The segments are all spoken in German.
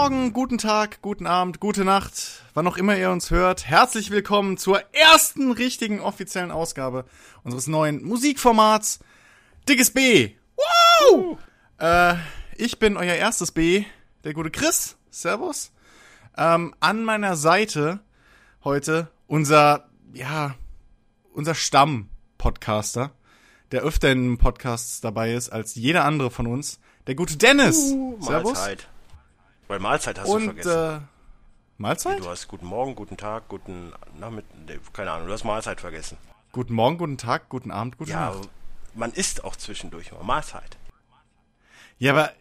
Morgen, guten Tag, guten Abend, gute Nacht, wann auch immer ihr uns hört. Herzlich willkommen zur ersten richtigen offiziellen Ausgabe unseres neuen Musikformats Dickes B. Wow! Äh, ich bin euer erstes B, der gute Chris. Servus. Ähm, an meiner Seite heute unser, ja, unser Stamm-Podcaster, der öfter in Podcasts dabei ist als jeder andere von uns. Der gute Dennis. Uh, Servus. Mahlzeit. Weil Mahlzeit hast du Und vergessen. äh, Mahlzeit? du hast guten Morgen, guten Tag, guten Nachmittag, keine Ahnung, du hast Mahlzeit vergessen. Guten Morgen, guten Tag, guten Abend, gute Ja, Nacht. man isst auch zwischendurch mal Mahlzeit. Ja, aber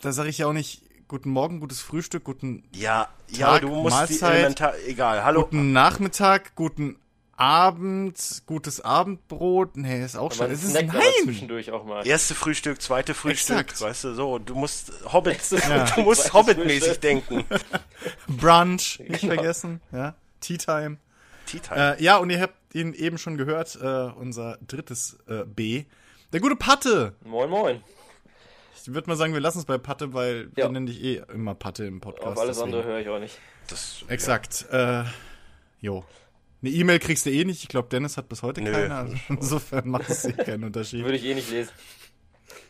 da sage ich ja auch nicht guten Morgen, gutes Frühstück, guten, Ja, ja, Tag, du musst Mahlzeit, die elementar, egal, hallo. guten Nachmittag, guten Abend, gutes Abendbrot. Nee, ist auch schon. Es ist, nein! zwischendurch auch mal. Erste Frühstück, zweite Frühstück, Exakt. weißt du, so, du musst Hobbit, Ja. du musst Hobbit-mäßig denken. Brunch, nicht Genau. vergessen. Ja, Tea Time. Tea Time. Äh, ja, und ihr habt ihn eben schon gehört, äh, unser drittes äh, B. Der gute Patte. Moin, moin. Ich würde mal sagen, wir lassen es bei Patte, weil wir Ja. nennen dich eh immer Patte im Podcast. Auf alles deswegen. andere höre ich auch nicht. Das, Exakt. Äh, jo. Eine E-Mail kriegst du eh nicht. Ich glaube, Dennis hat bis heute Nö. keine. Also insofern macht es eh keinen Unterschied. Würde ich eh nicht lesen.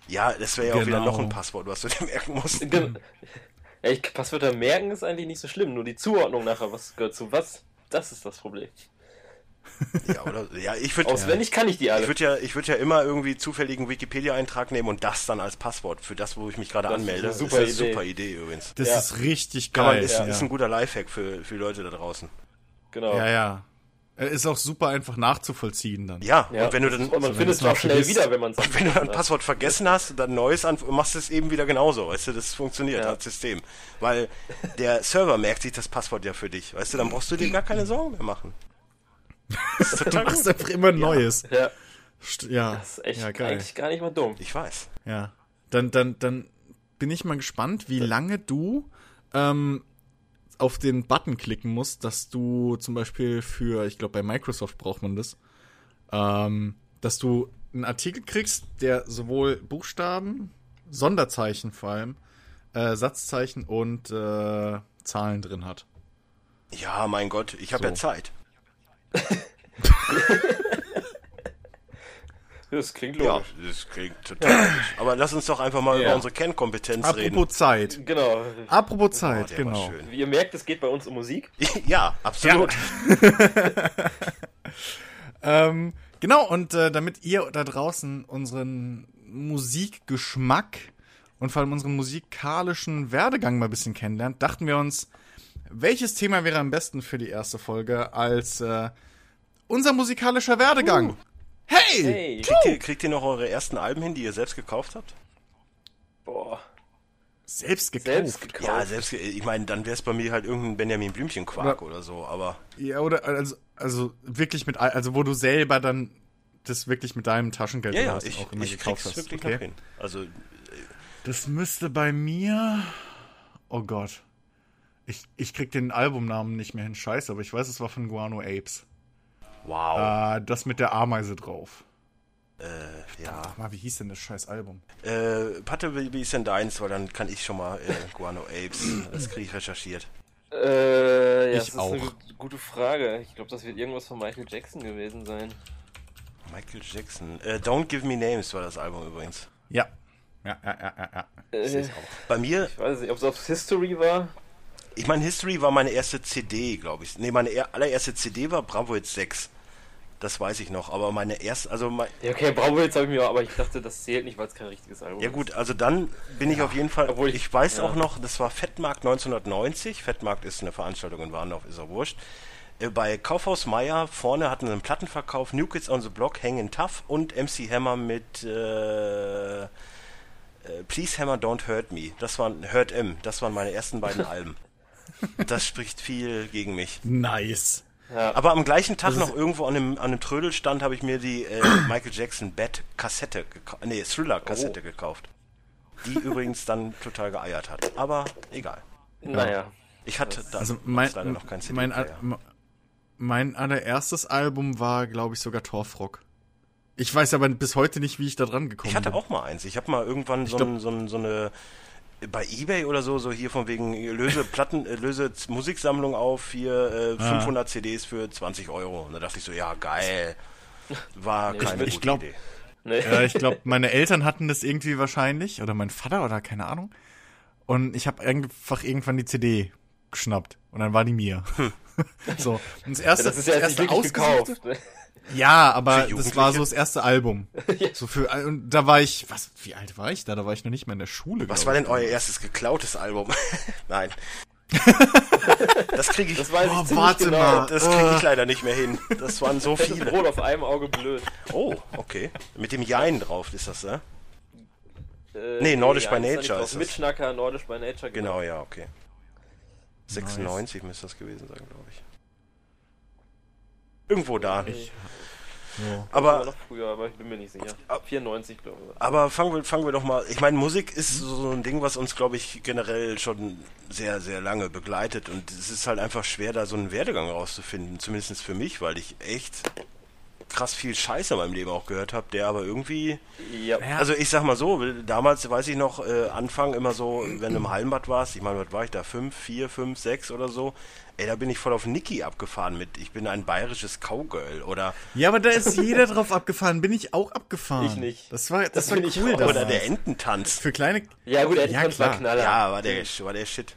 Ja, ja das wäre ja auch wieder Genau. noch ein Passwort, was du dir merken musst. Ja, ich, Passwörter merken ist eigentlich nicht so schlimm, nur die Zuordnung nachher, was gehört zu was, das ist das Problem. Ja, oder, ja ich würde Auswendig kann ich die ich alle. würd ja, ich würd ja immer irgendwie zufälligen Wikipedia-Eintrag nehmen und das dann als Passwort für das, wo ich mich gerade Das ist anmelde. eine super ist eine Idee. super Idee übrigens. Das Ja. ist richtig Kann man, geil. ist, ja. ist ein guter Lifehack für, für Leute da draußen. Genau. ja, ja. Er ist auch super einfach nachzuvollziehen dann. Ja, Ja. und wenn du dann, und man wenn findet es auch schnell wieder, wenn man es und wenn du dann ein Passwort vergessen hast und dann ein neues an, machst du es eben wieder genauso, weißt du, das funktioniert Ja. als System. Weil der Server merkt sich das Passwort ja für dich, weißt du, dann brauchst du dir gar keine Sorgen mehr machen. Das ist Du machst einfach immer Neues. Ja, St- Ja, das ist echt ja, geil. eigentlich gar nicht mal dumm. Ich weiß. Ja. Dann, dann, dann bin ich mal gespannt, wie lange du ähm, auf den Button klicken musst, dass du zum Beispiel für, ich glaube bei Microsoft braucht man das, ähm, dass du einen Artikel kriegst, der sowohl Buchstaben, Sonderzeichen vor allem, äh, Satzzeichen und äh, Zahlen drin hat. Ja, mein Gott, ich habe So. ja Zeit. Das klingt Ja, logisch. das klingt total logisch. Aber lass uns doch einfach mal Ja. über unsere Kernkompetenz Apropos reden. Zeit. Genau. Apropos Oh, Zeit, war genau. schön. Wie ihr merkt, es geht bei uns um Musik. Ja, absolut. Ähm, genau, und äh, damit ihr da draußen unseren Musikgeschmack und vor allem unseren musikalischen Werdegang mal ein bisschen kennenlernt, dachten wir uns, welches Thema wäre am besten für die erste Folge als äh, unser musikalischer Werdegang? Hey! Hey. Kriegt, ihr, kriegt ihr noch eure ersten Alben hin, die ihr selbst gekauft habt? Boah. Selbst gekauft. Selbst gekauft. Ja, selbst, ich meine, dann wäre es bei mir halt irgendein Benjamin Blümchen-Quark oder so, aber Ja, oder also, also wirklich mit, also wo du selber dann das wirklich mit deinem Taschengeld ja, ja, ich, auch immer ich gekauft krieg's hast. wirklich okay? Also, Das müsste bei mir. Oh Gott. Ich, ich krieg den Albumnamen nicht mehr hin, scheiße, aber ich weiß, es war von Guano Apes. Wow. Äh, das mit der Ameise drauf. Äh, ja. Ach mal, wie hieß denn das scheiß Album? Äh, Patte, wie, wie ist denn deins? Weil dann kann ich schon mal äh, Guano Apes, das kriege ich recherchiert. Äh, ja, Ich das ist auch. eine gu- gute Frage. Ich glaube, das wird irgendwas von Michael Jackson gewesen sein. Michael Jackson. Äh, Don't Give Me Names war das Album übrigens. Ja. Ja, ja, ja, ja, ja. Äh, Bei mir, ich weiß nicht, ob es auf History war. ich meine, History war meine erste CD, glaube ich. Nee, meine er- allererste CD war Bravo Hits 6. Das weiß ich noch, aber meine erste, also mein, Ja, okay, Bravo jetzt habe ich mir, aber ich dachte, das zählt nicht, weil es kein richtiges Album Ja ist. gut, also dann bin ich auf jeden Fall, Obwohl ich- ich, weiß ja. auch noch, das war Fettmarkt 1990. Fettmarkt ist eine Veranstaltung in Warndorf, ist auch wurscht. Äh, Bei Kaufhaus Meier vorne hatten sie einen Plattenverkauf, New Kids on the Block, Hangin' Tough und MC Hammer mit äh, äh, Please Hammer Don't Hurt Me. Das waren Hurt M, das waren meine ersten beiden Alben. Das spricht viel gegen mich. Nice. Ja, Aber am gleichen Tag noch irgendwo an einem, an einem Trödelstand habe ich mir die äh, Michael Jackson Bad Kassette gekauft. Nee, Thriller Kassette Oh. gekauft. Die übrigens dann total geeiert hat. Aber egal. naja. Ich hatte da Also mein, leider noch kein CD. mein, mein allererstes Album war, glaube ich, sogar Torfrock. Ich weiß aber bis heute nicht, wie ich da dran gekommen ich hatte bin. auch mal eins. Ich habe mal irgendwann so, glaub- ein, so, ein, so eine bei Ebay oder so, so hier von wegen löse Platten, äh, löse Musiksammlung auf, hier äh, 500 CDs für 20 Euro. Und da dachte ich so, ja geil. War Nee, keine ich gute glaub- Idee. Nee. Ja, ich glaube, meine Eltern hatten das irgendwie wahrscheinlich oder mein Vater oder keine Ahnung. Und ich habe einfach irgendwann die CD geschnappt und dann war die mir. so, und das erste, das ist ja nicht wirklich ausgesuchte- gekauft. Ja, aber das war so das erste Album. So für und da war ich, was wie alt war ich da? Da war ich noch nicht mal in der Schule. Was war denn euer erstes geklautes Album? Nein. das kriege ich, Das weiß Oh, ich warte genau. mal. das krieg ich leider nicht mehr hin. Das waren so Das viele. Brot auf einem Auge blöd. Oh, okay. Mit dem Jein drauf ist das, ne? Äh, Nee, Nordisch by Nature drauf. ist das. Mitschnacker, Nordisch by Nature, Genau, ja, okay. 96 müsste das gewesen sein, glaube ich. Irgendwo da. Ich, So. aber Aber, noch früher, aber ich bin mir nicht sicher. Ab- 94, glaube ich. aber fangen, wir, fangen wir doch mal. Ich meine, Musik ist so ein Ding, was uns, glaube ich, generell schon sehr, sehr lange begleitet. Und es ist halt einfach schwer, da so einen Werdegang rauszufinden. Zumindest für mich, weil ich echt krass viel Scheiße in meinem Leben auch gehört habe, der aber irgendwie Ja. Also ich sag mal so, damals weiß ich noch, äh, Anfang immer so, wenn du im Hallenbad warst, ich meine, was war ich da, fünf, vier, fünf, sechs oder so, ey, da bin ich voll auf Niki abgefahren mit, ich bin ein bayerisches Cowgirl oder, Ja, aber da ist jeder drauf abgefahren. Bin ich auch abgefahren. Ich nicht. Das war, das, Das war ich cool damals. oder der Ententanz. Für kleine. Ja, gut, er Ja, ja, klar. war Knaller. Ja, war der, war der Shit.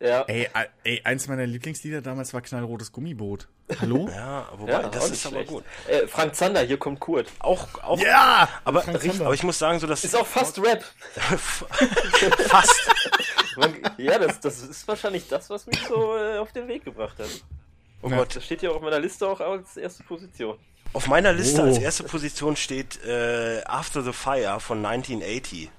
Ja. Ey, äh, ey, eins meiner Lieblingslieder damals war Knallrotes Gummiboot. Hallo? Ja, wobei, Ja, das ist nicht aber schlecht. gut. Äh, Frank Zander, hier kommt Kurt. Auch, auch, Ja! aber, Zander. aber ich muss sagen, so das Ist auch fast Rap. fast. Ja, das, das ist wahrscheinlich das, was mich so äh, auf den Weg gebracht hat. Oh Ja. Gott. Das steht ja auch auf meiner Liste auch als erste Position. Auf meiner Liste Oh. als erste Position steht äh, After the Fire von 1980.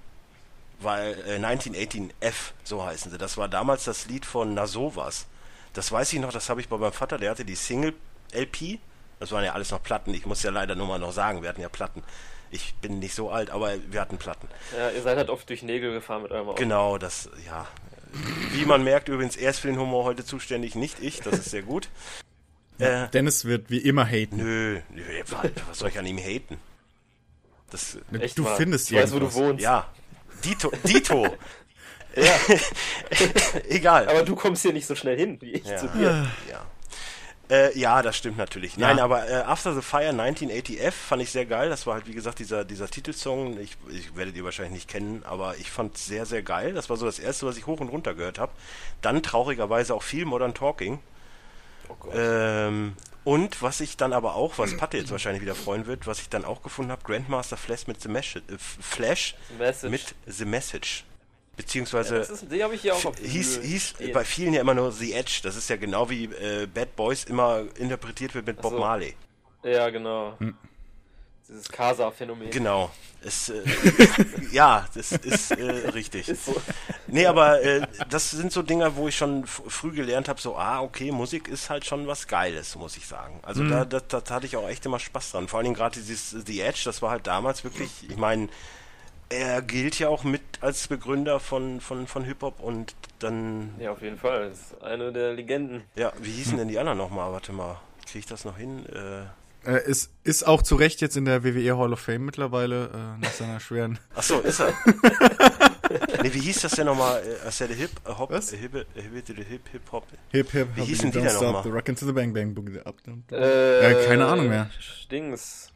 Weil äh, 1918F, so heißen sie. Das war damals das Lied von Nasovas. Das weiß ich noch, das habe ich bei meinem Vater, der hatte die Single-LP. Das waren ja alles noch Platten. Ich muss ja leider nur mal noch sagen, wir hatten ja Platten. Ich bin nicht so alt, aber wir hatten Platten. Ja, ihr seid halt oft durch Nägel gefahren mit eurem Auto. Genau, das, ja. Wie man merkt, übrigens, er ist für den Humor heute zuständig, nicht ich. Das ist sehr gut. Äh, Dennis wird wie immer haten. nö, nö, was soll ich an ihm haten? Das, Echt du mal. findest ich weiß, wo du wohnst. Ja, Dito. Dito. Ja, Egal. aber du kommst hier nicht so schnell hin wie ich ja. zu dir. Ja. Äh, ja, das stimmt natürlich. Ja. Nein, aber äh, After the Fire 1980F fand ich sehr geil. Das war halt, wie gesagt, dieser, dieser Titelsong. Ich, ich werdet ihr wahrscheinlich nicht kennen, aber ich fand es sehr, sehr geil. Das war so das erste, was ich hoch und runter gehört habe. Dann traurigerweise auch viel Modern Talking. Oh Gott. Ähm, und was ich dann aber auch, was Patte jetzt wahrscheinlich wieder freuen wird, was ich dann auch gefunden habe, Grandmaster Flash mit The Mesh, äh, Flash Message. mit The Message. Ja, Beziehungsweise das ist, die habe ich hier auch auf hieß, hieß stehen. bei vielen ja immer nur The Edge. Das ist ja genau wie äh, Bad Boys immer interpretiert wird mit Bob so. Marley. Ja, genau. Hm. Dieses Casa-Phänomen. Genau. Es, äh, ja, das ist äh, richtig. Ist so. Nee, aber äh, das sind so Dinger, wo ich schon früh gelernt habe, so, ah, okay, Musik ist halt schon was Geiles, muss ich sagen. Also da, da, da hatte ich auch echt immer Spaß dran. Vor allen Dingen gerade dieses The Edge, das war halt damals wirklich, ich meine, er gilt ja auch mit als Begründer von, von, von Hip-Hop und dann, Ja, auf jeden Fall. Das ist eine der Legenden. ja, wie hießen denn die anderen nochmal? Warte mal, kriege ich das noch hin? Äh, Äh, ist, ist auch zu Recht jetzt in der WWE Hall of Fame mittlerweile, äh, nach seiner schweren. ach so, ist er. nee, wie hieß das denn nochmal? Äh, Als er der Hip, äh, Hop, Was? äh, Hip, Hip, Hip, Hip, Hop. Hip, hip, Wie hießen die denn nochmal? the Rock into the Bang Bang don't- Äh, keine Ahnung mehr. Dings.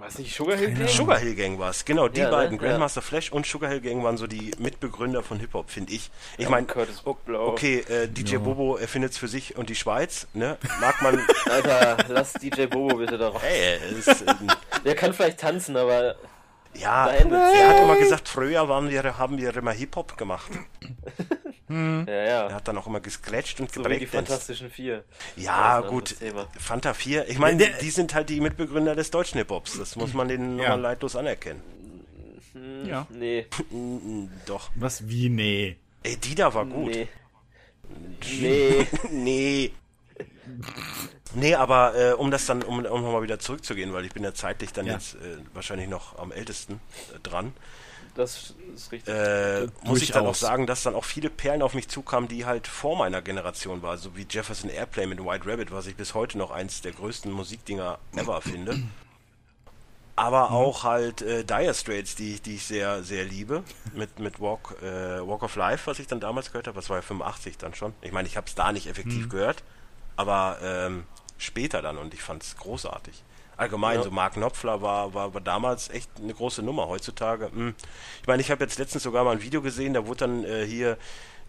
Weiß nicht, Sugar Hill Gang? Sugar Hill Gang war es, genau, die Ja, ne? beiden, Ja. Grandmaster Flash und Sugar Hill Gang waren so die Mitbegründer von Hip-Hop, finde ich. Ich Ja, meine, okay, äh, DJ Ja. Bobo erfindet es für sich und die Schweiz, ne? Mag man, Alter, lass DJ Bobo bitte darauf. ey, es ist, ähm, Der kann vielleicht tanzen, aber ja, er hat immer gesagt, früher waren wir, haben wir immer Hip-Hop gemacht. ja, Er ja. hat dann auch immer gescratcht und So wie die. Fantastischen Vier. Ja, gut. Fanta 4, ich meine, die sind halt die Mitbegründer des deutschen Hip-Hops, das muss man denen Ja. nochmal leidlos anerkennen. Ja. Nee, Doch. Was, wie, nee. Ey, die da war gut. nee. Nee. nee. Nee, aber äh, um das dann, um, um nochmal wieder zurückzugehen, weil ich bin ja zeitlich dann Ja. jetzt äh, wahrscheinlich noch am ältesten äh, dran, Das ist richtig. äh, muss ich dann auch sagen, dass dann auch viele Perlen auf mich zukamen, die halt vor meiner Generation waren, so wie Jefferson Airplane mit White Rabbit, was ich bis heute noch eins der größten Musikdinger ever finde. aber auch halt äh, Dire Straits, die, die ich sehr, sehr liebe, mit, mit Walk, äh, Walk of Life, was ich dann damals gehört habe, das war ja 85 dann schon. Ich meine, ich habe es da nicht effektiv gehört, aber ähm, später dann und ich fand es großartig. Allgemein, Ja. so Mark Knopfler war, war, war damals echt eine große Nummer. Heutzutage, mh. ich meine, ich habe jetzt letztens sogar mal ein Video gesehen, da wurde dann äh, hier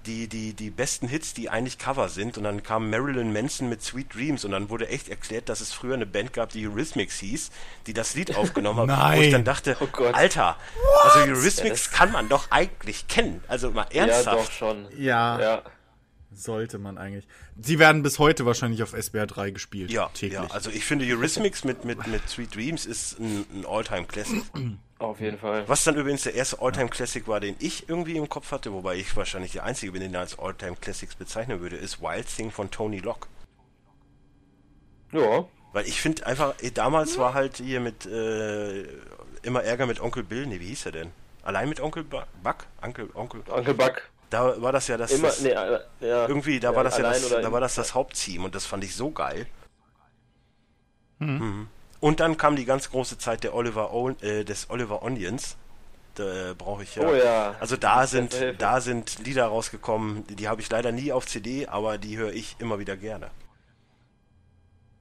die, die, die besten Hits, die eigentlich Cover sind. Und dann kam Marilyn Manson mit Sweet Dreams und dann wurde echt erklärt, dass es früher eine Band gab, die Eurythmics hieß, die das Lied aufgenommen hat. Wo ich dann dachte, Oh Gott. Alter, also Eurythmics Ja, kann man doch eigentlich kennen. Also mal Ja, doch ernsthaft. schon. Ja, Ja. Sollte man eigentlich. Sie werden bis heute wahrscheinlich auf SBR 3 gespielt. Ja, täglich. ja, also ich finde Eurythmics mit, mit, mit Sweet Dreams ist ein, ein All-Time-Classic. Auf jeden Fall. Was dann übrigens der erste All-Time-Classic war, den ich irgendwie im Kopf hatte, wobei ich wahrscheinlich der Einzige bin, den er als All-Time-Classics bezeichnen würde, ist Wild Thing von Tony Locke. Ja. Weil ich finde einfach, eh, damals war halt hier mit äh, immer Ärger mit Onkel Bill, nee, wie hieß er denn? Allein mit Onkel Bu- Buck? Onkel, Onkel, Onkel Buck. Da war das ja das, Immer, das nee, äh, ja. irgendwie, da war das ja das, da war das das Hauptteam und das fand ich so geil. Mhm. Und dann kam die ganz große Zeit der Oliver o äh, des Oliver Onions. Da äh, brauche ich ja. Oh ja. Also da sind, da sind Lieder rausgekommen, die, habe ich leider nie auf CD, aber die höre ich immer wieder gerne.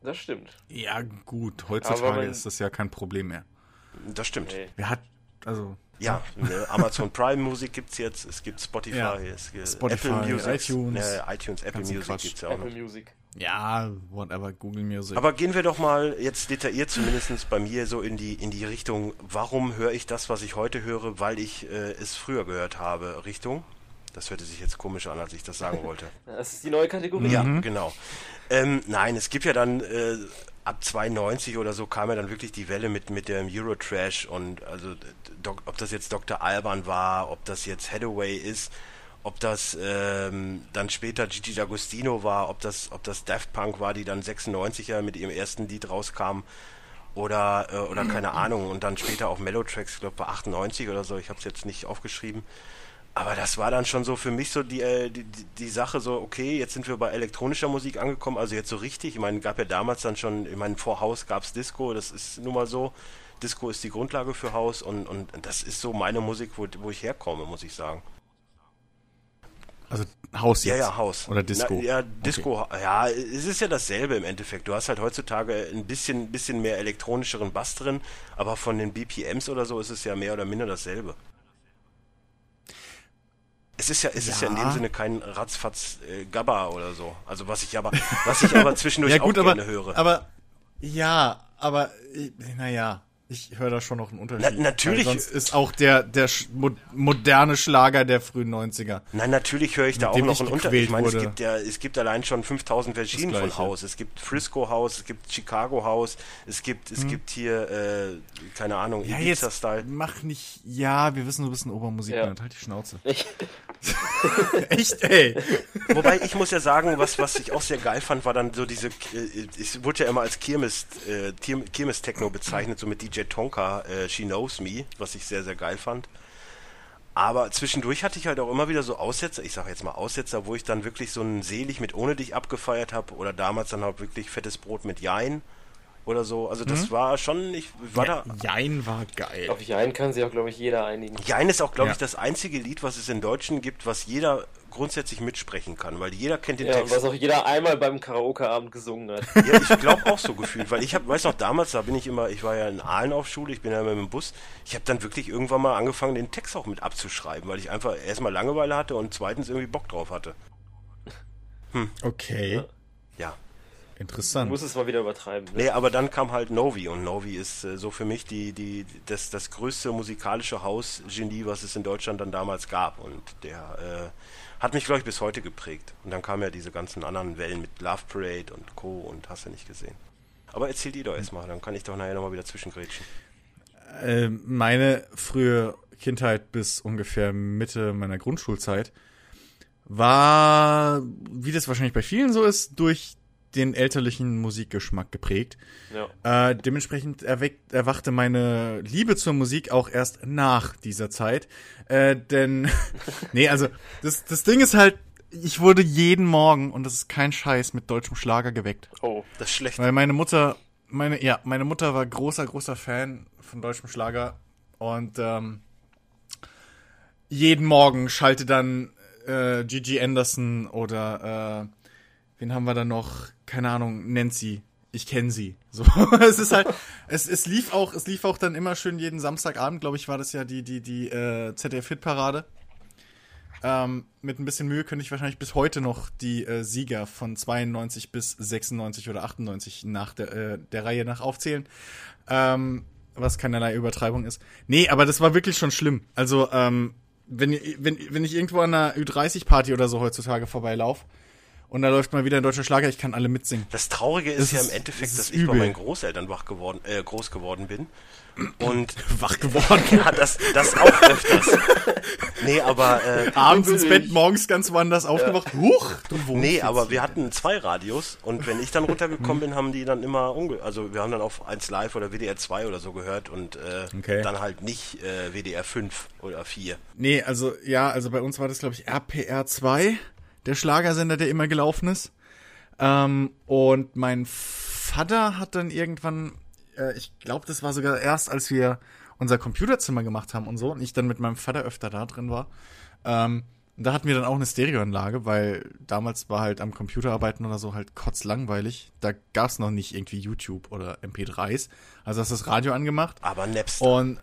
Das stimmt. Ja, gut, heutzutage man- ist das ja kein Problem mehr. Das stimmt. Nee. Wer hat, also, Ja, ne, Amazon Prime Musik gibt's jetzt, es gibt Spotify, Ja. es gibt Spotify, Apple Music, iTunes, ne, iTunes, Apple Music Quatsch. gibt's ja auch noch. Apple Music. ja, whatever, Google Music. Aber gehen wir doch mal jetzt detailliert zumindest bei mir so in die in die Richtung, warum höre ich das, was ich heute höre, weil ich äh, es früher gehört habe, Richtung. Das hörte sich jetzt komisch an, als ich das sagen wollte. Das ist die neue Kategorie. Ja, genau. Ähm, nein, es gibt ja dann äh, ab 92 oder so kam ja dann wirklich die Welle mit mit dem Eurotrash und also ob das jetzt Dr. Alban war, ob das jetzt Hathaway ist, ob das ähm, dann später Gigi D'Agostino war, ob das ob das Daft Punk war, die dann 96 ja mit ihrem ersten Lied rauskam oder äh, oder keine Ahnung und dann später auch Melotracks, ich glaube bei 98 oder so, ich habe es jetzt nicht aufgeschrieben. Aber das war dann schon so für mich so die, äh, die, die, Sache so, okay, jetzt sind wir bei elektronischer Musik angekommen, also jetzt so richtig. Ich meine, gab ja damals dann schon, ich meine, vor Haus gab's Disco, das ist nun mal so. Disco ist die Grundlage für Haus und, und das ist so meine Musik, wo, wo ich herkomme, muss ich sagen. also, Haus Ja, jetzt. ja, Haus. Oder Disco. Na, ja, Disco, ja, es ist ja dasselbe im Endeffekt. Du hast halt heutzutage ein bisschen, bisschen mehr elektronischeren Bass drin, aber von den BPMs oder so ist es ja mehr oder minder dasselbe. Es ist ja, es ist ja in Ja. dem Sinne kein Ratzfatz äh, Gabba oder so. Also was ich aber, was ich aber zwischendurch ja, gut, auch aber, gerne höre. aber, ja, aber, äh, naja, ich höre da schon noch einen Unterschied. Na- natürlich- Weil sonst ist auch der, der mo moderne Schlager der frühen 90er. Nein, natürlich höre ich da auch noch einen Unterschied. Ich meine, es gibt ja, es gibt allein schon 5000 Verschieden von. Haus. Es gibt Frisco Haus, es gibt Chicago Haus, es gibt, es gibt hier, äh, keine Ahnung, Hm. Ja, Ibiza-Style. mach nicht, ja, wir wissen, du bist ein Obermusik, Ja. halt die Schnauze. Echt, ey. Wobei ich muss ja sagen, was, was ich auch sehr geil fand, war dann so diese, äh, es wurde ja immer als Kirmes, äh, Kirmes-Techno bezeichnet, so mit DJ Tonka, äh, She Knows Me, was ich sehr, sehr geil fand. Aber zwischendurch hatte ich halt auch immer wieder so Aussetzer, ich sage jetzt mal Aussetzer, wo ich dann wirklich so ein Selig mit Ohne dich abgefeiert habe oder damals dann halt wirklich fettes Brot mit Jein oder so. Also das war schon, ich war da. Jein war geil. auf Jein kann sich auch, glaube ich, jeder einigen. Jein ist auch, glaube Ja. ich, das einzige Lied, was es in Deutschen gibt, was jeder grundsätzlich mitsprechen kann, weil jeder kennt den Ja, Text. was auch jeder einmal beim Karaoke-Abend gesungen hat. Ja, ich glaube auch so gefühlt, weil ich hab, weiß noch damals, da bin ich immer, ich war ja in Aalen auf Schule, ich bin ja immer mit dem Bus, ich habe dann wirklich irgendwann mal angefangen, den Text auch mit abzuschreiben, weil ich einfach erstmal Langeweile hatte und zweitens irgendwie Bock drauf hatte. Okay, Ja. Du interessant. musst es mal wieder übertreiben. Ne? Nee, aber dann kam halt Novi und Novi ist äh, so für mich die, die, das, das größte musikalische Hausgenie, was es in Deutschland dann damals gab und der äh, hat mich, glaube ich, bis heute geprägt. Und dann kamen ja diese ganzen anderen Wellen mit Love Parade und Co. und hast du nicht gesehen. Aber erzähl die doch erstmal, dann kann ich doch nachher nochmal wieder zwischengrätschen. Äh, meine frühe Kindheit bis ungefähr Mitte meiner Grundschulzeit war, wie das wahrscheinlich bei vielen so ist, durch den elterlichen Musikgeschmack geprägt. Ja. Äh, dementsprechend erweckt, erwachte meine Liebe zur Musik auch erst nach dieser Zeit. Äh, denn, nee, also das, das Ding ist halt, ich wurde jeden Morgen, und das ist kein Scheiß, mit deutschem Schlager geweckt. Oh, das ist schlecht. Weil meine Mutter, meine, ja, meine Mutter war großer, großer Fan von deutschem Schlager und ähm, jeden Morgen schalte dann äh, Gigi Anderson oder äh, wen haben wir da noch? Keine Ahnung, Nancy. Ich kenne sie. So, es ist halt, es, es lief auch, es lief auch dann immer schön jeden Samstagabend, glaube ich, war das ja die die die äh, ZDF Hitparade. Ähm, mit ein bisschen Mühe könnte ich wahrscheinlich bis heute noch die äh, Sieger von 92 bis 96 oder 98 nach der, äh, der Reihe nach aufzählen. Ähm, was keinerlei Übertreibung ist. Nee, aber das war wirklich schon schlimm. Also, ähm, wenn, wenn, wenn ich irgendwo an einer Ü30-Party oder so heutzutage vorbeilaufe und da läuft mal wieder ein deutscher Schlager, ich kann alle mitsingen. Das Traurige ist, Das ja im Endeffekt, das dass ist ich bei übel. meinen Großeltern wach geworden, äh, groß geworden bin. Und Wach geworden. ja, das, das auch öfters. Nee, aber äh, Abends ins Übel. Bett, morgens ganz woanders aufgewacht. Huch, du wohnst Nee, jetzt aber hier. wir hatten zwei Radios und wenn ich dann runtergekommen bin, haben die dann immer, umge also wir haben dann auf 1 Live oder WDR 2 oder so gehört und äh, Okay. dann halt nicht äh, WDR 5 oder 4. Nee, also ja, also bei uns war das glaube ich RPR 2, der Schlagersender, der immer gelaufen ist. Ähm, und mein Vater hat dann irgendwann, äh, ich glaube, das war sogar erst, als wir unser Computerzimmer gemacht haben und so, und ich dann mit meinem Vater öfter da drin war. Ähm, und da hatten wir dann auch eine Stereoanlage, weil damals war halt am Computer arbeiten oder so halt kotzlangweilig. Da gab's noch nicht irgendwie YouTube oder MP3s. Also hast du das Radio angemacht Aber Napster. und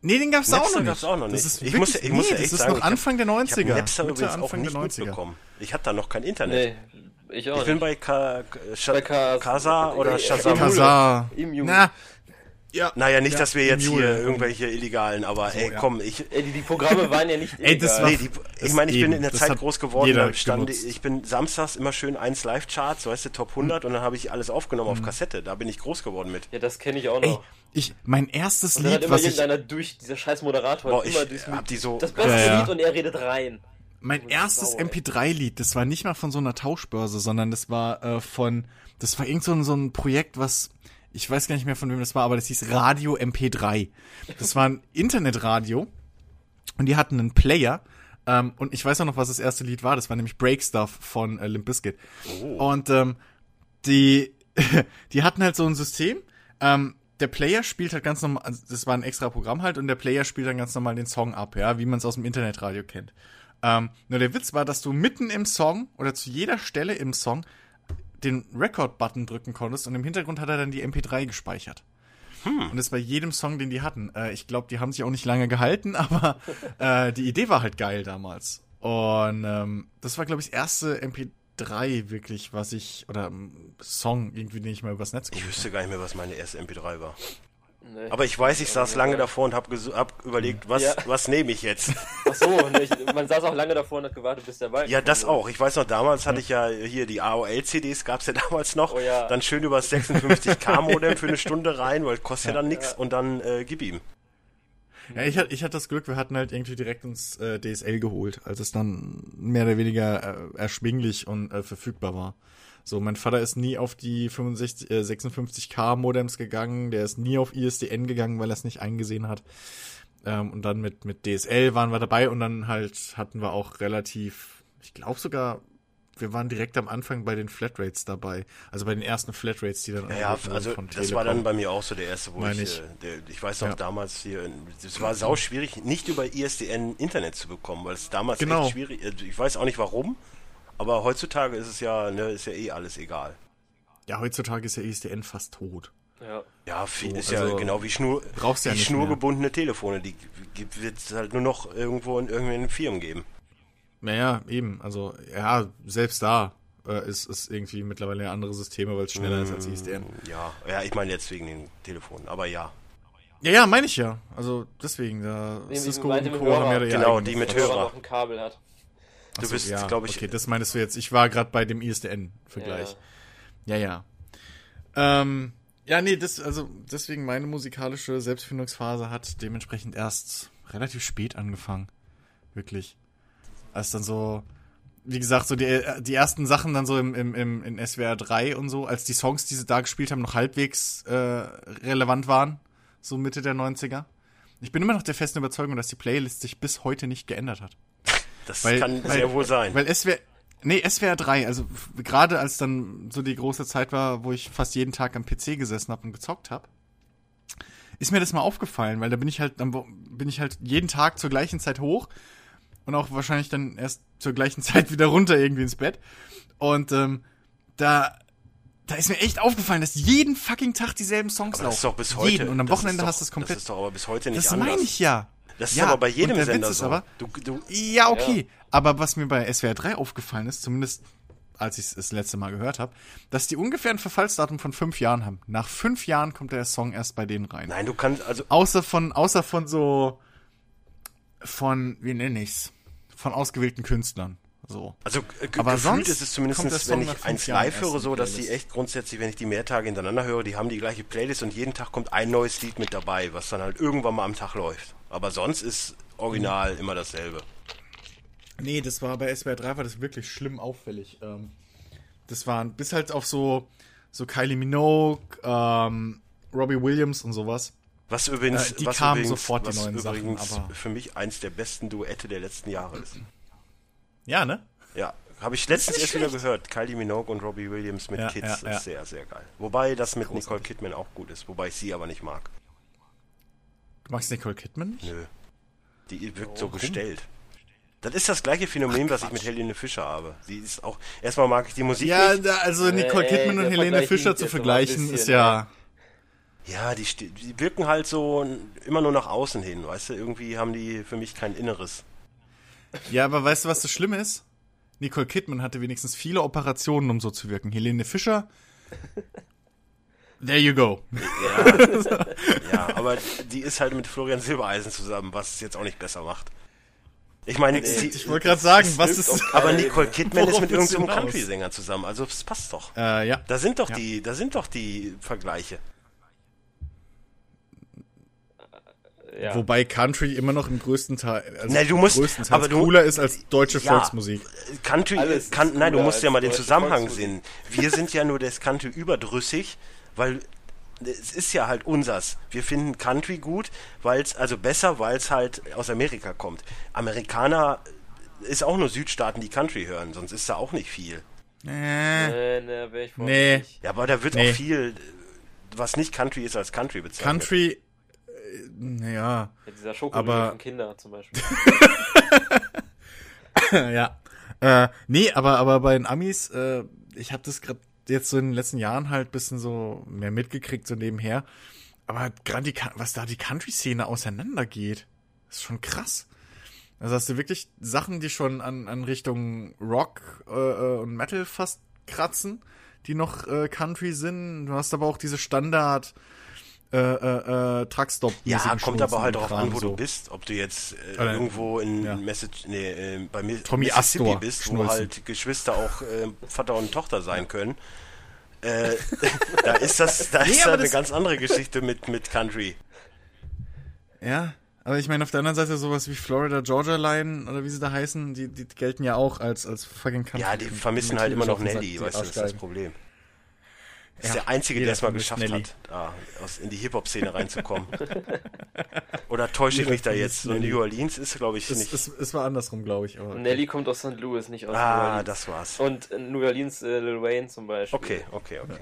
Nee, den gab's auch noch Napster nicht. gab's auch noch nicht. Das ist ich wirklich, muss, ich muss ja nee, echt das ist sagen, noch ich hab- Anfang der Ich 90er. habe Napster Mitte, übrigens auch Anfang nicht der 90er. mitbekommen. Ich hatte da noch kein Internet. Nee, ich auch Ich bin nicht. bei Ka Ka Bei Ka- Kasa oder äh, Shazam. Emule. Na, ja. Naja, nicht, Ja, dass wir jetzt Emule. hier irgendwelche illegalen, aber ey, ja. komm, ich, Ey, die, die Programme waren ja nicht Ey, das illegal. war- Nee, die, ich meine, ich bin eben, in der Zeit groß geworden, stand, ich bin samstags immer schön 1 Live-Charts, so heißt du, Top 100 Hm. und dann habe ich alles aufgenommen auf Kassette, da bin ich groß geworden mit. Ja, das kenne ich auch Ey, noch. ich, mein erstes Und dann hat Lied, immer was ich, irgendeiner durch, dieser scheiß Moderator, Boah, immer durch hab die so- das beste Ja, ja. Lied und er redet rein. mein erstes Sau, ey. MP3-Lied, das war nicht mal von so einer Tauschbörse, sondern das war äh, von, das war irgend so ein, so ein Projekt, was, ich weiß gar nicht mehr von wem das war, aber das hieß Radio MP3. Das war ein Internetradio und die hatten einen Player, ähm, und ich weiß auch noch, was das erste Lied war. Das war nämlich Break Stuff von äh, Limp Bizkit. Und ähm, die, die hatten halt so ein System. Ähm, der Player spielt halt ganz normal, also das war ein extra Programm halt, und der Player spielt dann ganz normal den Song ab, ja, wie man es aus dem Internetradio kennt. Ähm, nur der Witz war, dass du mitten im Song oder zu jeder Stelle im Song den Record-Button drücken konntest und im Hintergrund hat er dann die MP3 gespeichert. Und das bei jedem Song, den die hatten. Äh, ich glaube, die haben sich auch nicht lange gehalten, aber äh, die Idee war halt geil damals. Und ähm, das war, glaube ich, das erste MP3 wirklich, was ich, oder ähm, Song irgendwie, den ich mal übers Netz Ich geholt habe. wüsste gar nicht mehr, was meine erste MP3 war. Nee. Aber ich weiß, ich saß lange davor und habe hab überlegt, was, Ja. was nehme ich jetzt? Ach so, ne, ich, man saß auch lange davor und hat gewartet, bis der Balken Ja, das auch. Ich weiß noch, damals hatte ich ja hier die AOL-CDs, gab's ja damals noch. Oh ja. Dann schön über das 56K-Modem für eine Stunde rein, weil kostet ja dann nix und dann äh, gib ihm. Ja, ich hatte, ich hatte das Glück, wir hatten halt irgendwie direkt uns äh, DSL geholt, als es dann mehr oder weniger äh, erschwinglich und äh, verfügbar war. So, mein Vater ist nie auf die 65, äh, 56K Modems gegangen, der ist nie auf ISDN gegangen, weil er es nicht eingesehen hat. Ähm, und dann mit, mit DSL waren wir dabei und dann halt hatten wir auch relativ, ich glaube sogar, wir waren direkt am Anfang bei den Flatrates dabei. Also bei den ersten Flatrates, die dann Ja, also das war dann Telekom. bei mir auch so der erste, wo Meine ich, ich. äh, der, ich weiß noch Ja. damals hier, es war sau schwierig, nicht über ISDN Internet zu bekommen, weil es damals Genau. echt schwierig, äh, ich weiß auch nicht warum, aber heutzutage ist es ja, ne, ist ja eh alles egal. Ja, heutzutage ist ja ISDN fast tot. Ja. Ja, viel, So, ist also ja genau wie Schnur, brauchst ja wie nicht schnurgebundene Telefone, die wird es halt nur noch irgendwo in irgendwelchen Firmen geben. Naja, eben. Also, ja, selbst da äh, ist ist irgendwie mittlerweile ja andere Systeme, weil es schneller ist als ISDN. Ja, ja, ich meine jetzt wegen den Telefonen, aber ja. Ja, ja, meine ich ja. Also deswegen, da Nee, Cisco mit und Co. Haben ja Genau, die mit Hörer. noch ein Kabel hat. Du Achso, bist, ja, glaube ich, Okay, das meinst du jetzt. Ich war gerade bei dem ISDN-Vergleich. Ja, ja. Ähm, ja, nee, das, also deswegen meine musikalische Selbstfindungsphase hat dementsprechend erst relativ spät angefangen. Wirklich. Als dann so, wie gesagt, so die, die ersten Sachen dann so im, im, im in SWR 3 und so, als die Songs, die sie da gespielt haben, noch halbwegs äh, relevant waren, so Mitte der 90er. Ich bin immer noch der festen Überzeugung, dass die Playlist sich bis heute nicht geändert hat. Das Weil, kann weil, sehr wohl sein. Weil SWR, Nee, SWR 3, also gerade als dann so die große Zeit war, wo ich fast jeden Tag am PC gesessen habe und gezockt habe, ist mir das mal aufgefallen, weil da bin ich halt, dann bin ich halt jeden Tag zur gleichen Zeit hoch und auch wahrscheinlich dann erst zur gleichen Zeit wieder runter irgendwie ins Bett. Und ähm, da, da ist mir echt aufgefallen, dass jeden fucking Tag dieselben Songs Aber das ist laufen. doch bis heute. Jeden. Und am das Wochenende doch, hast du es komplett. Das ist doch aber bis heute nicht Das anders. meine ich ja. Das ist Ja, aber bei und jedem der Sender Witz ist so. aber- du, du, Ja, okay. Aber was mir bei SWR 3 aufgefallen ist, zumindest als ich es das letzte Mal gehört habe, dass die ungefähr ein Verfallsdatum von fünf Jahren haben. Nach fünf Jahren kommt der Song erst bei denen rein. nein, du kannst, also, Außer von, außer von so, von, wie nenne ich's? Von ausgewählten Künstlern. So. also äh, Aber gefühlt sonst ist es zumindest, wenn ich eins live höre, so, dass die echt grundsätzlich, wenn ich die mehr Tage hintereinander höre, die haben die gleiche Playlist und jeden Tag kommt ein neues Lied mit dabei, was dann halt irgendwann mal am Tag läuft. Aber sonst ist original Mhm. immer dasselbe. Nee, das war bei SWR 3 war das wirklich schlimm auffällig. Ähm, das waren bis halt auf so, so Kylie Minogue, ähm, Robbie Williams und sowas. Was übrigens, Äh, die was kamen übrigens, sofort, die was neuen Sachen, übrigens aber- für mich eins der besten Duette der letzten Jahre ist. Ja, ne? Ja, habe ich letztens erst wieder gehört. Kylie Minogue und Robbie Williams mit Ja, Kids ja, ja. ist sehr, sehr geil. Wobei das mit Großartig. Nicole Kidman auch gut ist, wobei ich sie aber nicht mag. Du magst Nicole Kidman nicht? Nö. Die wirkt so Warum? gestellt. Das ist das gleiche Phänomen, was ich mit Helene Fischer habe. Sie ist auch, erstmal mag ich die Musik Ja, nicht. also Nicole Ey, Kidman und der Helene Vergleich Fischer zu vergleichen bisschen, ist ja. Ja, die, die wirken halt so immer nur nach außen hin, weißt du? Irgendwie haben die für mich kein Inneres. Ja, aber weißt du, was das Schlimme ist? Nicole Kidman hatte wenigstens viele Operationen, um so zu wirken. Helene Fischer. There you go. Ja, aber die ist halt mit Florian Silbereisen zusammen, was es jetzt auch nicht besser macht. Ich meine, sie, Ich wollte gerade sagen, was ist. aber Nicole Kidman ist mit irgendeinem? Country-Sänger zusammen, also es passt doch. Äh, ja. Da sind doch Ja. die, da sind doch die Vergleiche. Ja. Wobei Country immer noch im größten Teil, also Na, du musst- größtenteils aber du- cooler ist als deutsche Ja. Volksmusik. Country, Alles ist kann, nein, du musst ja mal den Zusammenhang Volksmusik. sehen. Wir sind ja nur das Country überdrüssig, weil es ist ja halt unsers. Wir finden Country gut, weil es, also besser, weil es halt aus Amerika kommt. Amerikaner ist auch nur Südstaaten, die Country hören, sonst ist da auch nicht viel. Äh, Nee, nee, Nee. Ja, aber da wird Nee. auch viel, was nicht Country ist, als Country bezeichnet. Country, äh, naja, Ja, dieser Schokoriegel Aber- von Kinder zum Beispiel. ja. Äh, nee, aber, aber bei den Amis, äh, ich habe das gerade jetzt so in den letzten Jahren halt bisschen so mehr mitgekriegt, so nebenher. Aber gerade was da die Country-Szene auseinandergeht, ist schon krass. Also hast du wirklich Sachen, die schon an, an Richtung Rock äh, äh, und Metal fast kratzen, die noch äh, Country sind. Du hast aber auch diese Standard äh, äh, äh, Truckstop. Ja, kommt aber halt darauf an, wo du bist. Ob du jetzt äh, Oder- irgendwo in ja. Message, nee, äh, bei mir Tommy Mississippi Astor bist, wo schnulzen. halt Geschwister auch äh, Vater und Tochter sein können. Äh, da ist das, da Nee, ist halt eine ganz andere Geschichte mit, mit Country. Ja, aber ich meine, auf der anderen Seite sowas wie Florida Georgia Line oder wie sie da heißen, die, die gelten ja auch als, als fucking Country. Ja, die vermissen halt immer noch Nelly, weißt du, das ist das. Problem. Das ist Ja, der Einzige, der es mal geschafft Nelly. hat, ah, aus, in die Hip-Hop-Szene reinzukommen. Oder täusche ich mich da jetzt? So. New Orleans ist, glaube ich, Es, nicht. es, es war andersrum, glaube ich. Aber Nelly kommt aus St. Louis, nicht aus New ah, Orleans. das war's. Und in New Orleans äh, Lil Wayne zum Beispiel. Okay, okay, okay.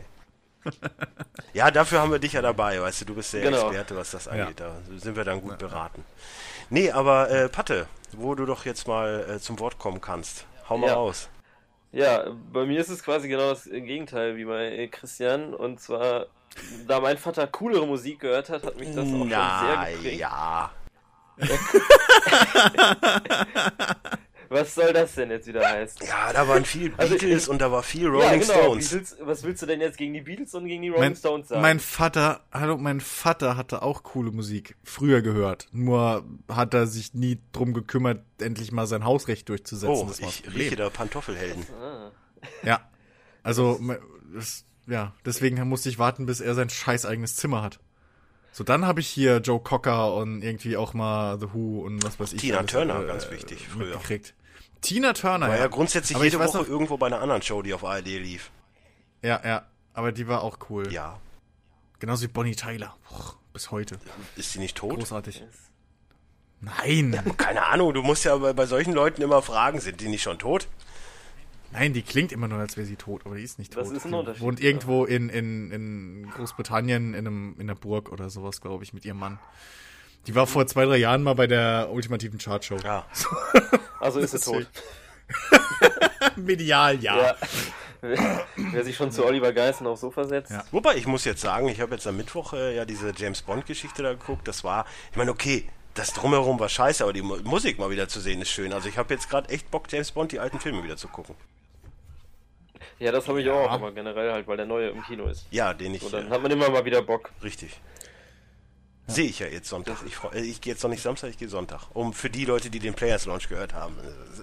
Ja, dafür haben wir dich ja dabei, weißt du, du bist der Genau. Experte, was das angeht. Da sind wir dann gut beraten. Nee, aber äh, Patte, wo du doch jetzt mal äh, zum Wort kommen kannst. Hau mal Ja. raus. Ja, bei mir ist es quasi genau das Gegenteil wie bei äh, Christian. Und zwar, da mein Vater coolere Musik gehört hat, hat mich das auch schon sehr Na, geprägt. ja. Was soll das denn jetzt wieder heißen? Ja, da waren viel Also, Beatles äh, und da war viel Rolling ja, genau. Stones. Beatles, was willst du denn jetzt gegen die Beatles und gegen die Rolling mein, Stones sagen? mein Vater, hallo, mein Vater hatte auch coole Musik früher gehört. Nur hat er sich nie drum gekümmert, endlich mal sein Hausrecht durchzusetzen. Oh, das ich rieche da Pantoffelhelden. ah. Ja. Also, das, ja, deswegen musste ich warten, bis er sein scheiß eigenes Zimmer hat. So, dann habe ich hier Joe Cocker und irgendwie auch mal The Who und was weiß ich. Tina alles, Turner, ganz wichtig, früher. Mitgekriegt. Tina Turner, War ja. ja grundsätzlich Aber jede Woche noch- irgendwo bei einer anderen Show, die auf ARD lief. Ja, ja. Aber die war auch cool. Ja. Genauso wie Bonnie Tyler. Boah, bis heute. Ist sie nicht tot? Großartig. Nein. Keine Ahnung, du musst ja bei, bei solchen Leuten immer fragen, sind die nicht schon tot? Nein, die klingt immer nur, als wäre sie tot, aber die ist nicht tot. Das ist ein Unterschied, Wohnt irgendwo in, in, in Großbritannien in, einem, in einer Burg oder sowas, glaube ich, mit ihrem Mann. Die war vor zwei, drei Jahren mal bei der ultimativen Chartshow. Ja. Also ist sie tot. Medial, ja. Ja. Wer, wer sich schon zu Oliver Geissen aufs Sofa setzt. Ja. Wobei, ich muss jetzt sagen, ich habe jetzt am Mittwoch äh, ja diese James Bond-Geschichte da geguckt. Das war, ich meine, okay, das drumherum war scheiße, aber die Mu Musik mal wieder zu sehen ist schön. Also ich habe jetzt gerade echt Bock, James Bond, die alten Filme wieder zu gucken. Ja, das habe ich auch, aber generell halt, weil der neue im Kino ist. Ja, den ich. Und dann äh, hat man immer mal wieder Bock. richtig. Sehe ich ja jetzt Sonntag. Ich, freu- äh, ich gehe jetzt noch nicht Samstag, ich gehe Sonntag. Um für die Leute, die den Players Launch gehört haben.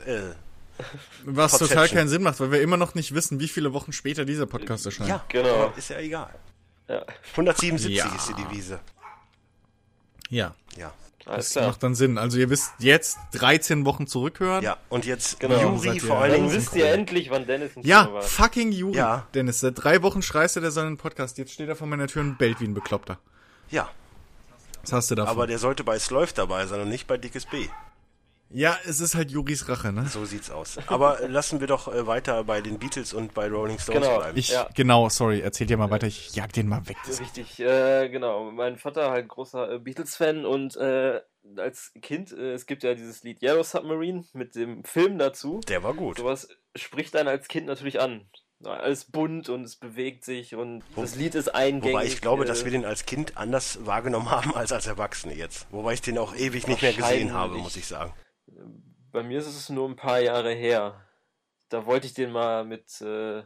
Äh, äh, Was Conception. total keinen Sinn macht, weil wir immer noch nicht wissen, wie viele Wochen später dieser Podcast erscheint. ja, Genau. Ist ja egal. Ja, 177 Ja. ist die Devise. Ja. Ja. Alles Das klar. macht dann Sinn. Also ihr wisst jetzt 13 Wochen zurückhören. Ja, und jetzt Genau. Juri vor allen Dann Dingen. wisst ihr endlich, wann Dennis im Ja, Kino war. fucking Juri. Ja. Dennis, seit drei Wochen schreist du, der soll einen Podcast. Jetzt steht er vor meiner Tür und bellt wie ein Bekloppter. Ja, Was hast du davon? aber der sollte bei Sleuth dabei sein und nicht bei Dickes B. ja, es ist halt Juris Rache, ne? So sieht's aus. Aber äh, lassen wir doch äh, weiter bei den Beatles und bei Rolling Stones Genau. bleiben. Ich, Ja. genau, sorry, erzählt ihr mal weiter, ich jag den mal weg. Richtig, äh, genau. Mein Vater halt großer äh, Beatles-Fan und äh, als Kind, äh, es gibt ja dieses Lied Yellow Submarine mit dem Film dazu. Der war gut. Sowas spricht einen als Kind natürlich an. Alles bunt und es bewegt sich und das Lied ist eingängig. Wobei ich glaube, äh, dass wir den als Kind anders wahrgenommen haben als als Erwachsene jetzt. Wobei ich den auch ewig nicht mehr gesehen habe, muss ich sagen. Bei mir ist es nur ein paar Jahre her. Da wollte ich den mal mit äh, in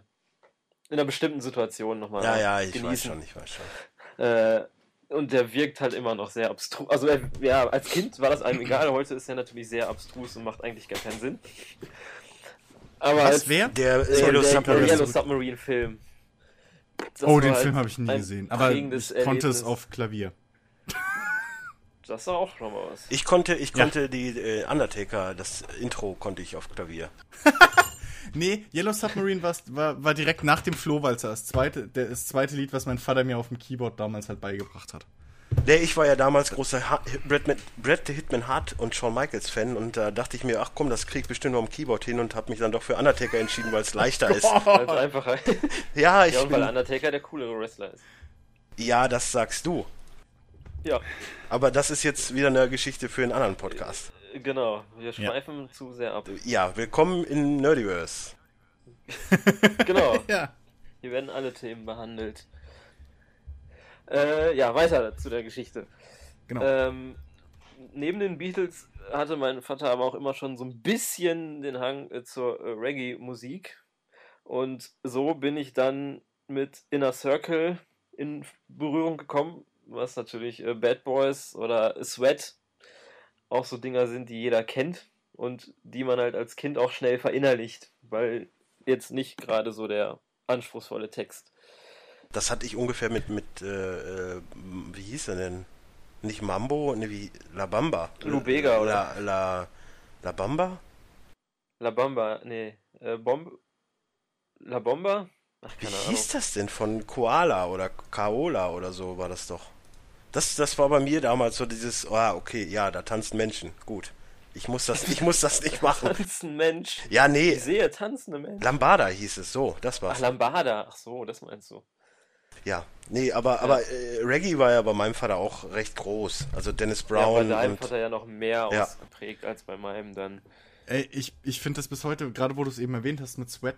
einer bestimmten Situation nochmal Ja, ja, ich weiß genießen. schon, ich weiß schon. Äh, und der wirkt halt immer noch sehr abstrus. Also, er, ja, als Kind war das einem egal. Heute ist er natürlich sehr abstrus und macht eigentlich gar keinen Sinn. Aber Was, als, wer? Der äh, Yellow der, Submarine. der Yellow Submarine Film. Das oh, den halt Film habe ich nie gesehen. Aber ich konnte es Erlebnis. auf Klavier. Das war auch schon mal was. Ich konnte, ich Ja. konnte die äh, Undertaker, das Intro konnte ich auf Klavier. Nee, Yellow Submarine war, war, war direkt nach dem Flohwalzer. Das zweite, das zweite Lied, was mein Vater mir auf dem Keyboard damals halt beigebracht hat. Nee, ich war ja damals großer ha Brad, Mit- Brad the Hitman Hart und Shawn Michaels Fan und da dachte ich mir, ach komm, das krieg ich bestimmt noch am Keyboard hin und habe mich dann doch für Undertaker entschieden, weil es leichter ist. Als einfacher. Ja, ich ja, und weil bin, Undertaker der coolere Wrestler ist. ja, das sagst du. Ja, Aber das ist jetzt wieder eine Geschichte für einen anderen Podcast. genau. Wir schweifen zu sehr ab. Ja, willkommen in Nerdiverse. Genau. Ja. Hier werden alle Themen behandelt. Äh, ja, weiter zu der Geschichte. Genau. Ähm, neben den Beatles hatte mein Vater aber auch immer schon so ein bisschen den Hang äh, zur äh, Reggae-Musik. Und so bin ich dann mit Inner Circle in Berührung gekommen, was natürlich äh, Bad Boys oder Sweat auch so Dinger sind, die jeder kennt und die man halt als Kind auch schnell verinnerlicht, weil jetzt nicht gerade so der anspruchsvolle Text. Das hatte ich ungefähr mit, mit äh, äh, wie hieß er denn? Nicht Mambo, ne, wie La Bamba. Lubega, La, La, La Bamba? La Bamba, nee, äh, Bomb La Bomba? Ach, Wie hieß das denn? Von Koala oder Kaola oder so war das doch. Das, das war bei mir damals so dieses, ah, okay, ja, da tanzen Menschen. Gut. Ich muss das, ich muss das nicht machen. Tanzen Mensch. Ja, Ich nee, sehe tanzende Menschen. Lambada hieß es, so, das Ach, war's. Lambada. Ach so, das meinst du. Ja, nee, aber, aber äh, Reggae war ja bei meinem Vater auch recht groß. Also Dennis Ja, bei Brown deinem und, hat er ja noch mehr Ja. ausgeprägt als bei meinem dann. Ey, ich, ich finde das bis heute, gerade wo du es eben erwähnt hast mit Sweat,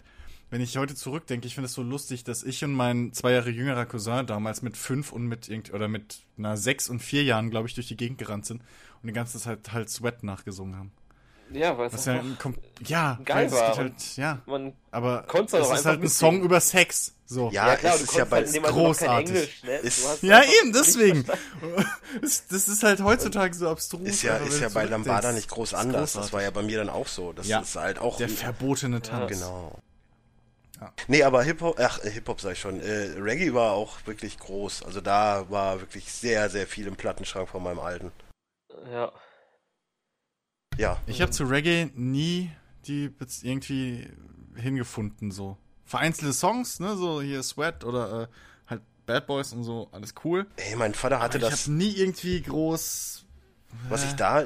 wenn ich heute zurückdenke, ich finde es so lustig, dass ich und mein zwei Jahre jüngerer Cousin damals mit fünf und mit irgend oder mit na, sechs und vier Jahren, glaube ich, durch die Gegend gerannt sind und die ganze Zeit halt Sweat nachgesungen haben. Ja, weil es Was ja, ja, geil es war halt, ja, man aber es ist halt ein. Song über Sex, so. Ja, es du ist ja bei halt großartig. Englisch, ne? Du Ist- Ja, eben, deswegen. Das, das ist halt heutzutage so abstrus. ist ja, ist ja bei Lambada nicht groß anders. Das großartig. war ja bei mir dann auch so. Das Ja. ist halt auch. Der verbotene Tanz. Genau. Ja. Nee, aber Hip-Hop, ach, äh, Hip-Hop sag ich schon, äh, Reggae war auch wirklich groß. Also da war wirklich sehr, sehr viel im Plattenschrank von meinem Alten. Ja. Ja, Ich habe zu Reggae nie die irgendwie hingefunden, so. Vereinzelte Songs, ne, so hier Sweat oder äh, halt Bad Boys und so, alles cool. ey, mein Vater hatte Aber ich das, habe nie irgendwie groß. was ich da,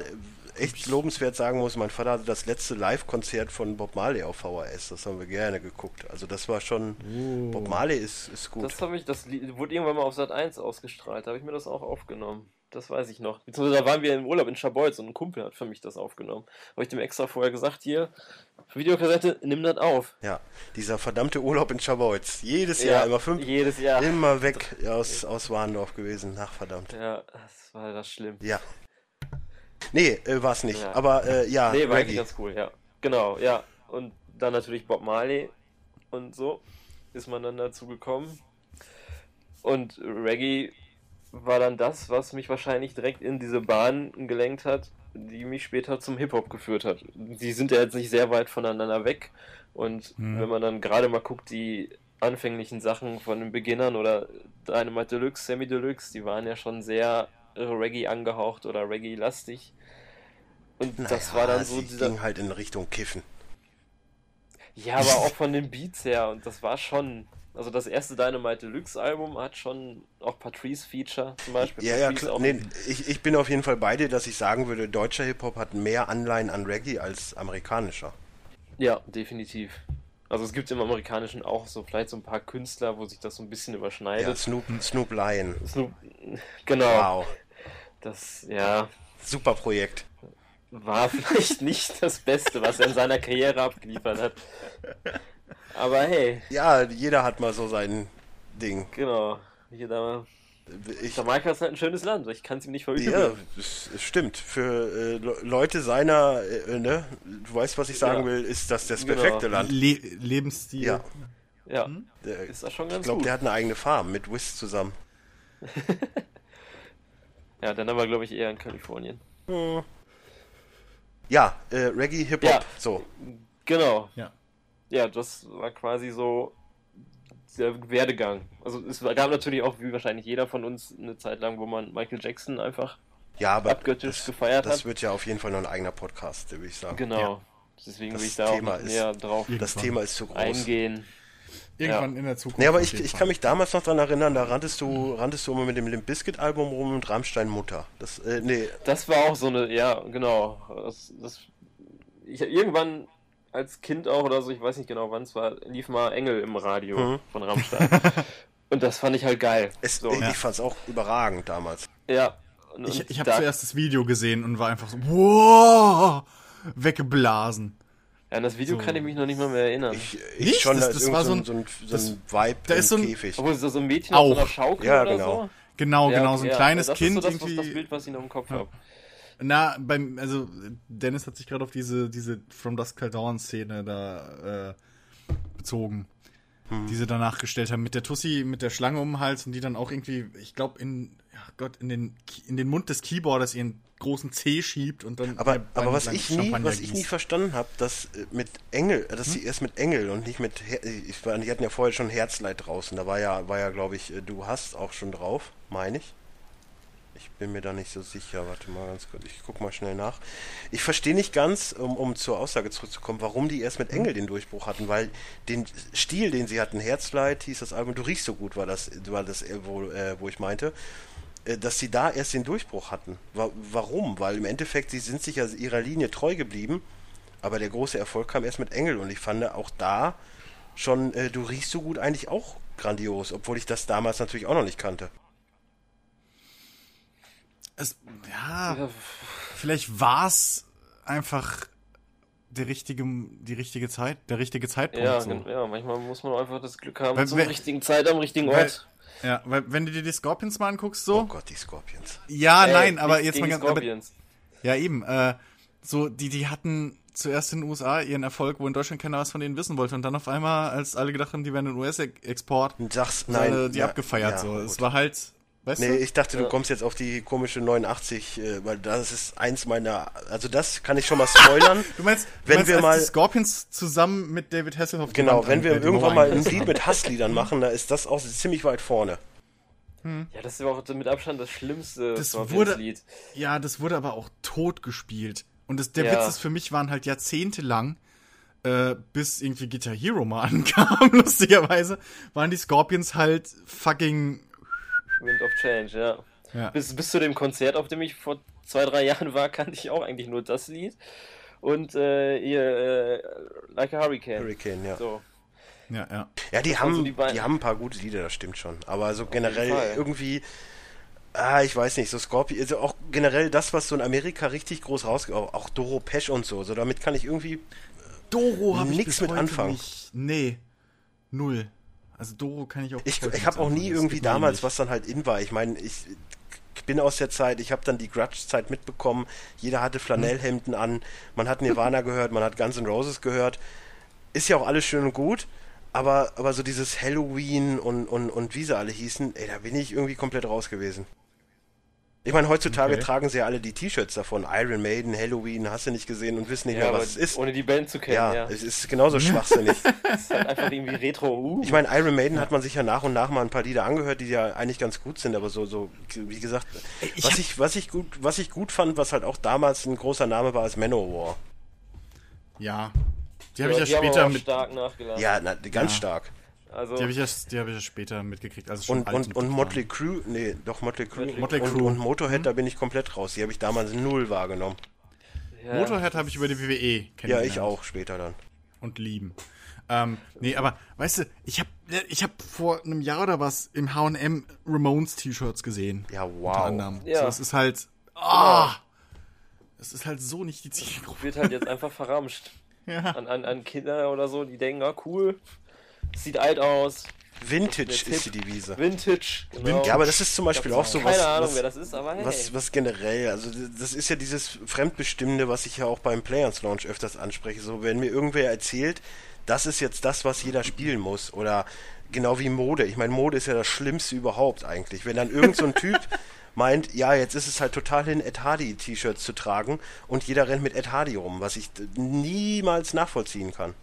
echt lobenswert sagen muss, mein Vater hatte das letzte Live-Konzert von Bob Marley auf VHS. Das haben wir gerne geguckt. Also das war schon. Oh. Bob Marley ist, ist gut. Das habe ich, das Lied wurde irgendwann mal auf Sat 1 ausgestrahlt. Da habe ich mir das auch aufgenommen. Das weiß ich noch. Beziehungsweise da waren wir im Urlaub in Schabolz und ein Kumpel hat für mich das aufgenommen. Habe ich dem extra vorher gesagt, hier, Videokassette, nimm das auf. Ja, dieser verdammte Urlaub in Schabolz. Jedes Jahr, immer fünf. Jedes Jahr. Immer weg aus, aus Warndorf gewesen. Ach, verdammt. Ja, das war das schlimm. Ja. Nee, äh, war es nicht. Ja. Aber äh, ja, Nee, war eigentlich ganz cool, ja. Genau, ja. Und dann natürlich Bob Marley und so ist man dann dazu gekommen. Und Reggae war dann das, was mich wahrscheinlich direkt in diese Bahn gelenkt hat, die mich später zum Hip-Hop geführt hat. Die sind ja jetzt nicht sehr weit voneinander weg. Und Mhm. wenn man dann gerade mal guckt, die anfänglichen Sachen von den Beginnern oder Dynamite Deluxe, Semi Deluxe, die waren ja schon sehr Reggae angehaucht oder Reggae-lastig. Und das Naja, war dann so sie dieser. ging halt in Richtung Kiffen. Ja, aber auch von den Beats her und das war schon. Also das erste Dynamite Deluxe Album hat schon auch Patrice Feature zum Beispiel. Ja, ja, klar. Nee, ich, ich bin auf jeden Fall bei dir, dass ich sagen würde, deutscher Hip-Hop hat mehr Anleihen an Reggae als amerikanischer. Ja, definitiv. Also es gibt im Amerikanischen auch so vielleicht so ein paar Künstler, wo sich das so ein bisschen Ja, überschneidet. Snoop, Snoop Lion. Snoop, genau. Wow. Das, ja, Super Projekt. war vielleicht nicht das Beste, was er in seiner Karriere abgeliefert hat. Aber hey, Ja, jeder hat mal so sein Ding. genau. Hier da, Ich, Jamaika ist halt ein schönes Land, ich kann es ihm nicht verübeln. ja, es, stimmt. Für äh, Le- Leute seiner, äh, ne, du weißt, was ich sagen Ja. will, ist das das Genau. perfekte Land. Le Lebensstil. Ja. Ja, Der, ist das schon ich ganz glaube, gut. der hat eine eigene Farm mit Wiz zusammen. Ja, dann aber glaube ich eher in Kalifornien. Ja, äh, Reggae, Hip-Hop, Ja. so. Genau. Ja. Ja, das war quasi so der Werdegang. Also es gab natürlich auch, wie wahrscheinlich jeder von uns, eine Zeit lang, wo man Michael Jackson einfach Ja, aber abgöttisch das, gefeiert das hat. wird ja auf jeden Fall noch ein eigener Podcast, würde ich sagen. Genau. Ja. Deswegen Das will ich da Thema auch ist- näher drauf. Das. Thema ist zu groß. eingehen. Irgendwann in der Zukunft. Nee, aber ich, ich kann mich damals noch dran erinnern, da ranntest du, ranntest du immer mit dem Limp Bizkit Album rum und Rammstein Mutter. Das, äh, nee, Das war auch so eine, ja, genau. Das, das, ich, irgendwann als Kind auch oder so, ich weiß nicht genau wann es war, lief mal Engel im Radio Mhm. von Rammstein. Und das fand ich halt geil. es, so. ich, Ja. ich fand's auch überragend damals. Ja. Und, Ich, ich habe da- zuerst das Video gesehen und war einfach so, wow, weggeblasen. Ja, an das Video so- kann ich mich noch nicht mal mehr erinnern. Ich, ich Nicht? schon, Das- das war so ein, so ein, so das- ein Vibe da im ist so ein- Käfig. Obwohl, so ein Mädchen auf so einer Auch. Schaukel Ja, oder genau. so? Genau, Ja, genau, so ein ja, kleines das Kind ist so das, irgendwie. das Bild, was ich noch im Kopf Ja. habe. Na, beim, also Dennis hat sich gerade auf diese, diese From Dusk Till Dawn Szene da äh, bezogen. Hm. Die sie danach gestellt haben mit der Tussi, mit der Schlange um den Hals und die dann auch irgendwie, ich glaube, in, ja Gott, in den, in den Mund des Keyboarders ihren großen C schiebt und dann. Aber, aber was ich nie, was ich nie verstanden habe, dass äh, mit Engel, dass Hm? sie erst mit Engel und nicht mit, Her ich war, die hatten ja vorher schon Herzleid draußen. Da war ja, war ja, glaube ich, äh, du hast auch schon drauf, meine ich. Ich bin mir da nicht so sicher. Warte mal ganz kurz. Ich guck mal schnell nach. Ich verstehe nicht ganz, um, um zur Aussage zurückzukommen, warum die erst mit Hm? Engel den Durchbruch hatten, weil den Stil, den sie hatten, Herzleid hieß das Album, du riechst so gut, war das, war das, äh, wo, äh, wo ich meinte äh, dass sie da erst den Durchbruch hatten. Wa warum? Weil im Endeffekt, sie sind sich ja ihrer Linie treu geblieben, aber der große Erfolg kam erst mit Engel und ich fand auch da schon, äh, du riechst so gut eigentlich auch grandios, obwohl ich das damals natürlich auch noch nicht kannte. Es, ja, Ja, vielleicht war es einfach der richtige, die richtige Zeit, der richtige Zeitpunkt. ja, so. ja, manchmal muss man einfach das Glück haben, Weil- zur richtigen Zeit am richtigen weil- Ort. Ja, weil wenn du dir die Scorpions mal anguckst, so. Oh Gott, die Scorpions. Ja, Ey, nein, aber jetzt mal ganz. Aber, Scorpions. ja, eben. Äh, so, die, die hatten zuerst in den USA ihren Erfolg, wo in Deutschland keiner was von denen wissen wollte. Und dann auf einmal, als alle gedacht haben, die wären ein US-Export, nein, nein. die ja, abgefeiert. ja, so. gut. Es war halt, weißt Nee, du? ich dachte, du Ja. kommst jetzt auf die komische 89, äh, weil das ist eins meiner, also das kann ich schon mal spoilern. Du meinst, wenn du meinst wir als mal- die Scorpions zusammen mit David Hasselhoff genau, wenn wir irgendwann mal ein Lied mit Hassliedern machen, da ist das auch ziemlich weit vorne. Ja, das ist auch mit Abstand das schlimmste Das Scorpions-Lied. Ja, das wurde aber auch tot gespielt. Und das, der Ja. Witz ist, für mich waren halt jahrzehntelang, äh, bis irgendwie Guitar Hero mal ankam, lustigerweise, waren die Scorpions halt fucking, Wind of Change, ja. Ja. Bis, bis zu dem Konzert, auf dem ich vor zwei, drei Jahren war, kannte ich auch eigentlich nur das Lied. Und äh, ihr äh, Like a Hurricane. Hurricane, ja. So. Ja, ja. Ja, die haben, so die, die, haben ein paar gute Lieder, das stimmt schon. Aber so generell irgendwie, ah, ich weiß nicht, so Scorpio, also auch generell das, was so in Amerika richtig groß rausgeht, auch, auch Doro Pesch und so, so damit kann ich irgendwie Doro habe ich nichts mit anfangen. Nicht, nee, null. Also Doro kann ich auch. Ich, ich habe auch nie irgendwie damals, was dann halt in war. Ich meine, ich bin aus der Zeit, ich habe dann die Grudge-Zeit mitbekommen. Jeder hatte Flanellhemden an, man hat Nirvana gehört, man hat Guns N' Roses gehört. Ist ja auch alles schön und gut, aber, aber so dieses Halloween und, und, und wie sie alle hießen, ey, da bin ich irgendwie komplett raus gewesen. Ich meine, heutzutage okay. tragen sie ja alle die T-Shirts davon. Iron Maiden, Halloween, hast du nicht gesehen und wissen nicht ja, mehr, was es ist. Ohne die Band zu kennen, ja. ja. es ist genauso schwachsinnig. es ist halt einfach irgendwie Retro. Uh. Ich meine, Iron Maiden ja. hat man sich ja nach und nach mal ein paar Lieder angehört, die ja eigentlich ganz gut sind, aber so, so, wie gesagt, ich was ich, was ich gut, was ich gut fand, was halt auch damals ein großer Name war, ist Manowar. Ja. Die habe ich ja später mit. Stark nachgelassen. Ja, na, ganz stark. Also die habe ich, erst, hab ich ja später mitgekriegt. Also und, und, und Motley Crue, nee, doch Motley Crue. Motley Crue. Und, und Motorhead, mhm. da bin ich komplett raus. Die habe ich damals null wahrgenommen. Ja. Motorhead habe ich über die WWE kennengelernt. Ja, ich auch, später dann. Und lieben. Ähm, nee, aber weißt du, ich habe ich hab vor einem Jahr oder was im H&M Ramones T-Shirts gesehen. Ja, wow. Ja. So, das ist halt, ah, oh, das ist halt so nicht die Zielgruppe. Wird halt jetzt einfach verramscht. ja. An, an, an Kinder oder so, die denken, ah, cool, Sieht alt aus. Vintage ist die Devise. Vintage, genau. Ja, aber das ist zum Beispiel auch so Keine was, Ahnung, was, wer das ist, aber hey. was, was generell, also das ist ja dieses Fremdbestimmende, was ich ja auch beim Players Launch öfters anspreche. So, wenn mir irgendwer erzählt, das ist jetzt das, was jeder spielen muss, oder genau wie Mode. Ich meine, Mode ist ja das Schlimmste überhaupt eigentlich. Wenn dann irgend so ein Typ meint, ja, jetzt ist es halt total hin, Ed Hardy T-Shirts zu tragen und jeder rennt mit Ed Hardy rum, was ich niemals nachvollziehen kann.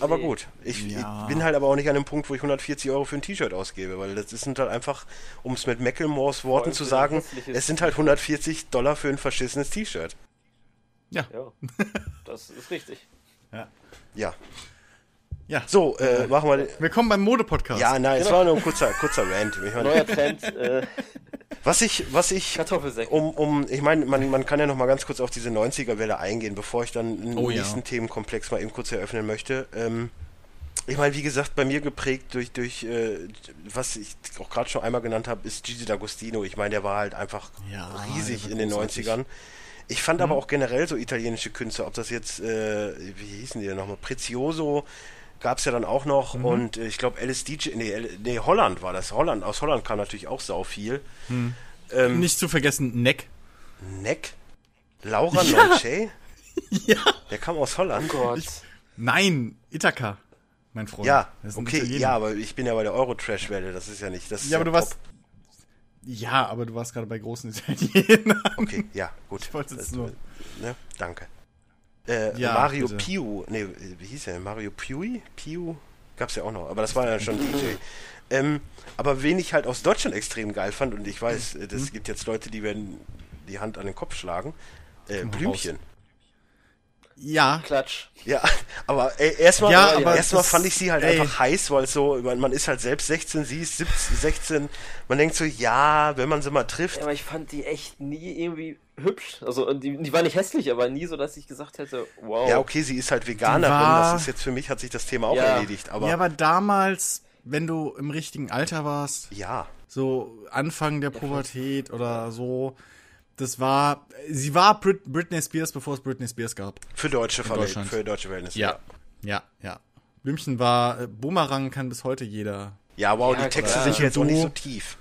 Aber gut, ich, ja. ich, bin halt aber auch nicht an dem Punkt, wo ich 140 Euro für ein T-Shirt ausgebe, weil das sind halt einfach, um es mit Macklemores Worten zu sagen, es sind halt 140 Dollar für ein verschissenes T-Shirt. Ja. ja. Das ist richtig. Ja. Ja. Ja. So, äh, machen wir. Willkommen beim Mode-Podcast. Ja, nein, genau. es war nur ein kurzer, kurzer Rant. Neuer Trend. Äh. Was ich, was ich, um, um, ich meine, man, man kann ja noch mal ganz kurz auf diese 90er-Welle eingehen, bevor ich dann den oh, nächsten ja. Themenkomplex mal eben kurz eröffnen möchte. Ähm, ich meine, wie gesagt, bei mir geprägt durch, durch äh, was ich auch gerade schon einmal genannt habe, ist Gigi D'Agostino. Ich meine, der war halt einfach ja, riesig in den 90ern. Ich fand mhm. aber auch generell so italienische Künstler, ob das jetzt, äh, wie hießen die denn nochmal, Prezioso, gab es ja dann auch noch mhm. und äh, ich glaube LSD, nee, nee, Holland war das. Holland, aus Holland kam natürlich auch sau viel. Mhm. Ähm, Nicht zu vergessen, Neck. Neck? Laura ja. Nonche? ja. Der kam aus Holland. Oh Gott. Ich, nein, Ithaka, mein Freund. Ja, okay, ja, aber ich bin ja bei der Euro-Trash-Welle, das ist ja nicht. Das ja, aber ja du warst. Ja, aber du warst gerade bei großen Italienern. Okay, ja, gut. Ich wollte es nur. Ne, danke. Äh, ja, Mario bitte. Piu, nee, wie hieß er? Mario Piui? Piu? Gab's ja auch noch, aber das war ja schon DJ. Ähm, aber wen ich halt aus Deutschland extrem geil fand, und ich weiß, es mhm. gibt jetzt Leute, die werden die Hand an den Kopf schlagen, äh, Blümchen. Raus. Ja. Klatsch. Ja, aber ey, erstmal ja, erstmal fand ich sie halt ey. einfach heiß, weil so, man ist halt selbst 16, sie ist 17, 16. Man denkt so, ja, wenn man sie mal trifft. Ja, aber ich fand die echt nie irgendwie hübsch. Also die, die war nicht hässlich, aber nie so, dass ich gesagt hätte, wow. Ja, okay, sie ist halt Veganerin. War... Das ist jetzt für mich hat sich das Thema auch ja. erledigt. Aber ja, aber damals, wenn du im richtigen Alter warst. Ja. So Anfang der Pubertät oder so das war, sie war Brit Britney Spears, bevor es Britney Spears gab. Für deutsche Verhältnisse, für deutsche Verhältnisse. Ja, ja, ja. Blümchen war, äh, Boomerang kann bis heute jeder. Ja, wow, ja, die Texte sind jetzt auch nicht so tief.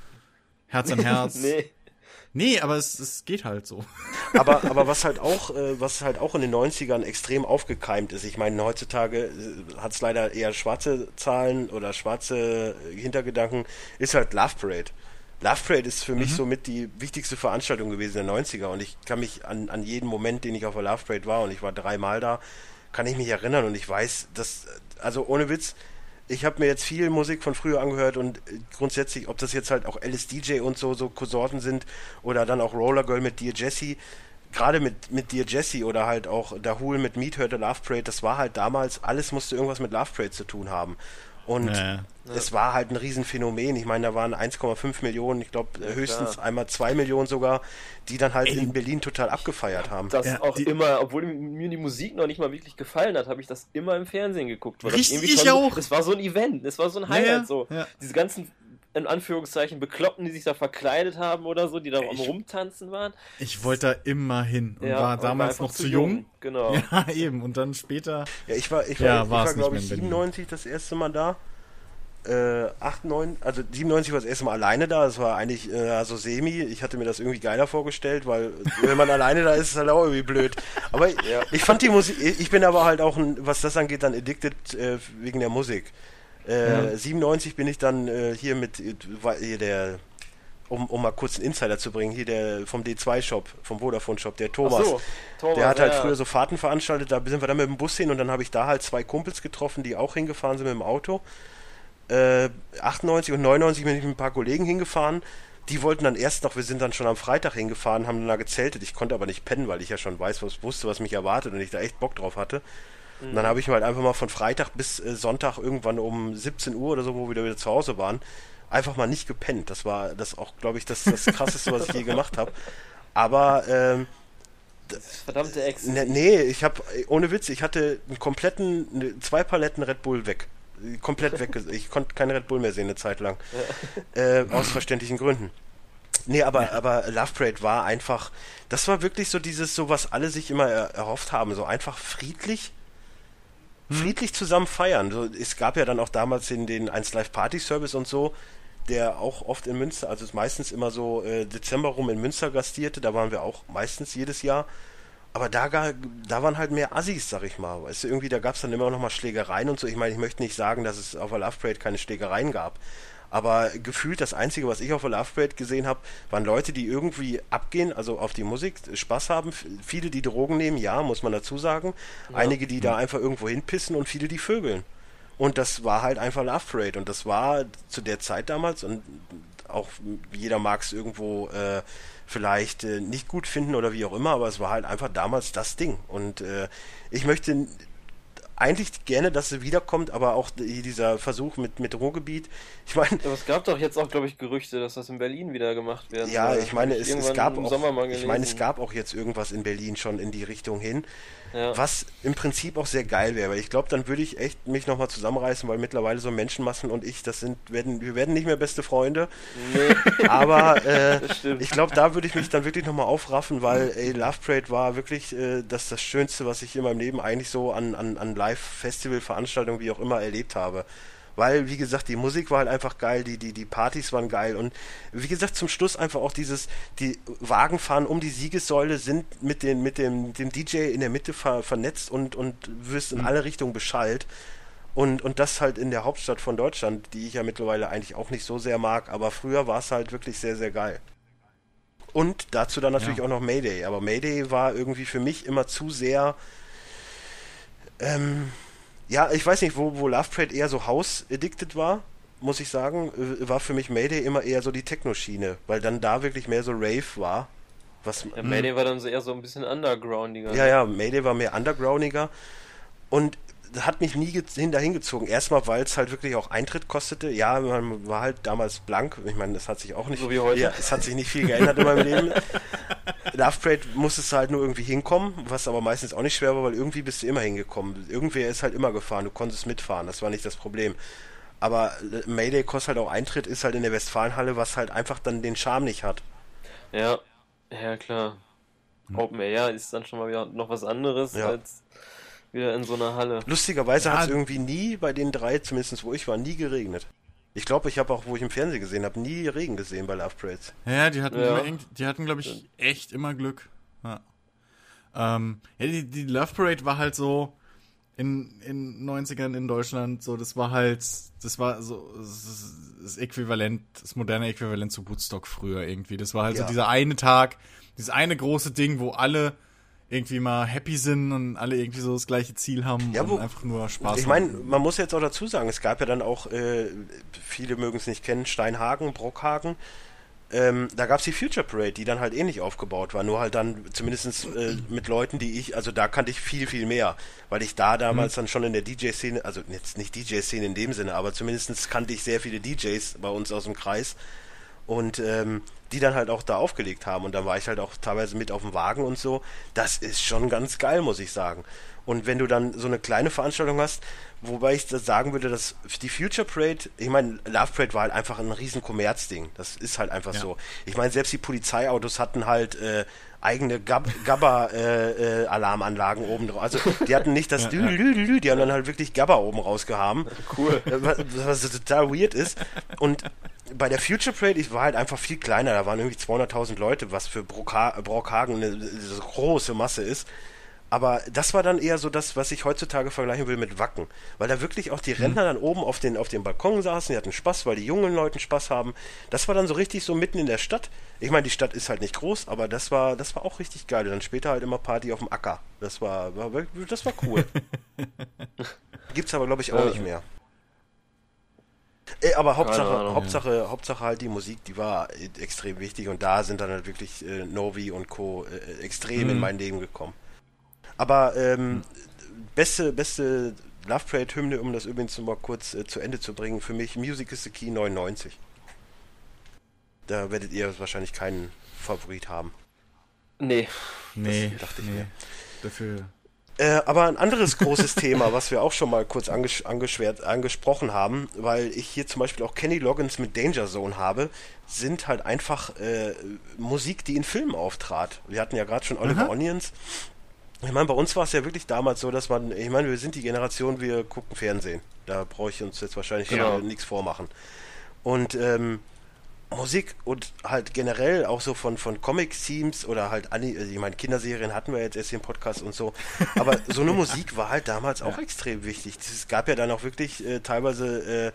Herz an Herz. nee. Nee, aber es, es geht halt so. aber, aber was halt auch, äh, was halt auch in den 90ern extrem aufgekeimt ist, ich meine, heutzutage äh, hat es leider eher schwarze Zahlen oder schwarze Hintergedanken, ist halt Love Parade. Love Parade ist für mhm. mich somit die wichtigste Veranstaltung gewesen in den 90er und ich kann mich an, an jeden Moment, den ich auf der Love Parade war und ich war dreimal da, kann ich mich erinnern und ich weiß, dass, also ohne Witz, ich habe mir jetzt viel Musik von früher angehört und grundsätzlich, ob das jetzt halt auch LSDJ und so, so Konsorten sind oder dann auch Roller Girl mit Dear Jessie, gerade mit, mit Dear Jessie oder halt auch Dahul mit Meet Her the Love Parade, das war halt damals, alles musste irgendwas mit Love Parade zu tun haben. Und naja. es war halt ein Riesenphänomen. Ich meine, da waren 1,5 Millionen, ich glaube ja, höchstens klar. einmal 2 Millionen sogar, die dann halt Ey. in Berlin total abgefeiert haben. Das ja, auch immer, obwohl mir die Musik noch nicht mal wirklich gefallen hat, habe ich das immer im Fernsehen geguckt. Richtig, ich auch. Das war so ein Event, das war so ein Highlight. so. Diese ganzen in Anführungszeichen Bekloppten, die sich da verkleidet haben oder so, die da am Rumtanzen waren. Ich wollte da immer hin und ja, war damals war noch zu jung. jung. Genau. Ja, eben. Und dann später. Ja, ich war, ich war, ja, ich war glaube ich, 97 das erste Mal da. Äh, 8, 9, also 97 war das erste Mal alleine da, das war eigentlich äh, also semi. Ich hatte mir das irgendwie geiler vorgestellt, weil wenn man alleine da ist, ist es halt auch irgendwie blöd. Aber ja. ich fand die Musik, ich bin aber halt auch, ein, was das angeht, dann addicted äh, wegen der Musik. Äh, ja. 97 bin ich dann äh, hier mit äh, hier der um, um mal kurz einen Insider zu bringen, hier der vom D2-Shop, vom Vodafone-Shop, der Thomas, so, Thomas, der hat halt ja. früher so Fahrten veranstaltet, da sind wir dann mit dem Bus hin und dann habe ich da halt zwei Kumpels getroffen, die auch hingefahren sind mit dem Auto. Äh, 98 und 99 bin ich mit ein paar Kollegen hingefahren, die wollten dann erst noch, wir sind dann schon am Freitag hingefahren, haben dann da gezeltet, ich konnte aber nicht pennen, weil ich ja schon weiß, was wusste, was mich erwartet und ich da echt Bock drauf hatte. Und dann habe ich halt einfach mal von Freitag bis äh, Sonntag irgendwann um 17 Uhr oder so, wo wir wieder zu Hause waren, einfach mal nicht gepennt. Das war das auch, glaube ich, das, das krasseste, was ich je gemacht habe. Aber ähm, verdammte Ex. Ne, nee, ich habe ohne Witz, ich hatte einen kompletten ne, zwei Paletten Red Bull weg. Komplett weg. Ich konnte keinen Red Bull mehr sehen eine Zeit lang. Ja. Äh, aus verständlichen Gründen. Nee, aber, aber Love Parade war einfach, das war wirklich so dieses, so was alle sich immer erhofft haben, so einfach friedlich. Friedlich zusammen feiern. So, es gab ja dann auch damals in den 1 Live Party Service und so, der auch oft in Münster, also meistens immer so äh, Dezember rum in Münster gastierte, da waren wir auch meistens jedes Jahr. Aber da, da waren halt mehr Assis, sag ich mal. Weißt du, irgendwie, da gab es dann immer noch mal Schlägereien und so. Ich meine, ich möchte nicht sagen, dass es auf der Love Parade keine Schlägereien gab. Aber gefühlt das Einzige, was ich auf der Love Parade gesehen habe, waren Leute, die irgendwie abgehen, also auf die Musik, Spaß haben. Viele, die Drogen nehmen, ja, muss man dazu sagen. Ja. Einige, die da einfach irgendwo hinpissen und viele, die vögeln. Und das war halt einfach Love Parade. Und das war zu der Zeit damals und auch jeder mag es irgendwo äh, vielleicht äh, nicht gut finden oder wie auch immer, aber es war halt einfach damals das Ding. Und äh, ich möchte eigentlich gerne, dass sie wiederkommt, aber auch dieser Versuch mit, mit Ruhrgebiet. Ich meine. Aber es gab doch jetzt auch, glaube ich, Gerüchte, dass das in Berlin wieder gemacht werden Ja, ich meine, es, es gab auch, ich meine, es gab auch jetzt irgendwas in Berlin schon in die Richtung hin. Ja. Was im Prinzip auch sehr geil wäre, weil ich glaube, dann würde ich echt mich nochmal zusammenreißen, weil mittlerweile so Menschenmassen und ich, das sind, werden, wir werden nicht mehr beste Freunde. Nee. Aber äh, ich glaube, da würde ich mich dann wirklich nochmal aufraffen, weil ey, Love Parade war wirklich äh, das, das Schönste, was ich in meinem Leben eigentlich so an, an, an Live-Festival-Veranstaltungen, wie auch immer, erlebt habe weil, wie gesagt, die Musik war halt einfach geil, die, die, die Partys waren geil und wie gesagt, zum Schluss einfach auch dieses, die Wagen fahren um die Siegessäule, sind mit, den, mit dem, dem DJ in der Mitte ver, vernetzt und, und wirst in mhm. alle Richtungen beschallt. Und, und das halt in der Hauptstadt von Deutschland, die ich ja mittlerweile eigentlich auch nicht so sehr mag, aber früher war es halt wirklich sehr, sehr geil. Und dazu dann natürlich ja. auch noch Mayday. Aber Mayday war irgendwie für mich immer zu sehr ähm, ja, ich weiß nicht, wo, wo Love Parade eher so House-addicted war, muss ich sagen, äh, war für mich Mayday immer eher so die Techno-Schiene, weil dann da wirklich mehr so Rave war. Was, ja, Mayday war dann so eher so ein bisschen undergroundiger. Ja, ja, Mayday war mehr undergroundiger. Und hat mich nie dahin gezogen. Erstmal, weil es halt wirklich auch Eintritt kostete. Ja, man war halt damals blank. Ich meine, das hat sich auch nicht. So wie heute. Ja, es hat sich nicht viel geändert in meinem Leben. Love Parade musstest du halt nur irgendwie hinkommen, was aber meistens auch nicht schwer war, weil irgendwie bist du immer hingekommen. Irgendwer ist halt immer gefahren, du konntest mitfahren, das war nicht das Problem. Aber Mayday kostet halt auch Eintritt, ist halt in der Westfalenhalle, was halt einfach dann den Charme nicht hat. Ja, ja klar. Open Air ist dann schon mal wieder noch was anderes ja. als wieder in so einer Halle. Lustigerweise ja. hat es irgendwie nie bei den drei, zumindest wo ich war, nie geregnet. Ich glaube, ich habe auch, wo ich im Fernsehen gesehen habe, nie Regen gesehen bei Love Parades. Ja, die hatten, ja. Immer, die hatten, glaube ich, echt immer Glück. Ja, ähm, ja die, die Love Parade war halt so in in 90ern in Deutschland so, das war halt, das war so das, das Äquivalent, das moderne Äquivalent zu Woodstock früher irgendwie. Das war halt ja. so dieser eine Tag, dieses eine große Ding, wo alle irgendwie mal happy sind und alle irgendwie so das gleiche Ziel haben ja, wo, und einfach nur Spaß Ich meine, man muss jetzt auch dazu sagen, es gab ja dann auch, äh, viele mögen es nicht kennen, Steinhagen, Brockhagen. ähm, da gab es die Future Parade, die dann halt ähnlich aufgebaut war, nur halt dann zumindest äh, mit Leuten, die ich, also da kannte ich viel, viel mehr, weil ich da damals mhm. dann schon in der DJ-Szene, also jetzt nicht DJ-Szene in dem Sinne, aber zumindest kannte ich sehr viele DJs bei uns aus dem Kreis und ähm, die dann halt auch da aufgelegt haben und dann war ich halt auch teilweise mit auf dem Wagen und so. Das ist schon ganz geil, muss ich sagen. Und wenn du dann so eine kleine Veranstaltung hast, wobei ich das sagen würde, dass die Future Parade, ich meine, Love Parade war halt einfach ein riesen Kommerzding. Das ist halt einfach ja. so. Ich meine, selbst die Polizeiautos hatten halt äh, eigene Gab Gabba-Alarmanlagen äh, äh, oben drauf. Also die hatten nicht das ja, Lü, Lü, Lü, die haben dann halt wirklich Gabba oben rausgehaben. Cool. Was, was total weird ist. Und bei der Future Parade, ich war halt einfach viel kleiner, da waren irgendwie 200.000 Leute, was für Brockhagen eine, eine große Masse ist. Aber das war dann eher so das, was ich heutzutage vergleichen will mit Wacken. Weil da wirklich auch die mhm. Rentner dann oben auf den, auf den Balkon saßen, die hatten Spaß, weil die jungen Leute Spaß haben. Das war dann so richtig so mitten in der Stadt. Ich meine, die Stadt ist halt nicht groß, aber das war, das war auch richtig geil. Und dann später halt immer Party auf dem Acker. Das war, war das war cool. Gibt's aber, glaube ich, auch nicht mehr. Äh, aber Hauptsache, Hauptsache. Hauptsache halt die Musik, die war extrem wichtig und da sind dann halt wirklich äh, Novi und Co. Äh, extrem mhm. in mein Leben gekommen. Aber ähm, beste, beste Love Parade Hymne, um das übrigens mal kurz äh, zu Ende zu bringen, für mich Music is the Key 99. Da werdet ihr wahrscheinlich keinen Favorit haben. Nee. Nee, das dachte ich nee. Mir. Dafür. Äh, aber ein anderes großes Thema, was wir auch schon mal kurz anges angesprochen haben, weil ich hier zum Beispiel auch Kenny Loggins mit Danger Zone habe, sind halt einfach äh, Musik, die in Filmen auftrat. Wir hatten ja gerade schon Oliver Aha. Onions, ich meine, bei uns war es ja wirklich damals so, dass man, ich meine, wir sind die Generation, wir gucken Fernsehen. Da brauche ich uns jetzt wahrscheinlich genau. nichts vormachen. Und ähm, Musik und halt generell auch so von, von Comic-Themes oder halt, ich meine, Kinderserien hatten wir jetzt erst hier im Podcast und so, aber so eine Musik war halt damals auch ja. extrem wichtig. Es gab ja dann auch wirklich äh, teilweise, äh,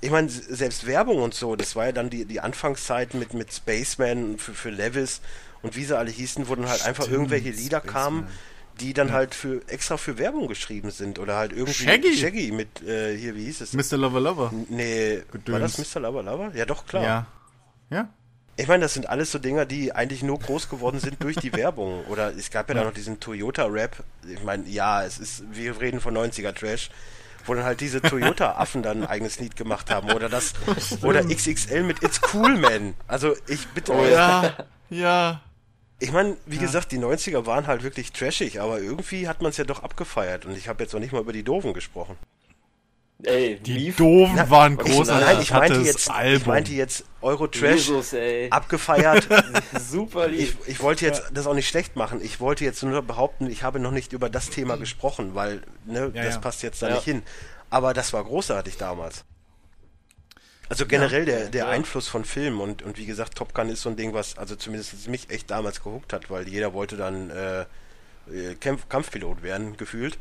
ich meine, selbst Werbung und so, das war ja dann die, die Anfangszeit mit, mit Spaceman für, für Levis und wie sie alle hießen, wo dann halt Stimmt, einfach irgendwelche Lieder Spaceman. kamen die dann halt für extra für Werbung geschrieben sind oder halt irgendwie Shaggy, Shaggy mit äh, hier wie hieß es? Mr. Lover Lover. Nee, Gedöns. war das Mr. Lover Lover? Ja, doch klar. Ja. Ja. Ich meine, das sind alles so Dinger, die eigentlich nur groß geworden sind durch die Werbung. Oder es gab ja, ja. da noch diesen Toyota-Rap. Ich meine, ja, es ist, wir reden von 90er Trash, wo dann halt diese Toyota-Affen dann ein eigenes Lied gemacht haben. Oder das, oder XXL mit It's Cool Man. Also ich bitte. Oh, ja, ja. Ich meine, wie ja. gesagt, die 90er waren halt wirklich trashig, aber irgendwie hat man es ja doch abgefeiert und ich habe jetzt noch nicht mal über die Doofen gesprochen. Ey, die Mief? Doofen Na, waren großartig. Nein, ich meinte, jetzt, ich meinte jetzt Euro-Trash abgefeiert. Super lieb. Ich, ich wollte jetzt ja. das auch nicht schlecht machen. Ich wollte jetzt nur behaupten, ich habe noch nicht über das Thema gesprochen, weil ne, ja, das ja. passt jetzt da nicht hin. Aber das war großartig damals. Also generell ja, der, der ja. Einfluss von Filmen und, und wie gesagt, Top Gun ist so ein Ding, was also zumindest mich echt damals gehuckt hat, weil jeder wollte dann äh, äh Kampf, Kampfpilot werden, gefühlt.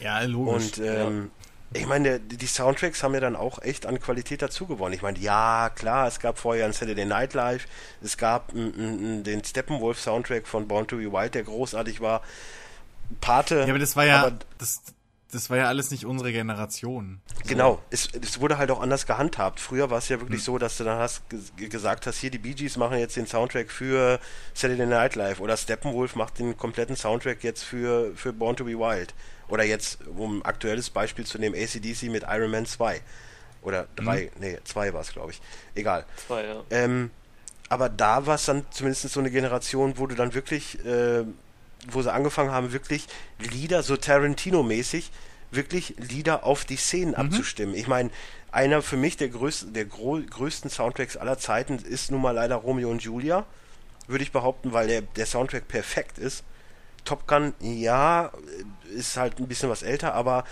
Ja, logisch. Und ähm, ja. ich meine, die Soundtracks haben ja dann auch echt an Qualität dazu gewonnen. Ich meine, ja, klar, es gab vorher ein Saturday Night Live, es gab n, n, den Steppenwolf Soundtrack von Born to Be Wild, der großartig war. Pate. Ja, aber das war ja, das, das war ja alles nicht unsere Generation. So. Genau, es, es, wurde halt auch anders gehandhabt. Früher war es ja wirklich hm. so, dass du dann hast gesagt hast, hier die Bee Gees machen jetzt den Soundtrack für Saturday Night Live oder Steppenwolf macht den kompletten Soundtrack jetzt für, für Born to be Wild. Oder jetzt, um ein aktuelles Beispiel zu nehmen, ACDC mit Iron Man 2. Oder 3, hm. nee, 2 war es, glaube ich. Egal. 2, ja. Ähm, aber da war es dann zumindest so eine Generation, wo du dann wirklich äh, wo sie angefangen haben, wirklich Lieder, so Tarantino-mäßig, wirklich Lieder auf die Szenen mhm. abzustimmen. Ich meine, einer für mich der größten, der größten Soundtracks aller Zeiten ist nun mal leider Romeo und Julia, würde ich behaupten, weil der, der Soundtrack perfekt ist. Top Gun, ja, ist halt ein bisschen was älter, aber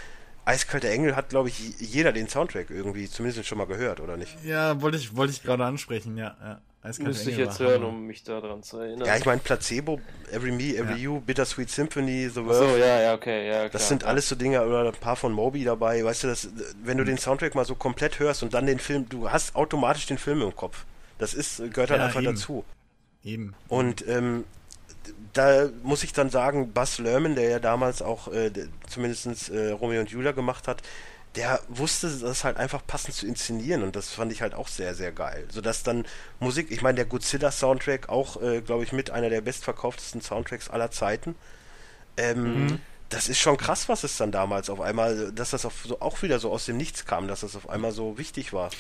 Eiskalter Engel hat, glaube ich, jeder den Soundtrack irgendwie zumindest schon mal gehört, oder nicht? Ja, wollte ich, wollte ich gerade ansprechen, ja. ja. Müsste ich jetzt hören, um mich daran zu erinnern. Ja, ich meine Placebo, Every Me, Every ja. You, Bittersweet Symphony, The World. So, ja, ja, okay, ja, klar. Das sind ja. alles so Dinge, oder ein paar von Moby dabei, weißt du, das, wenn du mhm. den Soundtrack mal so komplett hörst und dann den Film, du hast automatisch den Film im Kopf. Das ist, gehört halt ja, einfach eben. dazu. Eben. Und ähm, da muss ich dann sagen, Buzz Lerman, der ja damals auch äh, zumindest äh, Romeo und Julia gemacht hat, der wusste das halt einfach passend zu inszenieren und das fand ich halt auch sehr, sehr geil. Sodass dann Musik, ich meine, der Godzilla-Soundtrack auch, äh, glaube ich, mit einer der bestverkauftesten Soundtracks aller Zeiten. Ähm, mhm. Das ist schon krass, was es dann damals auf einmal, dass das auf, so, auch wieder so aus dem Nichts kam, dass das auf einmal so wichtig war.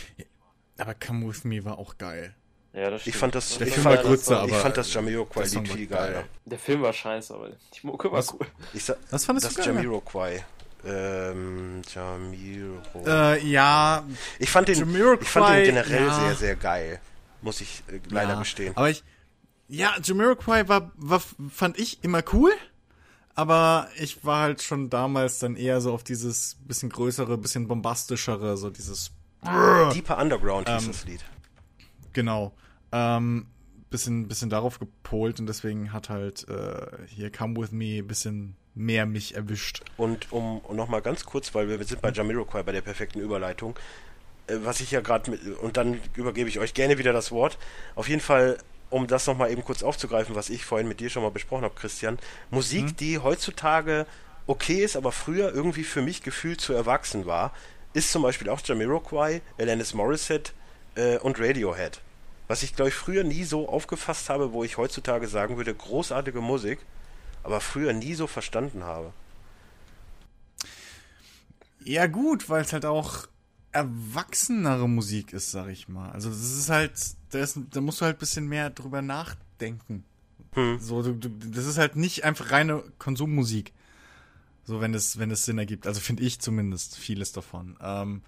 Aber Come With Me war auch geil. Ja, das stimmt. Ich fand das, der Film war Grütze, aber ich fand das Jamiroquai-Lied viel geiler. Der Film war scheiße, aber die Mucke war cool. Ich sa was fandest das du geil? Jamiroquai. Ähm, Jamiro. Äh, ja. Ich fand den, ich fand den generell ja. sehr, sehr geil. Muss ich äh, leider ja, gestehen. Aber ich, ja, Jamiroquai war, war, fand ich immer cool. Aber ich war halt schon damals dann eher so auf dieses bisschen größere, bisschen bombastischere, so dieses. Deeper Underground hieß ähm, das Lied. Genau. Ähm, bisschen, bisschen darauf gepolt und deswegen hat halt äh, hier Come With Me ein bisschen mehr mich erwischt. Und um nochmal ganz kurz, weil wir sind bei Jamiroquai bei der perfekten Überleitung, äh, was ich ja gerade mit, und dann übergebe ich euch gerne wieder das Wort. Auf jeden Fall, um das nochmal eben kurz aufzugreifen, was ich vorhin mit dir schon mal besprochen habe, Christian. Musik, hm? die heutzutage okay ist, aber früher irgendwie für mich gefühlt zu erwachsen war, ist zum Beispiel auch Jamiroquai, Alanis Morissette äh, und Radiohead. Was ich, glaube ich, früher nie so aufgefasst habe, wo ich heutzutage sagen würde, großartige Musik aber früher nie so verstanden habe. Ja, gut, weil es halt auch erwachsenere Musik ist, sag ich mal. Also das ist halt, da, ist, da musst du halt ein bisschen mehr drüber nachdenken. Hm. So, du, du, das ist halt nicht einfach reine Konsummusik. So, wenn es, wenn es Sinn ergibt. Also finde ich zumindest vieles davon. Ähm,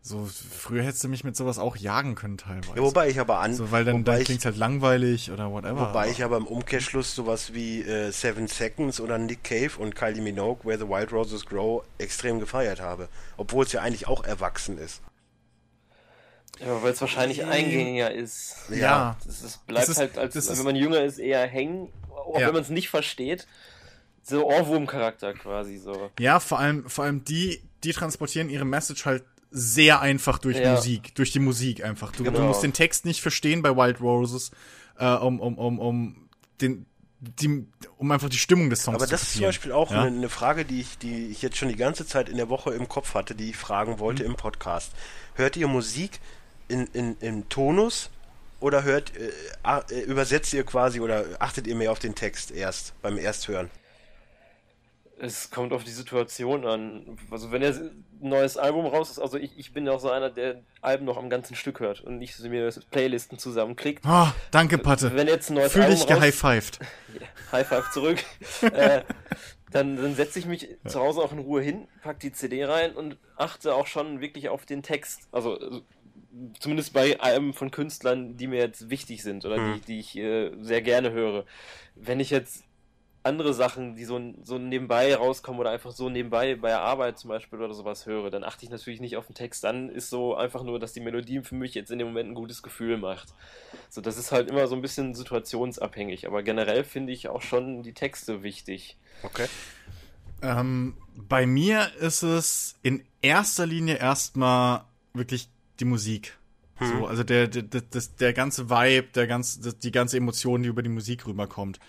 so, früher hättest du mich mit sowas auch jagen können teilweise. Ja, wobei ich aber an. So, weil dann, dann klingt halt langweilig oder whatever. Wobei aber. ich aber im Umkehrschluss sowas wie äh, Seven Seconds oder Nick Cave und Kylie Minogue, Where the Wild Roses Grow, extrem gefeiert habe. Obwohl es ja eigentlich auch erwachsen ist. Ja, weil es wahrscheinlich eingängiger ist. Ja. Es bleibt ist, halt, als wenn man jünger ist, eher hängen, auch ja. wenn man es nicht versteht. So Ohrwurm-Charakter quasi so. Ja, vor allem, vor allem die, die transportieren ihre Message halt sehr einfach durch ja. Musik, durch die Musik einfach. Du, genau. du, musst den Text nicht verstehen bei Wild Roses, äh, um, um, um, um den, die, um einfach die Stimmung des Songs Aber das ist zum Beispiel auch ja? eine, eine, Frage, die ich, die ich jetzt schon die ganze Zeit in der Woche im Kopf hatte, die ich fragen wollte mhm. im Podcast. Hört ihr Musik in, in, im Tonus oder hört, äh, äh, übersetzt ihr quasi oder achtet ihr mehr auf den Text erst beim Ersthören? Es kommt auf die Situation an. Also wenn er ein neues Album raus ist, also ich, ich bin ja auch so einer, der Alben noch am ganzen Stück hört und nicht so mir Playlisten zusammenklickt. Oh, danke, Patte. Wenn jetzt ein neues Fühl dich gehighfived. Ja, High Five zurück. äh, dann, dann setze ich mich ja. zu Hause auch in Ruhe hin, pack die CD rein und achte auch schon wirklich auf den Text. Also zumindest bei Alben von Künstlern, die mir jetzt wichtig sind oder hm. die, die ich äh, sehr gerne höre. Wenn ich jetzt andere Sachen, die so, so nebenbei rauskommen oder einfach so nebenbei bei der Arbeit zum Beispiel oder sowas höre, dann achte ich natürlich nicht auf den Text. Dann ist so einfach nur, dass die Melodie für mich jetzt in dem Moment ein gutes Gefühl macht. So, das ist halt immer so ein bisschen situationsabhängig. Aber generell finde ich auch schon die Texte wichtig. Okay. Ähm, bei mir ist es in erster Linie erstmal wirklich die Musik. Hm. So, also der, der, der, der ganze Vibe, der ganze, die ganze Emotion, die über die Musik rüberkommt.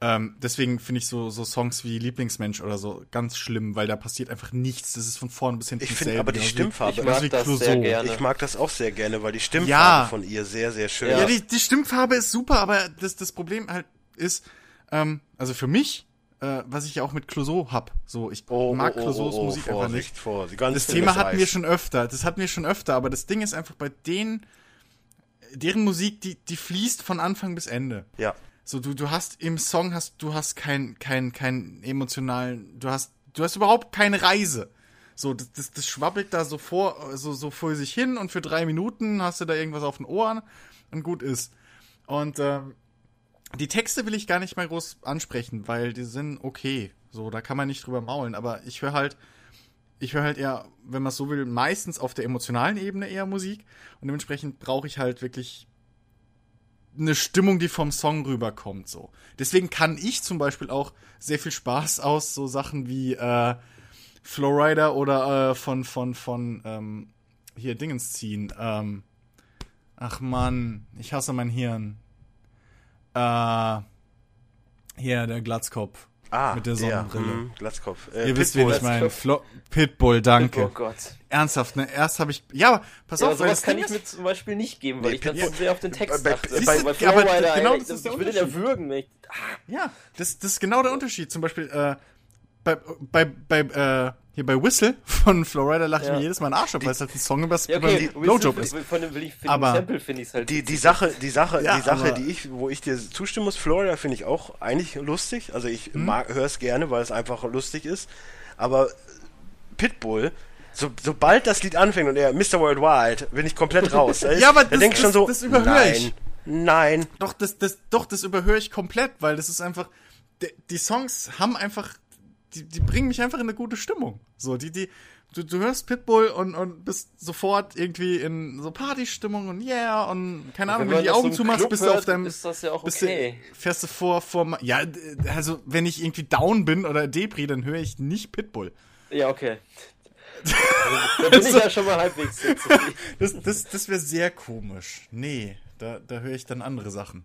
Ähm, deswegen finde ich so, so Songs wie Lieblingsmensch oder so ganz schlimm, weil da passiert einfach nichts. Das ist von vorn bis hinten Ich finde aber die Stimmfarbe, ich mag, das sehr gerne. ich mag das auch sehr gerne, weil die Stimmfarbe ja. von ihr sehr, sehr schön ist. Ja, die, die Stimmfarbe ist super, aber das, das Problem halt ist, ähm, also für mich, äh, was ich ja auch mit Clouseau hab, so, ich oh, mag oh, oh, Clouseaus oh, Musik Vorsicht, einfach nicht. Vorsicht, das Thema hatten wir schon öfter, das hatten wir schon öfter, aber das Ding ist einfach bei denen, deren Musik, die, die fließt von Anfang bis Ende. Ja. So, du, du hast im Song hast, du hast keinen, keinen, keinen emotionalen, du hast, du hast überhaupt keine Reise. So, das, das, das schwabbelt da so vor, so, so vor sich hin und für drei Minuten hast du da irgendwas auf den Ohren und gut ist. Und ähm, die Texte will ich gar nicht mal groß ansprechen, weil die sind okay. So, da kann man nicht drüber maulen. Aber ich höre halt, ich höre halt eher, wenn man es so will, meistens auf der emotionalen Ebene eher Musik. Und dementsprechend brauche ich halt wirklich eine Stimmung, die vom Song rüberkommt, so. Deswegen kann ich zum Beispiel auch sehr viel Spaß aus so Sachen wie äh, Flowrider oder äh, von von von ähm, hier Dingens ziehen. Ähm, ach man, ich hasse mein Hirn. Äh, hier der Glatzkopf. Ah, mit der Sonnenbrille. Ja, hm, Glatzkopf. Äh, Ihr wisst, wen Pitbull. ich meine. Flo Pitbull, danke. Oh Gott. Ernsthaft, ne? Erst habe ich. Ja, aber pass Ja, auf, aber sowas das kann ich mir zum Beispiel nicht geben, weil Nee, ich dann Pitbull- zu sehr auf den Text bei- achte. bei- Bei, bei aber Flowrider, genau ey, das ist der ich würde den Unterschied. erwürgen. Ich, Ja, das, das ist genau der Unterschied. Zum Beispiel, äh, bei, bei, bei, äh, hier bei Whistle von Florida lache ich Ja. mir jedes Mal einen Arsch ab, weil es halt ein Song über, ja, über okay, Whistle Blowjob ist. Von dem, will ich, für Aber Sample finde ich es halt. Die, die Sache, die Sache, Ja, die Sache, die ich, wo ich dir zustimmen muss, Florida finde ich auch eigentlich lustig. Also ich Hm? mag, höre es gerne, weil es einfach lustig ist. Aber Pitbull, so, sobald das Lied anfängt und er Mr. Worldwide, bin ich komplett raus. Ja, aber da das- denk ich schon so, das überhöre nein, ich. nein. Doch, das, das, doch, das überhöre ich komplett, weil das ist einfach, die, die Songs haben einfach, die, die bringen mich einfach in eine gute Stimmung. So, die, die, du, du hörst Pitbull und, und bist sofort irgendwie in so Partystimmung und yeah und keine Ahnung, wenn, man du die so Augen zumachst, Club bist du auf deinem, ist das ja auch okay. du, fährst du vor, vor, ja, also wenn ich irgendwie down bin oder Depri, dann höre ich nicht Pitbull. Ja, okay. da bin ich ja schon mal halbwegs. Das, das, das wäre sehr komisch. Nee, da, da höre ich dann andere Sachen.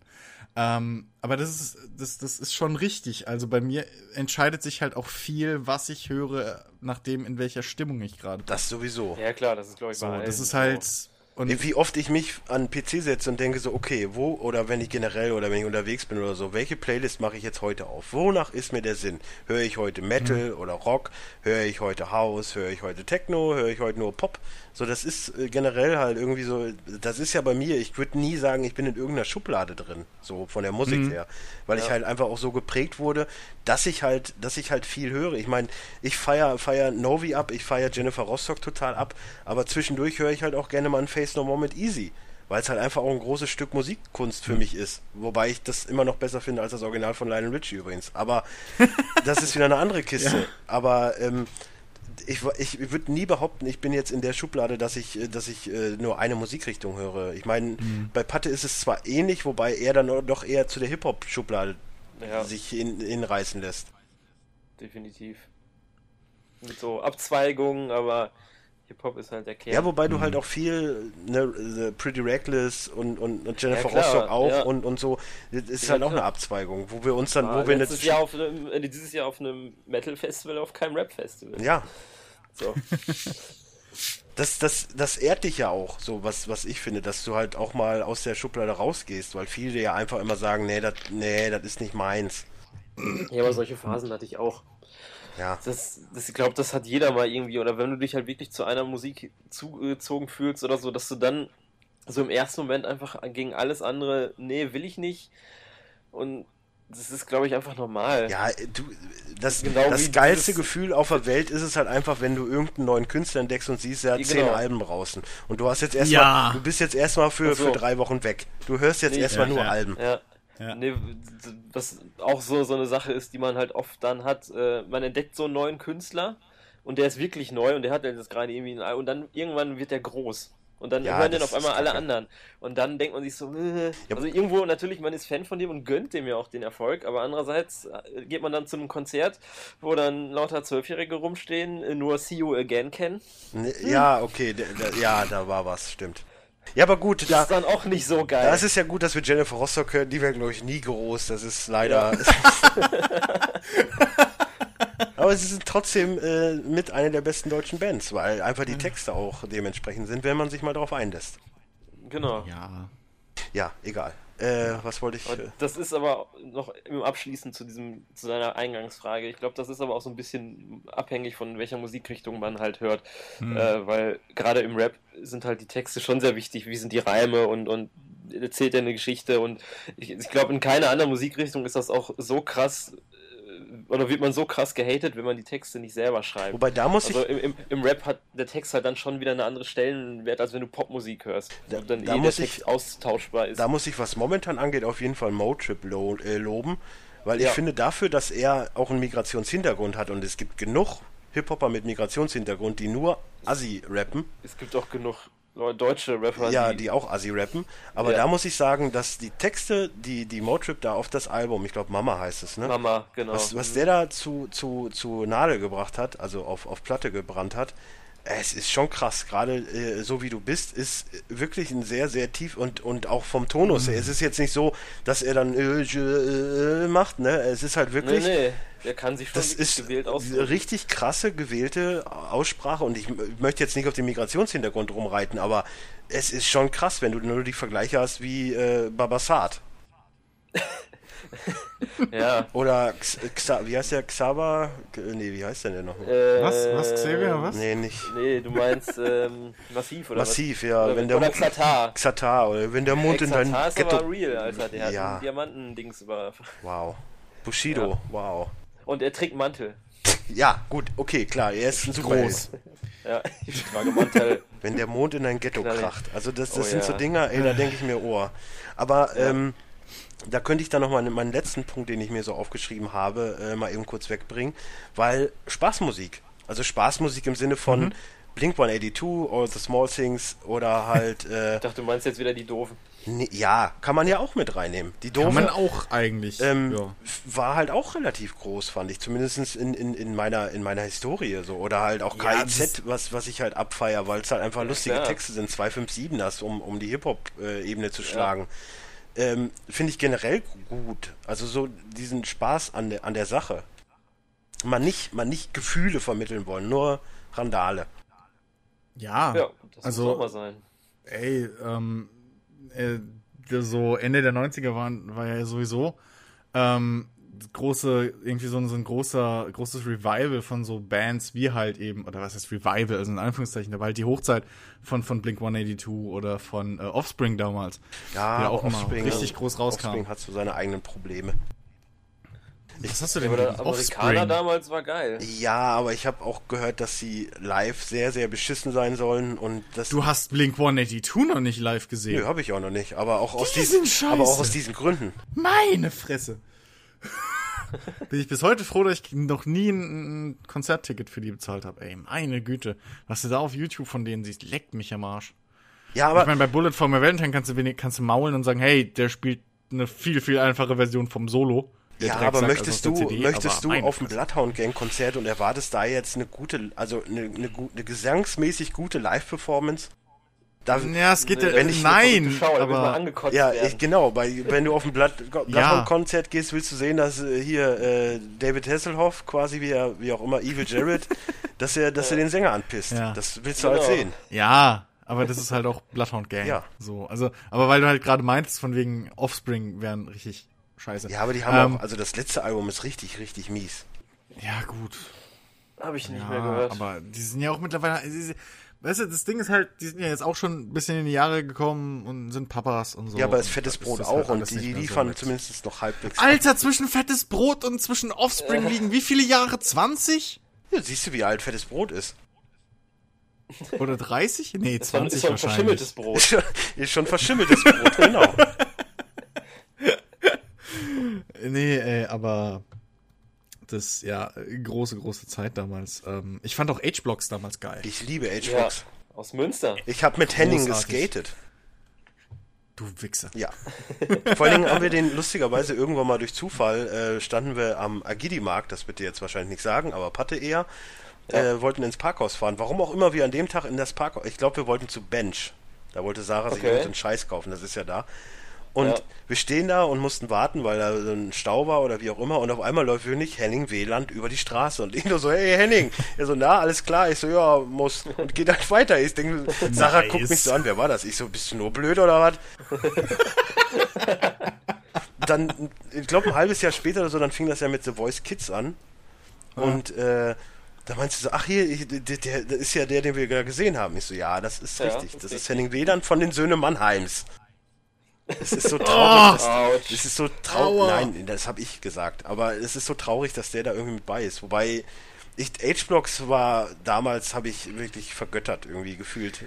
Ähm, aber das ist, das, das ist schon richtig. Also bei mir entscheidet sich halt auch viel, was ich höre, nachdem in welcher Stimmung ich gerade bin. Das sowieso. Ja, klar, das ist, glaube ich, So, bei allen das ist halt. Und Wie oft ich mich an den PC setze und denke so, okay, wo, oder wenn ich generell oder wenn ich unterwegs bin oder so, welche Playlist mache ich jetzt heute auf? Wonach ist mir der Sinn? Höre ich heute Metal oder Rock? Höre ich heute House? Höre ich heute Techno? Höre ich heute nur Pop? So, das ist äh, generell halt irgendwie so, das ist ja bei mir, ich würde nie sagen, ich bin in irgendeiner Schublade drin, so von der Musik her, weil ich halt einfach auch so geprägt wurde, dass ich halt, dass ich halt viel höre. Ich meine, ich feier, feier Novi ab, ich feier Jennifer Rostock total ab, aber zwischendurch höre ich halt auch gerne mal ein Face No More mit Easy, weil es halt einfach auch ein großes Stück Musikkunst für mich ist. Wobei ich das immer noch besser finde als das Original von Lionel Richie übrigens. Aber das ist wieder eine andere Kiste. Ja. Aber ähm, ich, ich würde nie behaupten, ich bin jetzt in der Schublade, dass ich, äh, dass ich äh, nur eine Musikrichtung höre. Ich meine, bei Patte ist es zwar ähnlich, wobei er dann doch eher zu der Hip-Hop-Schublade Ja, sich hin, hinreißen lässt. definitiv. Mit so Abzweigungen, aber Hip-Hop ist halt der Kern. Ja, wobei du halt auch viel, ne, The Pretty Reckless und, und, und Jennifer Ja, Rostock auch ja. und, und so, das ist Ja, halt auch klar. eine Abzweigung, wo wir uns dann, War wo wir jetzt, Jahr auf einem, äh, dieses Jahr auf einem Metal-Festival, auf keinem Rap-Festival. ja, So. das, das, das ehrt dich ja auch, so was, was ich finde, dass du halt auch mal aus der Schublade rausgehst, weil viele ja einfach immer sagen, nee, das, nee, das ist nicht meins. Ja, aber solche Phasen hatte ich auch. Ja. Das, das, ich glaube, das hat jeder mal irgendwie. Oder wenn du dich halt wirklich zu einer Musik zugezogen fühlst oder so, dass du dann so im ersten Moment einfach gegen alles andere, nee, will ich nicht. Und das ist, glaube ich, einfach normal. Ja, du, das, Genau das geilste dieses- Gefühl auf der Welt ist es halt einfach, wenn du irgendeinen neuen Künstler entdeckst und siehst, er hat Ja, zehn genau. Alben draußen. Und du hast jetzt erstmal, Ja. du bist jetzt erstmal für, so. für drei Wochen weg. Du hörst jetzt Nee, erstmal ja, nur ja. Alben. Ja. Ja. Nee, was auch so, so eine Sache ist, die man halt oft dann hat. Äh, man entdeckt so einen neuen Künstler und der ist wirklich neu und der hat jetzt gerade irgendwie ein Ei und dann irgendwann wird der groß. Und dann Ja, hören das auf einmal alle anderen. Und dann denkt man sich so, äh, Ja. also irgendwo natürlich, man ist Fan von dem und gönnt dem ja auch den Erfolg, aber andererseits äh, geht man dann zu einem Konzert, wo dann lauter Zwölfjährige rumstehen, äh, nur See You Again kennen. Ne, Ja, okay, ja, da war was, stimmt. Ja, aber gut, Das da, ist dann auch nicht so geil. das ist ja gut, dass wir Jennifer Rostock hören. Die wäre, glaube ich, nie groß. Das ist leider. aber sie sind trotzdem äh, mit einer der besten deutschen Bands, weil einfach die Texte auch dementsprechend sind, wenn man sich mal darauf einlässt. genau. ja. Ja, egal. Äh, was wollte ich. Aber Äh, Das ist aber noch im Abschließend zu diesem, zu seiner Eingangsfrage. Ich glaube, das ist aber auch so ein bisschen abhängig von welcher Musikrichtung man halt hört. Äh, weil gerade im Rap sind halt die Texte schon sehr wichtig. Wie sind die Reime und, und erzählt er eine Geschichte? Und ich, ich glaube, in keiner anderen Musikrichtung ist das auch so krass oder wird man so krass gehatet, wenn man die Texte nicht selber schreibt. wobei da muss Also ich. im, im, im Rap hat der Text halt dann schon wieder eine andere Stellenwert, als wenn du Popmusik hörst. Da- dann da eh muss ich- austauschbar ist. Da muss ich, was momentan angeht, auf jeden Fall Motrip lo äh, loben, weil ich Ja. finde dafür, dass er auch einen Migrationshintergrund hat und es gibt genug Hip-Hopper mit Migrationshintergrund, die nur Assi rappen, Es gibt auch genug deutsche Rapper, ja, die auch Assi rappen, aber Ja. da muss ich sagen, dass die Texte, die die Motrip da auf das Album, ich glaube Mama heißt es, ne? Mama, genau. Was, was der da zu, zu, zu Nadel gebracht hat, also auf, auf Platte gebrannt hat, Es ist schon krass, gerade äh, so wie du bist, ist wirklich ein sehr, sehr tief und, und auch vom Tonus her. Es ist jetzt nicht so, dass er dann äh, äh, macht, ne? Es ist halt wirklich. Nee, nee, der kann sich schon Das ist gewählt eine ausdrücken. richtig krasse gewählte Aussprache und ich möchte jetzt nicht auf den Migrationshintergrund rumreiten, aber es ist schon krass, wenn du nur die Vergleiche hast wie äh, Babasat Ja. oder X, Xa, wie heißt der Xaver? Nee, wie heißt der denn noch? Äh, Was? Was, Xavier? Was? Nee, nicht Nee, du meinst ähm, Massiv oder Massiv, was? ja, Oder, wenn der oder Xatar. Xatar oder wenn der Mond in dein Xatar ist Ghetto. aber real, Alter. Der hat Ja. ein Diamantendings über... Wow. Bushido, Ja. wow. Und er trägt Mantel. Ja, gut, okay, klar, er ist Superheld. Groß. Ja, ich trage Mantel. Wenn der Mond in ein Ghetto kracht. Also das, das Oh sind ja. so Dinger, ey, da denke ich mir, oh. Aber Ja. ähm, da könnte ich dann noch mal meinen letzten Punkt, den ich mir so aufgeschrieben habe, äh, mal eben kurz wegbringen, weil Spaßmusik, also Spaßmusik im Sinne von Mhm. Blink 182, All the Small Things oder halt, äh, Ich dachte, du meinst jetzt wieder die Doofen. Nee, ja, kann man ja auch mit reinnehmen. Die Kann doofe man auch eigentlich. ähm, ja. war halt auch relativ groß, fand ich, zumindest in, in, in, meiner, in meiner Historie so. Oder halt auch Ja, KIZ, was, was ich halt abfeier, weil es halt einfach lustige klar. Texte sind, 257 hast, um, um die Hip-Hop-Ebene zu schlagen. Ähm, Finde ich generell gut. Also so diesen Spaß an der, an der Sache. Man nicht, man nicht Gefühle vermitteln wollen, nur Randale. Ja, Ja, das also- muss auch mal sein. ey, ähm, äh, so Ende der 90er waren, war ja sowieso ähm, große, irgendwie so ein, so ein großer, großes Revival von so Bands wie halt eben, oder was heißt Revival, also in Anführungszeichen, da war halt die Hochzeit von, von Blink 182 oder von äh, Offspring damals. Ja, auch Offspring, richtig groß rauskam. Offspring hat so seine eigenen Probleme. Was hast du denn Aber gegen der Amerikaner Offspring? damals war geil. Ja, aber ich habe auch gehört, dass sie live sehr, sehr beschissen sein sollen und das. Du hast Blink 182 noch nicht live gesehen. Nö, habe ich auch noch nicht, aber auch aus Die diesen, sind scheiße. aber auch aus diesen Gründen. Meine Fresse. Bin ich bis heute froh, dass ich noch nie ein, ein Konzertticket für die bezahlt habe. Ey, meine Güte. Was du da auf YouTube von denen siehst, leckt mich am Arsch. Ja, Ich aber meine, bei Bullet for My Valentine kannst du, wenig, kannst du maulen und sagen, hey, der spielt eine viel, viel einfache Version vom Solo. Der ja, Drecksack, aber also möchtest du, CD, möchtest aber du auf dem Fresse. Bloodhound Gang Konzert und erwartest da jetzt eine gute, also eine, eine, eine gesangsmäßig gute Live-Performance? Da, Ja, es geht wenn ich- nein, Schau, aber angekotzt ja, ich, genau, bei, wenn du auf ein Blood, Bloodhound-Konzert gehst, willst du sehen, dass äh, hier äh, David Hasselhoff, quasi wie, er, wie auch immer, Evil Jared, dass er, dass er den Sänger anpisst. Ja. Das willst du Genau. halt sehen. ja, aber das ist halt auch Bloodhound Gang. Ja. So, also, aber weil du halt gerade meintest, von wegen Offspring wären richtig scheiße. Ja, aber die haben Ähm, auch, also das letzte Album ist richtig, richtig mies. Ja, gut. Habe ich nicht Ja, mehr gehört. aber die sind ja auch mittlerweile. Weißt du, das Ding ist halt, die sind ja jetzt auch schon ein bisschen in die Jahre gekommen und sind Papas und so. Ja, aber Und fettes Brot ist das auch halt und die, so liefern mit. zumindest noch halbwegs. Alter, zwischen fettes Brot und zwischen Offspring liegen wie viele Jahre? 20? Ja, siehst du, wie alt fettes Brot ist? Oder 30? Nee, das war, 20 ist so ein wahrscheinlich. verschimmeltes Brot. Schon, ist schon verschimmeltes Brot, genau. Nee, ey, aber das, ja, große, große Zeit damals. Ähm, ich fand auch H-Blocks damals geil. Ich liebe Ja, H-Fox. aus Münster. Ich habe mit Henning Großartig. geskatet. Du Wichser. Ja. Vor allen Dingen haben wir den lustigerweise irgendwann mal durch Zufall, äh, standen wir am Agidi-Markt, das wird dir jetzt wahrscheinlich nicht sagen, aber Patte eher, äh, wollten ins Parkhaus fahren. Warum auch immer wir an dem Tag in das Parkhaus, ich glaube, wir wollten zu Bench. Da wollte Sarah sich Okay. irgendeinen Scheiß kaufen, das ist ja da. Und Ja. wir stehen da und mussten warten, weil da so ein Stau war oder wie auch immer. Und auf einmal läuft wirklich Henning Wieland über die Straße. Und ich nur so, hey Henning. Er so, na, alles klar. Ich so, ja, muss. Und geht halt weiter. Ich denke, Sarah guckt mich so an, wer war das? Ich so, bist du nur blöd oder was? dann, ich glaube, ein halbes Jahr später oder so, dann fing das ja mit The Voice Kids an. Und äh, da meinst du so, ach hier, ich, der, der, das ist ja der, den wir gerade gesehen haben. Ich so, ja, das ist Ja, richtig. ist Das ist richtig. Henning Wieland von den Söhne Mannheims. Es ist so traurig. dass, Autsch. es ist so traurig. Nein, das habe ich gesagt. Aber es ist so traurig, dass der da irgendwie mit bei ist. Wobei ich H-Blocks war damals habe ich wirklich vergöttert irgendwie gefühlt.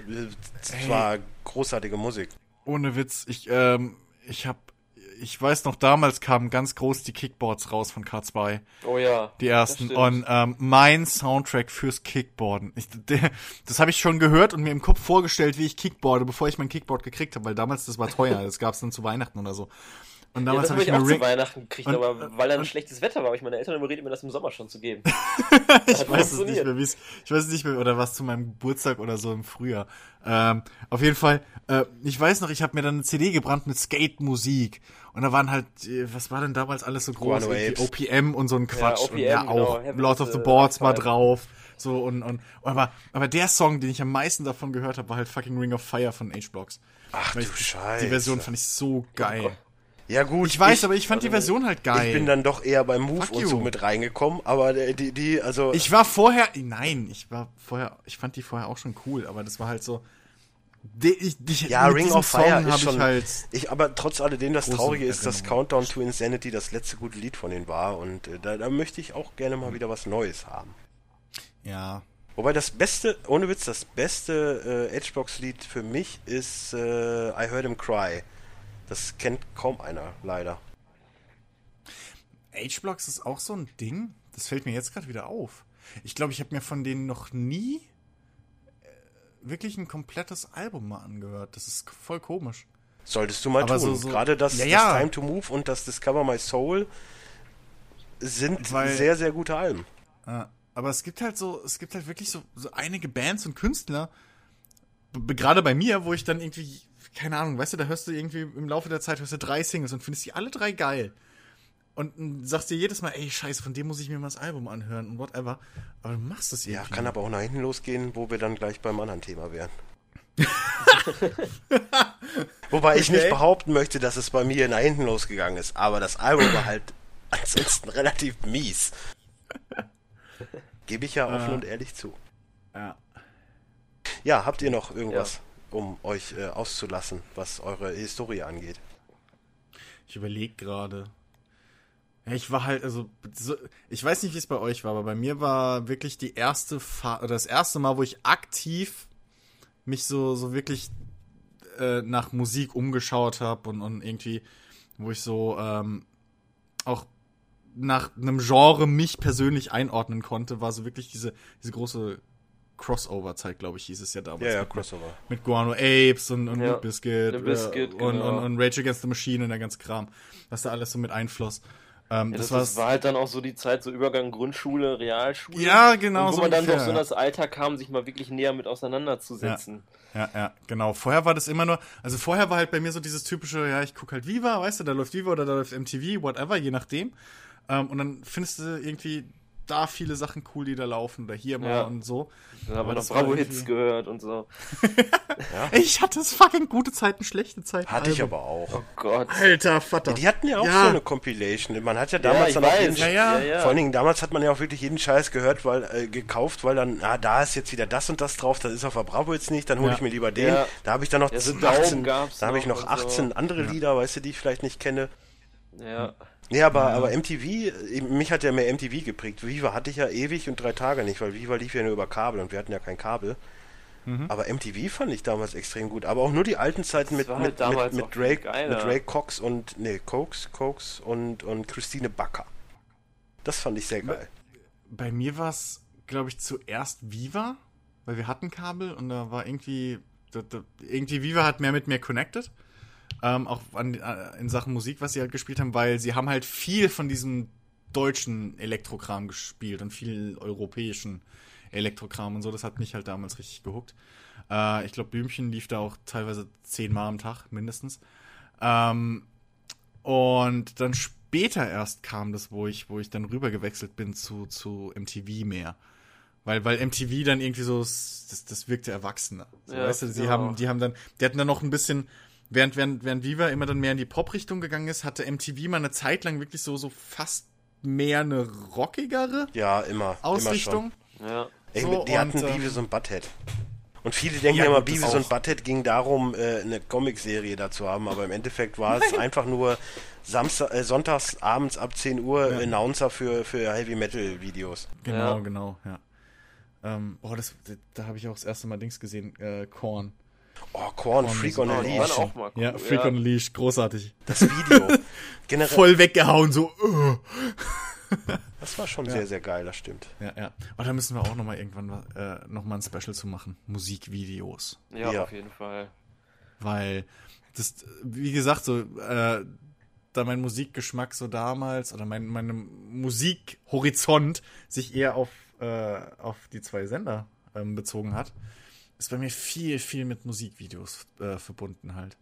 Es war großartige Musik. Ohne Witz, ich, ähm, ich hab, ich weiß noch, damals kamen ganz groß die Kickboards raus von K2. Oh ja. Die ersten. Und ähm, mein Soundtrack fürs Kickboarden. Ich, der, das habe ich schon gehört und mir im Kopf vorgestellt, wie ich Kickboarde, bevor ich mein Kickboard gekriegt habe, weil damals das war teuer. Das gab's dann zu Weihnachten oder so. Und Ja, damals das habe ich ich mir auch zu Ring. Weihnachten gekriegt, und- aber weil dann und- schlechtes Wetter war, habe ich meine Eltern überredet, mir das im Sommer schon zu geben. ich weiß es nicht mehr, wie es, ich weiß es nicht mehr, oder was zu meinem Geburtstag oder so im Frühjahr. Ähm, auf jeden Fall, äh, ich weiß noch, ich habe mir dann eine CD gebrannt mit Skate-Musik. Und da waren halt, äh, was war denn damals alles so groß? OPM und so ein Quatsch. und OPM, ja, genau, auch Heaven Lord of the a Boards war drauf. So und, und, aber, aber der Song, den ich am meisten davon gehört habe, war halt fucking Ring of Fire von H-Blocks. Ach Weil du ich- Scheiße. Die Version fand ich so geil. Ja gut. Ich weiß, aber ich fand die Version halt geil. Ich bin dann doch eher beim Move Fuck und you. so mit reingekommen, aber äh, die, die, also. Ich war vorher, nein, ich war vorher, ich fand die vorher auch schon cool, aber das war halt so. Die, ich, die, ja, Ring of Fire Song ist schon. Ich halt, ich, aber trotz alledem, das Traurige ist, dass. Countdown to Insanity das letzte gute Lied von denen war und äh, da, da möchte ich auch gerne mal wieder was Neues haben. ja, Wobei das beste, ohne Witz, das beste äh, Edgebox-Lied für mich ist äh, I Heard Him Cry. Das kennt kaum einer, leider. H-Blocks ist auch so ein Ding. Das fällt mir jetzt gerade wieder auf. Ich glaube, ich habe mir von denen noch nie wirklich ein komplettes Album mal angehört. Das ist voll komisch. Solltest du mal Aber tun. so- so- Gerade das, Ja, das. Time to Move und das Discover My Soul sind Weil- sehr, sehr gute Alben. Aber es gibt halt so, es gibt halt wirklich so, so einige Bands und Künstler, gerade bei mir, wo ich dann irgendwie, keine Ahnung, weißt du, da hörst du irgendwie im Laufe der Zeit hörst du drei Singles und findest die alle drei geil. Und sagst dir jedes Mal, ey, scheiße, von dem muss ich mir mal das Album anhören und whatever. Aber du machst das Ja, irgendwie. kann nicht. aber auch nach hinten losgehen, wo wir dann gleich beim anderen Thema wären. Wobei ich Okay. nicht behaupten möchte, dass es bei mir nach hinten losgegangen ist, aber das Album war halt ansonsten relativ mies. Gebe ich ja offen Ah. und ehrlich zu. Ja. Ja, habt ihr noch irgendwas, um euch äh, auszulassen, was eure Historie angeht? Ich überlege gerade. Ja, ich war halt, also, so, ich weiß nicht, wie es bei euch war, aber bei mir war wirklich die erste Fa oder das erste Mal, wo ich aktiv mich so, so wirklich äh, nach Musik umgeschaut habe und, und irgendwie, wo ich so ähm, auch nach einem Genre mich persönlich einordnen konnte, war so wirklich diese, diese große Crossover-Zeit, glaube ich, hieß es ja damals. Ja, ja, mit, Crossover. mit Guano Apes und, und Ja, Limp Bizkit, äh, und, genau. und, und Rage Against the Machine und der ganze Kram, was da alles so mit einfloss. Ähm, Ja, das, das, war halt dann auch so die Zeit, so Übergang Grundschule, Realschule. Ja, genau, Und wo so man dann ungefähr, doch so in ja. das Alter kam, sich mal wirklich näher mit auseinanderzusetzen. Ja, ja, genau. Vorher war das immer nur, also vorher war halt bei mir so dieses typische, ja, ich guck halt Viva, weißt du, da läuft Viva oder da läuft MTV, whatever, je nachdem. Ähm, und dann findest du irgendwie da viele Sachen cool, die da laufen oder hier mal Ja. und so. Dann haben Aber wir noch Bravo-Hits gehört und so. Ich hatte es fucking gute Zeiten, schlechte Zeiten. Hatte ich Album. aber auch. Oh Gott. Alter Vater. Die hatten ja auch Ja. so eine Compilation. Man hat ja damals ich dann auch jeden Ja, ja. ja, ja. Vor allen Dingen damals hat man ja auch wirklich jeden Scheiß gehört, weil äh, gekauft, weil dann, ah, da ist jetzt wieder das und das drauf, das ist auf der Bravo jetzt nicht, dann hole Ja. ich mir lieber den. Ja. Da habe ich dann noch Ja, so 18, Daumen gab's da habe ich noch noch und so. 18 andere Lieder, weißt du, die ich vielleicht nicht kenne. Ja. Nee, aber, aber MTV, äh, mich hat ja mehr MTV geprägt. Viva hatte ich ja ewig und drei Tage nicht, weil Viva lief ja nur über Kabel und wir hatten ja kein Kabel. Mhm. Aber MTV fand ich damals extrem gut. Aber auch nur die alten Zeiten mit, mit, halt mit, mit, viel Drake, mit Ray Cox und, nee, Cokes, Cokes und, und Christine Backer. Das fand ich sehr geil. Bei mir war es, glaube ich, zuerst Viva, weil wir hatten Kabel und da war irgendwie, da, da, irgendwie Viva hat mehr mit mir connected. Ähm, auch an, äh, in Sachen Musik, was sie halt gespielt haben, weil sie haben halt viel von diesem deutschen Elektrokram gespielt und viel europäischen Elektrokram und so. Das hat mich halt damals richtig gehuckt. Äh, ich glaube, Blümchen lief da auch teilweise zehnmal am Tag mindestens. Ähm, und dann später erst kam das, wo ich, wo ich dann rüber gewechselt bin zu, zu MTV mehr. Weil, weil MTV dann irgendwie so, das, das wirkte erwachsener. So, Ja, weißt du, sie genau. haben, die haben dann, die hatten dann noch ein bisschen, während, während, während Viva immer dann mehr in die Pop-Richtung gegangen ist, hatte MTV mal eine Zeit lang wirklich so, so fast mehr eine rockigere Ja, immer. Ausrichtung. Immer schon. Ja. Ey, So, die hatten und, Beavis und Butthead. Und viele denken Ja, immer, Beavis und. Butthead ging darum, äh, eine Comicserie dazu haben, aber im Endeffekt war es einfach nur Samstag, äh, sonntags abends ab 10 Uhr Ja. Announcer für, für Heavy Metal Videos. Genau, Ja. genau, ja. Ähm, oh, das, da habe ich auch das erste Mal Dings gesehen, äh, Korn. Oh, Korn, Freak on a Leash. waren auch mal cool. Ja, Freak ja. on a Leash, großartig. Das Video. Generell, Voll weggehauen, so, uh. das war schon sehr, sehr geil, das stimmt. Ja, ja. Aber da müssen wir auch noch mal irgendwann äh, noch mal ein Special zu machen. Musikvideos. Ja, Ja. auf jeden Fall. Weil das, wie gesagt, so, äh, da mein Musikgeschmack so damals oder mein, mein Musikhorizont sich eher auf, äh, auf die zwei Sender ähm, bezogen hat, ist bei mir viel, viel mit Musikvideos äh, verbunden halt.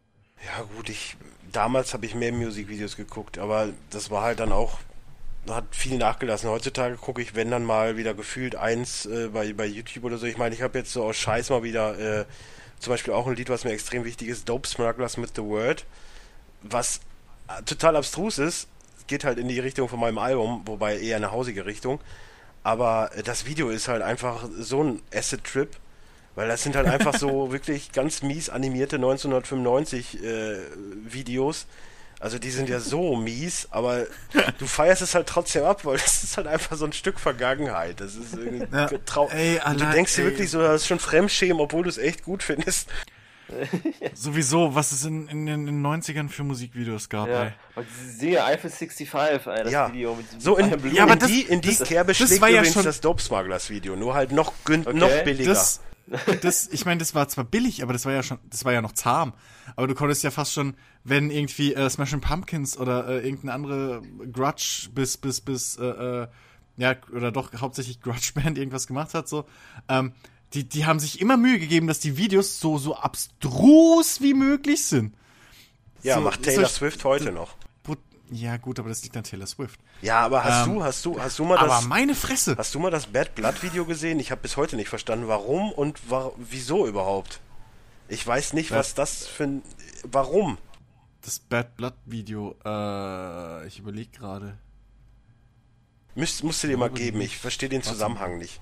Ja gut, ich damals habe ich mehr Musikvideos geguckt, aber das war halt dann auch hat viel nachgelassen. Heutzutage gucke ich, wenn dann mal wieder gefühlt eins äh, bei, bei YouTube oder so. Ich meine, ich habe jetzt so aus Scheiß mal wieder äh, zum Beispiel auch ein Lied, was mir extrem wichtig ist, Dope Smugglers with the Word, was äh, total abstrus ist, geht halt in die Richtung von meinem Album, wobei eher eine hausige Richtung. Aber äh, das Video ist halt einfach so ein Acid-Trip, weil das sind halt einfach so wirklich ganz mies animierte 1995 äh, Videos, also die sind ja so mies, aber du feierst es halt trotzdem ab, weil es ist halt einfach so ein Stück Vergangenheit. Das ist irgendwie ja, ey, allein, Du denkst dir wirklich so, das ist schon Fremdschämen, obwohl du es echt gut findest. Sowieso, was es in, in, in, den 90ern für Musikvideos gab, ja. ey. Und Serie Eiffel 65, ey, das ja. Video mit So in, ja, aber in das, die, in die das, Kerbe schlägt übrigens ja das Dope Smugglers Video, nur halt noch, okay. noch billiger. Das, das, ich meine, das war zwar billig, aber das war ja schon, das war ja noch zahm. Aber du konntest ja fast schon, wenn irgendwie äh, Smashing Pumpkins oder äh, irgendeine andere Grudge bis, bis, bis, äh, äh, ja, oder doch hauptsächlich Grudge Band irgendwas gemacht hat, so, ähm, die, die haben sich immer Mühe gegeben, dass die Videos so, so abstrus wie möglich sind. Ja, so, macht Taylor Swift heute noch. Ja, gut, aber das liegt an Taylor Swift. Ja, aber hast ähm, du, hast du, hast du mal das. Aber meine Fresse! Hast du mal das Bad Blood Video gesehen? Ich habe bis heute nicht verstanden, warum und wa wieso überhaupt. Ich weiß nicht, was das für ein. Warum? Das Bad Blood Video, äh, ich überlege gerade. Müsst, musst du dir mal geben, ich verstehe den Zusammenhang nicht.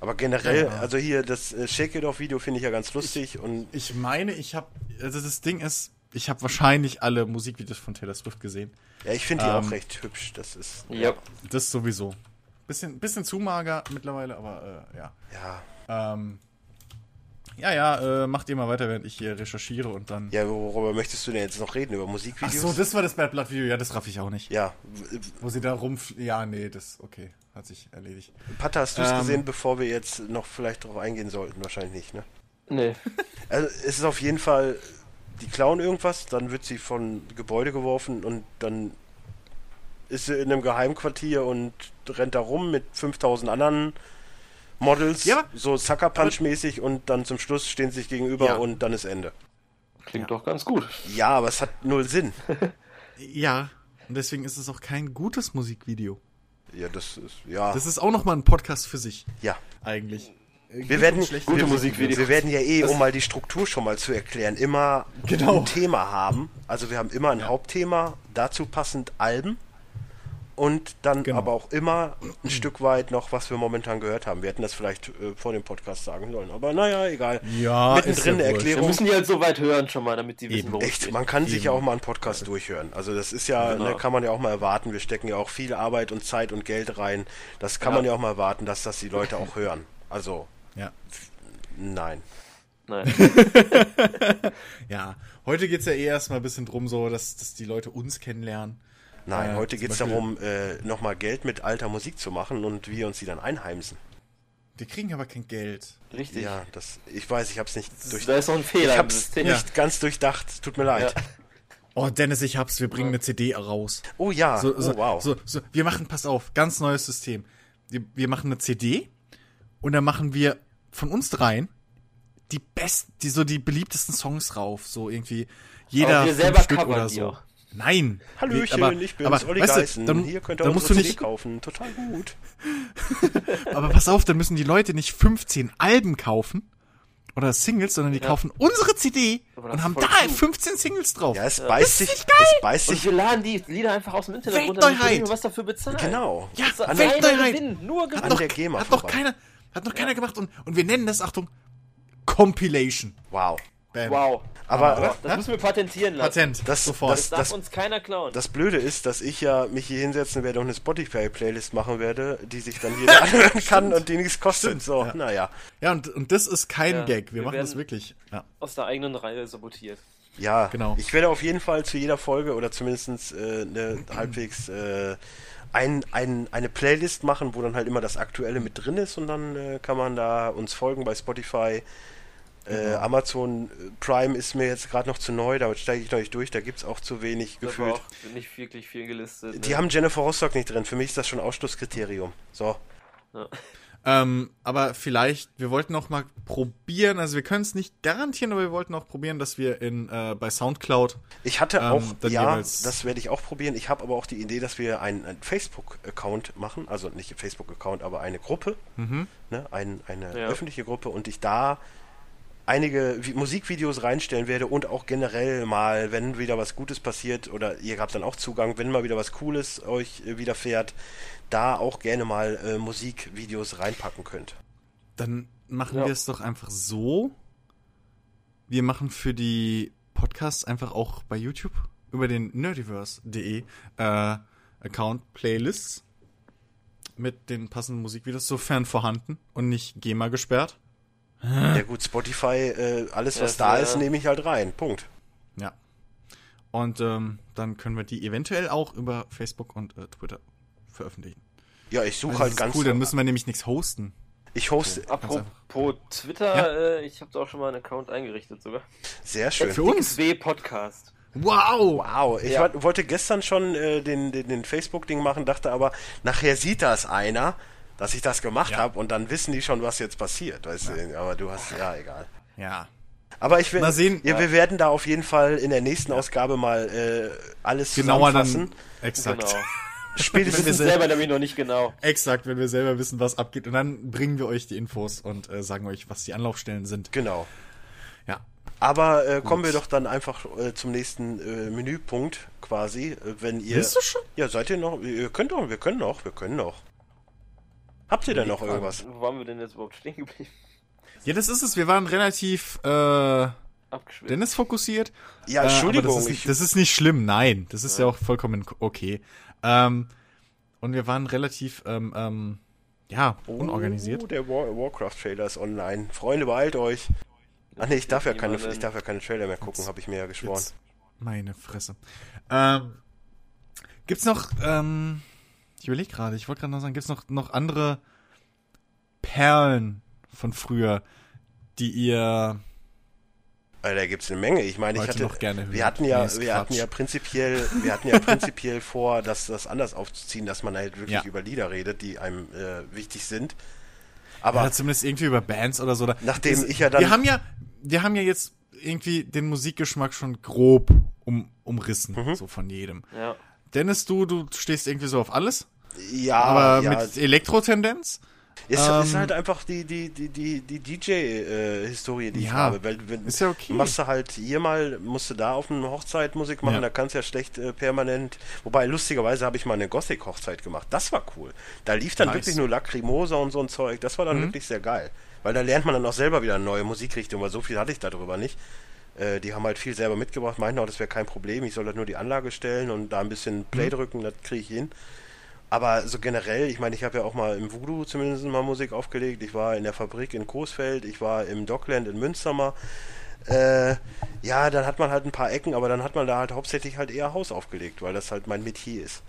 Aber generell, ja. also hier, das äh, Shake It Off Video finde ich ja ganz lustig ich, und. Ich meine, ich habe, also das Ding ist, ich habe wahrscheinlich alle Musikvideos von Taylor Swift gesehen. Ja, ich finde die ähm, auch recht hübsch. Das ist. Ja. Das sowieso. Bisschen, bisschen zu mager mittlerweile, aber äh, ja. Ja. Ähm, ja, ja, äh, macht ihr mal weiter, während ich hier recherchiere und dann. Ja, worüber möchtest du denn jetzt noch reden? Über Musikvideos? Ach so, das war das Bad Blood Video, ja, das raff ich auch nicht. Ja. Wo sie da rum. Ja, nee, das, okay, hat sich erledigt. Patta, hast du es ähm, gesehen, bevor wir jetzt noch vielleicht darauf eingehen sollten? Wahrscheinlich nicht, ne? Nee. Also, es ist auf jeden Fall die klauen irgendwas, dann wird sie von Gebäude geworfen und dann ist sie in einem Geheimquartier und rennt da rum mit 5000 anderen Models, ja, so Sucker Punch mäßig und dann zum Schluss stehen sie sich gegenüber ja. und dann ist Ende. Klingt ja. doch ganz gut. Ja, aber es hat null Sinn. ja, und deswegen ist es auch kein gutes Musikvideo. Ja, das ist, ja. Das ist auch nochmal ein Podcast für sich. Ja. Eigentlich. Wir werden, gute Musikvideos. Wir werden ja eh, um mal die Struktur schon mal zu erklären, immer genau. ein Thema haben. Also wir haben immer ein ja. Hauptthema, dazu passend Alben und dann genau. aber auch immer ein Stück weit noch, was wir momentan gehört haben. Wir hätten das vielleicht äh, vor dem Podcast sagen sollen, aber naja, egal. Ja, mittendrin ja eine Erklärung. Wir müssen die halt so weit hören schon mal, damit die wissen, worum Echt, man kann Eben. sich ja auch mal einen Podcast durchhören. Also das ist ja, genau. ne, kann man ja auch mal erwarten. Wir stecken ja auch viel Arbeit und Zeit und Geld rein. Das kann ja. man ja auch mal erwarten, dass das die Leute auch hören. Also ja. Nein. Nein. ja, heute geht es ja eh erstmal ein bisschen drum, so, dass, dass die Leute uns kennenlernen. Nein, äh, heute geht es darum, äh, nochmal Geld mit alter Musik zu machen und wir uns die dann einheimsen. Wir kriegen aber kein Geld. Richtig. Ja, das, ich weiß, ich hab's nicht durchdacht. Da ist noch ein Fehler. Ich hab's nicht ja. ganz durchdacht. Tut mir leid. Ja. Oh, Dennis, ich hab's. Wir bringen eine CD raus. Oh ja. So, so, oh, wow. So, so, wir machen, pass auf, ganz neues System. Wir, wir machen eine CD und dann machen wir von uns dreien die besten, die so die beliebtesten Songs rauf, so irgendwie jeder wir selber Stück oder so. Auch. Nein. Hallöchen, aber, ich bin's, aber, Olli weißt Geißen. Du, dann, Hier könnt ihr dann musst du nicht kaufen. Total gut. aber pass auf, dann müssen die Leute nicht 15 Alben kaufen oder Singles, sondern die ja. kaufen unsere CD und haben da gut. 15 Singles drauf. Ja, es beißt sich. Es beißt sich. Und wir laden die Lieder einfach aus dem Internet runter und was dafür bezahlen. Genau. Ja, Weltneuheit. Gewinn, nur Gewinn. Hat, noch, hat noch keiner, hat noch keiner gemacht und, und wir nennen das, Achtung, Compilation. Wow. Bam. Wow. Aber, aber das müssen wir patentieren lassen. Patent. Das, sofort. Das, das darf das, uns keiner klauen. Das Blöde ist, dass ich ja mich hier hinsetzen werde und eine Spotify-Playlist machen werde, die sich dann jeder anhören kann und die nichts kostet. Stimmt. So, ja. naja. Ja, und, und das ist kein ja, Gag. Wir, wir machen das wirklich. Ja. Aus der eigenen Reihe sabotiert. Ja, genau. Ich werde auf jeden Fall zu jeder Folge oder zumindest äh, eine halbwegs äh, ein, ein, eine Playlist machen, wo dann halt immer das Aktuelle mit drin ist und dann äh, kann man da uns folgen bei Spotify Äh, Amazon Prime ist mir jetzt gerade noch zu neu, da steige ich noch nicht durch, da gibt es auch zu wenig Da war gefühlt. auch nicht wirklich viel gelistet. Die ne? haben Jennifer Rostock nicht drin, für mich ist das schon Ausschlusskriterium. So. Ähm, aber vielleicht, wir wollten auch mal probieren, also wir können es nicht garantieren, aber wir wollten auch probieren, dass wir in äh, bei Soundcloud Ich hatte Ähm, auch, dann ja, das werde ich auch probieren. Ich habe aber auch die Idee, dass wir einen, einen Facebook-Account machen, also nicht Facebook-Account, aber eine Gruppe, Mhm. ne, ein, eine Ja. öffentliche Gruppe und ich da einige Vi Musikvideos reinstellen werde und auch generell mal, wenn wieder was Gutes passiert oder ihr habt dann auch Zugang, wenn mal wieder was Cooles euch äh, widerfährt, da auch gerne mal äh, Musikvideos reinpacken könnt. Dann machen Ja. wir es doch einfach so. Wir machen für die Podcasts einfach auch bei YouTube über den nerdiverse.de äh, Account Playlists mit den passenden Musikvideos, sofern vorhanden und nicht GEMA gesperrt. Ja gut, Spotify, äh, alles was Ja, da ja. ist, nehme ich halt rein. Punkt. Ja. Und ähm, dann können wir die eventuell auch über Facebook und äh, Twitter veröffentlichen. Ja, ich suche Also halt ganz. cool, dann müssen wir nämlich nichts hosten. ich hoste Apropos Twitter, äh, ich habe da auch schon mal einen Account eingerichtet sogar. sehr schön. Für uns? W Podcast. Wow! Wow, ich Ja. wollte gestern schon äh, den, den, den Facebook-Ding machen, dachte aber, nachher sieht das einer, dass ich das gemacht Ja. habe und dann wissen die schon, was jetzt passiert. Weißt du? Aber du hast, ja, egal. Ja. Aber ich will, Mal sehen. Ja, wir werden da auf jeden Fall in der nächsten Ausgabe mal äh, alles Genauer zusammenfassen. dann. Exakt. Genau. Spätestens Wir selber nämlich noch nicht genau. Exakt, wenn wir selber wissen, was abgeht. Und dann bringen wir euch die Infos und äh, sagen euch, was die Anlaufstellen sind. Genau. Ja. Aber äh, kommen wir doch dann einfach äh, zum nächsten äh, Menüpunkt quasi, äh, wenn ihr. Willst du schon? Ja, seid ihr noch? Ihr könnt doch, wir können noch, wir können noch. Habt ihr denn noch irgendwas? Wo waren wir denn jetzt überhaupt stehen geblieben? Ja, das ist es. Wir waren relativ äh. Dennis fokussiert. Ja, Äh, Entschuldigung, das, ist, ich, das ist nicht schlimm, nein. Das ist ja, auch vollkommen okay. Ähm, und wir waren relativ, ähm, ähm, ja, unorganisiert. Oh, der War Warcraft-Trailer ist online. Freunde, beeilt euch. Ach nee, ich darf ja keine, ich darf ja keine Trailer mehr gucken, habe ich mir ja geschworen. Jetzt, meine Fresse. Ähm, gibt's noch, ähm, ich überlege gerade, ich wollte gerade noch sagen, gibt's noch, noch andere Perlen von früher, die ihr Äh, da gibt's eine Menge. Ich meine, ich hatte, noch gerne hören. wir hatten ja, Nee, ist wir hatten ja prinzipiell, wir hatten ja prinzipiell vor, das, das anders aufzuziehen, dass man halt wirklich Ja. über Lieder redet, die einem äh, wichtig sind. Aber Oder zumindest irgendwie über Bands oder so. Nachdem Das- ich ja dann- Wir haben ja, wir haben ja jetzt irgendwie den Musikgeschmack schon grob um, umrissen, Mhm. so von jedem. Ja. Dennis, du, du stehst irgendwie so auf alles, ja, aber ja, mit Elektro-Tendenz. Ist, Ähm, ist halt einfach die, die, die, die, die DJ-Historie, die ich Ja, habe. Weil, wenn, ist ja okay. Machst du halt hier mal, musst du da auf eine Hochzeit Musik machen, Ja. da kannst du ja schlecht äh, permanent. Wobei, lustigerweise habe ich mal eine Gothic-Hochzeit gemacht. Das war cool. Da lief dann Nice. wirklich nur Lacrimosa und so ein Zeug. Das war dann Mhm. wirklich sehr geil. Weil da lernt man dann auch selber wieder eine neue Musikrichtung, weil so viel hatte ich darüber nicht. Äh, die haben halt viel selber mitgebracht, meinten auch, das wäre kein Problem. Ich soll halt nur die Anlage stellen und da ein bisschen Play Mhm. drücken, das kriege ich hin. Aber so generell, ich meine, ich habe ja auch mal im Voodoo zumindest mal Musik aufgelegt. Ich war in der Fabrik in Coesfeld, ich war im Dockland in Münster mal. Äh, ja, dann hat man halt ein paar Ecken, aber dann hat man da halt hauptsächlich halt eher Haus aufgelegt, weil das halt mein Metier ist.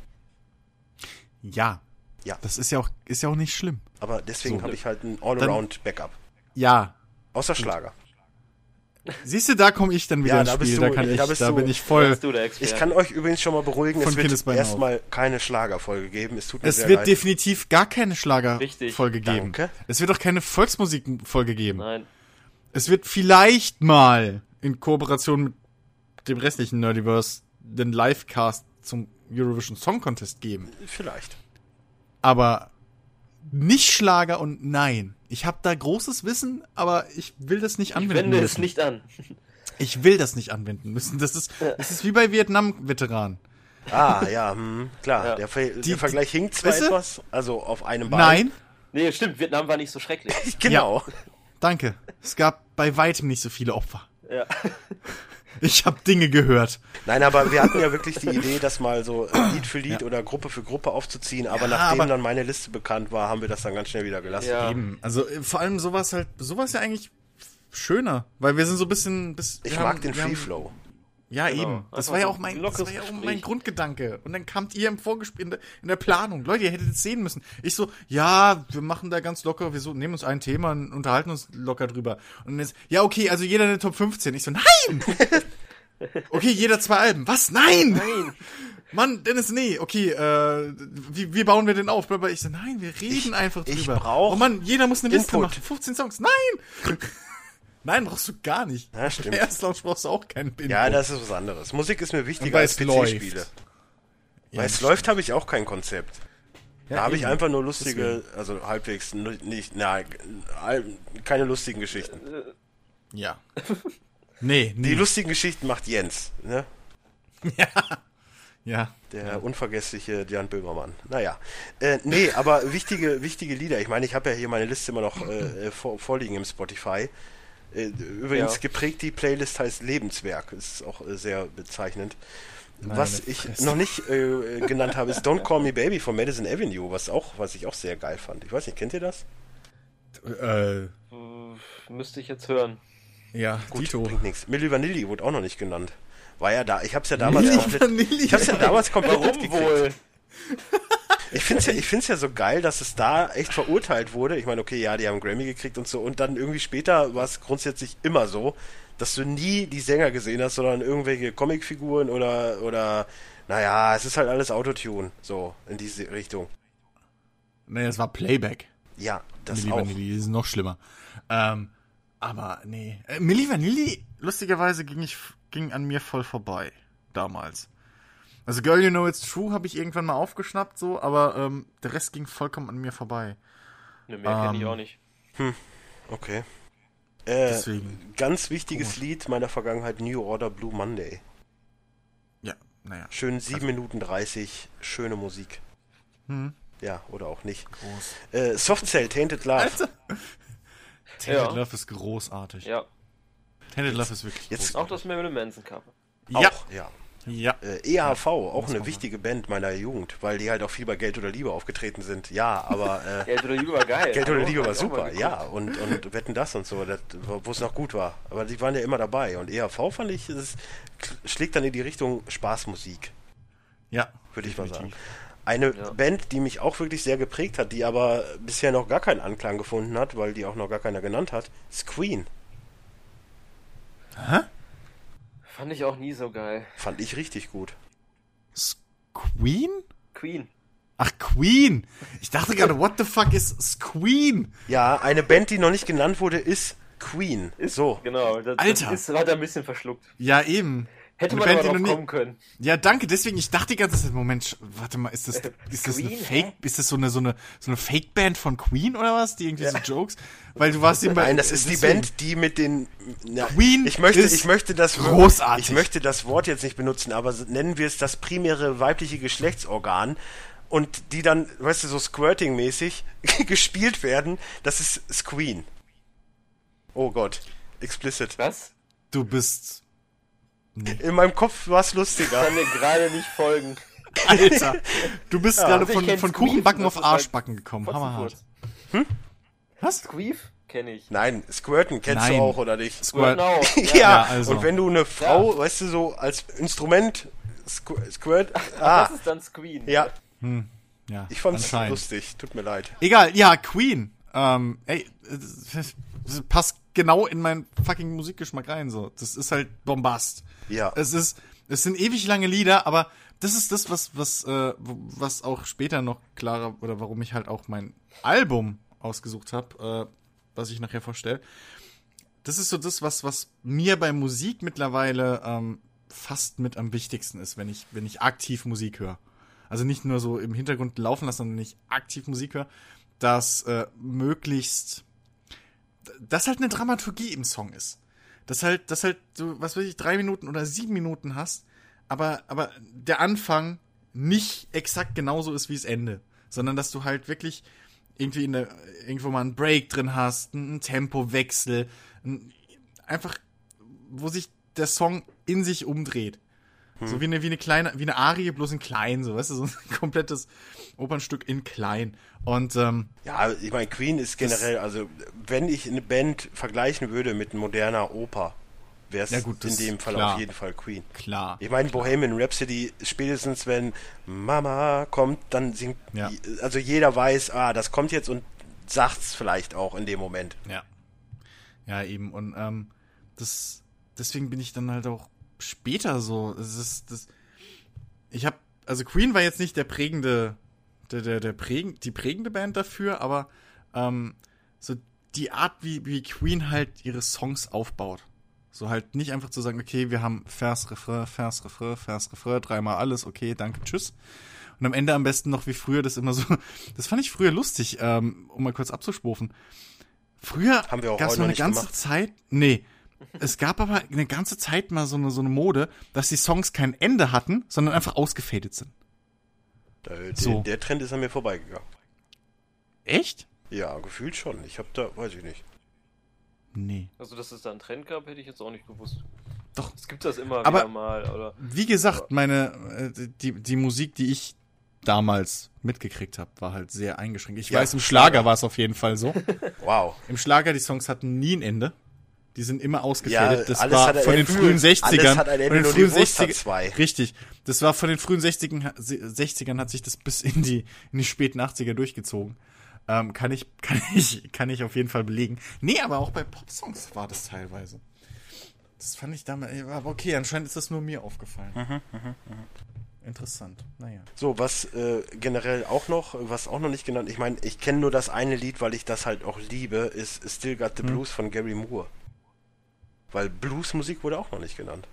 Ja. Ja. Das ist ja auch, ist ja auch nicht schlimm. Aber deswegen So. habe ich halt ein Allround-Backup. Ja. Außer Schlager. Siehst du, da komme ich dann wieder Ja, ins da bist Spiel. du- da kann da ich, bist da du- bin ich voll. Bist du der Experte? Ich kann euch übrigens schon mal beruhigen, Von es wird erstmal keine Schlagerfolge geben. Es tut mir Es sehr wird leid. definitiv gar keine Schlagerfolge Richtig. geben. Danke. Es wird auch keine Volksmusikfolge geben. Nein. Es wird vielleicht mal in Kooperation mit dem restlichen Nerdiverse den Livecast zum Eurovision Song Contest geben. Vielleicht. Aber nicht Schlager und nein. Ich habe da großes Wissen, aber ich will das nicht Ich anwenden wende es müssen. nicht an. Ich will das nicht anwenden müssen. Das ist, das ist wie bei Vietnam-Veteranen. Ah, ja, hm, klar. Ja. Der, Ver Die- der Vergleich hinkt zwar Weißt du? etwas, also auf einem Bein. Nein, Nee, stimmt, Vietnam war nicht so schrecklich. Genau. danke. Es gab bei weitem nicht so viele Opfer. Ja. Ich habe Dinge gehört. Nein, aber wir hatten ja wirklich die Idee, das mal so äh, Lied für Lied oder Gruppe für Gruppe aufzuziehen, aber Ja, nachdem aber- dann meine Liste bekannt war, haben wir das dann ganz schnell wieder gelassen. Ja. Eben. Also äh, vor allem sowas halt, sowas ja eigentlich schöner, weil wir sind so ein bisschen. Bis, Ich mag haben- den Free haben- Flow. Ja, Genau. eben. Das Einfach war ja auch mein, ein das war ja auch mein. Grundgedanke. Und dann kamt ihr im Vorgespräch in der, in der Planung. Leute, ihr hättet es sehen müssen. Ich so, ja, wir machen da ganz locker, wir so, nehmen uns ein Thema und unterhalten uns locker drüber. Und dann ist, ja, okay, also jeder eine Top 15. Ich so, nein! Okay, jeder zwei Alben. Was? Nein! Nein! Mann, Dennis, nee, okay, äh, wie, wie bauen wir den auf? Ich so, nein, wir reden einfach ich drüber. brauch Oh Mann, jeder muss eine Liste Input. machen. 15 Songs. Nein! Nein, brauchst du gar nicht. Ja, stimmt. Erstlaunch brauchst du auch keinen Input. Ja, das ist was anderes. Musik ist mir wichtiger als. PC-Spiele. Ja, Weil es läuft, habe ich auch kein Konzept. Ja, da habe ich einfach nur lustige, also halbwegs nicht, na, keine lustigen Geschichten. Ja. Nee, Die nee. lustigen Geschichten macht Jens, ne? Ja. Der unvergessliche Jan Böhmermann. Naja. Äh, nee, aber wichtige, wichtige Lieder. Ich meine, ich habe ja hier meine Liste immer noch äh, äh, vor, vorliegen im Spotify. Äh, übrigens Ja. geprägt, die Playlist heißt Lebenswerk. Ist auch äh, sehr bezeichnend. Meine was ich Fresse. noch nicht äh, äh, genannt habe, ist Don't Call Me Baby von Madison Avenue, was auch, was ich auch sehr geil fand. Ich weiß nicht, kennt ihr das? Äh, Müsste ich jetzt hören. ja, Gut, Dito. bringt nichts. Milli Vanilli wurde auch noch nicht genannt. War ja da, ich hab's ja damals komplett, Vanilli. ich hab's ja damals komplett Warum wohl? Ich find's ja, ich find's ja so geil, dass es da echt verurteilt wurde. Ich meine, okay, ja, die haben Grammy gekriegt und so. Und dann irgendwie später war es grundsätzlich immer so, dass du nie die Sänger gesehen hast, sondern irgendwelche Comicfiguren oder, oder, naja, es ist halt alles Autotune. So, in diese Richtung. Nee, das war Playback. Ja, das Milli auch. Vanilli, ist noch schlimmer. Ähm, aber nee. Äh, Milli Vanilli, lustigerweise ging ich ging an mir voll vorbei. Damals. Also Girl You Know It's True habe ich irgendwann mal aufgeschnappt, so, aber ähm, der Rest ging vollkommen an mir vorbei. Ne, mehr kenne ich Ähm, auch nicht. Okay. Äh, Deswegen. ganz wichtiges Lied meiner Vergangenheit, New Order Blue Monday. Ja, naja. Schön 7 Minuten 30, schöne Musik. Hm. Ja, oder auch nicht. Groß. Äh, Soft Cell, Tainted Love. Alter. Tainted Ja. Love ist großartig. Ja, Tainted Love ist wirklich Jetzt- auch das Marilyn Manson Cover. Ja. Auch, ja. Ja. Äh, EHV, auch eine wichtige Band meiner Jugend, weil die halt auch viel bei Geld oder Liebe aufgetreten sind. Ja, aber äh, Geld oder Liebe war geil. Geld oder Hallo, Liebe war super, ja. Und, und Wetten das und so, das, wo es noch gut war. Aber die waren ja immer dabei. Und EHV fand ich, das schlägt dann in die Richtung Spaßmusik, Ja. würde ich mal sagen. Eine Ja. Band, die mich auch wirklich sehr geprägt hat, die aber bisher noch gar keinen Anklang gefunden hat, weil die auch noch gar keiner genannt hat, ist Queen. Hä? Fand ich auch nie so geil. Fand ich richtig gut. S- Queen? Queen. Ach, Queen. Ich dachte gerade, what the fuck ist Queen? Ja, eine Band, die noch nicht genannt wurde, ist Queen. so. Genau, das, Alter. das ist, hat er ein bisschen verschluckt. Ja, eben. Hätte Eine man Band, aber noch nie- kommen können. Ja, danke. Deswegen, ich dachte die ganze Zeit, Moment, warte mal, ist das, ist das eine Queen, Fake, hä? ist das so eine, so eine, so eine Fake-Band von Queen oder was? Die irgendwie so Jokes? Weil du warst eben bei, Nein, das ist die Band, die mit den. Na, Queen ich möchte, ist ich möchte das großartig. Ich möchte das Wort jetzt nicht benutzen, aber nennen wir es das primäre weibliche Geschlechtsorgan und die dann, weißt du, so Squirting-mäßig gespielt werden. Das ist Squeen. Oh Gott, explicit. Was? Du bist, In meinem Kopf war es lustiger. Kann mir gerade nicht folgen. Alter, du bist gerade also ich von, kenn von Kuchenbacken auf halt Arschbacken gekommen. Hammerhart. Fotzenfurz. Was? Squeef? Kenne ich. Nein, Squirten kennst Nein. du auch, oder nicht? Squirt. Genau. Ja, Ja, also. und wenn du eine Frau, weißt du, so als Instrument Squ Squirt. Ah, Das ist dann Squeen. ja, Ja, ich fand's lustig. Tut mir leid. Egal, ja, Queen. Ähm, ey, das passt genau in meinen fucking Musikgeschmack rein, so. Das ist halt Bombast. Ja. Es ist, es sind ewig lange Lieder, aber das ist das, was, was, äh, was auch später noch klarer, oder warum ich halt auch mein Album ausgesucht habe, äh, was ich nachher vorstelle. Das ist so das, was, was mir bei Musik mittlerweile ähm, fast mit am wichtigsten ist, wenn ich, wenn ich aktiv Musik höre. Also nicht nur so im Hintergrund laufen lassen, sondern wenn ich aktiv Musik höre, dass äh, möglichst, dass halt eine Dramaturgie im Song ist. Dass halt, dass halt du, was weiß ich, drei Minuten oder sieben Minuten hast, aber, aber der Anfang nicht exakt genauso ist wie das Ende. Sondern dass du halt wirklich irgendwie in der, irgendwo mal einen Break drin hast, einen Tempowechsel, ein, einfach, wo sich der Song in sich umdreht. So wie eine, wie eine kleine, wie eine Arie, bloß in klein, so, weißt du, so ein komplettes Opernstück in klein. Und, ähm, Ja, ich meine, Queen ist generell, also wenn ich eine Band vergleichen würde mit moderner Oper, wäre es Ja, in dem Fall klar. auf jeden Fall Queen. Klar. Ich meine, Bohemian Rhapsody, spätestens wenn Mama kommt, dann singt, Ja. also jeder weiß, ah, das kommt jetzt und sagt's vielleicht auch in dem Moment. Ja. Ja, eben. Und ähm, das, deswegen bin ich dann halt auch später so. Es ist, das, ich habe, also Queen war jetzt nicht der prägende, der, der, der prägend, die prägende Band dafür, aber ähm, so die Art, wie, wie Queen halt ihre Songs aufbaut. So halt nicht einfach zu sagen, okay, wir haben Vers, Refrain, Vers, Refrain, Vers, Refrain, dreimal alles, okay, danke, tschüss. Und am Ende am besten noch wie früher das immer so. Das fand ich früher lustig, ähm, um mal kurz abzuschwufen. Früher Haben wir auch gab es heute mal noch eine ganze gemacht. Zeit. Nee. Es gab aber eine ganze Zeit mal so eine, so eine Mode, dass die Songs kein Ende hatten, sondern einfach ausgefadet sind. Äh, So. der, der Trend ist an mir vorbeigegangen. Echt? Ja, gefühlt schon. Ich habe da, weiß ich nicht. Nee. Also, dass es da einen Trend gab, hätte ich jetzt auch nicht gewusst. Doch. Es gibt das immer Aber- wieder mal, oder? Wie gesagt, meine, äh, die, die Musik, die ich damals mitgekriegt habe, war halt sehr eingeschränkt. Ich Ja, weiß, im Schlager Schlager. war es auf jeden Fall so. Wow. Im Schlager, die Songs hatten nie ein Ende. Die sind immer ausgefadet. Ja, das war von den frühen Alles 60ern. hat ein Ende, von den frühen die Wurst hat 60ern zwei. Richtig. Das war von den frühen 60ern, 60ern hat sich das bis in die, in die späten 80er durchgezogen. Ähm, kann ich, kann ich, kann ich auf jeden Fall belegen. Nee, aber auch bei Popsongs war das teilweise. Das fand ich damals, aber okay, anscheinend ist das nur mir aufgefallen. Mhm, Interessant. Naja. So, was äh, generell auch noch, was auch noch nicht genannt, ich meine, ich kenne nur das eine Lied, weil ich das halt auch liebe, ist Still Got Hm. the Blues von Gary Moore. Weil Bluesmusik wurde auch noch nicht genannt.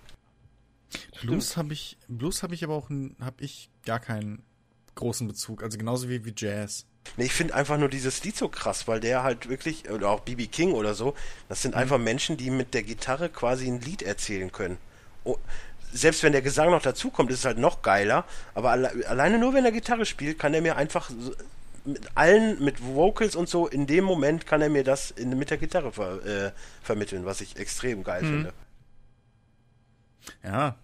Blues habe ich, Blues habe ich aber auch, habe ich gar keinen großen Bezug. Also genauso wie, wie Jazz. Nee, ich finde einfach nur dieses Lied so krass, weil der halt wirklich, oder auch BB King oder so, das sind einfach Menschen, die mit der Gitarre quasi ein Lied erzählen können. Oh, selbst wenn der Gesang noch dazukommt, ist es halt noch geiler, aber alle, alleine nur wenn er Gitarre spielt, kann er mir einfach mit allen, mit Vocals und so, in dem Moment kann er mir das in, mit der Gitarre ver, äh, vermitteln, was ich extrem geil finde. Ja.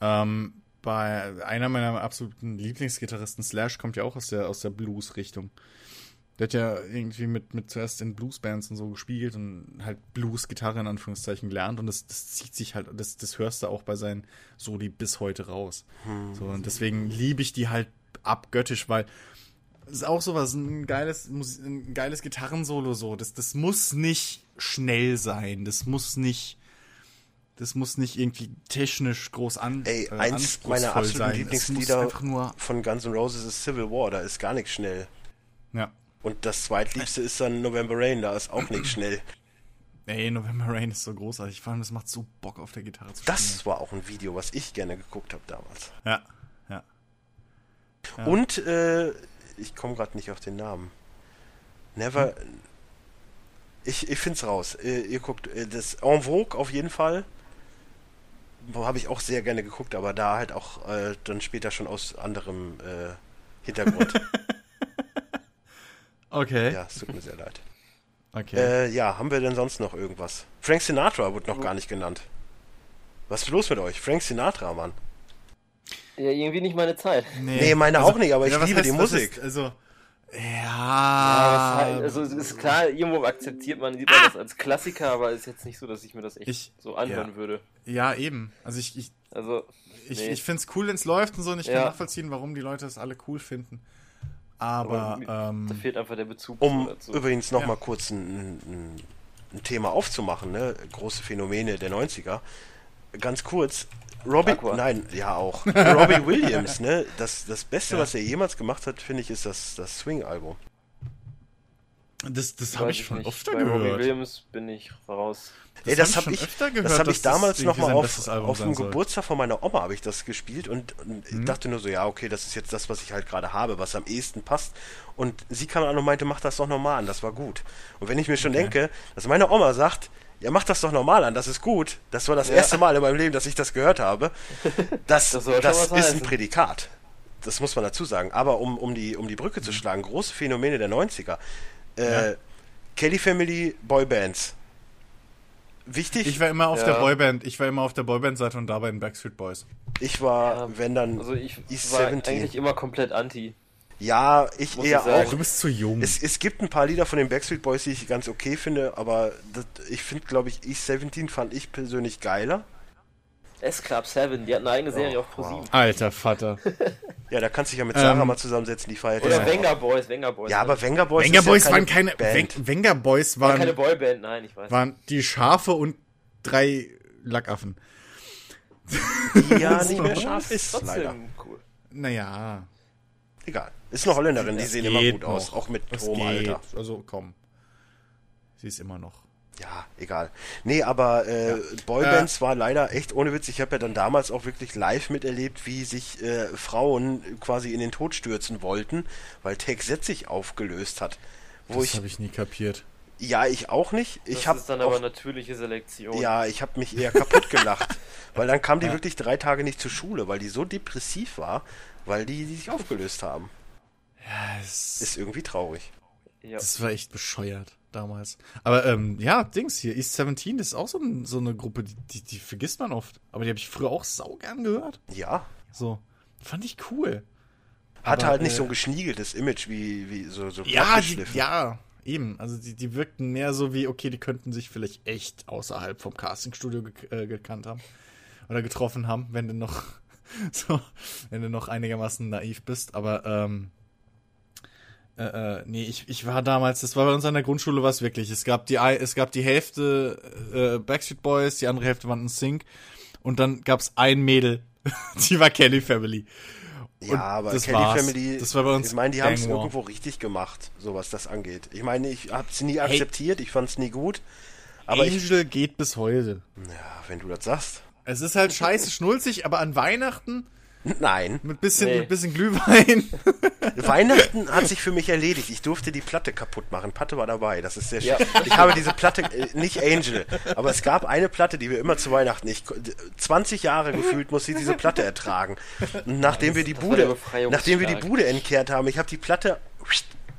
Ähm, bei einer meiner absoluten Lieblingsgitarristen, Slash, kommt ja auch aus der, aus der Blues-Richtung. Der hat ja irgendwie mit, mit zuerst in Bluesbands und so gespielt und halt Blues-Gitarre in Anführungszeichen gelernt und das, das zieht sich halt, das, das hörst du auch bei seinen Soli bis heute raus. So, und deswegen liebe ich die halt abgöttisch, weil ist auch sowas, ein geiles, ein geiles Gitarrensolo so. Das, das muss nicht schnell sein, das muss nicht das muss nicht irgendwie technisch groß an. Ey, äh, eins meiner absoluten Lieblingslieder von Guns N' Roses ist Civil War, da ist gar nichts schnell. Ja. Und das zweitliebste ist dann November Rain, da ist auch nichts schnell. Ey, November Rain ist so großartig. Vor allem, das macht so Bock auf der Gitarre zu Das war auch ein Video, was ich gerne geguckt habe damals. spielen. Ja, ja. Ja. Und äh, ich komme gerade nicht auf den Namen. Never. Hm. Ich, ich find's raus. Äh, ihr guckt äh, das En Vogue auf jeden Fall. Habe ich auch sehr gerne geguckt, aber da halt auch äh, dann später schon aus anderem äh, Hintergrund. Okay. ja, es tut mir sehr leid. Okay. Äh, ja, haben wir denn sonst noch irgendwas? Frank Sinatra wurde noch gar nicht genannt. Was ist los mit euch? Frank Sinatra, Mann. Ja, irgendwie nicht meine Zeit. Nee, meine auch nicht, aber ich was liebe die was Musik. Ist, also. Ja. Ja, halt, also es ist klar, irgendwo akzeptiert man sieht man das als Klassiker, aber ist jetzt nicht so, dass ich mir das echt Ich- so anhören ja. würde. ja, eben. Also ich, ich, Also, ich, nee. ich find's cool, wenn's läuft und so und ich Ja. kann nachvollziehen, warum die Leute das alle cool finden. Aber, Aber da ähm, fehlt einfach der Bezug Um dazu. übrigens noch Ja. mal kurz ein, ein, ein Thema aufzumachen, ne? große Phänomene der 90er. Ganz kurz, Robbie, Aqua. nein, ja auch, Robbie Williams, ne? das, das Beste, Ja. was er jemals gemacht hat, finde ich, ist das, das Swing-Album. das, das habe ich schon nicht. öfter Bei Robbie gehört. Williams bin ich raus. Ey, das hab habe ich ich, öfter gehört, das habe ich das damals irgendwie noch mal sein auf, auf dem. Geburtstag von meiner Oma habe ich das gespielt und, und Mhm. ich dachte nur so, ja, okay, das ist jetzt das, was ich halt gerade habe, was am ehesten passt. Und sie kam an und meinte, mach das doch normal an, das war gut. Und wenn ich mir schon Okay. denke, dass meine Oma sagt, ja, mach das doch normal an, das ist gut, das war das Ja. erste Mal in meinem Leben, dass ich das gehört habe, das, Das das, ist ein heißen. Prädikat. Das muss man dazu sagen. Aber um, um, die, um die Brücke Mhm. zu schlagen, große Phänomene der 90er. Äh, Kelly Family Boybands. Wichtig, Ich war immer auf Ja. der Boyband, ich war immer auf der Boyband-Seite und da bei den Backstreet Boys. Ich war, Ja, wenn dann, Also ich East war 17. eigentlich immer komplett anti. Ja, ich Muss eher ich auch. Du bist zu jung. Es, es gibt ein paar Lieder von den Backstreet Boys, die ich ganz okay finde, aber das, ich finde, glaube ich, East 17 fand ich persönlich geiler. S-Club 7, die hatten eine eigene Serie Oh, auf Pro 7. Alter Vater. Ja, da kannst du dich ja mit Sarah Ähm, mal zusammensetzen, die feiert Oder ja. Wenger Boys, Wenger Boys. Ja, aber Wenger Boys Wenger ist Boys ja waren keine. Band. Wen- Wenger Boys War keine waren, Boyband, nein, ich weiß. waren die Schafe und drei Lackaffen. Die ja nicht mehr scharf ist, Trotzdem leider. cool. Naja. Egal. Ist eine Holländerin, die sehen immer gut aus, noch. auch mit Das hohem geht. Alter. Also komm. Sie ist immer noch. Ja, egal. Nee, aber äh, Boybands war leider echt ohne Witz. Ich habe ja dann damals auch wirklich live miterlebt, wie sich äh, Frauen quasi in den Tod stürzen wollten, weil Take Z sich aufgelöst hat. Wo Das ich, habe ich nie kapiert. ja, ich auch nicht. Ich Das habe ist dann aber natürliche Selektion. ja, ich habe mich eher kaputt gelacht, weil dann kam die wirklich drei Tage nicht zur Schule, weil die so depressiv war, weil die, die sich aufgelöst haben. Es- Ist irgendwie traurig. Ja. Das war echt bescheuert damals. Aber ähm, ja, Dings hier, East 17, das ist auch so, ein, so eine Gruppe, die, die, die vergisst man oft. Aber die habe ich früher auch saugern gehört. Ja, So. Fand ich cool. hatte Aber, halt nicht äh, so ein geschniegeltes Image wie, wie so, so Ja, die, ja, eben. Also die, die wirkten mehr so wie, okay, die könnten sich vielleicht echt außerhalb vom Castingstudio ge äh, gekannt haben. Oder getroffen haben, wenn du noch so, wenn du noch einigermaßen naiv bist. Aber ähm, äh, äh, nee, ich, ich war damals, das war bei uns an der Grundschule was wirklich. Es gab die es gab die Hälfte äh, Backstreet Boys, die andere Hälfte waren ein Sync und dann gab's ein Mädel, die war Kelly Family. Ja, aber das Kelly war's. Family, Das war bei uns ich meine, die haben es irgendwo richtig gemacht, so was das angeht. Ich meine, ich habe es nie akzeptiert, ich fand es nie gut, aber ich, Angel geht bis heute. ja, wenn du das sagst. Es ist halt scheiße schnulzig, aber an Weihnachten Nein, mit bisschen, Nee. mit bisschen Glühwein. Weihnachten hat sich für mich erledigt. Ich durfte die Platte kaputt machen. Patte war dabei. Das ist sehr schön. Ja. Ich habe diese Platte, äh, nicht Angel, aber es gab eine Platte, die wir immer zu Weihnachten, ich, ko- 20 Jahre gefühlt musste ich diese Platte ertragen. Und nachdem wir die Bude, nachdem wir die Bude entkehrt haben, ich habe die Platte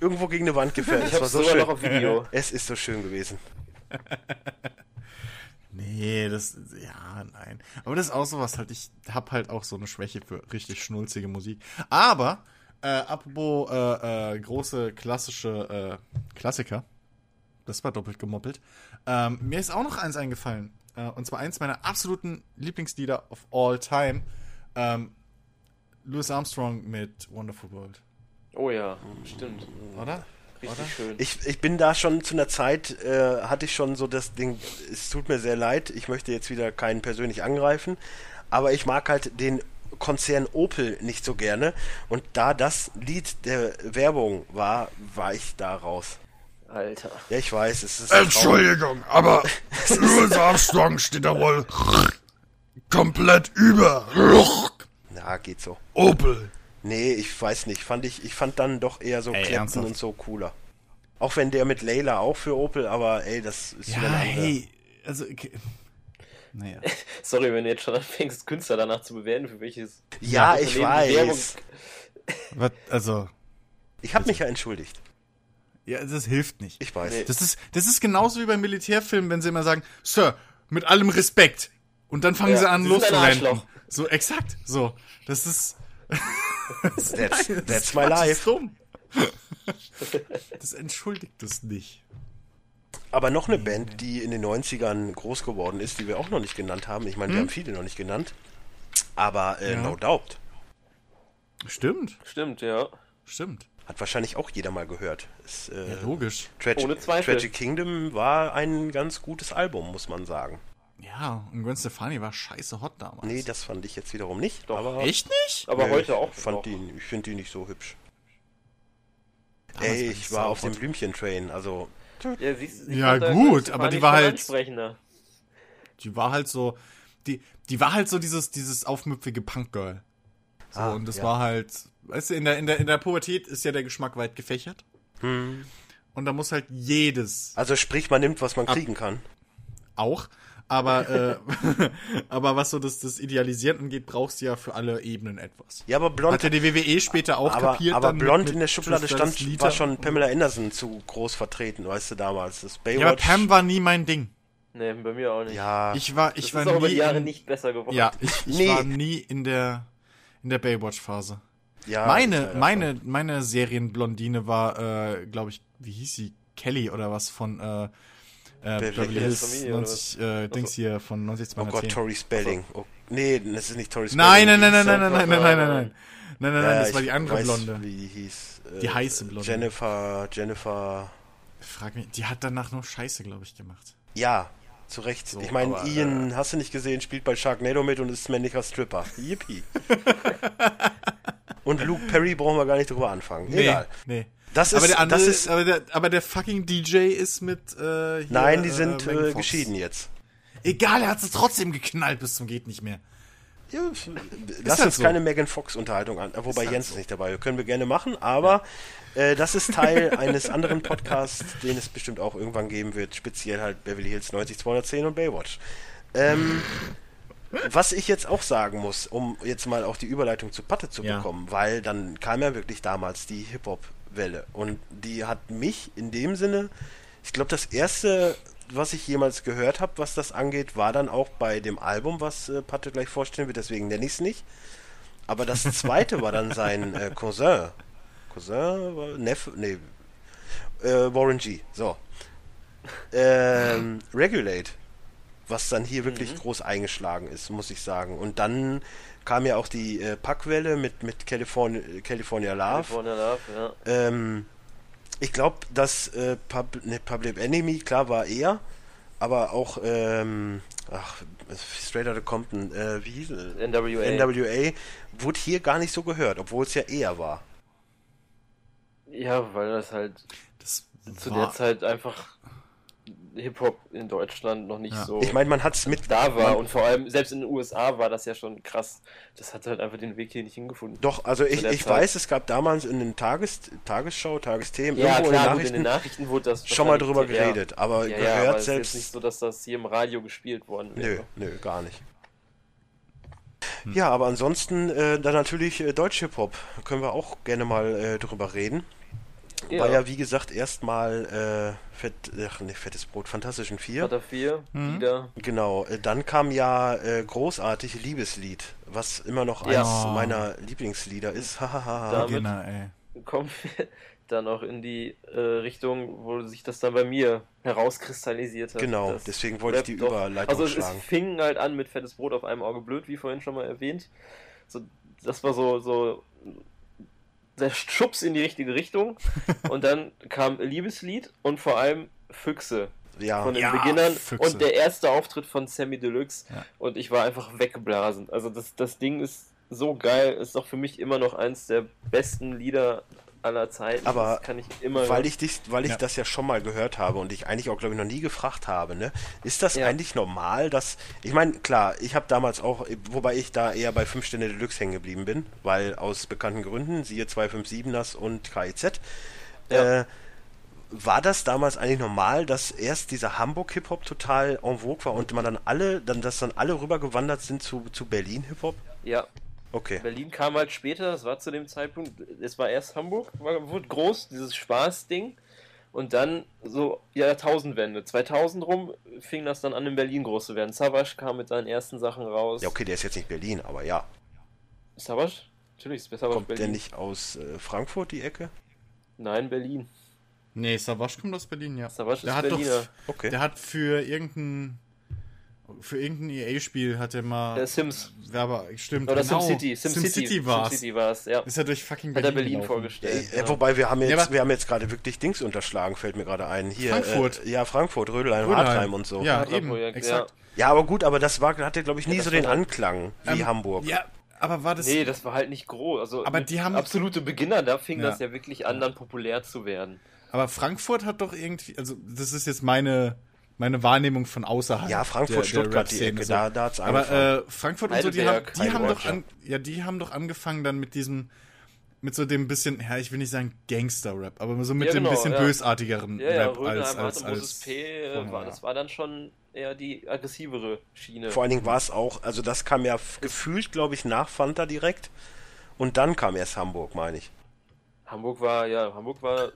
irgendwo gegen eine Wand gefährt. Ich Das war so schön. noch auf Video. Es ist so schön gewesen. nee, das, ja, nein. Aber das ist auch sowas halt, ich hab halt auch so eine Schwäche für richtig schnulzige Musik. Aber, äh, apropos, äh, äh, große klassische, äh, Klassiker. Das war doppelt gemoppelt. Ähm, mir ist auch noch eins eingefallen. Äh, und zwar eins meiner absoluten Lieblingslieder of all time. Ähm, Louis Armstrong mit Wonderful World. Oh ja, stimmt. Oder? Richtig schön. Ich, ich bin da schon zu einer Zeit, äh, hatte ich schon so das Ding, es tut mir sehr leid, ich möchte jetzt wieder keinen persönlich angreifen, aber ich mag halt den Konzern Opel nicht so gerne und da das Lied der Werbung war, war ich da raus. Alter. Ja, ich weiß, es ist. Entschuldigung, aber Louis Armstrong steht da wohl komplett über Ja, geht so. Opel. Nee, ich weiß nicht, fand ich, ich fand dann doch eher so Ey, Clapton ernsthaft? und so cooler. Auch wenn der mit Layla auch für Opel, aber ey, das ist Ja, wieder eine hey, also, okay. naja. Sorry, wenn du jetzt schon anfängst, Künstler danach zu bewerten, für welches Ja, ich weiß. Was, also, Ich habe mich ja entschuldigt. ja, das hilft nicht. Ich weiß. Nee. Das ist, das ist genauso wie bei Militärfilmen, wenn sie immer sagen, Sir, mit allem Respekt. Und dann fangen Ja, sie an. Arschloch. So, exakt, so. Das ist. That's, that's my life. ist dumm. Das entschuldigt es nicht. Aber noch eine Band, die in den 90ern groß geworden ist, die wir auch noch nicht genannt haben. Ich meine, wir haben viele noch nicht genannt. Aber äh, Hm? Ja. No Doubt Stimmt, Stimmt, ja. stimmt. hat wahrscheinlich auch jeder mal gehört. Ist, äh, Ja, logisch. Tragic, Ohne Zweifel. Tragic Kingdom war ein ganz gutes Album, muss man sagen. Ja, und Gwen Stefani war scheiße hot damals. Nee, das fand ich jetzt wiederum nicht. Doch. aber Echt nicht? Aber Nö, heute auch. Ich, fand die, ich finde die nicht so hübsch. Damals Ey, war ich war auf dem. Blümchen-Train, also Ja, siehst, ich Ja, gut, aber die war halt-. Die war halt so, die, die war halt so dieses, dieses aufmüpfige Punkgirl. So, Ah, und das ja. war halt, weißt du, in der, in der, in der Pubertät ist ja der Geschmack weit gefächert. Hm. Und da muss halt jedes Also sprich, man nimmt, was man kriegen kann. auch. Aber, äh, aber was so das, das Idealisieren angeht, brauchst du ja für alle Ebenen etwas. Ja, aber blond, Hat ja die WWE später auch aber, kapiert. aber mit- blond mit in der Schublade stand, Sleater. war schon Pamela Anderson zu groß vertreten, weißt du, damals. Das Baywatch. Ja, aber Pam war nie mein Ding. Nee, bei mir auch nicht. Ja, Ich war, das ich war ist auch über nie die Jahre in, nicht besser geworden. Ja, ich, ich Nee. war nie in der, in der Baywatch-Phase. Ja, meine, meine, meine Serienblondine war, äh, glaube ich, wie hieß sie? Kelly oder was von äh, äh, Beverly Hills Hills Familie oder 90, äh, Dings hier von 90 Oh Gott, Tori Spelling. Oh, nee, das ist nicht Tori Spelling. Nein, nein, nein, nein, nein, nein, nein, nein, nein, nein, nein. Nein, nein, nein, das war die andere weiß, Blonde. Wie die hieß. Äh, Die heiße Blonde. Jennifer, Jennifer. Frag mich, die hat danach nur Scheiße, glaube ich, gemacht. Ja, zu Recht. So, ich meine, Ian, hast du nicht gesehen, spielt bei Sharknado mit und ist männlicher Stripper. Yippie. und Luke Perry brauchen wir gar nicht drüber anfangen. Egal. nee. Das aber ist, der andere, das ist, aber der, aber der fucking DJ ist mit, äh, hier, nein, die äh, sind äh, Fox. geschieden jetzt. Egal, er hat es trotzdem geknallt bis zum geht nicht mehr. Ja, lass halt uns so. keine Megan Fox Unterhaltung an, äh, wobei halt Jens so. ist nicht dabei. Können wir gerne machen, aber äh, das ist Teil eines anderen Podcasts, den es bestimmt auch irgendwann geben wird, speziell halt Beverly Hills 90210 und Baywatch. Ähm, was ich jetzt auch sagen muss, um jetzt mal auch die Überleitung zu Patte zu Ja. bekommen, weil dann kam ja wirklich damals die Hip-Hop-Welle und die hat mich in dem Sinne, ich glaube, das erste, was ich jemals gehört habe, was das angeht, war dann auch bei dem Album, was äh, Patte gleich vorstellen wird, deswegen nenne ich es nicht. Aber das zweite war dann sein äh, Cousin. Cousin? War, Neffe? Nee. Äh, Warren G. So. Ähm, Regulate. Was dann hier wirklich groß eingeschlagen ist, muss ich sagen. Und dann kam ja auch die äh, Packwelle mit, mit California, California Love. California Love, ja. Ähm, ich glaube, dass äh, Pub, ne, Public Enemy, klar, war er, aber auch, ähm, ach, Straight Outta Compton, äh, wie hieß es? NWA. NWA, wurde hier gar nicht so gehört, obwohl es ja eher war. Ja, weil das halt Das zu war, der Zeit einfach Hip-Hop in Deutschland noch nicht Ja. so Ich meine, man hat es mit da war und vor allem selbst in den USA war das ja schon krass. Das hat halt einfach den Weg hier nicht hingefunden. Doch, also ich, ich Zeit. weiß, es gab damals in den Tages, Tagesschau, Tagesthemen, Ja, irgendwo klar, in den in Nachrichten den Nachrichten wurde das schon mal drüber wahrscheinlich- ja. geredet, aber Ja, ja, gehört aber es ist jetzt selbst nicht so, dass das hier im Radio gespielt worden Nö, wäre. nö, gar nicht. Ja, aber ansonsten äh, dann natürlich äh, Deutsch-Hip-Hop. Können wir auch gerne mal äh, drüber reden. Ja. War ja, wie gesagt, erstmal äh, Fett, ach, nee, Fettes Brot, Fantastischen Vier. Vater 4, Mhm. wieder. Genau, äh, dann kam ja äh, großartig Liebeslied, was immer noch Ja. eines meiner Lieblingslieder ist. Hahaha. Damit- Genau, ey. kommen wir dann auch in die äh, Richtung, wo sich das dann bei mir herauskristallisiert hat. Genau, deswegen wollte ich die doch- Überleitung Also es, es schlagen. fing halt an mit fettes Brot auf einem Auge blöd, wie vorhin schon mal erwähnt. So, das war so, so der Schubs in die richtige Richtung. und dann kam Liebeslied und vor allem Füchse Ja, von den Ja, Beginnern Füchse. und der erste Auftritt von Sammy Deluxe Ja. und ich war einfach weggeblasen. Also das, das Ding ist so geil, ist doch für mich immer noch eins der besten Lieder aller Zeiten. Aber das kann ich immer weil ich dich, weil ich Ja. das ja schon mal gehört habe und ich eigentlich auch glaube ich noch nie gefragt habe, ne? Ist das Ja. eigentlich normal, dass ich meine, klar, ich habe damals auch, wobei ich da eher bei 5 Sterne Deluxe hängen geblieben bin, weil aus bekannten Gründen, siehe 257ers und KIZ, Ja. äh, war das damals eigentlich normal, dass erst dieser Hamburg Hip Hop total en vogue war und man dann alle, dann dass dann alle rübergewandert sind zu, zu Berlin Hip Hop? ja, Okay. Berlin kam halt später, das war zu dem Zeitpunkt, es war erst Hamburg, war, wurde groß, dieses Spaßding. Und dann so Jahrtausendwende, 2000 rum, fing das dann an in Berlin groß zu werden. Savage kam mit seinen ersten Sachen raus. Ja, okay, der ist jetzt nicht Berlin, aber ja. Savage? Natürlich ist Savage Kommt der Berlin. nicht aus äh, Frankfurt, die Ecke? Nein, Berlin. Nee, Savage kommt aus Berlin, ja. Der ist hat Berliner. Doch, Okay. Der hat für irgendein für irgendein EA-Spiel hat er mal Der Sims. Werber, stimmt, Oder genau. SimCity. SimCity, SimCity war's. SimCity war es, ja. Ist er durch fucking Hat Berlin, er Berlin vorgestellt. Äh, ja. Wobei wir haben jetzt, Ja, aber- wir haben jetzt gerade wirklich Dings unterschlagen, fällt mir gerade ein. Hier, Frankfurt. Äh, ja, Frankfurt, Rödelheim. Hartheim und so. Ja, eben, Projekt, exakt. Ja, aber gut, aber das war, hatte, glaube ich, nie so den war- Anklang wie Ähm, Hamburg. Ja, aber war das Nee, das war halt nicht groß. Also Aber die haben- absolute Beginner, da fing Ja. das ja wirklich an, dann populär zu werden. aber Frankfurt hat doch irgendwie also das ist jetzt meine meine Wahrnehmung von außerhalb. Ja, Frankfurt, der- der Stuttgart, die Rap-Szene Ecke, so. da, da hat's Aber äh, Frankfurt und so, die haben, die haben doch an, ja, die haben doch angefangen dann mit diesem, mit so dem bisschen, ja, ich will nicht sagen Gangster-Rap, aber so mit Ja, dem genau, bisschen ja. bösartigeren Ja, ja, Rap als, Rödelheim als, als Moses P. Äh, war, ja. das war dann schon eher die aggressivere Schiene. Vor allen Dingen war es auch, also das kam ja gefühlt, glaube ich, nach Fanta direkt. Und dann kam erst Hamburg, meine ich. Hamburg war, ja, Hamburg war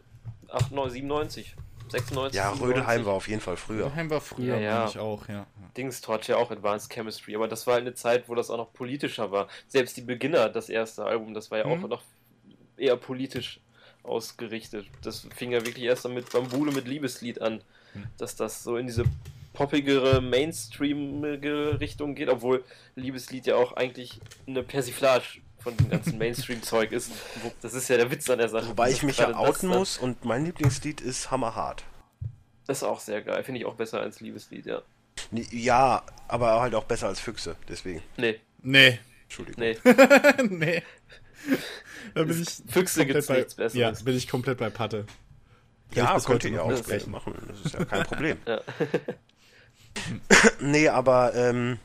98, 97, 96. Ja, 97. Rödelheim war auf jeden Fall früher. Rödelheim war früher, Ja, ja. ich auch, ja. Dings hat ja auch Advanced Chemistry, aber das war halt eine Zeit, wo das auch noch politischer war. Selbst die Beginner, das erste Album, das war ja Mhm. auch noch eher politisch ausgerichtet. Das fing ja wirklich erst mit Bambule mit Liebeslied an, hm. dass das so in diese poppigere, mainstreamige Richtung geht, obwohl Liebeslied ja auch eigentlich eine Persiflage von dem ganzen Mainstream-Zeug ist. Das ist ja der Witz an der Sache. Wobei ich mich ja outen muss und mein Lieblingslied ist Hammerhart. Das ist auch sehr geil. Finde ich auch besser als Liebeslied, ja. Ja, aber halt auch besser als Füchse, deswegen. Nee. Nee. Entschuldigung. Nee. nee. Da bin ich Füchse gibt's bei, nichts Besseres. Ja, bin ich komplett bei Patte. Ja, könnt ihr ja auch sprechen machen. Das ist ja kein Problem. ja. nee, aber ähm,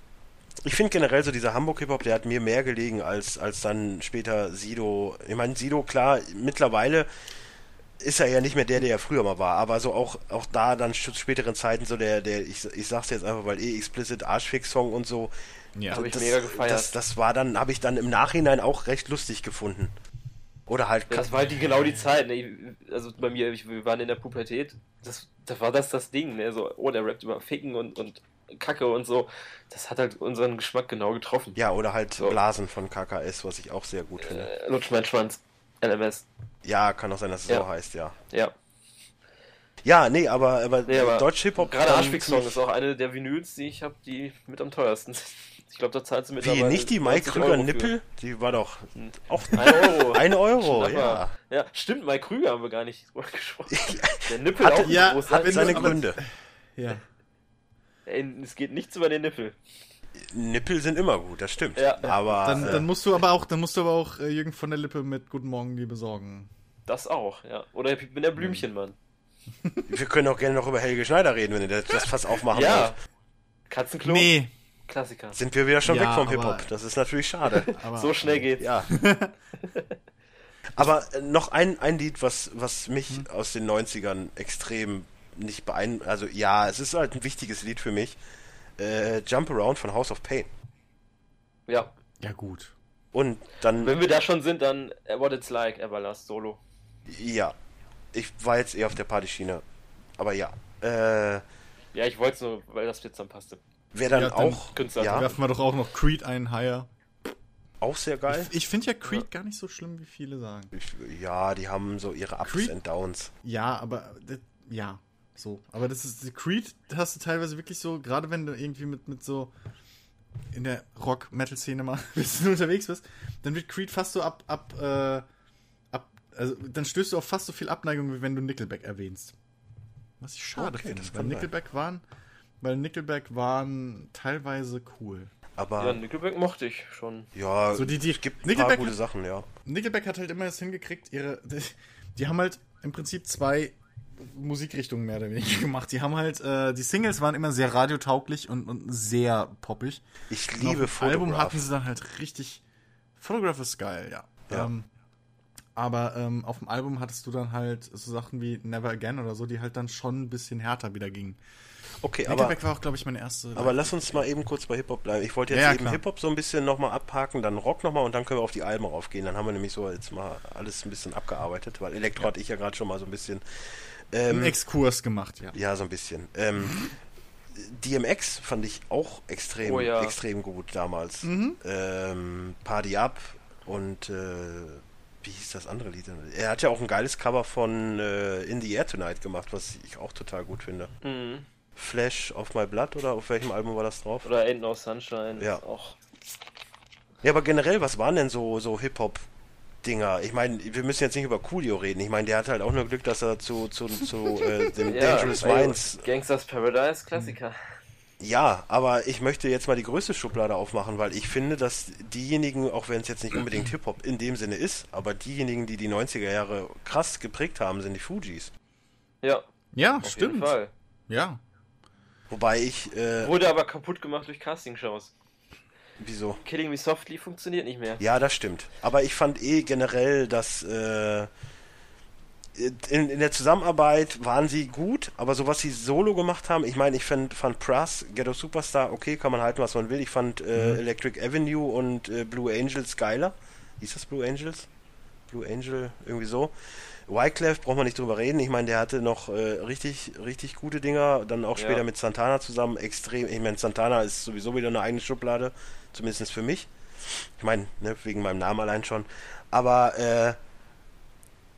ich finde generell so dieser Hamburg-Hip-Hop, der hat mir mehr gelegen als, als dann später Sido. Ich meine, Sido, klar, mittlerweile ist er ja nicht mehr der, der er früher mal war, aber so auch, auch da dann zu späteren Zeiten so der, der, ich, ich sag's jetzt einfach, weil eh explicit Arschfix-Song und so. Ja, habe ich das, mega gefeiert. Das, das war dann, habe ich dann im Nachhinein auch recht lustig gefunden. Oder halt. Das war halt die, genau die Zeit. Ne? Also bei mir, ich, wir waren in der Pubertät. Das, da war das das Ding. Ne? So, oh, der rappt über Ficken und, und Kacke und so. Das hat halt unseren Geschmack genau getroffen. Ja, oder halt so. Blasen von KKS, was ich auch sehr gut finde. Äh, Lutsch mein Schwanz. LMS. Ja, kann auch sein, dass es ja. so heißt, ja. Ja. Ja, nee, aber, aber, nee, aber Deutsch-Hip-Hop. Gerade Arschfix-Song ist auch eine der Vinyls, die ich habe, die mit am teuersten sind. Ich glaube, da zahlt sie mittlerweile. Wie, nicht die Mike Krüger Nippel? Die war doch hm. auch 1 Euro. 1 Euro, ja. Ja, stimmt, Mike Krüger haben wir gar nicht drüber gesprochen. Der Nippel Hatte, auch ja, groß. hat seine Gründe. Ja. Ey, es geht nichts über den Nippel. Nippel sind immer gut, das stimmt. Ja. Aber dann, äh, dann musst du aber auch, dann musst du aber auch äh, Jürgen von der Lippe mit Guten Morgen die besorgen. Das auch, ja. Oder ich bin der Blümchenmann. Wir können auch gerne noch über Helge Schneider reden, wenn ihr das, fast aufmachen ja. wollt. Katzenklo? Nee. Klassiker. Sind wir wieder schon Ja, weg vom Hip-Hop. Das ist natürlich schade. Aber, So schnell geht's. ja. Aber äh, noch ein, ein Lied, was, was mich aus den 90ern extrem nicht beeindruckt. Also ja, es ist halt ein wichtiges Lied für mich. Äh, Jump Around von House of Pain. Ja. Ja, gut. Und dann, Wenn wir da schon sind, dann äh, What It's Like, Everlast Solo. ja. Ich war jetzt eher auf der Partyschiene. Aber ja. Äh, Ja, ich wollte es nur, weil das jetzt dann passte. Wer dann Ja, dann auch, Künstler. ja, Werfen wir doch auch noch Creed ein, higher. auch sehr geil. Ich, ich finde ja Creed gar nicht so schlimm, wie viele sagen. Ich, ja, die haben so ihre Ups Creed- and Downs. Ja, aber ja, so. Aber das ist Creed hast du teilweise wirklich so, gerade wenn du irgendwie mit, mit so in der Rock-Metal-Szene mal ein bisschen unterwegs bist, dann wird Creed fast so ab, ab, äh, ab, also dann stößt du auf fast so viel Abneigung, wie wenn du Nickelback erwähnst. Was ich schade Okay, finde, das weil kann sein. Nickelback waren, weil Nickelback waren teilweise cool. Aber Ja, Nickelback mochte ich schon. ja, So die, die, es gibt ein Nickelback paar gute hat- Sachen, ja. Nickelback hat halt immer es hingekriegt, ihre. Die haben halt im Prinzip zwei Musikrichtungen mehr oder weniger gemacht. Die haben halt, äh, die Singles waren immer sehr radiotauglich und, und sehr poppig. Ich liebe auf dem Album Photograph. hatten sie dann halt richtig. Photograph ist geil, ja. Ja. Ähm, aber ähm, auf dem Album hattest du dann halt so Sachen wie Never Again oder so, die halt dann schon ein bisschen härter wieder gingen. Okay, aber, Nickelback war auch, glaube ich, meine erste. aber lass uns mal eben kurz bei Hip-Hop bleiben. Ich wollte jetzt Ja, ja, eben. Hip-Hop so ein bisschen nochmal abhaken, dann Rock nochmal und dann können wir auf die Alben raufgehen. Dann haben wir nämlich so jetzt mal alles ein bisschen abgearbeitet, weil Elektro hatte ich ja gerade schon mal so ein bisschen. Einen Ähm, Exkurs gemacht, ja. ja, so ein bisschen. Ähm, DMX fand ich auch extrem, Oh ja. extrem gut damals. Mhm. Ähm, Party Up und äh, wie hieß das andere Lied? Er hat ja auch ein geiles Cover von äh, In the Air Tonight gemacht, was ich auch total gut finde. Mhm. Flash of My Blood oder auf welchem Album war das drauf? Oder Ain't No Sunshine. Ja. Auch. Ja, aber generell, was waren denn so, so Hip-Hop-Dinger? Ich meine, wir müssen jetzt nicht über Coolio reden. Ich meine, der hat halt auch nur Glück, dass er zu, zu, zu äh, dem Ja, Dangerous Minds. Gangsters Paradise, Klassiker. Ja, aber ich möchte jetzt mal die größte Schublade aufmachen, weil ich finde, dass diejenigen, auch wenn es jetzt nicht unbedingt Hip-Hop in dem Sinne ist, aber diejenigen, die die 90er Jahre krass geprägt haben, sind die Fujis. Ja, Ja, auf stimmt. jeden Fall. Ja. Wobei ich, äh, Wurde aber kaputt gemacht durch Castingshows. Wieso? Killing Me Softly funktioniert nicht mehr. Ja, das stimmt. Aber ich fand eh generell, dass äh, in, in der Zusammenarbeit waren sie gut, aber so was sie solo gemacht haben, ich meine, ich fand, fand Pras, Ghetto Superstar, okay, kann man halten, was man will. Ich fand äh, Electric Avenue und äh, Blue Angels geiler. Hieß das Blue Angels? Blue Angel, irgendwie so. Wyclef braucht man nicht drüber reden. Ich meine, der hatte noch äh, richtig, richtig gute Dinger. Dann auch später Ja. mit Santana zusammen extrem. Ich meine, Santana ist sowieso wieder eine eigene Schublade, zumindest für mich. Ich meine, ne, wegen meinem Namen allein schon. Aber äh,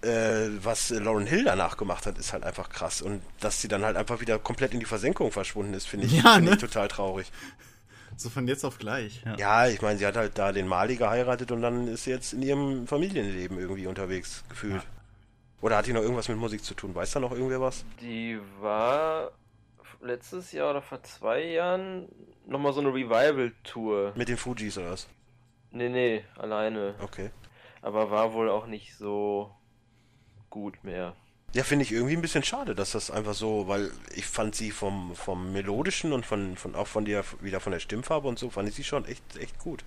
äh, was Lauren Hill danach gemacht hat, ist halt einfach krass. Und dass sie dann halt einfach wieder komplett in die Versenkung verschwunden ist, finde ich, Ja, find ne? ich total traurig. So von jetzt auf gleich. Ja. Ja, ich meine, sie hat halt da den Mali geheiratet und dann ist sie jetzt in ihrem Familienleben irgendwie unterwegs gefühlt. Oder hat die noch irgendwas mit Musik zu tun? Weiß da noch irgendwer was? Die war letztes Jahr oder vor zwei Jahren nochmal so eine Revival-Tour. Mit den Fujis oder was? Nee, nee, alleine. Okay. Aber war wohl auch nicht so gut mehr. Ja, finde ich irgendwie ein bisschen schade, dass das einfach so, weil ich fand sie vom, vom Melodischen und von, von auch von der, wieder von der Stimmfarbe und so, fand ich sie schon echt, echt gut.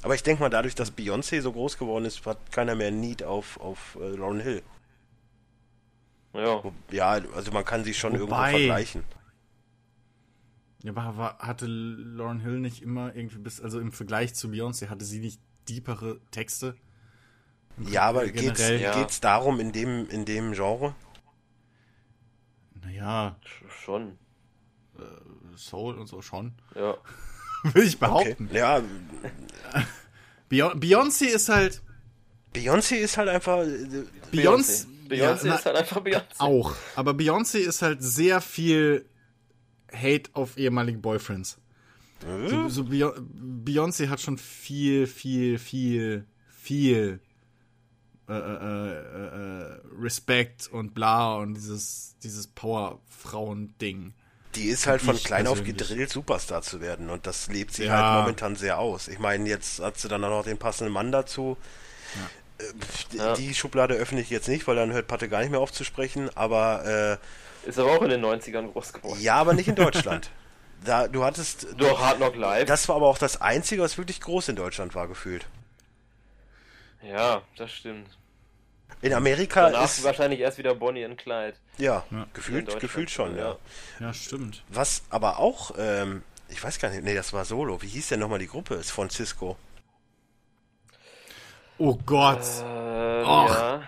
Aber ich denke mal, dadurch, dass Beyoncé so groß geworden ist, hat keiner mehr Need auf, auf äh, Lauren Hill. Ja, Ja, also man kann sie schon irgendwo Wobei- vergleichen. Ja, aber war, hatte Lauren Hill nicht immer irgendwie bis, also im Vergleich zu Beyoncé, hatte sie nicht deepere Texte? Ja, aber Prinzip geht's, ja. geht's darum in dem, in dem Genre? naja, sch- schon. Soul und so schon. Ja. Würde ich Okay. behaupten. Ja, Beyon- Beyoncé ist halt, Beyoncé ist halt einfach. äh, Beyoncé, Beyoncé ja, ist halt einfach Beyoncé. auch, aber Beyoncé ist halt sehr viel Hate auf ehemalige Boyfriends. So, so Beyo- Beyoncé hat schon viel, viel, viel, viel äh, äh, äh, äh, Respekt und bla und dieses, dieses Powerfrauen-Ding. Die ist halt von Ich klein auf gedrillt, Superstar zu werden. Und das lebt sie Ja. halt momentan sehr aus. Ich meine, jetzt hat sie dann auch noch den passenden Mann dazu. Äh, pf, Ja. Die Schublade öffne ich jetzt nicht, weil dann hört Patte gar nicht mehr auf zu sprechen. Aber Ist aber auch in den 90ern groß äh, geworden. ja, aber nicht in Deutschland. da, du hattest. Doch, Hard Knock Live. Das war aber auch das Einzige, was wirklich groß in Deutschland war, gefühlt. ja, das stimmt. In Amerika Danach ist. wahrscheinlich erst wieder Bonnie und Clyde. Ja, Ja. gefühlt, gefühlt schon, ja. Ja, stimmt. Was aber auch, ähm, ich weiß gar nicht, nee, das war Solo. Wie hieß denn nochmal die Gruppe? Ist von Cisco. Oh Gott, Äh, Och. ja.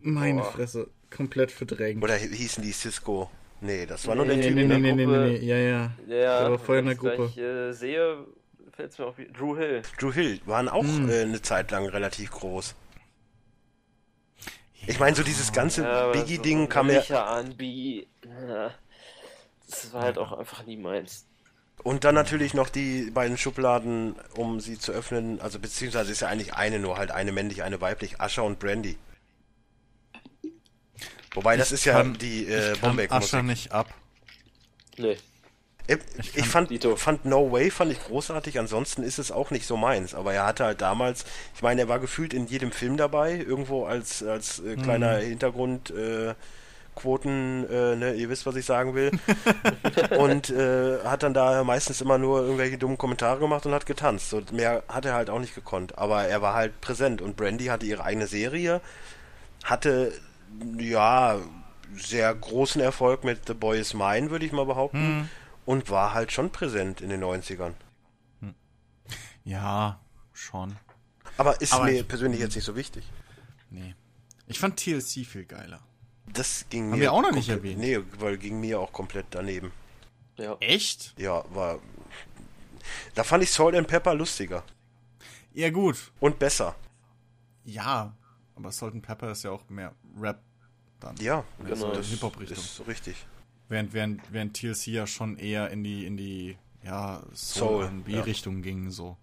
meine boah. Fresse, komplett verdrängt. Oder hi- hießen die Cisco? Nee, das war nur der Nee, Typ. nee, ne? nee, nee, nee, Gruppe- nee, ja, ja. Ja, Der war vorher in der Gruppe. gleich, äh, sehe, fällt es mir auch wie Drew Hill. Drew Hill waren auch Hm. äh, eine Zeit lang relativ groß. Ich meine, so dieses ganze Ja, Biggie-Ding so kam ja. An, Biggie. Ja, das war halt auch einfach nie meins. Und dann natürlich noch die beiden Schubladen, um sie zu öffnen. Also beziehungsweise ist ja eigentlich eine nur, halt eine männlich, eine weiblich. Asher und Brandy. Wobei, das Ich ist ja kann- die äh, ich kann Ascher nicht ab. Nee. Ich, Ich ich fand, Dito. fand No Way fand ich großartig, ansonsten ist es auch nicht so meins. Aber er hatte halt damals, ich meine, er war gefühlt in jedem Film dabei, irgendwo als, als äh, kleiner Hintergrund äh, Quoten, äh, ne, ihr wisst, was ich sagen will. und äh, hat dann da meistens immer nur irgendwelche dummen Kommentare gemacht und hat getanzt. Und mehr hat er halt auch nicht gekonnt. Aber er war halt präsent und Brandy hatte ihre eigene Serie, hatte ja sehr großen Erfolg mit The Boy Is Mine, würde ich mal behaupten. Und war halt schon präsent in den 90ern. Ja, schon. Aber ist Aber mir ich- persönlich jetzt nicht so wichtig. Nee. Ich fand TLC viel geiler. Das ging Haben mir. wir auch noch nicht erwähnt. Nee, weil ging mir auch komplett daneben. Ja. Echt? Ja, war. Da fand ich Salt and Pepper lustiger. Ja, gut. Und besser. Ja, aber Salt and Pepper ist ja auch mehr Rap dann. Ja, Genau. das Hip-Hop-Richtung. ist so richtig. Während, während, während TLC ja schon eher in die, in die, ja, Soul, Soul-R&B-Richtung ging, so.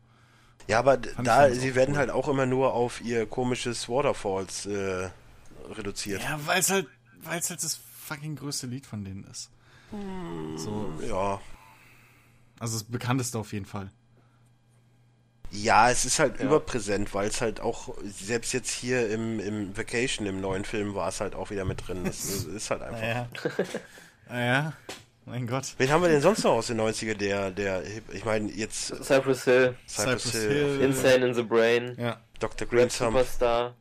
Ja, aber Fand da, sie werden cool. halt auch immer nur auf ihr komisches Waterfalls äh, reduziert. Ja, weil es halt, weil es halt das fucking größte Lied von denen ist. So, Ja. also das bekannteste auf jeden Fall. Ja, es ist halt Ja. überpräsent, weil es halt auch, selbst jetzt hier im, im Vacation, im neuen Film, war es halt auch wieder mit drin. Das ist ist halt einfach. Ja. ja, mein Gott. Wen haben wir denn sonst noch aus den 90er, der, der, ich meine, jetzt Cypress Hill, Cypress, Cypress Hill, Hill. Insane in the Brain, Ja. Dr. Rap Greensam. Superstar,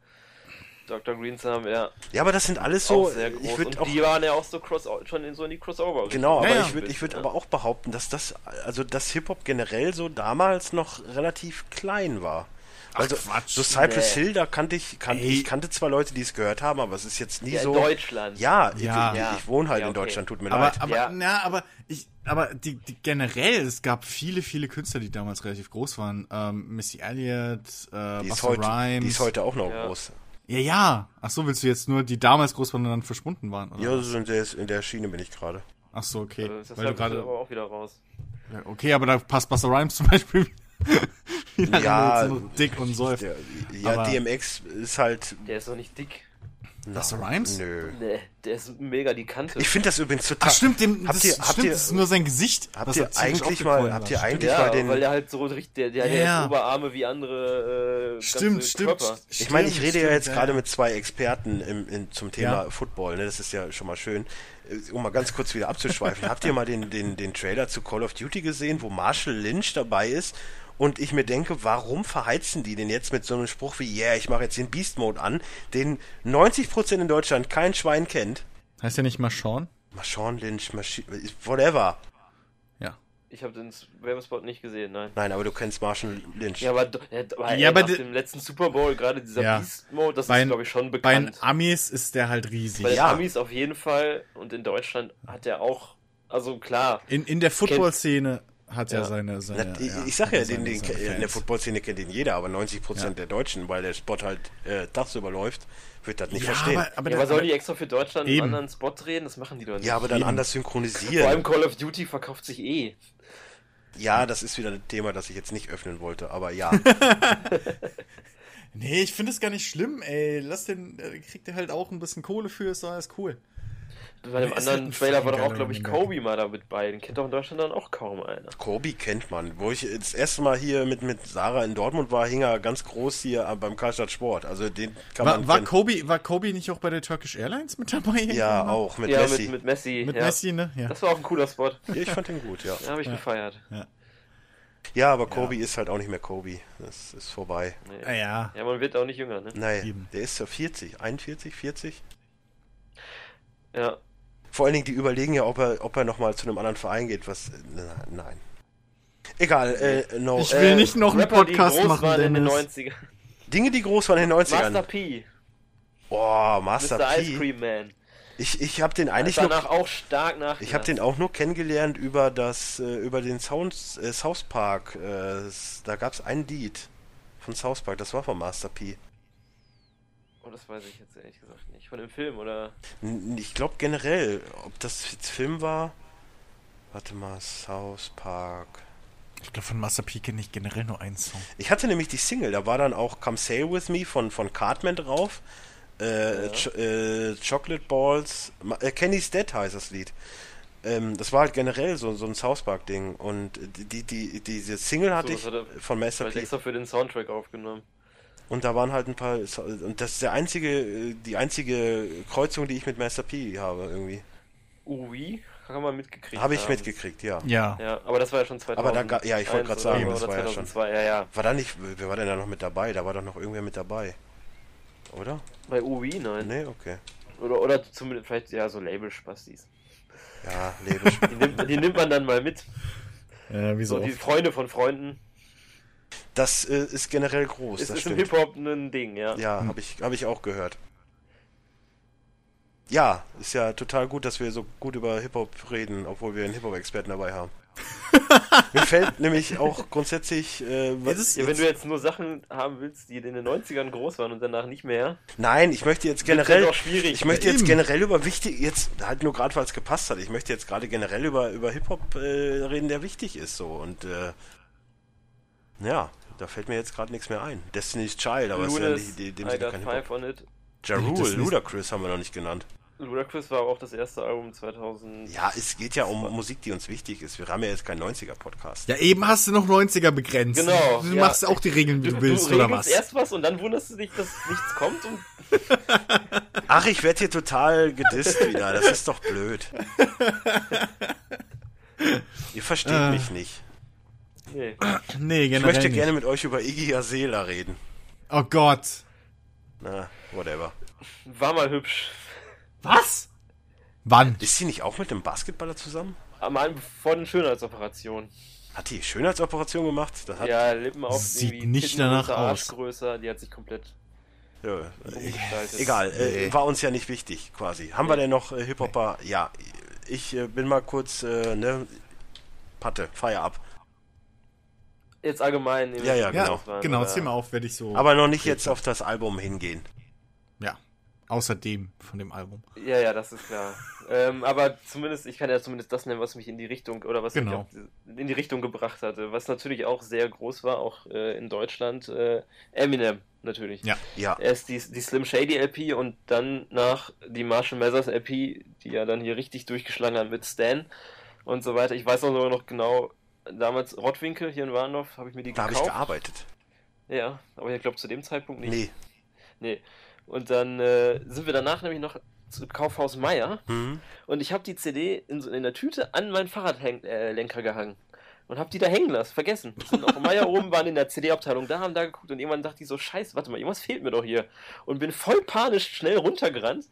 Dr. Greensam, ja. Ja, aber das sind alles so, auch sehr groß. Und auch, die waren ja auch so cross schon in so in die Crossover. genau, aber Ja, ich würde ich würd Ja. aber auch behaupten, dass das, also dass Hip-Hop generell so damals noch relativ klein war. Also, Quatsch. so Cypress Nee. Hill, da kannte ich, kan Ey. ich kannte zwar Leute, die es gehört haben, aber es ist jetzt nie Ja, in so. Deutschland. Ja, Ja. ich, ich wohne halt Ja, in okay. Deutschland, tut mir Aber, leid. aber, Ja. na, aber ich, aber die, die generell, es gab viele, viele Künstler, die damals relativ groß waren. Ähm, Missy Elliott, äh, die, ist Busta heute, Rhymes. die ist heute auch noch Ja. groß. Ja, ja. Ach so, willst du jetzt nur die damals groß waren und dann verschwunden waren? Oder? Ja, so in der, in der Schiene bin ich gerade. Ach so, okay. Also das Weil du ist gerade. aber auch wieder raus. Ja, okay, aber da passt Buster Rhymes zum Beispiel wieder Ja, rein, so dick und säuft. Ja, Aber- DMX ist halt. Der ist doch nicht dick. Busta Rhymes? Nö. Nee, der ist mega die Kante. Ich finde das übrigens total. Ach stimmt, dem, Habt das, ihr- habt stimmt, ihr- das ist nur sein Gesicht. Habt ihr eigentlich mal- habt ihr eigentlich ja, mal den- weil der halt so richtig, der, der hat ja Ja. jetzt Oberarme wie andere äh, Stimmt, ganze stimmt. Körper. Ich meine, ich Stimmt, rede ja stimmt, jetzt gerade mit zwei Experten im, in, zum Thema Ja. Football, ne? das ist ja schon mal schön. Äh, Um mal ganz kurz wieder abzuschweifen, habt ihr mal den, den, den Trailer zu Call of Duty gesehen, wo Marshall Lynch dabei ist und ich mir denke, warum verheizen die den jetzt mit so einem Spruch wie, yeah, ich mache jetzt den Beast Mode an, den 90% in Deutschland kein Schwein kennt? Heißt ja nicht mal Sean? Marshawn Lynch, Maschi whatever. Ja. Ich habe den Werbespot nicht gesehen, nein. Nein, aber du kennst Marshall Lynch. Ja, aber, ja, aber, Ja, aber nach de- dem letzten Super Bowl, gerade dieser Ja. Beast-Mode, das Bei- ist, glaube ich, schon Bei den bekannt. Amis ist der halt riesig. Bei den Ja. Amis auf jeden Fall und in Deutschland hat er auch, also klar, In, in der Football-Szene hat er Ja. seine, seine Na, ich- ja, ich sag ja, den, den, in der. Footballszene kennt ihn jeder, aber 90% Ja. der Deutschen, weil der Spot halt äh, tagsüber läuft, wird das nicht ja, verstehen. aber, aber, ja, aber sollen die extra für Deutschland Eben. einen anderen Spot drehen? Das machen die doch nicht. ja, aber dann Eben. anders Vor allem synchronisieren. Call of Duty verkauft sich eh. Ja, das ist wieder ein Thema, das ich jetzt nicht öffnen wollte, aber ja. Nee, ich finde es gar nicht schlimm, ey. Lass den, äh, kriegt er halt auch ein bisschen Kohle für, ist alles cool. Bei dem halt anderen ein Trailer war doch auch, glaube ich. Kobe mal damit bei. Den kennt doch in Deutschland dann auch kaum einer. Kobi kennt man. Wo ich das erste Mal hier mit, mit Sarah in Dortmund war, hing er ganz groß hier beim Karstadt Sport. Also den kann War, man war, kennen. Kobe, war Kobe nicht auch bei der Turkish Airlines mit dabei? Ja, auch, mit ja, Messi. mit, mit Messi. Mit ja. Messi, ne? Ja. Das war auch ein cooler Spot. Ja, ich fand den gut, ja. Ja, habe ich gefeiert. Ja, aber Kobe ist halt auch nicht mehr Kobe. Das ist vorbei. Nee. Ah, ja. Ja, man wird auch nicht jünger, ne? Eben. der ist ja 40, 41, 40. Ja. Vor allen Dingen, die überlegen ja, ob er, ob er nochmal zu einem anderen Verein geht, was. Na, nein. Egal, äh, no. Ich will äh, nicht noch einen Rapper, die Podcast groß machen, waren in den Dennis. 90ern. Dinge, die groß waren in den 90ern. Master P. Boah, Master Mr. Ice P. Cream Man. Ich, ich habe den eigentlich Ist nur, danach auch stark nach. ich habe den auch nur kennengelernt über das, äh, über den Sounds, äh, South Park. Äh, da gab es ein Lied von South Park, das war von Master P. Oh, das weiß ich jetzt ehrlich gesagt nicht. Von dem Film, oder? Ich glaube generell, ob das jetzt Film war. Warte mal, South Park. Ich glaube, von Master P kenne ich generell nur einen Song. Ich hatte nämlich die Single, da war dann auch Come Sail With Me von, von Cartman drauf. Äh, Ja. Ch äh, Chocolate Balls. Äh, Kenny's Dead heißt das Lied. Ähm, das war halt generell so, so ein South Park-Ding. Und die, die, die, diese Single hatte So, ich das hat er von Master Vielleicht P. extra für den Soundtrack aufgenommen. Und da waren halt ein paar. Und das ist der einzige, die einzige Kreuzung, die ich mit Master P habe, irgendwie. Ui, kann man mitgekriegt Habe ich haben. mitgekriegt, ja. Ja. Ja, aber das war ja schon 2000. Aber da ga- ja, ich wollte gerade sagen, das war ja schon- 2002, ja, ja. War da nicht. Wer war denn da noch mit dabei? Da war doch noch irgendwer mit dabei. Oder? Bei Ui, nein. Nee, okay. Oder, oder zumindest vielleicht, ja, so Label-Spastis. Ja, Leben. Die nimmt, die nimmt man dann mal mit. Äh, wie so So, die. Freunde von Freunden. Das äh, ist generell groß, Ist, das ist im. Hip-Hop ein Ding, ja. Ja, habe ich, hab ich auch gehört. Ja, ist ja total gut, dass wir so gut über Hip-Hop reden, obwohl wir einen Hip-Hop-Experten dabei haben. Mir fällt nämlich auch grundsätzlich. Äh, was, Jetzt ist- Ja, wenn du jetzt nur Sachen haben willst, die in den 90ern groß waren und danach nicht mehr, nein, ich möchte jetzt wird generell. das auch schwierig. Ich möchte jetzt eben. generell über wichtig, jetzt halt nur gerade, weil es gepasst hat. Ich möchte jetzt gerade generell über, über Hip-Hop äh, reden, der wichtig ist so. Und äh, ja, da fällt mir jetzt gerade nichts mehr ein. Destiny's Child, aber ist ja nicht, die, dem I Got kein. Five on It. Ja Rule, Ludacris haben wir noch nicht genannt. Ludacris war auch das erste Album 2000. Ja, es geht ja um Musik, die uns wichtig ist. Wir haben ja jetzt keinen 90er-Podcast. Ja, eben hast du noch 90er begrenzt. Genau, Du ja. machst auch die Regeln, wie du, willst, du oder was? erst was und dann wunderst du dich, dass nichts kommt und Ach, ich werde hier total gedisst wieder. Das ist doch blöd. Ihr versteht Äh. mich nicht. Nee. Nee, Ich generell möchte nicht. gerne mit euch über Iggy Azalea reden. Oh Gott. Na, whatever. War mal hübsch. Was? Wann? Ist sie nicht auch mit dem Basketballer zusammen? Mal vor den Schönheitsoperationen. Hat die Schönheitsoperation gemacht? Das hat, Ja, Lippen auf Sieht nicht Titten danach aus. größer, die hat sich komplett ja, umgestaltet. egal, äh, Nee. war uns ja nicht wichtig, quasi. Haben wir denn noch äh, Hip-Hopper? Ja, ich äh, bin mal kurz, äh, ne, Patte, feier ab. Jetzt allgemein. Ja, ja, Ja, genau. genau, zähl mal auf, werde ich so. Aber noch nicht jetzt auf das Album hingehen. ja, außerdem von dem Album. Ja, ja, das ist klar. ähm, aber zumindest, ich kann ja zumindest das nennen, was mich in die Richtung oder was Genau. mich in die Richtung gebracht hatte. Was natürlich auch sehr groß war, auch äh, in Deutschland, äh, Eminem natürlich. Ja. Ja. Erst die, die Slim Shady LP und dann nach die Marshall Mathers LP, die ja dann hier richtig durchgeschlagen hat mit Stan und so weiter. Ich weiß auch nur noch genau, damals Rottwinkel hier in Warndorf, habe ich mir die Da habe ich gekauft. gearbeitet. ja, aber ich glaube zu dem Zeitpunkt nicht. Nee. Nee. Und dann äh, sind wir danach nämlich noch zu Kaufhaus Meier Hm? und ich habe die CD in, so in der Tüte an meinen Fahrradlenker äh, gehangen. Und habe die da hängen lassen, vergessen. Sind auch Meier oben, waren in der CD-Abteilung da, haben da geguckt und irgendwann dachte ich so, scheiße, warte mal, irgendwas fehlt mir doch hier. Und bin voll panisch schnell runtergerannt,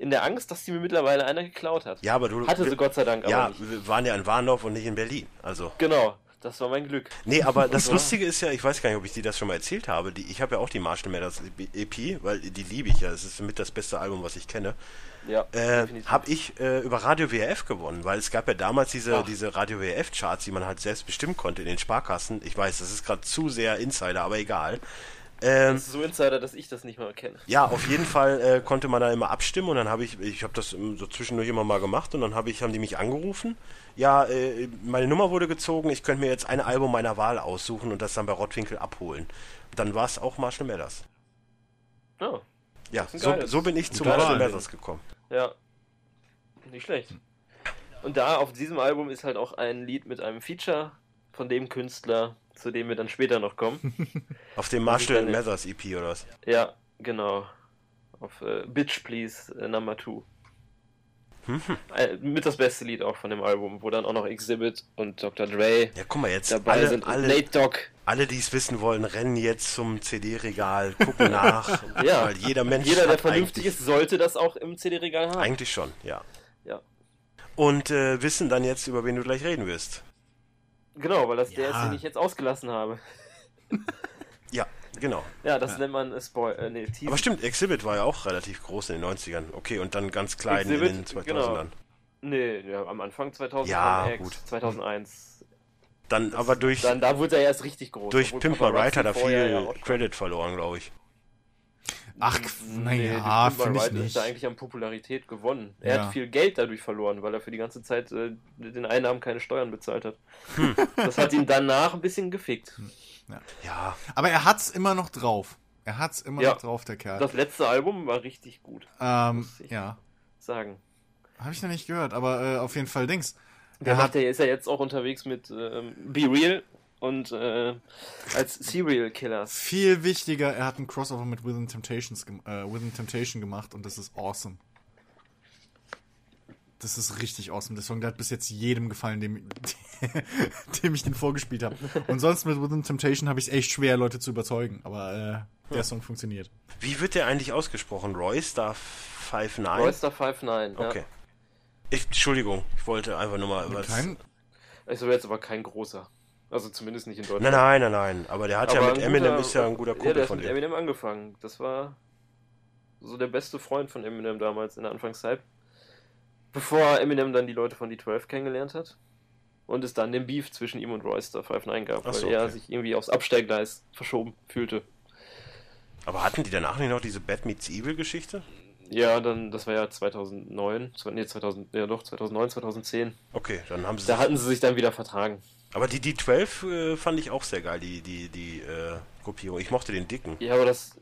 in der Angst, dass die mir mittlerweile einer geklaut hat. Ja, aber du. Hatte sie Gott sei Dank aber Ja, nicht. wir waren ja in Warndorf und nicht in Berlin. Also. Genau, das war mein Glück. Nee, aber das. Lustige ist ja, ich weiß gar nicht, ob ich dir das schon mal erzählt habe. Die, ich habe ja auch die Marshall Mathers EP, weil die liebe ich ja. Es ist mit das beste Album, was ich kenne. Ja, Äh, habe ich äh, über Radio WRF gewonnen, weil es gab ja damals diese, Ach. diese Radio WRF Charts, die man halt selbst bestimmen konnte in den Sparkassen. Ich weiß, das ist gerade zu sehr Insider, aber egal. Ähm, Das ist so Insider, dass ich das nicht mal kenne. ja, auf jeden Fall äh, konnte man da immer abstimmen und dann habe ich, ich habe das so zwischendurch immer mal gemacht und dann habe ich, haben die mich angerufen. Ja, äh, meine Nummer wurde gezogen, ich könnte mir jetzt ein Album meiner Wahl aussuchen und das dann bei Rottwinkel abholen. Dann war es auch Marshall Mathers. Oh, Ja, so, so bin ich zu Marshall. Mathers gekommen. Ja. Nicht schlecht. Und da auf diesem Album ist halt auch ein Lied mit einem Feature von dem Künstler, zu dem wir dann später noch kommen. Auf dem Marshall eine- Mathers EP oder was? ja, genau. Auf äh, Bitch Please äh, Number 2. Mhm. Äh, mit das beste Lied auch von dem Album, wo dann auch noch Exhibit und Dr. Dre Ja, guck mal jetzt, dabei alle, sind. Alle, Nate Dogg. alle, die es wissen wollen, rennen jetzt zum CD-Regal, gucken nach, Ja. weil jeder Mensch Jeder, der vernünftig ist, sollte das auch im CD-Regal haben. Eigentlich schon, ja. Ja. Und äh, wissen dann jetzt, über wen du gleich reden wirst. Genau, weil das der Ja. ist, den ich jetzt ausgelassen habe. Ja, genau. Ja, das nennt man äh, Spoil. Äh, nee. Aber stimmt, Exhibit war ja auch relativ groß in den 90ern. Okay, und dann ganz klein in den Exhibit, 2000ern. genau. Nee, ja, am Anfang 2000 Ja, X, gut. 2001. Dann aber durch, Dann, da wurde er erst richtig groß. durch obwohl Pimp My Paparazzi Ride hat er vorher viel ja Credit verloren, glaube ich. Ach, Nee, naja, My finde ich nicht. er eigentlich an Popularität gewonnen. Er Ja. hat viel Geld dadurch verloren, weil er für die ganze Zeit äh, den Einnahmen keine Steuern bezahlt hat. Hm. Das hat ihn danach ein bisschen gefickt. Ja, Aber er hat's immer noch drauf. Er hat's immer Ja. noch drauf, der Kerl. Das letzte Album war richtig gut, ähm, muss ich- ja. sagen. Habe ich noch nicht gehört, aber äh, auf jeden Fall Dings. Der Er macht hat, ja, ist ja jetzt auch unterwegs mit ähm, Be Real und äh, als Serial Killers. viel wichtiger, er hat ein Crossover mit Within Temptations, äh, Within Temptation gemacht und das ist awesome. Das ist richtig awesome. Der Song, der hat bis jetzt jedem gefallen, dem, dem ich den vorgespielt habe. Und sonst mit Within Temptation habe ich es echt schwer, Leute zu überzeugen. Aber äh, der Song funktioniert. wie wird der eigentlich ausgesprochen? Roystar 59? Royster 59, ja. Okay. Ich, Entschuldigung, ich wollte einfach nur mal. Kein, Ich wäre jetzt aber kein großer. Also zumindest nicht in Deutschland. Nein, nein, nein, nein. Aber der hat Aber ja mit Eminem guter- ist ja ein guter Ja, Kumpel der ist von mit dem. Eminem angefangen. Das war so der beste Freund von Eminem damals in der Anfangszeit. Bevor Eminem dann die Leute von D12 kennengelernt hat. Und es dann den Beef zwischen ihm und Royster 59 gab, Ach weil so, er okay. sich irgendwie aufs Abstellgleis verschoben fühlte. Aber hatten die danach nicht noch diese Bad Meets Evil Geschichte? Ja, dann, das war ja 2009, zwe- nee, 2000, ja doch, 2009, 2010. Okay, dann haben sie. Da hatten sie sich dann wieder vertragen. Aber die D12 äh, fand ich auch sehr geil, die, die, die äh, Gruppierung. Ich mochte den dicken. Ja, aber das,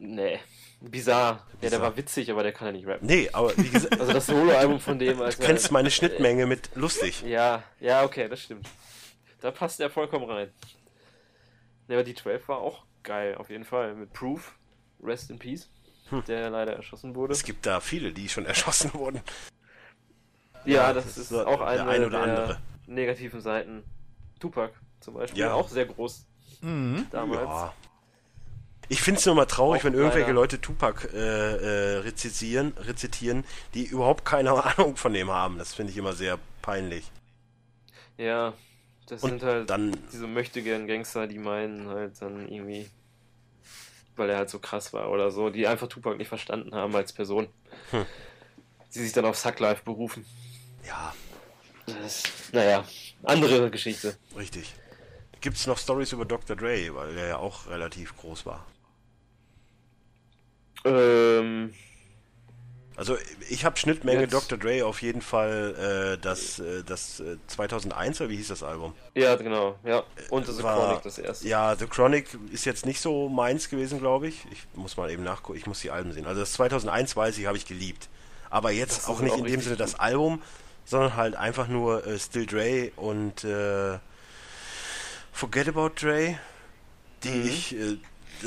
nee, bizarr. Ja, der war witzig, aber der kann ja nicht rappen. Nee, aber wie gesagt, Also das Soloalbum von dem, als du kennst meine Schnittmenge mit lustig. Ja, ja, okay, das stimmt. Da passt er vollkommen rein. Ja, aber die 12 war auch geil, auf jeden Fall. Mit Proof, Rest in Peace, der leider erschossen wurde. Es gibt da viele, die schon erschossen wurden. Ja, ja, das, das ist auch der eine ein oder der andere. negativen Seiten. Tupac zum Beispiel, Ja. auch sehr groß mhm. damals. Ja. Ich finde es nur mal traurig, Auch wenn irgendwelche leider. Leute Tupac äh, äh, rezitieren, rezitieren, die überhaupt keine Ahnung von dem haben. Das finde ich immer sehr peinlich. Ja, das Und sind halt dann, diese möchtegern Gangster, die meinen halt dann irgendwie, weil er halt so krass war oder so, die einfach Tupac nicht verstanden haben als Person. Hm. Die sich dann auf Suck Life berufen. ja, Das, naja, andere Geschichte. richtig. Gibt es noch Stories über Dr. Dre, weil der ja auch relativ groß war. Ähm, Also ich habe Schnittmenge Jetzt- Dr. Dre auf jeden Fall äh, das, äh, das äh, 2001 oder wie hieß das Album? ja, genau, ja. Und The War- Chronic, das erste. Ja, The Chronic ist jetzt nicht so meins gewesen, glaube ich. Ich muss mal eben nachgucken, ich muss die Alben sehen. Also das 2001 weiß ich, habe ich geliebt. Aber jetzt auch nicht auch in dem Sinne das. Album, sondern halt einfach nur äh, Still Dre und äh, Forget About Dre, die Mhm. ich, äh,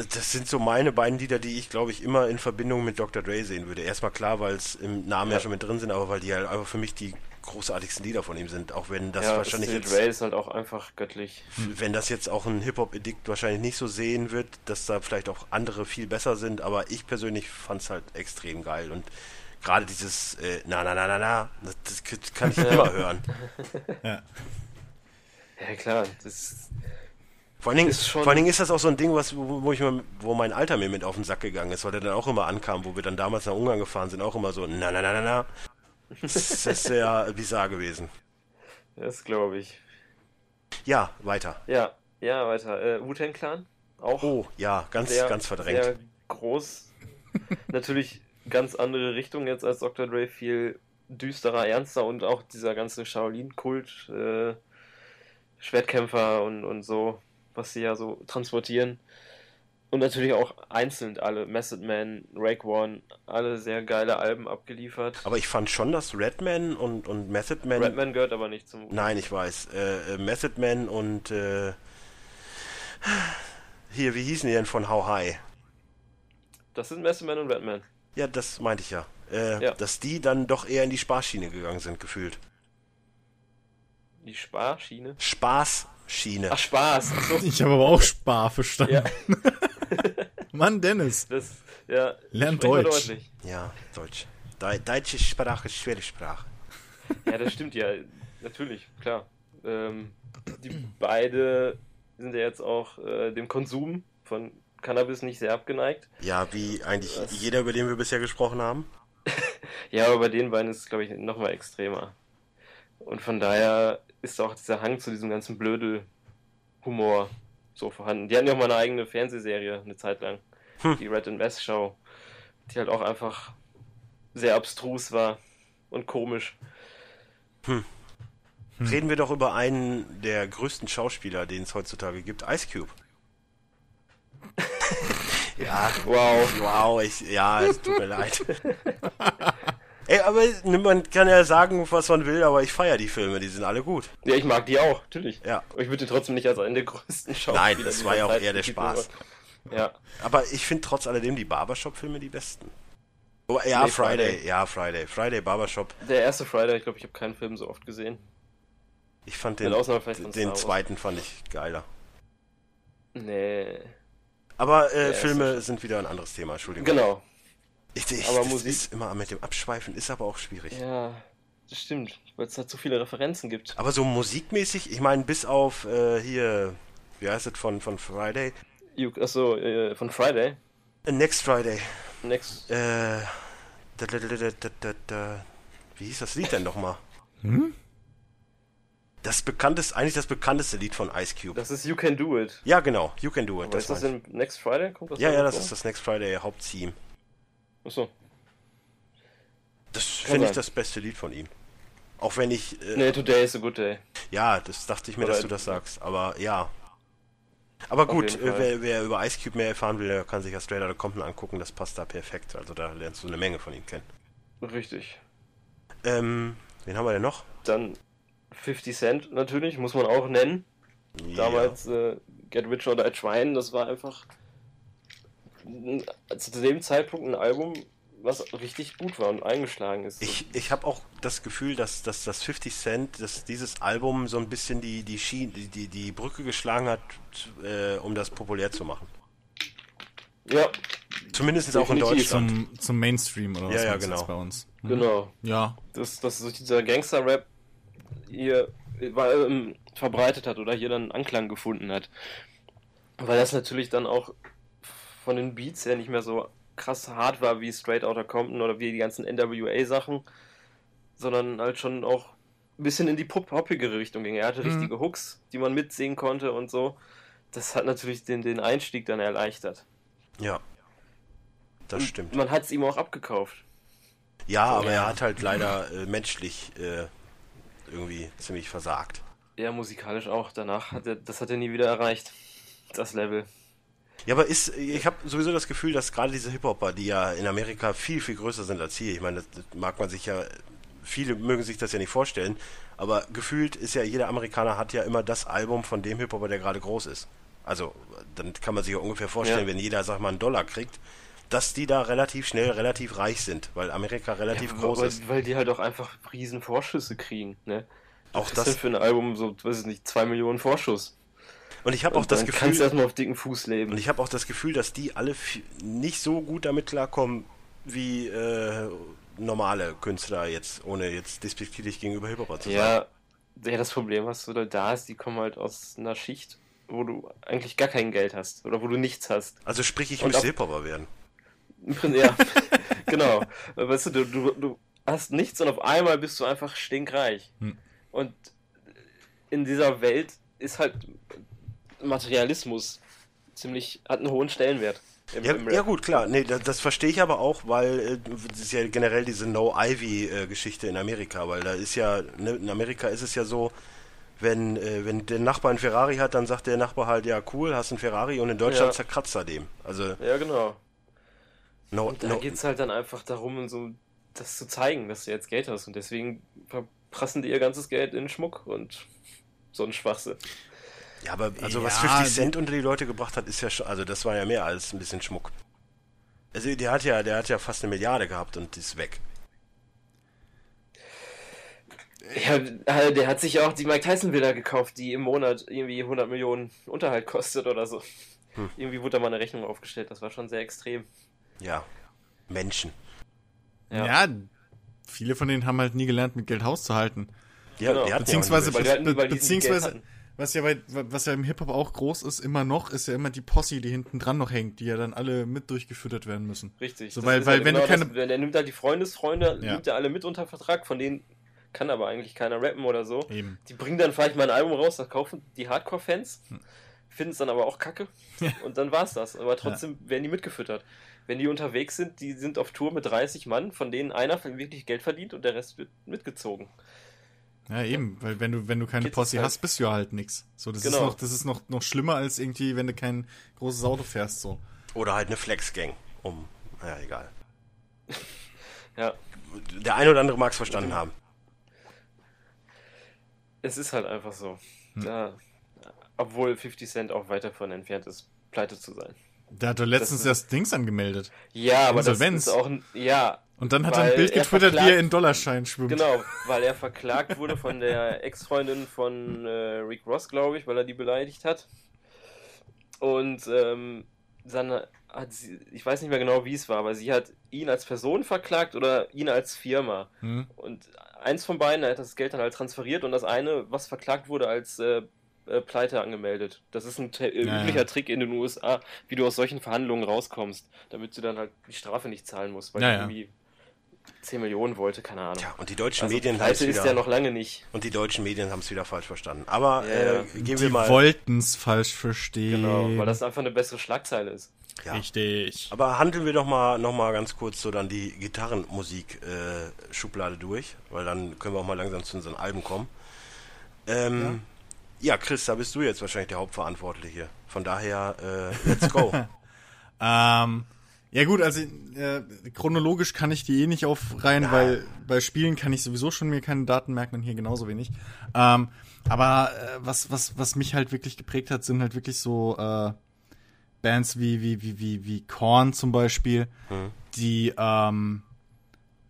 das- sind so meine beiden Lieder, die ich glaube ich immer in Verbindung mit Dr. Dre sehen würde. Erstmal klar, weil es im Namen ja. Ja. schon mit drin sind, aber weil die halt einfach für mich die großartigsten Lieder von ihm sind, auch wenn das ja, wahrscheinlich Still jetzt Dre ist halt auch einfach göttlich. wenn das jetzt auch ein Hip-Hop-Edikt wahrscheinlich nicht so sehen wird, dass da vielleicht auch andere viel besser sind, aber ich persönlich fand es halt extrem geil und gerade dieses äh, na na na na na, das, kann ich immer hören. Ja, klar, das Vor allen, Dingen, Ist schon- vor allen Dingen ist das auch so ein Ding, was, wo, ich mal, wo mein Alter mir mit auf den Sack gegangen ist, weil der dann auch immer ankam, wo wir dann damals nach Ungarn gefahren sind, auch immer so na na na na na. Das ist sehr bizarr gewesen. das glaube ich. Ja, weiter. Ja, ja, weiter. Äh, Wu-Tang Clan, auch Oh, ja, ganz, sehr, ganz verdrängt. sehr groß. Natürlich ganz andere Richtung jetzt als Dr. Dre, viel düsterer, ernster und auch dieser ganze Shaolin-Kult, äh, Schwertkämpfer und, und so, was sie ja so transportieren. Und natürlich auch einzeln alle, Method Man, Rake One, alle sehr geile Alben abgeliefert. Aber ich fand schon, dass Redman und, und Method Man Redman gehört aber nicht zum Nein, ich weiß. Äh, äh, Method Man und äh, hier, wie hießen die denn von How High? Das sind Method Man und Redman. Ja, das meinte ich ja. Äh, Ja. Dass die dann doch eher in die Spaßschiene gegangen sind, gefühlt. Die Sparschiene. Spaßschiene. Ach, Spaß. Ach so. Ich habe aber auch Spar verstanden. Ja, Mann, Dennis. das, ja. Lern Deutsch. deutlich. Ja, Deutsch. Deu Deutsche Sprache ist schwere Sprache. Ja, das stimmt ja. Natürlich, klar. Ähm, die beide sind ja jetzt auch äh, dem Konsum von Cannabis nicht sehr abgeneigt. Ja, wie eigentlich Was? jeder, über den wir bisher gesprochen haben. Ja, aber bei den beiden ist es, glaube ich, nochmal extremer. Und von daher ist auch dieser Hang zu diesem ganzen Blödel-Humor so vorhanden. Die hatten ja auch mal eine eigene Fernsehserie, eine Zeit lang. Hm. Die Red and West Show. Die halt auch einfach sehr abstrus war und komisch. Reden wir doch über einen der größten Schauspieler, den es heutzutage gibt, Ice Cube. Ja, Wow. Wow, ich, ja, es tut mir leid. Ey, aber man kann ja sagen, was man will, aber ich feiere die Filme, die sind alle gut. Ja, ich mag die auch, natürlich. Ja. Aber ich würde trotzdem nicht als einen der größten Schauspieler Nein, das war ja auch Zeit eher der Spaß. Ja. Aber ich finde trotz alledem die Barbershop-Filme die besten. Oh, ja, Nee, Friday. Friday. ja, Friday. Friday, Barbershop. Der erste Friday, ich glaube, ich habe keinen Film so oft gesehen. Ich fand den, den zweiten fand ich geiler. Nee. Aber äh, Der Filme sind wieder ein anderes Thema, Entschuldigung. Genau. Ich, ich, Aber das Musik- ist immer mit dem Abschweifen, ist aber auch schwierig. Ja, das stimmt. Weil es da zu viele Referenzen gibt. Aber so musikmäßig, ich meine, bis auf äh, hier, wie heißt es von, von Friday? You- Achso, äh, von Friday. Äh, Next Friday. Next. Äh, da, da, da, da, da, da, da. Wie hieß das Lied denn nochmal? Hm? Das bekannteste, eigentlich das bekannteste Lied von Ice Cube. Das ist You Can Do It. ja, genau. You Can Do It. Aber ist das in Next Friday? Kommt das ja, ja, das vor? ist das Next Friday Haupttheme. Achso. Das finde ich das beste Lied von ihm. Auch wenn ich, äh, Nee, Today is a good day. ja, das dachte ich mir, Oder- dass du das sagst. Aber ja. Aber gut, äh, wer, wer über Ice Cube mehr erfahren will, der kann sich ja Straight Outta Compton angucken. Das passt da perfekt. Also da lernst du eine Menge von ihm kennen. Richtig. Ähm, wen haben wir denn noch? Dann 50 Cent natürlich, muss man auch nennen. Damals äh, Get Rich or Die Trying, das war einfach zu dem Zeitpunkt ein Album, was richtig gut war und eingeschlagen ist. Ich, ich habe auch das Gefühl, dass, dass das 50 Cent, dass dieses Album so ein bisschen die, die, Schien, die, die, die Brücke geschlagen hat, äh, um das populär zu machen. ja, Zumindest auch in. Deutschland. Zum, zum Mainstream oder was Ja, ja, genau. jetzt bei uns? Hm? genau. Ja. Dass, dass sich dieser Gangster-Rap hier ähm, verbreitet hat oder hier dann Anklang gefunden hat. Weil das natürlich dann auch von den Beats her nicht mehr so krass hart war wie Straight Outta Compton oder wie die ganzen NWA-Sachen, sondern halt schon auch ein bisschen in die pop-hoppigere Richtung ging. Er hatte Mhm. richtige Hooks, die man mitsingen konnte und so. Das hat natürlich den, den Einstieg dann erleichtert. Ja. das stimmt. Man hat es ihm auch abgekauft. Ja, aber er hat halt leider äh, menschlich äh, irgendwie ziemlich versagt. Ja, musikalisch auch. Danach hat er, das hat er nie wieder erreicht. Das Level. Ja, aber ist, ich habe sowieso das Gefühl, dass gerade diese Hip-Hopper, die ja in Amerika viel, viel größer sind als hier, ich meine, das, mag man sich ja, viele mögen sich das ja nicht vorstellen, aber gefühlt ist ja, jeder Amerikaner hat ja immer das Album von dem Hip-Hopper, der gerade groß ist. Also, dann kann man sich ja ungefähr vorstellen, ja. wenn jeder, sag mal, einen Dollar kriegt, dass die da relativ schnell relativ reich sind, weil Amerika relativ ja, groß weil, ist. Weil die halt auch einfach riesen Vorschüsse kriegen, ne? Auch das. Für ein Album so, weiß ich nicht, zwei Millionen Vorschuss. Und ich habe auch das Gefühl. Kannst du erstmal auf dicken Fuß leben. Und ich habe auch das Gefühl, dass die alle nicht so gut damit klarkommen wie äh, normale Künstler jetzt, ohne jetzt despektierlich gegenüber Hip-Hopper zu ja, sein. Ja, das Problem, was du da ist, die kommen halt aus einer Schicht, wo du eigentlich gar kein Geld hast oder wo du nichts hast. Also sprich, ich möchte Hip-Hopper werden. Ja, genau. Weißt du, du, du, du hast nichts und auf einmal bist du einfach stinkreich. Hm. Und in dieser Welt ist halt Materialismus ziemlich, hat einen hohen Stellenwert. Im, ja, im ja, gut, klar. Nee, das, das, verstehe ich aber auch, weil äh, das ist ja generell diese No-Ivy-Geschichte in Amerika, weil da ist ja, ne, in Amerika ist es ja so, wenn, äh, wenn der Nachbar einen Ferrari hat, dann sagt der Nachbar halt, ja cool, hast einen Ferrari und in Deutschland ja. zerkratzt er dem. Also, ja, genau. No, und da no, geht es halt dann einfach darum, so das zu zeigen, dass du jetzt Geld hast und deswegen verprassen die ihr ganzes Geld in Schmuck und so ein Schwachsinn. Ja, aber also ja, was 50 Cent unter die Leute gebracht hat, ist ja schon, also das war ja mehr als ein bisschen Schmuck. Also der hat ja, der hat ja fast eine Milliarde gehabt und ist weg. Ja, äh, der hat sich auch die Mike Tyson Villa gekauft, die im Monat irgendwie 100 Millionen Unterhalt kostet oder so. Hm. Irgendwie wurde da mal eine Rechnung aufgestellt, das war schon sehr extrem. Ja, Menschen. Ja. ja, viele von denen haben halt nie gelernt, mit Geld Haus zu halten. Ja, genau. beziehungsweise, be be beziehungsweise was ja, bei, was ja im Hip-Hop auch groß ist, immer noch, ist ja immer die Posse, die hinten dran noch hängt, die ja dann alle mit durchgefüttert werden müssen. Richtig. So, weil, weil halt wenn genau du keine. Das, der nimmt halt die Freundesfreunde, ja. nimmt ja alle mit unter Vertrag, von denen kann aber eigentlich keiner rappen oder so. Eben. Die bringen dann vielleicht mal ein Album raus, das kaufen die Hardcore-Fans, hm. finden es dann aber auch kacke. Ja. Und dann war's das. Aber trotzdem ja. werden die mitgefüttert. Wenn die unterwegs sind, die sind auf Tour mit 30 Mann, von denen einer wirklich Geld verdient und der Rest wird mitgezogen. Ja, eben, weil wenn du, wenn du keine Geht's Posse halt. hast, bist du ja halt nix. So, das genau. ist noch, das ist noch, noch schlimmer als irgendwie, wenn du kein großes Auto fährst, so. Oder halt eine Flex-Gang, um, naja, egal. ja. Der eine oder andere mag es verstanden haben. Es ist halt einfach so. Hm. Ja, obwohl 50 Cent auch weit davon entfernt ist, pleite zu sein. Der hat doch letztens das, das Dings angemeldet. Ja, aber Insolvenz. das ist auch, ja, und dann hat er ein Bild getwittert, wie er in Dollarschein schwimmt. Genau, weil er verklagt wurde von der Ex-Freundin von äh, Rick Ross, glaube ich, weil er die beleidigt hat. Und ähm, dann hat sie, ich weiß nicht mehr genau, wie es war, aber sie hat ihn als Person verklagt oder ihn als Firma. Hm. Und eins von beiden hat das Geld dann halt transferiert und das eine, was verklagt wurde, als äh, äh, Pleite angemeldet. Das ist ein ja, üblicher ja. Trick in den USA, wie du aus solchen Verhandlungen rauskommst, damit du dann halt die Strafe nicht zahlen musst, weil ja, du irgendwie 10 Millionen wollte, keine Ahnung. Ja, und die deutschen also Medien haben es wieder... ja noch lange nicht. Und die deutschen Medien haben es wieder falsch verstanden. Aber ja, äh, gehen wir mal... Die wollten es falsch verstehen. Genau, weil das einfach eine bessere Schlagzeile ist. Ja. Richtig. Aber handeln wir doch mal noch mal ganz kurz so dann die Gitarrenmusik-Schublade äh, durch, weil dann können wir auch mal langsam zu unseren Alben kommen. Ähm, ja. ja. Chris, da bist du jetzt wahrscheinlich der Hauptverantwortliche hier. Von daher, äh, let's go. ähm, ja gut, also äh, chronologisch kann ich die eh nicht aufreihen, weil bei Spielen kann ich sowieso schon mir keine Daten merken und hier genauso wenig. Ähm, aber äh, was, was, was mich halt wirklich geprägt hat, sind halt wirklich so äh, Bands wie, wie, wie, wie, wie Korn zum Beispiel, hm. die ähm,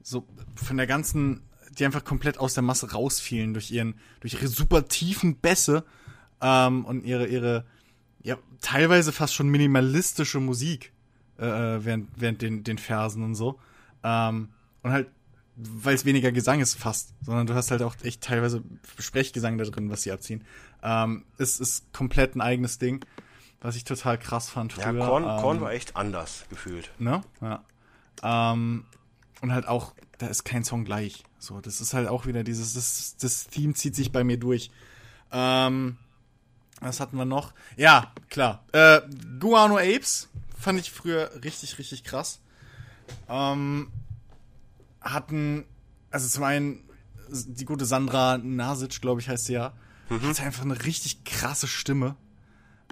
so von der ganzen, die einfach komplett aus der Masse rausfielen durch ihren, durch ihre super tiefen Bässe ähm, und ihre, ihre, ja, teilweise fast schon minimalistische Musik äh, äh, während, während den, den Versen und so. Ähm, und halt, weil es weniger Gesang ist fast, sondern du hast halt auch echt teilweise Sprechgesang da drin, was sie abziehen. Ähm, es ist komplett ein eigenes Ding, was ich total krass fand früher. Ja, Korn, ähm, Korn war echt anders gefühlt. Ne? Ja. Ähm, und halt auch, da ist kein Song gleich. So, das ist halt auch wieder dieses, das, das Theme zieht sich bei mir durch. Ähm, was hatten wir noch? Ja, klar. Äh, Guano Apes fand ich früher richtig, richtig krass. ähm, hatten, also zum einen die gute Sandra Nasic, glaube ich, heißt sie ja, mhm. hat einfach eine richtig krasse Stimme.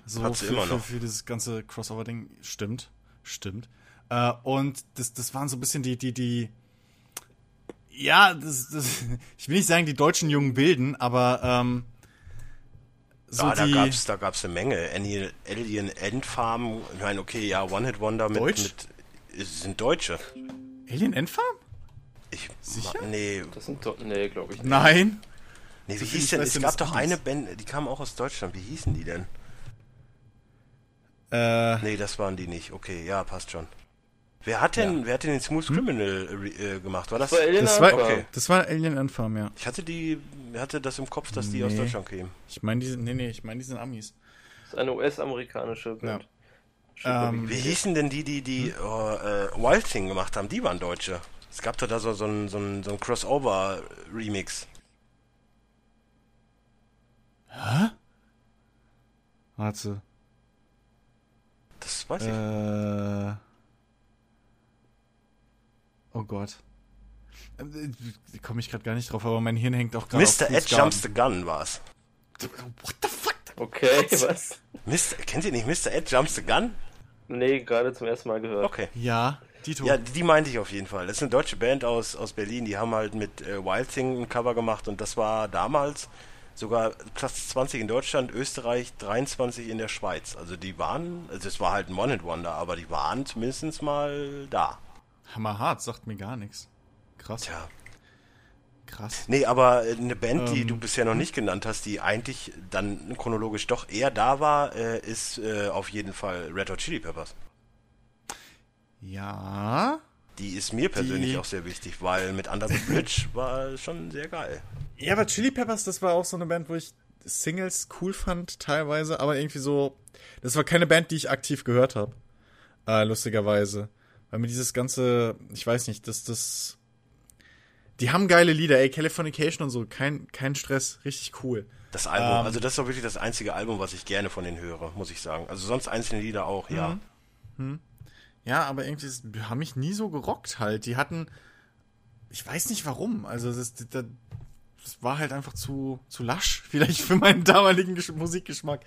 So hat sie für, immer noch. Für, für dieses ganze Crossover-Ding. Stimmt, stimmt. Äh, und das, das waren so ein bisschen die, die, die, ja, das, das, ich will nicht sagen, die deutschen jungen Bilden, aber ähm, so ja, da die gab's, da gab's eine Menge. Alien Endfarm, meine, okay, ja, One-Hit-Wonder mit, mit, sind Deutsche. Alien Endfarm? Ich, Sicher? Nee. Das sind doch, nee, glaube ich nicht. Nein. Nee, wie so hieß denn, es gab doch eine Band, die kam auch aus Deutschland, wie hießen die denn? Äh. Nee, das waren die nicht, okay, ja, passt schon. Wer hat denn, ja. wer hat denn den Smooth hm? Criminal äh, gemacht? War das? Das war Alien, das war, okay. das war Alien Anfarm, ja. Ich hatte die, hatte das im Kopf, dass die nee. aus Deutschland kämen. Ich meine, die sind, nee, nee, ich meine, die sind Amis. Das ist eine US-amerikanische Band. Ja. Ähm, wie hießen denn die, die, die hm? oh, äh, Wild Thing gemacht haben? Die waren Deutsche. Es gab doch da so, so ein, so ein, so ein Crossover-Remix. Hä? Warte. Das weiß ich. Äh. Oh Gott. Äh, Komme ich gerade gar nicht drauf, aber mein Hirn hängt auch gerade Mr. Ed Jumps the Gun war's. What the fuck? Okay, was? Mr. Kennt ihr nicht Mr. Ed Jumps the Gun? Nee, gerade zum ersten Mal gehört. Okay. Ja, Dito. Ja, die meinte ich auf jeden Fall. Das ist eine deutsche Band aus, aus Berlin, die haben halt mit äh, Wild Thing ein Cover gemacht und das war damals sogar Platz 20 in Deutschland, Österreich 23 in der Schweiz. Also die waren, also es war halt ein One-Hit-Wonder, aber die waren zumindest mal da. Hammerhart, sagt mir gar nichts. Krass. Tja. Krass. Nee, aber äh, eine Band, die ähm, du bisher noch nicht genannt hast, die eigentlich dann chronologisch doch eher da war, äh, ist äh, auf jeden Fall Red Hot Chili Peppers. Ja. Die ist mir persönlich die... auch sehr wichtig, weil mit Under the Bridge war schon sehr geil. Ja, aber Chili Peppers, das war auch so eine Band, wo ich Singles cool fand, teilweise, aber irgendwie so. Das war keine Band, die ich aktiv gehört habe. Äh, lustigerweise. Weil mir dieses ganze, ich weiß nicht, das, das. Die haben geile Lieder, ey, Californication und so, kein, kein Stress, richtig cool. Das Album, ähm, also das ist doch wirklich das einzige Album, was ich gerne von denen höre, muss ich sagen. Also sonst einzelne Lieder auch, ja. Mhm. Mhm. Ja, aber irgendwie die haben mich nie so gerockt halt. Die hatten, ich weiß nicht warum. Also das, das, das war halt einfach zu, zu lasch, vielleicht für meinen damaligen Musikgeschmack.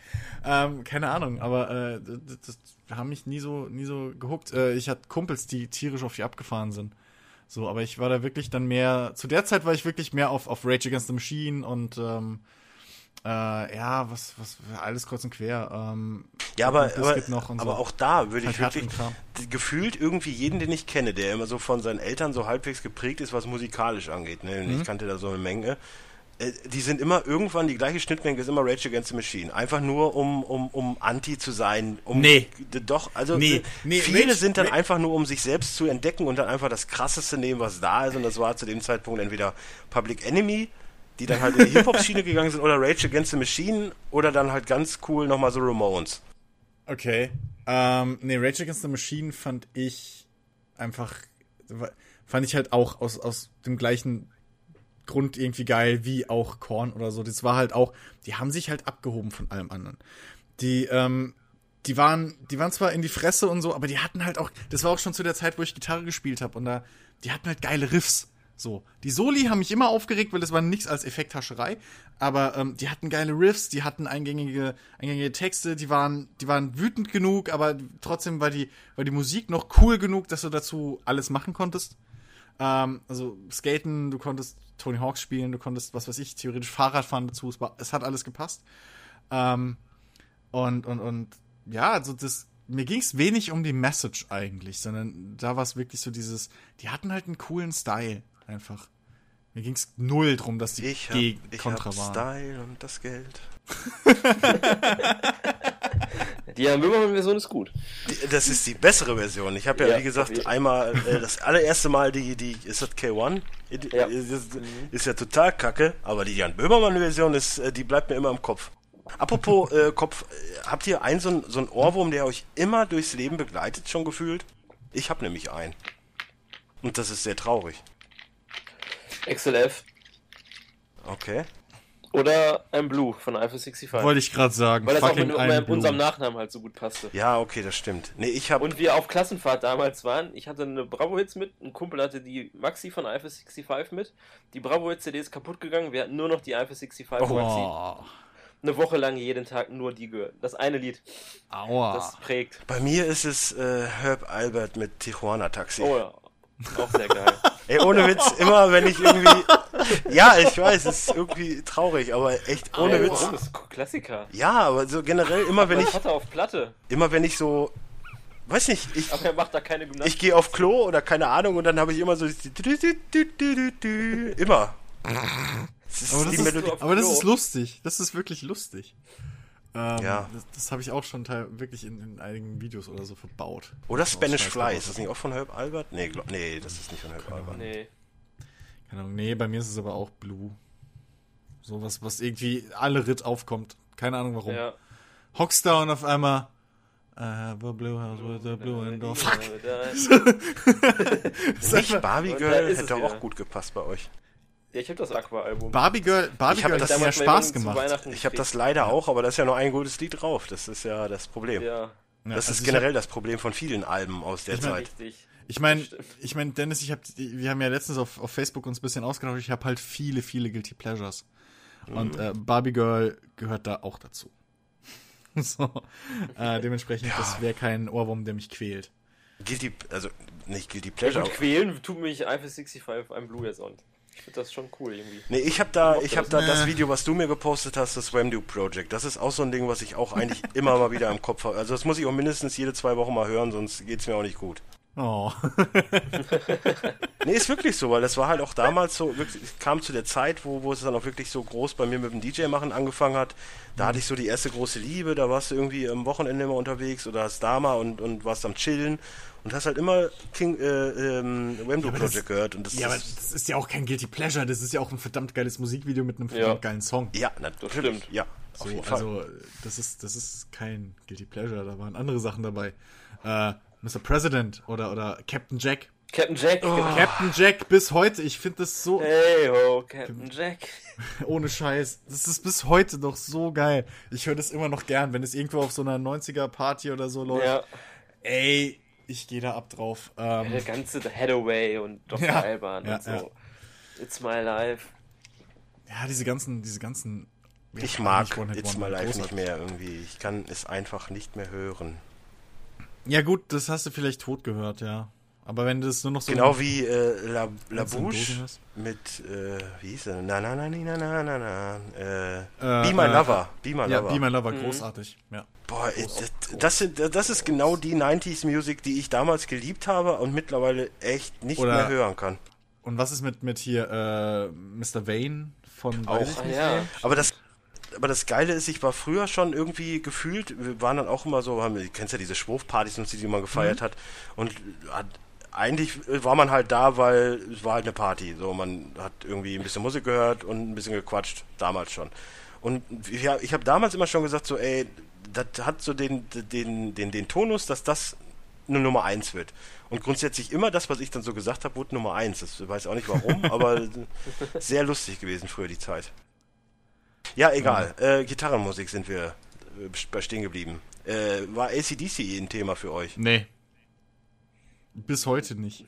Ähm, keine Ahnung, aber äh, das, das haben mich nie so, nie so gehuckt. Äh, ich hatte Kumpels, die tierisch auf die abgefahren sind. So, aber ich war da wirklich dann mehr, zu der Zeit war ich wirklich mehr auf, auf Rage Against the Machine und ähm, äh, ja, was, was, alles kurz und quer. Ähm, ja, aber, aber, aber so. auch da würde ich halt wirklich gefühlt irgendwie jeden, den ich kenne, der immer so von seinen Eltern so halbwegs geprägt ist, was musikalisch angeht. Ne? Mhm. Ich kannte da so eine Menge. Äh, die sind immer irgendwann, die gleiche Schnittmenge ist immer Rage Against the Machine. Einfach nur, um, um, um Anti zu sein. Um, nee. Doch, also nee, nee, viele Rage, sind dann Rage. einfach nur, um sich selbst zu entdecken und dann einfach das Krasseste nehmen, was da ist. Und das war zu dem Zeitpunkt entweder Public Enemy die dann halt in die Hip-Hop-Schiene gegangen sind oder Rage Against the Machine oder dann halt ganz cool nochmal so Ramones. Okay. Ähm, nee, Rage Against the Machine fand ich einfach, fand ich halt auch aus, aus dem gleichen Grund irgendwie geil wie auch Korn oder so. Das war halt auch, die haben sich halt abgehoben von allem anderen. Die, ähm, die waren, die waren zwar in die Fresse und so, aber die hatten halt auch, das war auch schon zu der Zeit, wo ich Gitarre gespielt habe und da, die hatten halt geile Riffs. So. Die Soli haben mich immer aufgeregt, weil das war nichts als Effekthascherei. Aber ähm, die hatten geile Riffs, die hatten eingängige, eingängige Texte, die waren, die waren wütend genug, aber trotzdem war die, war die Musik noch cool genug, dass du dazu alles machen konntest. Ähm, also Skaten, du konntest Tony Hawks spielen, du konntest, was weiß ich, theoretisch Fahrrad fahren dazu, es, war, es hat alles gepasst. Ähm, und, und, und ja, also das, mir ging es wenig um die Message eigentlich, sondern da war es wirklich so dieses, die hatten halt einen coolen Style einfach. Mir ging es null drum, dass die ich hab, ich Kontra hab waren. Style und das Geld. die Jan Böhmermann-Version ist gut. Die, das ist die bessere Version. Ich habe ja, ja, wie gesagt, einmal äh, das allererste Mal die, die ist das K1? Ja. Ist, ist, ja total kacke, aber die Jan Böhmermann-Version ist, äh, die bleibt mir immer im Kopf. Apropos äh, Kopf, äh, habt ihr einen so, ein, so einen Ohrwurm, der euch immer durchs Leben begleitet, schon gefühlt? Ich habe nämlich einen. Und das ist sehr traurig. XLF. Okay. Oder I'm Blue von Alpha 65. Wollte ich gerade sagen. Weil das auch mit, mit unserem Nachnamen halt so gut passte. Ja, okay, das stimmt. Nee, ich habe Und wir auf Klassenfahrt damals waren, ich hatte eine Bravo-Hits mit, ein Kumpel hatte die Maxi von Alpha 65 mit. Die Bravo-Hits-CD ist kaputt gegangen, wir hatten nur noch die Alpha 65 Maxi. Oh, Eine Woche lang jeden Tag nur die gehört. Das eine Lied, aua. das prägt. bei mir ist es äh, Herb Albert mit Tijuana Taxi. Oh ja, auch sehr geil. Ey, ohne Witz, immer wenn ich irgendwie. Ja, ich weiß, es ist irgendwie traurig, aber echt ohne Ey, Witz. Das ist ein Klassiker. Ja, aber so generell immer wenn ich Vater auf Platte, immer wenn ich so weiß nicht, ich aber er macht da keine Gymnastik. ich gehe auf Klo oder keine Ahnung und dann habe ich immer so immer. Das ist Aber das, die ist, aber das ist lustig. Das ist wirklich lustig. Ähm, Ja. Das, das habe ich auch schon teil wirklich in, in einigen Videos oder so verbaut. Oder Spanish Fly, ist das nicht auch von Herb Albert? Nee, glaub, nee, das ist nicht von Herb Albert. Nee. Keine Ahnung. Nee, bei mir ist es aber auch Blue. So was, was irgendwie alle Ritt aufkommt. Keine Ahnung warum. Ja. Hockst da und auf einmal. I have a blue house with a blue window. Fuck. Nicht Barbie Girl ist hätte auch gut gepasst bei euch. Ja, ich habe das Aqua-Album. Barbie Girl, Barbie Ich hab Girl das hat mir damals mal Spaß gemacht. Ich habe das leider auch, aber da ist ja nur ein gutes Lied drauf. Das ist ja das Problem. Ja, Ja, Das also ist generell das Problem von vielen Alben aus der Ich mein, Zeit. richtig. Ich meine, ich meine, Dennis, ich hab, wir haben ja letztens auf, auf Facebook uns ein bisschen ausgetauscht. Ich habe halt viele, viele Guilty Pleasures. Und äh, Barbie Girl gehört da auch dazu. so, äh, dementsprechend, das wäre kein Ohrwurm, der mich quält. Guilty, also nicht Guilty Ja, Pleasure. gut, quälen tut mich Alpha 65 I'm Blue jetzt und. Ich finde das schon cool irgendwie. Nee, ich habe da, ich habe das. da das. Video, was du mir gepostet hast, das Wemdo Project. Das ist auch so ein Ding, was ich auch eigentlich immer mal wieder im Kopf habe. Also das muss ich auch mindestens jede zwei Wochen mal hören, sonst geht's mir auch nicht gut. Oh. Nee, ist wirklich so, weil das war halt auch damals so, wirklich, es kam zu der Zeit, wo, wo es dann auch wirklich so groß bei mir mit dem DJ-Machen angefangen hat. Da hatte ich so die erste große Liebe, da warst du irgendwie am Wochenende immer unterwegs oder hast da mal und, und warst am Chillen und hast halt immer King, äh, ähm, Wemdo aber das- Project gehört. Und das ja, aber ist, das ist ja auch kein Guilty Pleasure. Das ist ja auch ein verdammt geiles Musikvideo mit einem verdammt geilen Song. ja, natürlich. stimmt. Ja, auf So, jeden Fall. also, das ist, das ist kein Guilty Pleasure. Da waren andere Sachen dabei. Äh, Mr. President oder, oder Captain Jack. Captain Jack, Oh. genau. Captain Jack bis heute. Ich finde das so, Hey ho, Captain Jack. ohne Scheiß. Das ist bis heute noch so geil. Ich höre das immer noch gern, wenn es irgendwo auf so einer 90er Party oder so läuft. Ja, Ey, ich gehe da ab drauf. Ähm, der ganze Hathaway und Dr. Ja, Alban ja, und so. ja. It's my life. ja, diese ganzen, diese ganzen. Ich Ja, mag It's My Life nicht mehr irgendwie. Ich kann es einfach nicht mehr hören. Ja gut, das hast du vielleicht tot gehört, ja. Aber wenn du das nur noch so Genau wie äh, La, La Bouche mit, äh, wie hieß er? Na na na na na na na. Äh, Äh, Be My äh, Lover. Be My ja, Lover. Be My Lover, großartig. Ja. Boah, das, das, sind, das ist genau die 90s Music, die ich damals geliebt habe und mittlerweile echt nicht Oder- mehr hören kann. Und was ist mit, mit hier äh, Mr. Vane von Auch. weiß ich nicht ja. Aber das, aber das Geile ist, ich war früher schon irgendwie gefühlt, wir waren dann auch immer so, haben, du kennst ja diese Schwurfpartys und so, die man gefeiert Mhm. hat. Und hat, eigentlich war man halt da, weil es war halt eine Party. So, man hat irgendwie ein bisschen Musik gehört und ein bisschen gequatscht, damals schon. Und ja, ich habe damals immer schon gesagt, so, ey, das hat so den, den, den, den Tonus, dass das eine Nummer eins wird. Und grundsätzlich immer das, was ich dann so gesagt habe, wurde Nummer eins. Das weiß auch nicht warum, aber sehr lustig gewesen früher die Zeit. Ja, egal. Äh, Gitarrenmusik sind wir äh, bei stehen geblieben. Äh, war ACDC ein Thema für euch? Nee. Bis heute nicht.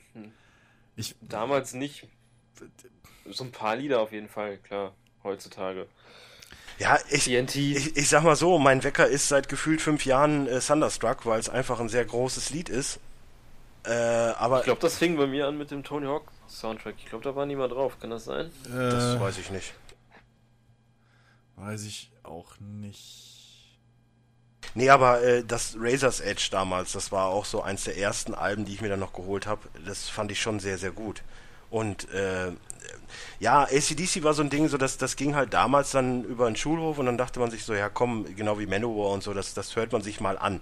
Ich, Damals nicht. So ein paar Lieder auf jeden Fall, klar. Heutzutage. Ja, ich, TNT. ich, ich sag mal so, mein Wecker ist seit gefühlt fünf Jahren äh, Thunderstruck, weil es einfach ein sehr großes Lied ist. Äh, aber Ich glaube, das fing bei mir an mit dem Tony Hawk Soundtrack. Ich glaube, da war niemand drauf. Kann das sein? das äh, weiß ich nicht. weiß ich auch nicht. Nee, aber äh, das Razor's Edge damals, das war auch so eins der ersten Alben, die ich mir dann noch geholt habe. Das fand ich schon sehr, sehr gut. Und äh, ja, ACDC war so ein Ding, so dass das ging halt damals dann über den Schulhof und dann dachte man sich so, ja komm, genau wie Manowar und so, das, das hört man sich mal an.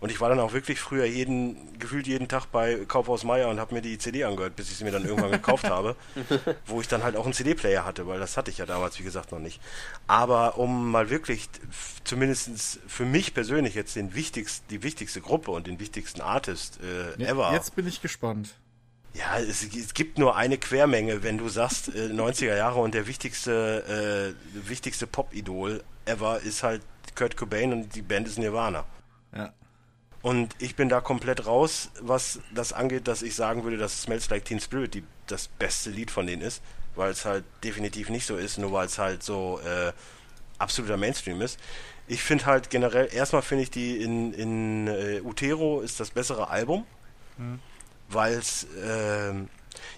Und ich war dann auch wirklich früher jeden, gefühlt jeden Tag bei Kaufhaus Meier und habe mir die CD angehört, bis ich sie mir dann irgendwann gekauft habe, wo ich dann halt auch einen CD-Player hatte, weil das hatte ich ja damals, wie gesagt, noch nicht. Aber um mal wirklich, zumindest für mich persönlich jetzt den wichtigsten, die wichtigste Gruppe und den wichtigsten Artist äh, ever Jetzt bin ich gespannt. Ja, es, es, gibt nur eine Quermenge, wenn du sagst, äh, 90er Jahre und der wichtigste, äh, wichtigste Pop-Idol ever ist halt Kurt Cobain und die Band ist Nirvana. Ja. Und ich bin da komplett raus, was das angeht, dass ich sagen würde, dass Smells Like Teen Spirit die, das beste Lied von denen ist, weil es halt definitiv nicht so ist, nur weil es halt so äh, absoluter Mainstream ist. Ich finde halt generell, erstmal finde ich die in, in äh, Utero ist das bessere Album, mhm. Weil es, äh,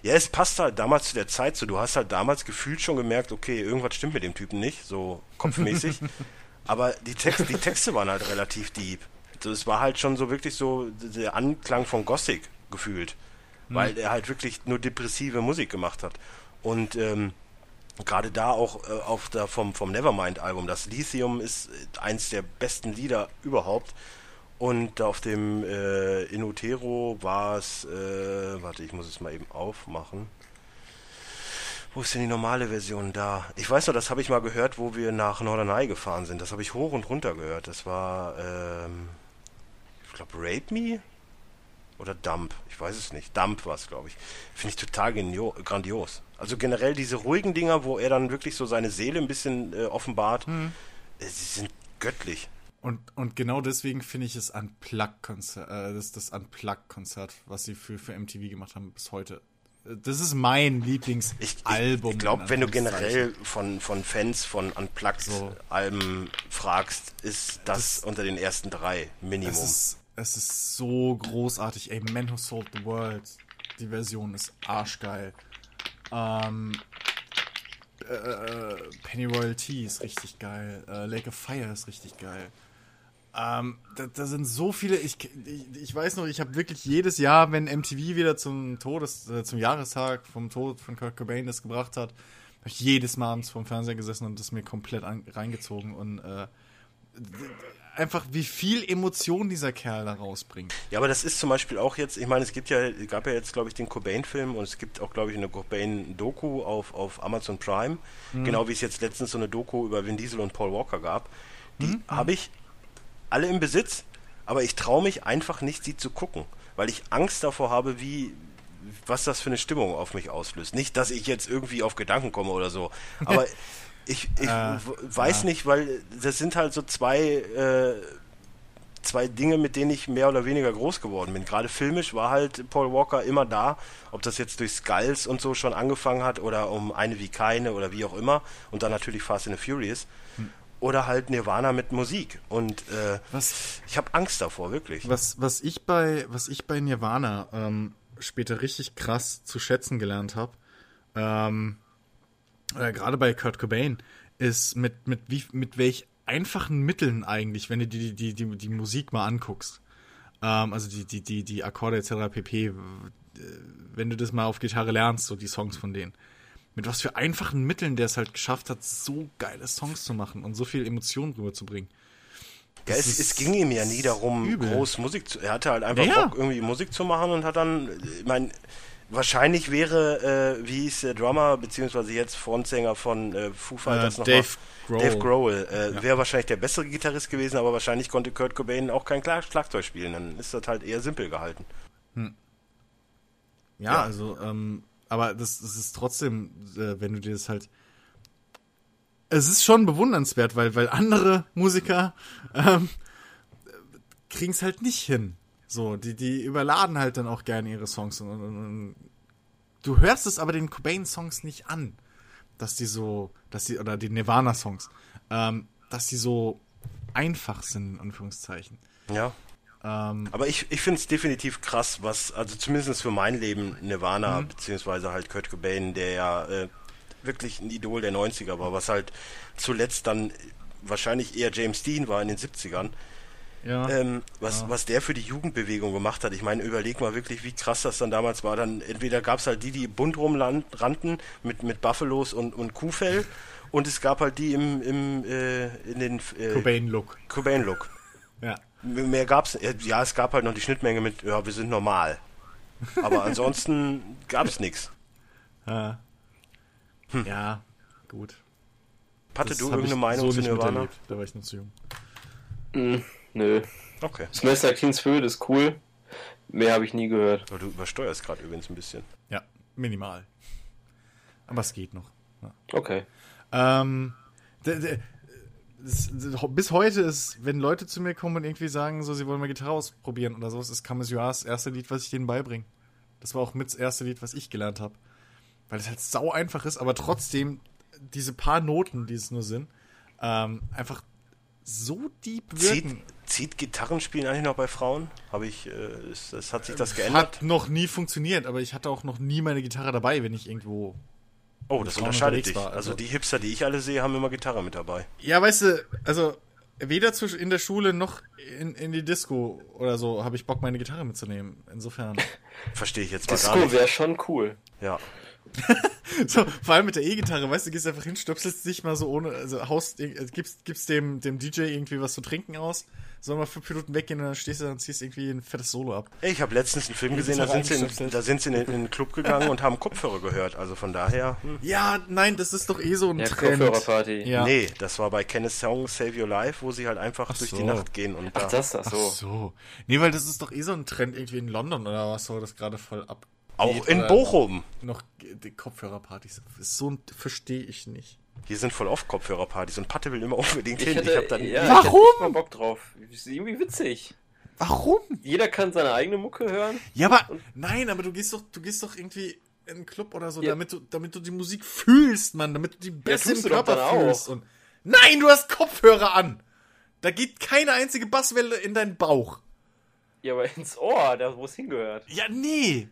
ja, es passt halt damals zu der Zeit so. Du hast halt damals gefühlt schon gemerkt, okay, irgendwas stimmt mit dem Typen nicht, so kopfmäßig. Aber die, Text, die Texte waren halt relativ deep. Es war halt schon so wirklich so der Anklang von Gothic gefühlt, mhm. weil er halt wirklich nur depressive Musik gemacht hat. Und ähm, gerade da auch äh, auf der vom, vom Nevermind-Album, das Lithium ist eins der besten Lieder überhaupt. Und auf dem äh, Inutero war es, äh, warte, ich muss es mal eben aufmachen. Wo ist denn die normale Version da? Ich weiß noch, das habe ich mal gehört, wo wir nach Norderney gefahren sind. Das habe ich hoch und runter gehört. Das war, ähm, ich glaube, Rape Me oder Dump. Ich weiß es nicht. Dump war es, glaube ich. Finde ich total grandios. Also generell diese ruhigen Dinger, wo er dann wirklich so seine Seele ein bisschen äh, offenbart, mhm. äh, sie sind göttlich. Und, und genau deswegen finde ich es Unplugged-Konzert, äh, das, das Unplugged-Konzert, was sie für, für MTV gemacht haben, bis heute das ist mein Lieblingsalbum. Ich, ich, ich glaube, wenn du generell von, von Fans von Unplugged-Alben so. fragst, ist das, das, unter den ersten drei Minimum. Es ist, es ist so großartig. Ey, Man Who Sold the World, die Version ist arschgeil. Ähm, äh, äh Penny Royalty ist richtig geil. Äh, Lake of Fire ist richtig geil. Ähm, da, da, sind so viele, ich, ich, ich weiß noch, ich habe wirklich jedes Jahr, wenn MTV wieder zum Todes, äh, zum Jahrestag vom Tod von Kurt Cobain das gebracht hat, habe ich jedes Mal abends vorm Fernseher gesessen und das mir komplett an, reingezogen und äh, einfach wie viel Emotion dieser Kerl da rausbringt. Ja, aber das ist zum Beispiel auch jetzt, ich meine, es gibt ja, gab ja jetzt, glaube ich, den Cobain-Film und es gibt auch, glaube ich, eine Cobain-Doku auf, auf Amazon Prime, mhm. genau wie es jetzt letztens so eine Doku über Vin Diesel und Paul Walker gab. Die mhm. habe ich alle im Besitz, aber ich traue mich einfach nicht, sie zu gucken, weil ich Angst davor habe, wie was das für eine Stimmung auf mich auslöst. Nicht, dass ich jetzt irgendwie auf Gedanken komme oder so, aber ich, ich äh, weiß ja. nicht, weil das sind halt so zwei äh, zwei Dinge, mit denen ich mehr oder weniger groß geworden bin. Gerade filmisch war halt Paul Walker immer da, ob das jetzt durch Skulls und so schon angefangen hat oder um eine wie keine oder wie auch immer und dann natürlich Fast and the Furious oder halt Nirvana mit Musik. Und äh, was, ich habe Angst davor, wirklich. Was, was, ich, bei, was ich bei Nirvana ähm, später richtig krass zu schätzen gelernt habe, ähm, äh, gerade bei Kurt Cobain, ist mit, mit, wie, mit welch einfachen Mitteln eigentlich, wenn du die, die, die, die Musik mal anguckst. Ähm, also die, die, die, die Akkorde etc. pp. Wenn du das mal auf Gitarre lernst, so die Songs von denen mit was für einfachen Mitteln der es halt geschafft hat, so geile Songs zu machen und so viel Emotionen rüberzubringen. Ja, es, es, ging ihm ja nie darum, übel. groß Musik zu. Er hatte halt einfach ja, Bock, irgendwie Musik zu machen und hat dann, ich meine, wahrscheinlich wäre, äh, wie hieß der Drummer, beziehungsweise jetzt Frontsänger von äh, Foo Fighters äh, noch Dave Grohl. Dave Grohl, äh, ja. wäre wahrscheinlich der bessere Gitarrist gewesen, aber wahrscheinlich konnte Kurt Cobain auch kein Schlagzeug spielen. Dann ist das halt eher simpel gehalten. Hm. Ja, ja, also ähm, aber das, das ist trotzdem, äh, wenn du dir das halt. Es ist schon bewundernswert, weil, weil andere Musiker ähm, kriegen es halt nicht hin. So, die, die überladen halt dann auch gerne ihre Songs. Und, und, und du hörst es aber den Cobain-Songs nicht an, dass die so, dass die, oder die Nirvana-Songs, ähm, dass die so einfach sind, in Anführungszeichen. Ja. Ähm, Aber ich, ich finde es definitiv krass, was, also zumindest für mein Leben Nirvana, mhm. beziehungsweise halt Kurt Cobain, der ja äh, wirklich ein Idol der 90er war, was halt zuletzt dann wahrscheinlich eher James Dean war in den 70ern. Ja. Ähm, was, ja. was der für die Jugendbewegung gemacht hat. Ich meine, überleg mal wirklich, wie krass das dann damals war. Dann entweder gab es halt die, die bunt rumrannten mit, mit Buffalos und, und Kuhfell und es gab halt die im, im äh, in den äh, Cobain-Look. Cobain-Look. Ja. Mehr gab's, ja, es gab halt noch die Schnittmenge mit, ja, wir sind normal. Aber ansonsten gab es nichts. Ja. Hm. ja, gut. Hatte du irgendeine Meinung so zu Nirvana? Da war ich noch zu jung. Mm, nö. Okay. Semester Spirit ist cool. Mehr habe ich nie gehört. Aber du übersteuerst gerade übrigens ein bisschen. Ja, minimal. Aber es geht noch. Ja. Okay. Ähm, bis heute ist, wenn Leute zu mir kommen und irgendwie sagen, so, sie wollen mal Gitarre ausprobieren oder sowas, ist Come As You Are das erste Lied, was ich denen beibringe. Das war auch mit das erste Lied, was ich gelernt habe. Weil es halt sau einfach ist, aber trotzdem diese paar Noten, die es nur sind, ähm, einfach so deep Zieht, wirken. zieht Gitarrenspielen eigentlich noch bei Frauen? Habe ich, äh, ist, das, hat sich das geändert? Hat noch nie funktioniert, aber ich hatte auch noch nie meine Gitarre dabei, wenn ich irgendwo oh, das unterscheidet dich. war, also also- die Hipster, die ich alle sehe, haben immer Gitarre mit dabei. Ja, weißt du, also weder in der Schule noch in, in die Disco oder so habe ich Bock, meine Gitarre mitzunehmen. Insofern. Verstehe ich jetzt mal gar Disco nicht. wäre schon cool. Ja. so, vor allem mit der E-Gitarre, weißt du, gehst einfach hin, stöpselst dich mal so ohne, also haust, äh, gibst, gibst dem, dem DJ irgendwie was zu trinken aus, soll mal fünf Minuten weggehen und dann stehst du da und ziehst irgendwie ein fettes Solo ab. Ey, Ich habe letztens einen Film gesehen, da sind, sie in, da sind sie in, in den Club gegangen und haben Kopfhörer gehört. Also von daher, hm. Ja, nein, das ist doch eh so ein Ja, Trend. Kopfhörerparty. Ja. nee, das war bei Kenneth Song Save Your Life, wo sie halt einfach durch so. die Nacht gehen und Ach, da das, ach Ach so. so. Nee, weil das ist doch eh so ein Trend irgendwie in London oder was soll das gerade voll ab. Auch in Bochum. Noch die Kopfhörerpartys. So verstehe ich nicht. Hier sind voll oft Kopfhörerpartys und Patte will immer unbedingt Ich hin. hätte, ich hab dann ja, Warum? Ich mal Bock drauf. Ist irgendwie witzig. Warum? Jeder kann seine eigene Mucke hören. Ja, aber nein, aber du gehst doch, du gehst doch irgendwie in einen Club oder so, Ja. damit du, damit du die Musik fühlst, Mann, damit du die Bässe tust im Körper fühlst. Und nein, du hast Kopfhörer an. Da geht keine einzige Basswelle in deinen Bauch. Ja, aber ins Ohr, da wo es hingehört. Ja, nee.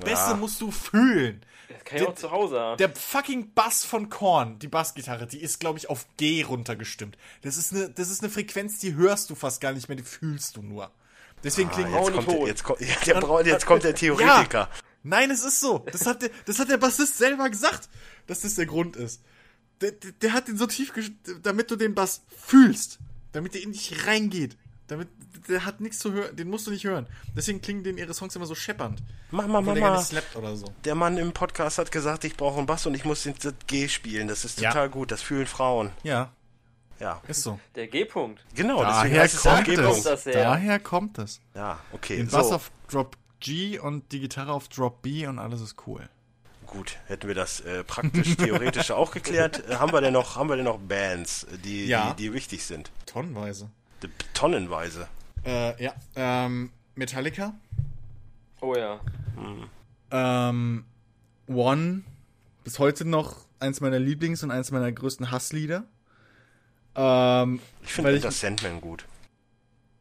Bässe Ja. musst du fühlen. Das kann ich auch zu Hause haben. Der fucking Bass von Korn, die Bassgitarre, die ist, glaube ich, auf G runtergestimmt. Das ist eine, das ist eine Frequenz, die hörst du fast gar nicht mehr, die fühlst du nur. Deswegen Ah, klingt jetzt, kommt, der- jetzt, kommt, ja, der Braun, jetzt kommt der Theoretiker. Nein, es ist so. Das hat der, das hat der Bassist selber gesagt, dass das der Grund ist. Der, der, der hat den so tief, gesch- damit du den Bass fühlst, damit der in dich reingeht. Damit, der hat nichts zu hören, den musst du nicht hören. Deswegen klingen denen ihre Songs immer so scheppernd. Nicht slappt oder so. Der Mann im Podcast hat gesagt, ich brauche einen Bass und ich muss den G spielen. Das ist Ja. total gut. Das fühlen Frauen. Ja, Ja. ist so. Der G-Punkt. Genau, deswegen Daher heißt es auch kommt G-Punkt. es. das her. Daher kommt es. Ja, okay. Den Bass So, auf Drop G und die Gitarre auf Drop B und alles ist cool. gut. Hätten wir das äh, praktisch, theoretisch auch geklärt. Äh, haben wir denn noch, haben wir denn noch Bands, die, Ja. die, die wichtig sind? Tonnenweise. Tonnenweise. Äh, ja. Ähm, Metallica. Oh ja. Ähm, One. Bis heute noch eins meiner Lieblings- und eins meiner größten Hasslieder. Ähm, Ich finde ich- das Sandman gut.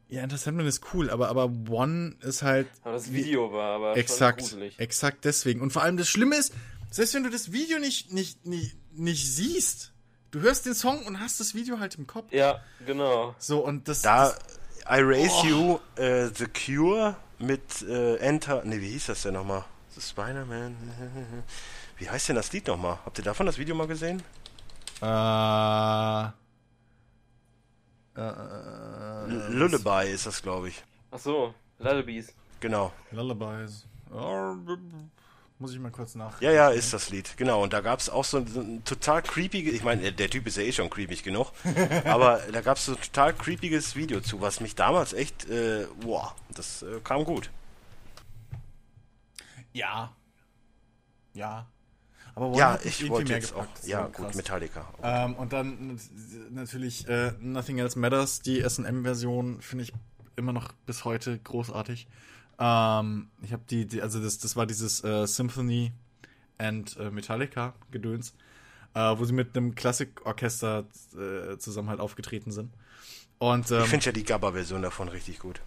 ja, Enter Sandman ist cool, aber, aber One ist halt Aber das Video war aber exakt, schon gruselig. exakt deswegen. Und vor allem das Schlimme ist, selbst wenn du das Video nicht, nicht, nicht, nicht siehst, du hörst den Song und hast das Video halt im Kopf. Ja, genau. So, und das, Da, das I Raise Oh. You, äh, The Cure mit äh, Enter, ne, wie hieß das denn nochmal? The Spider-Man. Wie heißt denn das Lied nochmal? Habt ihr davon das Video mal gesehen? äh, L- Lullaby ist das, glaube ich. Ach so, Lullabies. Genau. Lullabies. Muss ich mal kurz nach. Ja, ja, ist das Lied. Genau. Und da gab es auch so ein, so ein total creepy, ich meine, der- Typ ist ja eh schon creepy genug, aber da gab es so ein total creepiges Video zu, was mich damals echt, äh, boah, das äh, kam gut. Ja. Ja. Aber One ja, ich wollte mehr jetzt auch, ja, gut, krass. Metallica. Ähm, und dann natürlich äh, Nothing Else Matters, die SM-Version finde ich immer noch bis heute großartig. Ähm, ich habe die, die, also das, das war dieses äh, Symphony and äh, Metallica Gedöns, äh, wo sie mit einem Klassikorchester äh, zusammen halt aufgetreten sind. Und ähm, Ich finde ja die Gabba-Version davon richtig gut.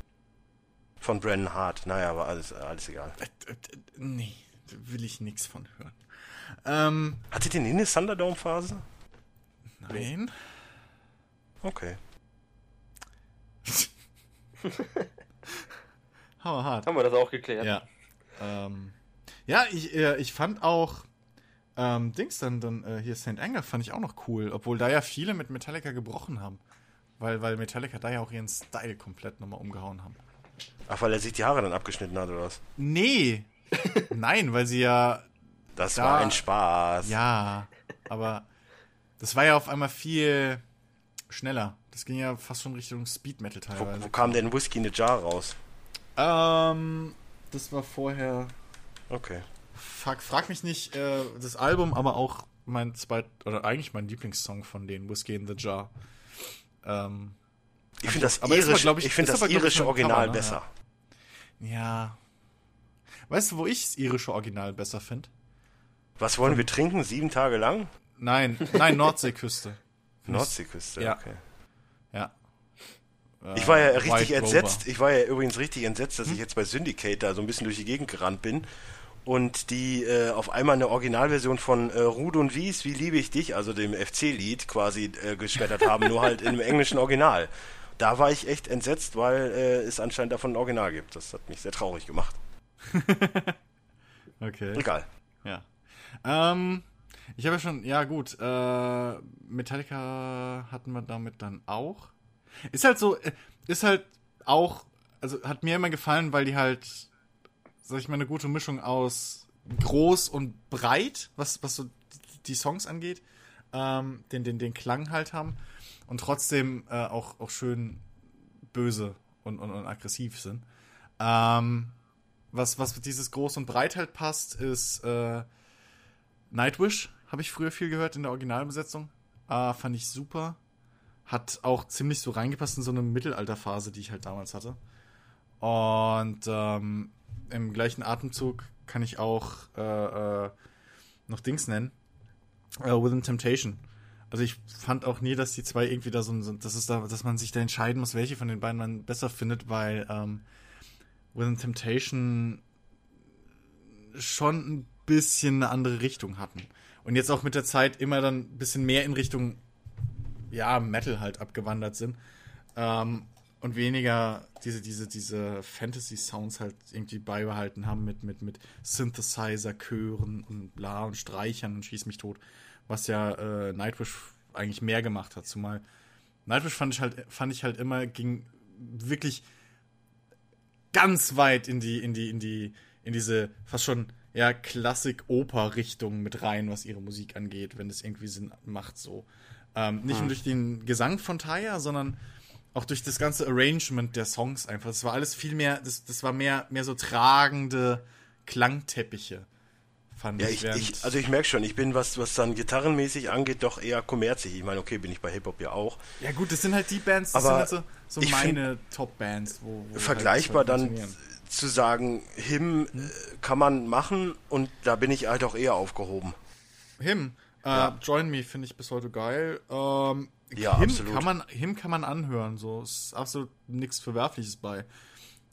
Von Brennan Hart. Naja, aber alles, alles egal. äh, äh, nee, da will ich nichts von hören. Ähm, Hattet ihr nie eine Thunderdome-Phase? nein. Okay. Hau hart. Haben wir das auch geklärt? Ja. Ähm, ja, ich, äh, ich fand auch ähm, Dings dann, dann äh, hier St. Anger fand ich auch noch cool, obwohl da ja viele mit Metallica gebrochen haben. Weil, weil Metallica da ja auch ihren Style komplett nochmal umgehauen haben. Ach, weil er sich die Haare dann abgeschnitten hat, oder was? Nee! Nein, weil sie ja. Das Da- war ein Spaß. Ja, aber das war ja auf einmal viel schneller. Das ging ja fast schon Richtung Speed Metal Wo, teilweise. wo kam denn Whiskey in a Jar raus? Ähm, das war vorher. Okay. Fuck, frag mich nicht äh, das Album, aber auch mein zweit oder eigentlich mein Lieblingssong von denen, Whiskey in the Jar. Ähm, ich finde das, aber irische, glaub ich- ich find ist das aber, irische Original Cover, ne? besser. ja. Weißt du, wo ich das irische Original besser finde? Was wollen wir trinken? Sieben Tage lang? Nein, nein, Nordseeküste. Nordseeküste, Ja. okay. Ja. Ich war ja Äh, richtig White entsetzt. Rover. Ich war ja übrigens richtig entsetzt, Hm? dass ich jetzt bei Syndicate da so ein bisschen durch die Gegend gerannt bin und die äh, auf einmal eine Originalversion von äh, Rude und Wies, wie liebe ich dich, also dem FC-Lied quasi äh, geschmettert haben, nur halt im englischen Original. Da war ich echt entsetzt, weil äh, es anscheinend davon ein Original gibt. Das hat mich sehr traurig gemacht. Okay. Egal. Ja. Ähm, ich habe ja schon, ja gut, äh, Metallica hatten wir damit dann auch. Ist halt so, äh, ist halt auch, also hat mir immer gefallen, weil die halt, sag ich mal, eine gute Mischung aus groß und breit, was, was so die Songs angeht, ähm, den, den, den Klang halt haben und trotzdem äh, auch, auch schön böse und, und, und aggressiv sind. Ähm, was, was dieses Groß und Breit halt passt, ist äh, Nightwish. Habe ich früher viel gehört in der Originalbesetzung. Äh, fand ich super. Hat auch ziemlich so reingepasst in so eine Mittelalterphase, die ich halt damals hatte. Und ähm, im gleichen Atemzug kann ich auch äh, äh, noch Dings nennen. Äh, Within Temptation. Also ich fand auch nie, dass die zwei irgendwie da so, dass es da, dass man sich da entscheiden muss, welche von den beiden man besser findet, weil ähm, Within Temptation schon ein bisschen eine andere Richtung hatten. Und jetzt auch mit der Zeit immer dann ein bisschen mehr in Richtung, ja, Metal halt abgewandert sind. Ähm, und weniger diese, diese, diese Fantasy-Sounds halt irgendwie beibehalten haben mit, mit, mit Synthesizer, Chören und bla und Streichern und schieß mich tot. Was ja äh, Nightwish eigentlich mehr gemacht hat. Zumal Nightwish fand ich halt, fand ich halt immer, ging wirklich ganz weit in die, in die, in die, in diese fast schon ja Klassik-Oper-Richtung mit rein, was ihre Musik angeht, wenn es irgendwie Sinn macht so. Ähm, nicht nur durch den Gesang von Taya, sondern auch durch das ganze Arrangement der Songs einfach. Das war alles viel mehr, das, das war mehr, mehr so tragende Klangteppiche, fand Ja, ich. ich, also ich merke schon, ich bin, was, was dann gitarrenmäßig angeht, doch eher kommerzig. Ich meine, okay, bin ich bei Hip-Hop ja auch. ja gut, das sind halt die Bands, das Aber sind halt so, so meine Top-Bands, wo, wo vergleichbar halt dann zu sagen, Him äh, kann man machen und da bin ich halt auch eher aufgehoben. Him, äh, Ja. Join Me finde ich bis heute geil. Ähm, Ja, Him absolut. kann man, Him kann man anhören, so ist absolut nichts Verwerfliches bei.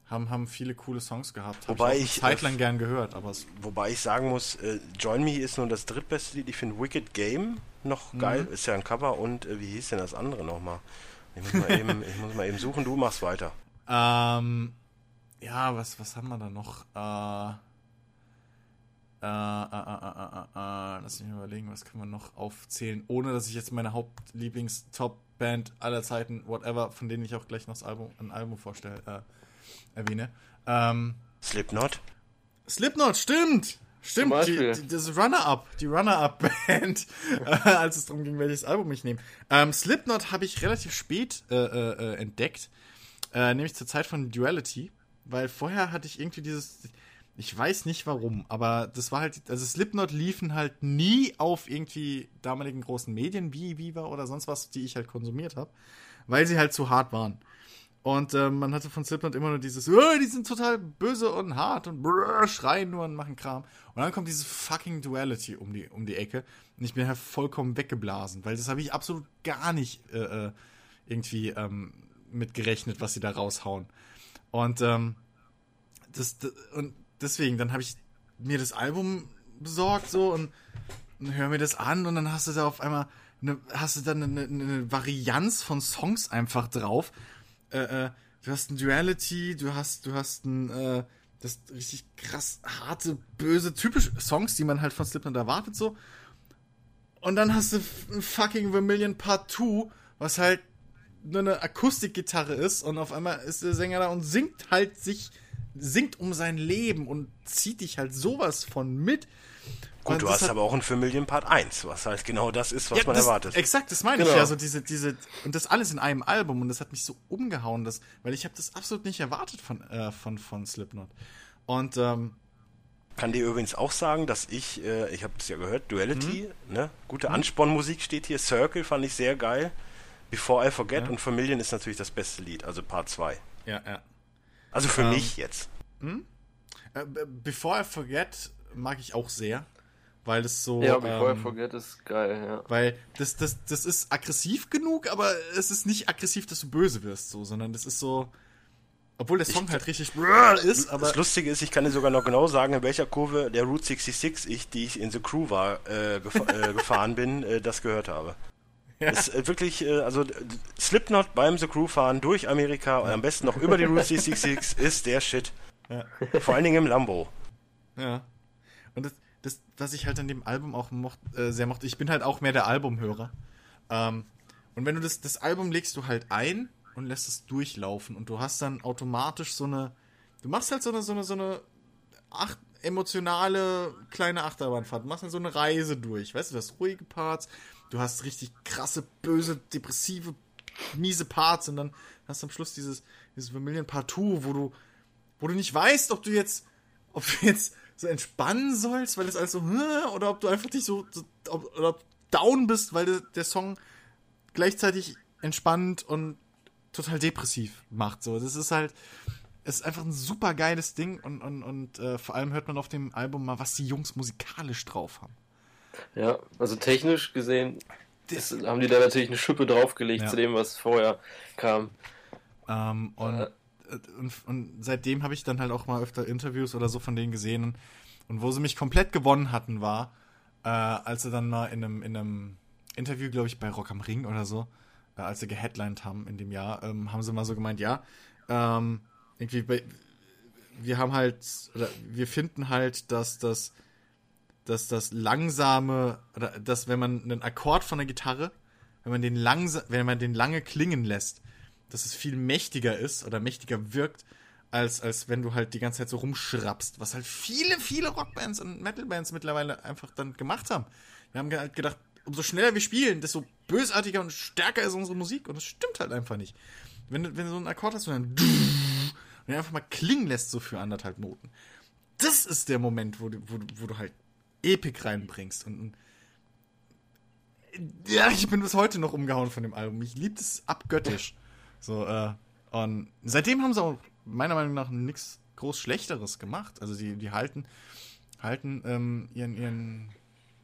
Haben, haben viele coole Songs gehabt. Hab Wobei ich, ich, äh, lang gern gehört, aber Wobei ich sagen muss, äh, Join Me ist nur das drittbeste Lied. Ich finde Wicked Game noch geil, ist ja ein Cover und äh, wie hieß denn das andere nochmal? Ich muss mal eben, ich muss mal eben suchen, du machst weiter. ähm, ja, was, was haben wir da noch? Äh, äh, äh, äh, äh, äh, äh, lass mich mal überlegen, was können wir noch aufzählen, ohne dass ich jetzt meine Hauptlieblings-Top-Band aller Zeiten, whatever, von denen ich auch gleich noch das Album, ein Album vorstelle, äh, erwähne. Ähm, Slipknot? Slipknot, stimmt! Stimmt, die, die, das Runner-Up, die Runner-Up-Band, äh, als es darum ging, welches Album ich nehme. Ähm, Slipknot habe ich relativ spät äh, äh, äh, entdeckt, äh, nämlich zur Zeit von Duality, weil vorher hatte ich irgendwie dieses, ich weiß nicht warum, aber das war halt, also Slipknot liefen halt nie auf irgendwie damaligen großen Medien wie Viva oder sonst was, die ich halt konsumiert habe, weil sie halt zu hart waren. Und ähm, man hatte von Slipknot immer nur dieses, oh, die sind total böse und hart und brrr, schreien nur und machen Kram. Und dann kommt diese fucking Duality um die, um die Ecke. Und ich bin halt vollkommen weggeblasen, weil das habe ich absolut gar nicht äh, äh, irgendwie ähm, mitgerechnet, was sie da raushauen. Und, ähm, das, das, und deswegen, dann habe ich mir das Album besorgt so und, und höre mir das an und dann hast du da auf einmal eine, hast du dann eine, eine Varianz von Songs einfach drauf äh, äh, du hast ein Duality, du hast, du hast ein, äh, das richtig krass harte, böse, typische Songs, die man halt von Slipknot erwartet, so. Und dann hast du ein fucking Vermilion Part 2, was halt nur eine Akustikgitarre ist und auf einmal ist der Sänger da und singt halt sich, singt um sein Leben und zieht dich halt sowas von mit. Gut, Und du hast hat- aber auch ein Familien Part 1, was halt genau das ist, was man das, erwartet. Exakt, das meine ich Genau. ja. So diese, diese, und das alles in einem Album und das hat mich so umgehauen, das, weil ich habe das absolut nicht erwartet von, äh, von, von Slipknot. Und ähm, kann dir übrigens auch sagen, dass ich, äh, ich habe es ja gehört, Duality, mhm. ne? Gute mhm. Anspornmusik steht hier. Circle fand ich sehr geil. Before I Forget ja. und Familien ist natürlich das beste Lied, also Part 2. Ja, ja. Also für ähm, mich jetzt. Hm? Äh, Before I Forget mag ich auch sehr. Weil das so. Ja, Before ähm, I Forget ist geil, ja. Weil das, das, das ist aggressiv genug, aber es ist nicht aggressiv, dass du böse wirst, so, sondern das ist so. Obwohl der Song ich, halt richtig ist, aber. Das Lustige ist, ich kann dir sogar noch genau sagen, in welcher Kurve der Route 66 ich, die ich in The Crew war, äh, gef äh, gefahren bin, äh, das gehört habe. Ja. Ist äh, wirklich, äh, also Slipknot beim The Crew fahren durch Amerika und am besten noch über die Route 66 ist der Shit. Ja. Vor allen Dingen im Lambo. Ja. Und das, das was ich halt an dem Album auch mocht, äh, sehr mochte, ich bin halt auch mehr der Albumhörer. Ähm, und wenn du das, das Album legst du halt ein und lässt es durchlaufen und du hast dann automatisch so eine, du machst halt so eine, so eine, so eine acht, emotionale kleine Achterbahnfahrt, du machst dann so eine Reise durch, weißt du, hast ruhige Parts, du hast richtig krasse, böse, depressive, miese Parts und dann hast du am Schluss dieses, dieses Vermilion Partout, wo du, wo du nicht weißt, ob du jetzt, ob du jetzt so entspannen sollst, weil es alles so, oder ob du einfach dich so, so ob, oder down bist, weil der, der Song gleichzeitig entspannt und total depressiv macht. So, das ist halt, es ist einfach ein super geiles Ding und, und, und äh, vor allem hört man auf dem Album mal, was die Jungs musikalisch drauf haben. Ja, also technisch gesehen das, haben die da natürlich eine Schippe draufgelegt ja. zu dem, was vorher kam. Ähm, und, äh. und, und, seitdem habe ich dann halt auch mal öfter Interviews oder so von denen gesehen. Und, und wo sie mich komplett gewonnen hatten, war, äh, als sie dann mal in einem, in einem Interview, glaube ich, bei Rock am Ring oder so, äh, als sie geheadlined haben in dem Jahr, ähm, haben sie mal so gemeint, ja, ähm, irgendwie bei, wir haben halt, oder wir finden halt, dass das, dass das langsame, oder dass wenn man einen Akkord von der Gitarre, wenn man den langsam, wenn man den lange klingen lässt, dass es viel mächtiger ist oder mächtiger wirkt, als, als wenn du halt die ganze Zeit so rumschrappst, was halt viele, viele Rockbands und Metalbands mittlerweile einfach dann gemacht haben. Wir haben halt gedacht, umso schneller wir spielen, desto bösartiger und stärker ist unsere Musik. Und das stimmt halt einfach nicht. Wenn du, wenn du so einen Akkord hast und dann und den einfach mal klingen lässt, so für anderthalb Noten. Das ist der Moment, wo du, wo, wo du halt Epik reinbringst. Und, und ja, ich bin bis heute noch umgehauen von dem Album. Ich liebe es abgöttisch. So, äh, und seitdem haben sie auch meiner Meinung nach nichts groß Schlechteres gemacht. Also die, die halten, halten ähm, ihren, ihren,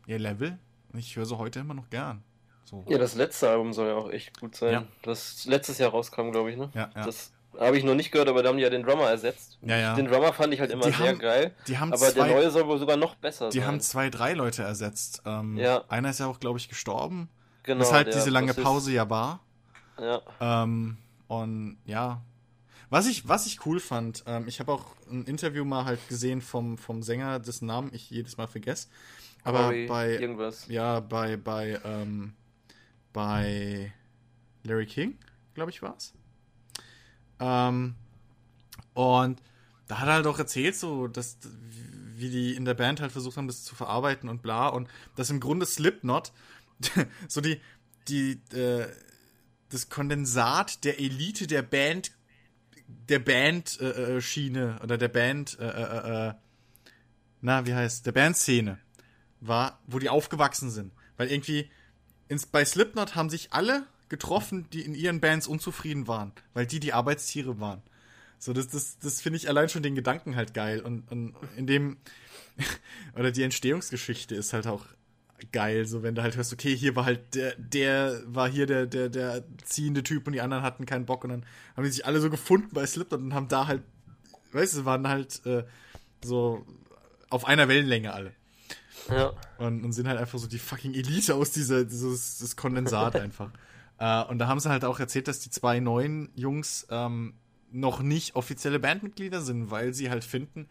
ihr Level ich höre sie heute immer noch gern. So. Ja, das letzte Album soll ja auch echt gut sein. Ja. Das letztes Jahr rauskam, glaube ich, ne? Ja, ja. Das habe ich noch nicht gehört, aber da haben die ja den Drummer ersetzt. Ja, ja. Den Drummer fand ich halt immer die sehr haben, geil. Die haben aber zwei, der neue soll wohl sogar noch besser die sein. Die haben zwei, drei Leute ersetzt. Ähm, ja. Einer ist ja auch, glaube ich, gestorben. Genau. Weshalb diese lange Pause ja war. Ja. Ähm, und ja. Was ich, was ich cool fand, ähm, ich habe auch ein Interview mal halt gesehen vom, vom Sänger, dessen Namen ich jedes Mal vergesse. Aber Corey, bei irgendwas. ja bei bei ähm, bei Larry King, glaube ich, war's. Ähm, und da hat er halt auch erzählt, so, dass wie die in der Band halt versucht haben, das zu verarbeiten und bla und dass im Grunde Slipknot so die die äh, das Kondensat der Elite der Band der Band äh, äh oder der Band äh, äh, äh, na wie heißt der Bandszene war, wo die aufgewachsen sind. Weil irgendwie ins, bei Slipknot haben sich alle getroffen, die in ihren Bands unzufrieden waren, weil die die Arbeitstiere waren. So, das, das, das finde ich allein schon den Gedanken halt geil. Und, und in dem, oder die Entstehungsgeschichte ist halt auch geil, so wenn du halt hörst, okay, hier war halt der, der war hier der, der, der ziehende Typ und die anderen hatten keinen Bock und dann haben die sich alle so gefunden bei Slipknot und haben da halt, weißt du, waren halt äh, so auf einer Wellenlänge alle. Ja. Und, und sind halt einfach so die fucking Elite aus dieser, dieses, dieses Kondensat einfach. Äh, und da haben sie halt auch erzählt, dass die zwei neuen Jungs ähm, noch nicht offizielle Bandmitglieder sind, weil sie halt finden,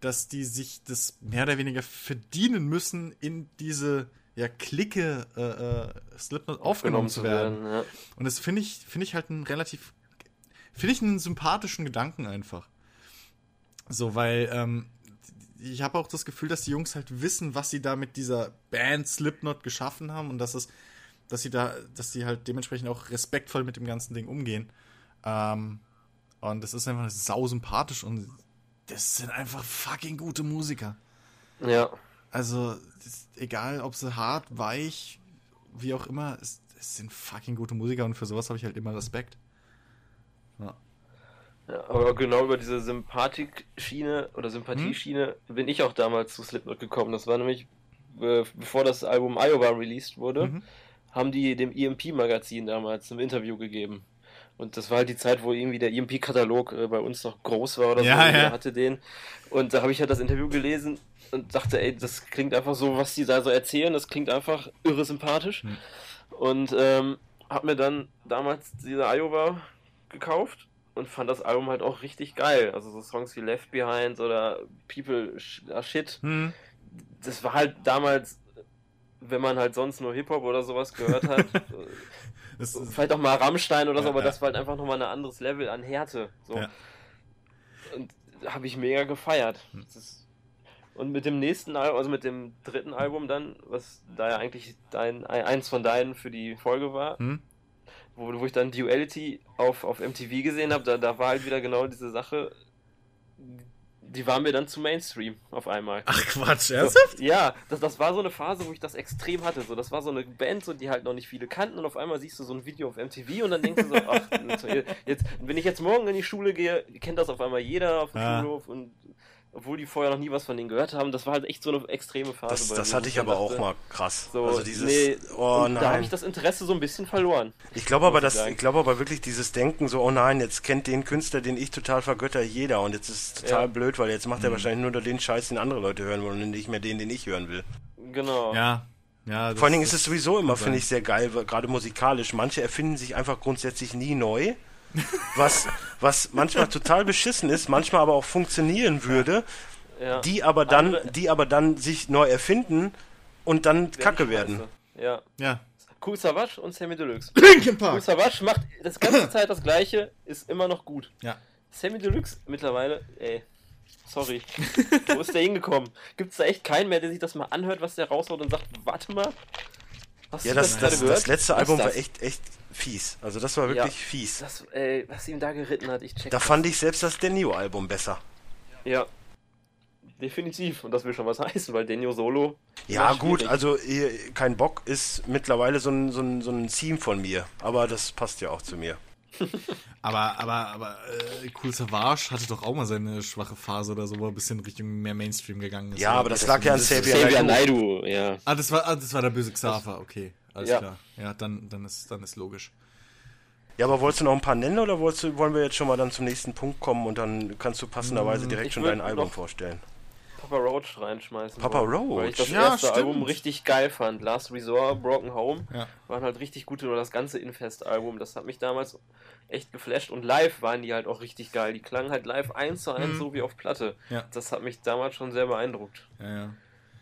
dass die sich das mehr oder weniger verdienen müssen, in diese ja, Clique äh, äh, Slipknot aufgenommen zu werden. werden ja. Und das finde ich, finde ich halt einen relativ, finde ich einen sympathischen Gedanken einfach. So, weil ähm, ich habe auch das Gefühl, dass die Jungs halt wissen, was sie da mit dieser Band Slipknot geschaffen haben und dass es, dass sie da, dass sie halt dementsprechend auch respektvoll mit dem ganzen Ding umgehen. Ähm, und das ist einfach sau sympathisch und das sind einfach fucking gute Musiker. Ja. Also, egal ob sie hart, weich, wie auch immer, es, es sind fucking gute Musiker und für sowas habe ich halt immer Respekt. Ja. ja. aber genau über diese Sympathik-Schiene oder Sympathieschiene hm? bin ich auch damals zu Slipknot gekommen. Das war nämlich, äh, bevor das Album Iowa released wurde, mhm. Haben die dem EMP-Magazin damals ein Interview gegeben. Und das war halt die Zeit, wo irgendwie der EMP-Katalog äh, bei uns noch groß war oder ja, so. Ja. hatte den. Und da habe ich halt das Interview gelesen und dachte, ey, das klingt einfach so, was die da so erzählen, das klingt einfach irre sympathisch. Hm. Und ähm, habe mir dann damals diese Iowa gekauft und fand das Album halt auch richtig geil. Also so Songs wie Left Behind oder People Shit. Hm. Das war halt damals, wenn man halt sonst nur Hip-Hop oder sowas gehört hat, vielleicht auch mal Rammstein oder ja, so, aber ja. das war halt einfach nochmal ein anderes Level an Härte. So. Ja. Und habe ich mega gefeiert. Hm. und mit dem nächsten Album, also mit dem dritten Album dann, was da ja eigentlich dein, eins von deinen für die Folge war, hm? wo, wo ich dann Duality auf, auf MTV gesehen habe, da, da war halt wieder genau diese Sache, die waren mir dann zu Mainstream auf einmal. Ach Quatsch, ernsthaft? So, ja, das, das war so eine Phase, wo ich das extrem hatte. So, das war so eine Band, so, die halt noch nicht viele kannten und auf einmal siehst du so ein Video auf MTV und dann denkst du so, ach, jetzt, wenn ich jetzt morgen in die Schule gehe, kennt das auf einmal jeder auf dem ja. Schulhof und obwohl die vorher noch nie was von denen gehört haben. Das war halt echt so eine extreme Phase. Das, das hatte ich aber dachte, auch mal krass. So, also dieses, nee, oh nein. Da habe ich das Interesse so ein bisschen verloren. Ich glaube aber, dass, ich glaube aber wirklich dieses Denken so, oh nein, jetzt kennt den Künstler, den ich total vergötter, jeder und jetzt ist es total ja. blöd, weil jetzt macht er mhm. wahrscheinlich nur den Scheiß, den andere Leute hören wollen und nicht mehr den, den ich hören will. Genau. Ja. Ja, Vor allen Dingen ist es sowieso immer, finde ich, sehr geil, gerade musikalisch. Manche erfinden sich einfach grundsätzlich nie neu was, was manchmal total beschissen ist, manchmal aber auch funktionieren würde ja. die aber dann, Andere, die aber dann sich neu erfinden und dann Kacke werden. Ja. Ja. Cool Savage und Sammy Deluxe. Linkin Park. Cool Savage macht das ganze Zeit das gleiche, ist immer noch gut. Ja. Sammy Deluxe mittlerweile, ey. Sorry. Wo ist der hingekommen? Gibt es da echt keinen mehr, der sich das mal anhört, was der raushaut und sagt, warte mal? Hast ja, das, das, das, das, letzte Album war echt, echt fies. Also das war wirklich ja, fies. Das, ey, was ihm da geritten hat, ich check. Da fand ich selbst das Denio-Album besser. Ja, definitiv. Und das will schon was heißen, weil Denio Solo. Ja, gut, also kein Bock ist mittlerweile so ein, so, ein, so ein Theme von mir. Aber das passt ja auch zu mir. Aber, aber, aber, äh, Cool Savage hatte doch auch mal seine schwache Phase oder so, wo er ein bisschen Richtung mehr Mainstream gegangen ist. Ja, aber das, das lag ja an Xavier Naidu. ja. Ah, das war, ah, das war der böse Xaver, okay. Alles ja. klar. Ja, dann, dann ist, dann ist logisch. Ja, aber wolltest du noch ein paar nennen oder du, wollen wir jetzt schon mal dann zum nächsten Punkt kommen und dann kannst du passenderweise hm, direkt ich schon dein Album vorstellen? Papa Roach reinschmeißen. Papa Roach? Weil ich das ja, erste stimmt. Album richtig geil fand. Last Resort, Broken Home ja. waren halt richtig gute, oder das ganze Infest-Album. Das hat mich damals echt geflasht. Und live waren die halt auch richtig geil. Die klangen halt live eins zu eins, mhm. so wie auf Platte. Ja. Das hat mich damals schon sehr beeindruckt. Ja,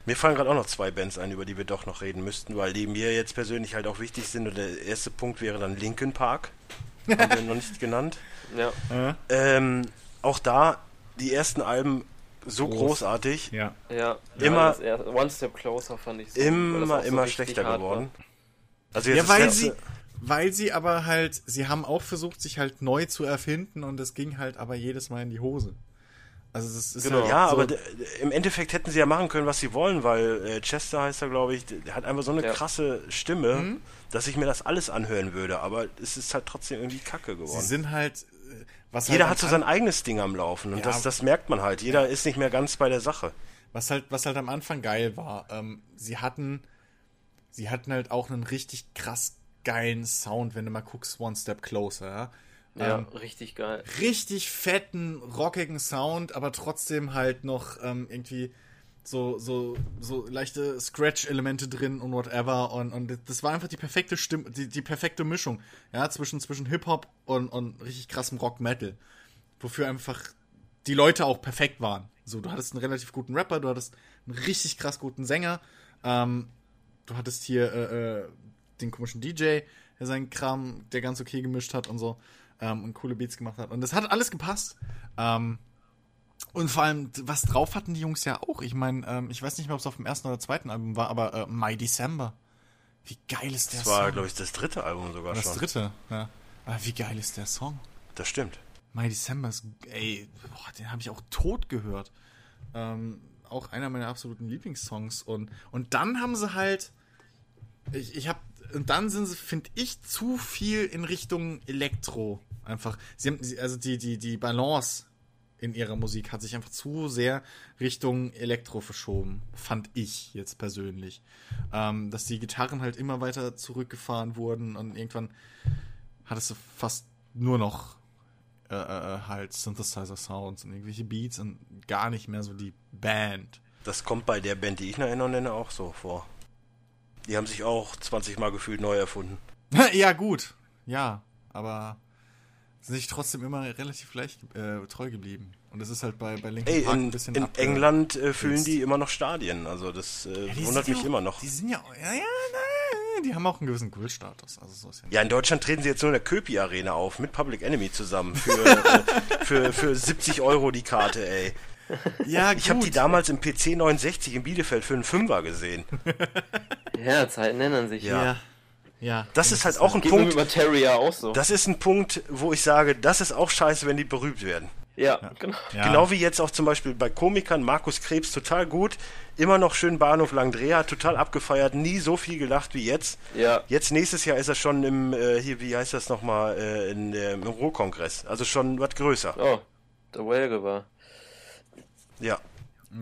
mir fallen gerade auch noch zwei Bands ein, über die wir doch noch reden müssten, weil die mir jetzt persönlich halt auch wichtig sind. Und der erste Punkt wäre dann Linkin Park. Haben wir noch nicht genannt. Ja. Ähm, auch da, die ersten Alben so Groß. großartig. Ja. Ja. Immer. Ja, One Step Closer fand ich so, Immer, immer so schlechter geworden. Also jetzt ja, weil sie, weil sie aber halt, sie haben auch versucht, sich halt neu zu erfinden und es ging halt aber jedes Mal in die Hose. Also das ist genau. Halt ja, so aber im Endeffekt hätten sie ja machen können, was sie wollen, weil äh, Chester heißt er, glaube ich, der hat einfach so eine ja. krasse Stimme, mhm. dass ich mir das alles anhören würde. Aber es ist halt trotzdem irgendwie Kacke geworden. Sie sind halt was Jeder halt hat so sein eigenes Ding am Laufen und ja, das, das merkt man halt. Jeder ist nicht mehr ganz bei der Sache. Was halt, was halt am Anfang geil war, ähm, sie hatten, sie hatten halt auch einen richtig krass geilen Sound, wenn du mal guckst, One Step Closer, ja. Ja, ähm, richtig geil. Richtig fetten, rockigen Sound, aber trotzdem halt noch ähm, irgendwie so, so, so leichte Scratch-Elemente drin und whatever. Und, und das war einfach die perfekte Stimme, die, die perfekte Mischung, ja, zwischen, zwischen Hip-Hop und, und richtig krassem Rock-Metal. Wofür einfach die Leute auch perfekt waren. So, du hattest einen relativ guten Rapper, du hattest einen richtig krass guten Sänger, ähm, du hattest hier äh, äh, den komischen DJ, der seinen Kram, der ganz okay gemischt hat und so, ähm, und coole Beats gemacht hat. Und das hat alles gepasst. Ähm, und vor allem, was drauf hatten die Jungs ja auch. Ich meine, ähm, ich weiß nicht mehr, ob es auf dem ersten oder zweiten Album war, aber äh, My December. Wie geil ist der das Song? Das war, glaube ich, das dritte Album sogar das schon. Das dritte, ja. Aber wie geil ist der Song? Das stimmt. My December ist, ey, boah, den habe ich auch tot gehört. Ähm, auch einer meiner absoluten Lieblingssongs. Und, und dann haben sie halt, ich, ich habe, und dann sind sie, finde ich, zu viel in Richtung Elektro. Einfach, sie haben, also die, die, die Balance in ihrer Musik hat sich einfach zu sehr Richtung Elektro verschoben, fand ich jetzt persönlich. Ähm, dass die Gitarren halt immer weiter zurückgefahren wurden und irgendwann hattest du fast nur noch äh, äh, halt Synthesizer-Sounds und irgendwelche Beats und gar nicht mehr so die Band. Das kommt bei der Band, die ich noch nenne, auch so vor. Die haben sich auch 20 Mal gefühlt neu erfunden. ja, gut. Ja, aber sind sich trotzdem immer relativ gleich äh, treu geblieben. Und das ist halt bei, bei Linkin Ey, Park in, ein bisschen in abge- England äh, füllen die immer noch Stadien. Also das äh, Ja, wundert mich auch, immer noch. Die sind ja, auch- ja, ja, na, die haben auch einen gewissen Kultstatus. Also so ist ja. Ja, in Deutschland treten sie jetzt nur in der Köpi Arena auf mit Public Enemy zusammen für, äh, für, für 70 Euro die Karte, ey. ja Ich habe die damals im PC 69 in Bielefeld für einen Fünfer gesehen. Ja, Zeiten ändern sich. Ja. Ja. Ja. Das ist halt auch ein Geht Punkt, mit Materia auch so. das ist ein Punkt, wo ich sage, das ist auch scheiße, wenn die berühmt werden. ja, genau. Ja. Genau wie jetzt auch zum Beispiel bei Komikern, Markus Krebs total gut, immer noch schön Bahnhof Langdrea, total abgefeiert, nie so viel gelacht wie jetzt. Ja, Jetzt nächstes Jahr ist er schon im, äh, hier, wie heißt das nochmal, äh, in, äh, im Ruhrkongress. Also schon was größer. oh, der Welge war. Ja.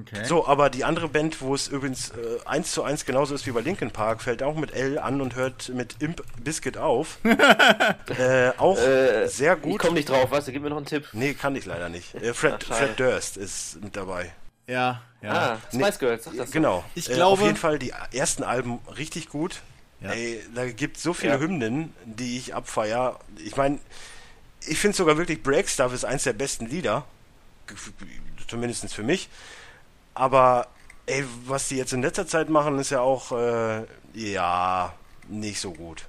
Okay. So, aber die andere Band, wo es übrigens äh, eins zu eins genauso ist wie bei Linkin Park, fällt auch mit L an und hört mit Imp Biscuit auf. äh, auch Äh, sehr Ich gut. komme nicht drauf, weißt du, gib mir noch einen Tipp. Nee, kann ich leider nicht. Äh, Fred, Ach. Fred Durst ist mit dabei. Ja, ja. Ah, Spice Girls, sag das. Genau. Ich Äh, glaube- auf jeden Fall die ersten Alben richtig gut. Ja. Ey, da gibt so viele Ja. Hymnen, die ich abfeier. Ich meine, ich finde sogar wirklich Break Stuff ist eins der besten Lieder. Zumindest für mich. Aber ey, was die jetzt in letzter Zeit machen, ist ja auch äh, ja nicht so gut.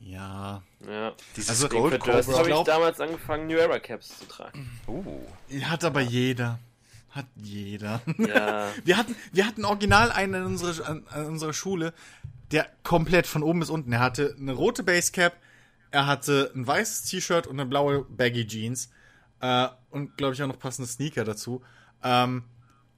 Ja. Ja. Dieses Also, Gold Cobra. habe ich damals angefangen, New Era Caps zu tragen. Uh, Hat aber jeder. Hat jeder. Ja. Wir hatten, wir hatten original einen in unserer, an, an unserer Schule, der komplett von oben bis unten. Er hatte eine rote Basecap, er hatte ein weißes T-Shirt und eine blaue Baggy Jeans. Äh, und glaube ich auch noch passende Sneaker dazu. Ähm,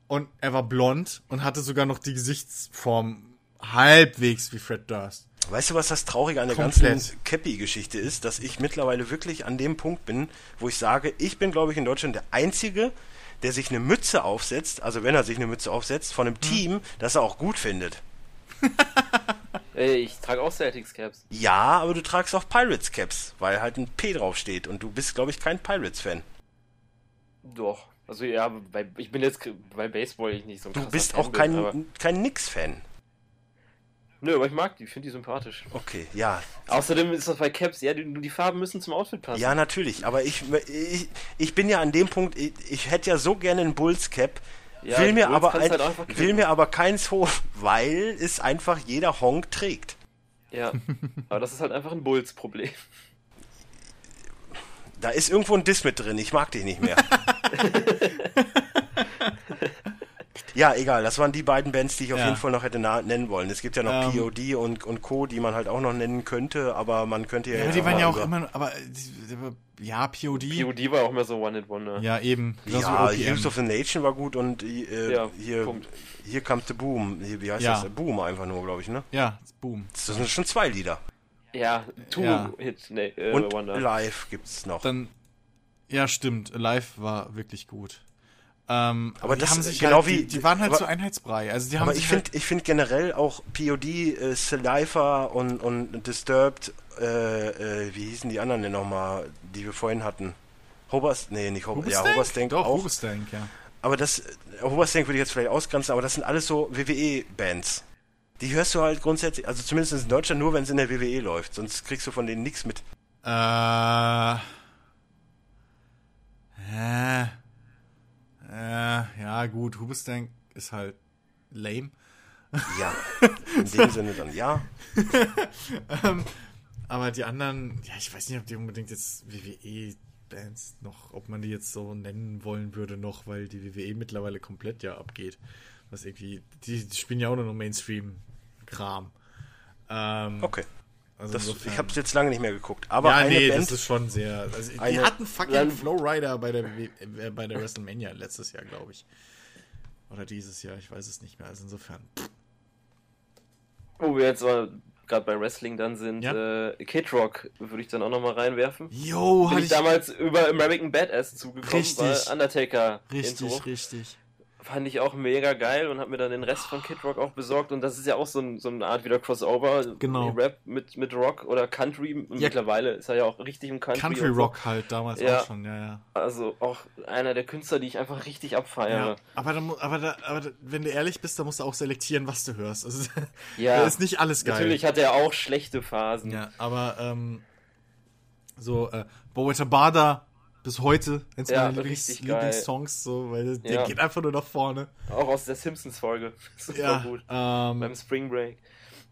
und er war blond und hatte sogar noch die Gesichtsform halbwegs wie Fred Durst. Weißt du, was das Traurige an der Komplett. ganzen Cappy-Geschichte ist? Dass ich mittlerweile wirklich an dem Punkt bin, wo ich sage, ich bin, glaube ich, in Deutschland der Einzige, der sich eine Mütze aufsetzt, also wenn er sich eine Mütze aufsetzt, von einem Team, das er auch gut findet. Ey, ich trage auch Celtics Caps. Ja, aber du tragst auch Pirates-Caps, weil halt ein P draufsteht und du bist, glaube ich, kein Pirates-Fan. Doch. Also ja, bei, ich bin jetzt bei Baseball ich nicht so ein Du bist auch bin, kein, aber, kein Nix-Fan. Nö, aber ich mag die, ich finde die sympathisch. Okay, ja. Außerdem ist das bei Caps, ja, die, die Farben müssen zum Outfit passen. Ja, natürlich, aber ich, ich, ich bin ja an dem Punkt, ich, ich hätte ja so gerne einen Bulls-Cap, Ja, will, mir Bulls aber ein, halt will mir aber keins holen, weil es einfach jeder Honk trägt. Ja, aber das ist halt einfach ein Bulls-Problem. Da ist irgendwo ein Diss mit drin, ich mag dich nicht mehr. ja, egal, das waren die beiden Bands, die ich auf Ja. jeden Fall noch hätte nennen wollen. Es gibt ja noch Ähm. POD und, und Co., die man halt auch noch nennen könnte, aber man könnte ja, Ja, die waren ja auch immer, aber ja, POD. POD war auch mehr so One-Hit-Wonder. Ja, eben. Genauso Ja, Heroes of the Nation war gut und äh, Ja, hier, Punkt. hier kommt the Boom. Hier, wie heißt Ja. das? Boom einfach nur, glaube ich, ne? Ja, Boom. Das sind schon zwei Lieder. Ja, Ja. Two-Hit, nee, äh, Und Wonder. Live gibt's noch. Dann, ja, stimmt. Live war wirklich gut. Ähm, Aber die das haben sich genau halt, wie- die, die waren halt aber- so Einheitsbrei. Also die haben Aber ich halt, finde ich find generell auch POD, äh, Saliva und, und Disturbed, äh, äh, wie hießen die anderen denn nochmal, die wir vorhin hatten? Hobers, nee, nicht Hobers, ja, Hoberstank Doch, auch. Huberstank, ja. Aber das, äh, Hoberstank würde ich jetzt vielleicht ausgrenzen, aber das sind alles so WWE-Bands. Die hörst du halt grundsätzlich, also zumindest in Deutschland nur, wenn es in der WWE läuft, sonst kriegst du von denen nichts mit. Äh. Hä? Äh, ja, gut, Huberstank ist halt lame. Ja, in dem Sinne dann ja. Aber die anderen, ja, ich weiß nicht, ob die unbedingt jetzt WWE-Bands noch, ob man die jetzt so nennen wollen würde noch, weil die WWE mittlerweile komplett ja abgeht. Was irgendwie, die, die spielen ja auch nur noch Mainstream-Kram. Ähm, Okay. Also Das, insofern- ich habe es jetzt lange nicht mehr geguckt. Aber ja, eine nee, Band, das ist schon sehr. Also, die Eine- hatten fucking Dann- Flowrider bei der, äh, bei der WrestleMania letztes Jahr, glaube ich. Oder dieses Jahr, ich weiß es nicht mehr. Also insofern. Wo wir jetzt mal gerade bei Wrestling dann sind, Ja. äh, Kid Rock würde ich dann auch nochmal reinwerfen. Yo, Bin hatte ich ich. damals über American Badass zugekommen, Richtig. weil Undertaker Richtig, Intro. richtig. Fand ich auch mega geil und habe mir dann den Rest von Kid Rock auch besorgt. Und das ist ja auch so, ein, so eine Art wieder Crossover. Genau. Rap mit, mit Rock oder Country. Und Ja. Mittlerweile ist er ja auch richtig im Country. Country und so. Rock halt damals Ja. auch schon, ja, ja. Also auch einer der Künstler, die ich einfach richtig abfeiere. ja. Aber, da, aber, da, aber da, wenn du ehrlich bist, da musst du auch selektieren, was du hörst. Also, Ja, ist nicht alles geil. Natürlich hat er auch schlechte Phasen. Ja, aber ähm, so, äh, Boeta Bada bis heute eins Ja, meiner Lieblings. Lieblingssongs, so, weil der Ja. geht einfach nur nach vorne. Auch aus der Simpsons-Folge. Super Ja, gut. Beim ähm, Spring Break.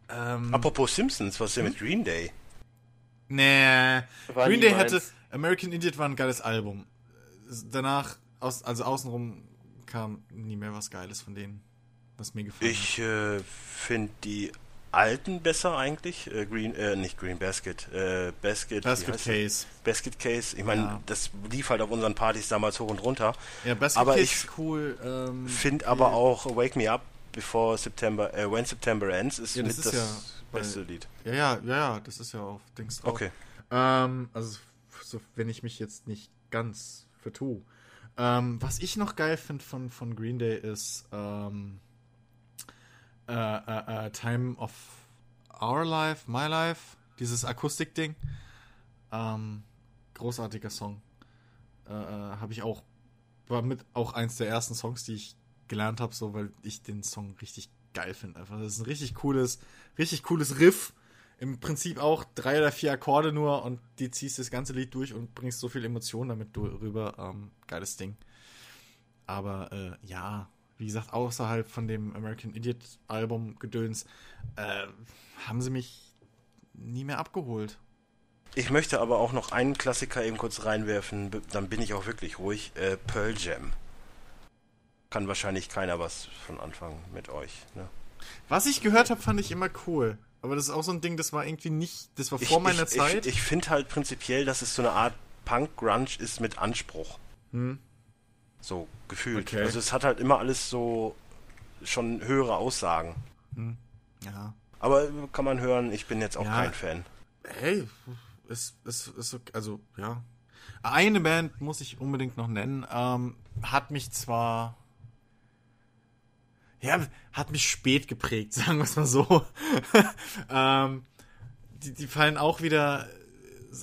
ähm, apropos Simpsons, was ist denn mit Green Day? nee. War Green Day hatte, meins. American Idiot war ein geiles Album. Danach, aus, also außenrum kam nie mehr was Geiles von denen, was mir gefallen hat. Ich äh, finde die alten besser eigentlich. Äh, Green, äh, nicht Green Basket, äh, Basket, Basket? Case. Basket Case. Ich meine, Ja. das lief halt auf unseren Partys damals hoch und runter. Ja, Basket Aber Case ich ist cool. Ähm, Finde aber auch Wake Me Up Before September, äh, When September Ends ist Ja, das mit ist das ja bei- beste Lied. Ja, ja, ja, ja, das ist ja auf Dings drauf. Okay. Ähm, also, so, wenn ich mich jetzt nicht ganz vertue. Ähm, was ich noch geil finde von, von Green Day ist ähm, äh, äh, äh, Time of Our Life, My Life, dieses Akustik-Ding. Ähm, großartiger Song. Äh, äh, habe ich auch, war mit auch eins der ersten Songs, die ich gelernt habe, so, weil ich den Song richtig geil finde. Einfach, das ist ein richtig cooles, richtig cooles Riff. Im Prinzip auch drei oder vier Akkorde nur und die ziehst das ganze Lied durch und bringst so viel Emotion damit rüber. Ähm, geiles Ding. Aber äh, ja, wie gesagt, außerhalb von dem American Idiot Album Gedöns äh, haben sie mich nie mehr abgeholt. Ich möchte aber auch noch einen Klassiker eben kurz reinwerfen, dann bin ich auch wirklich ruhig. Äh, Pearl Jam. Kann wahrscheinlich keiner was von anfangen mit euch. Ne? Was ich gehört habe, fand ich immer cool. Aber das ist auch so ein Ding, das war irgendwie nicht, das war vor meiner ich, Zeit. Ich, ich finde halt prinzipiell, dass es so eine Art Punk-Grunge ist mit Anspruch. Hm. So gefühlt. Okay. Also es hat halt immer alles so schon höhere Aussagen. ja. Aber kann man hören, ich bin jetzt auch Ja. kein Fan. Hey, ist, ist, ist okay, also ja. Eine Band muss ich unbedingt noch nennen. Ähm, hat mich zwar. Ja, hat mich spät geprägt, sagen wir es mal so. ähm, die, die fallen auch wieder.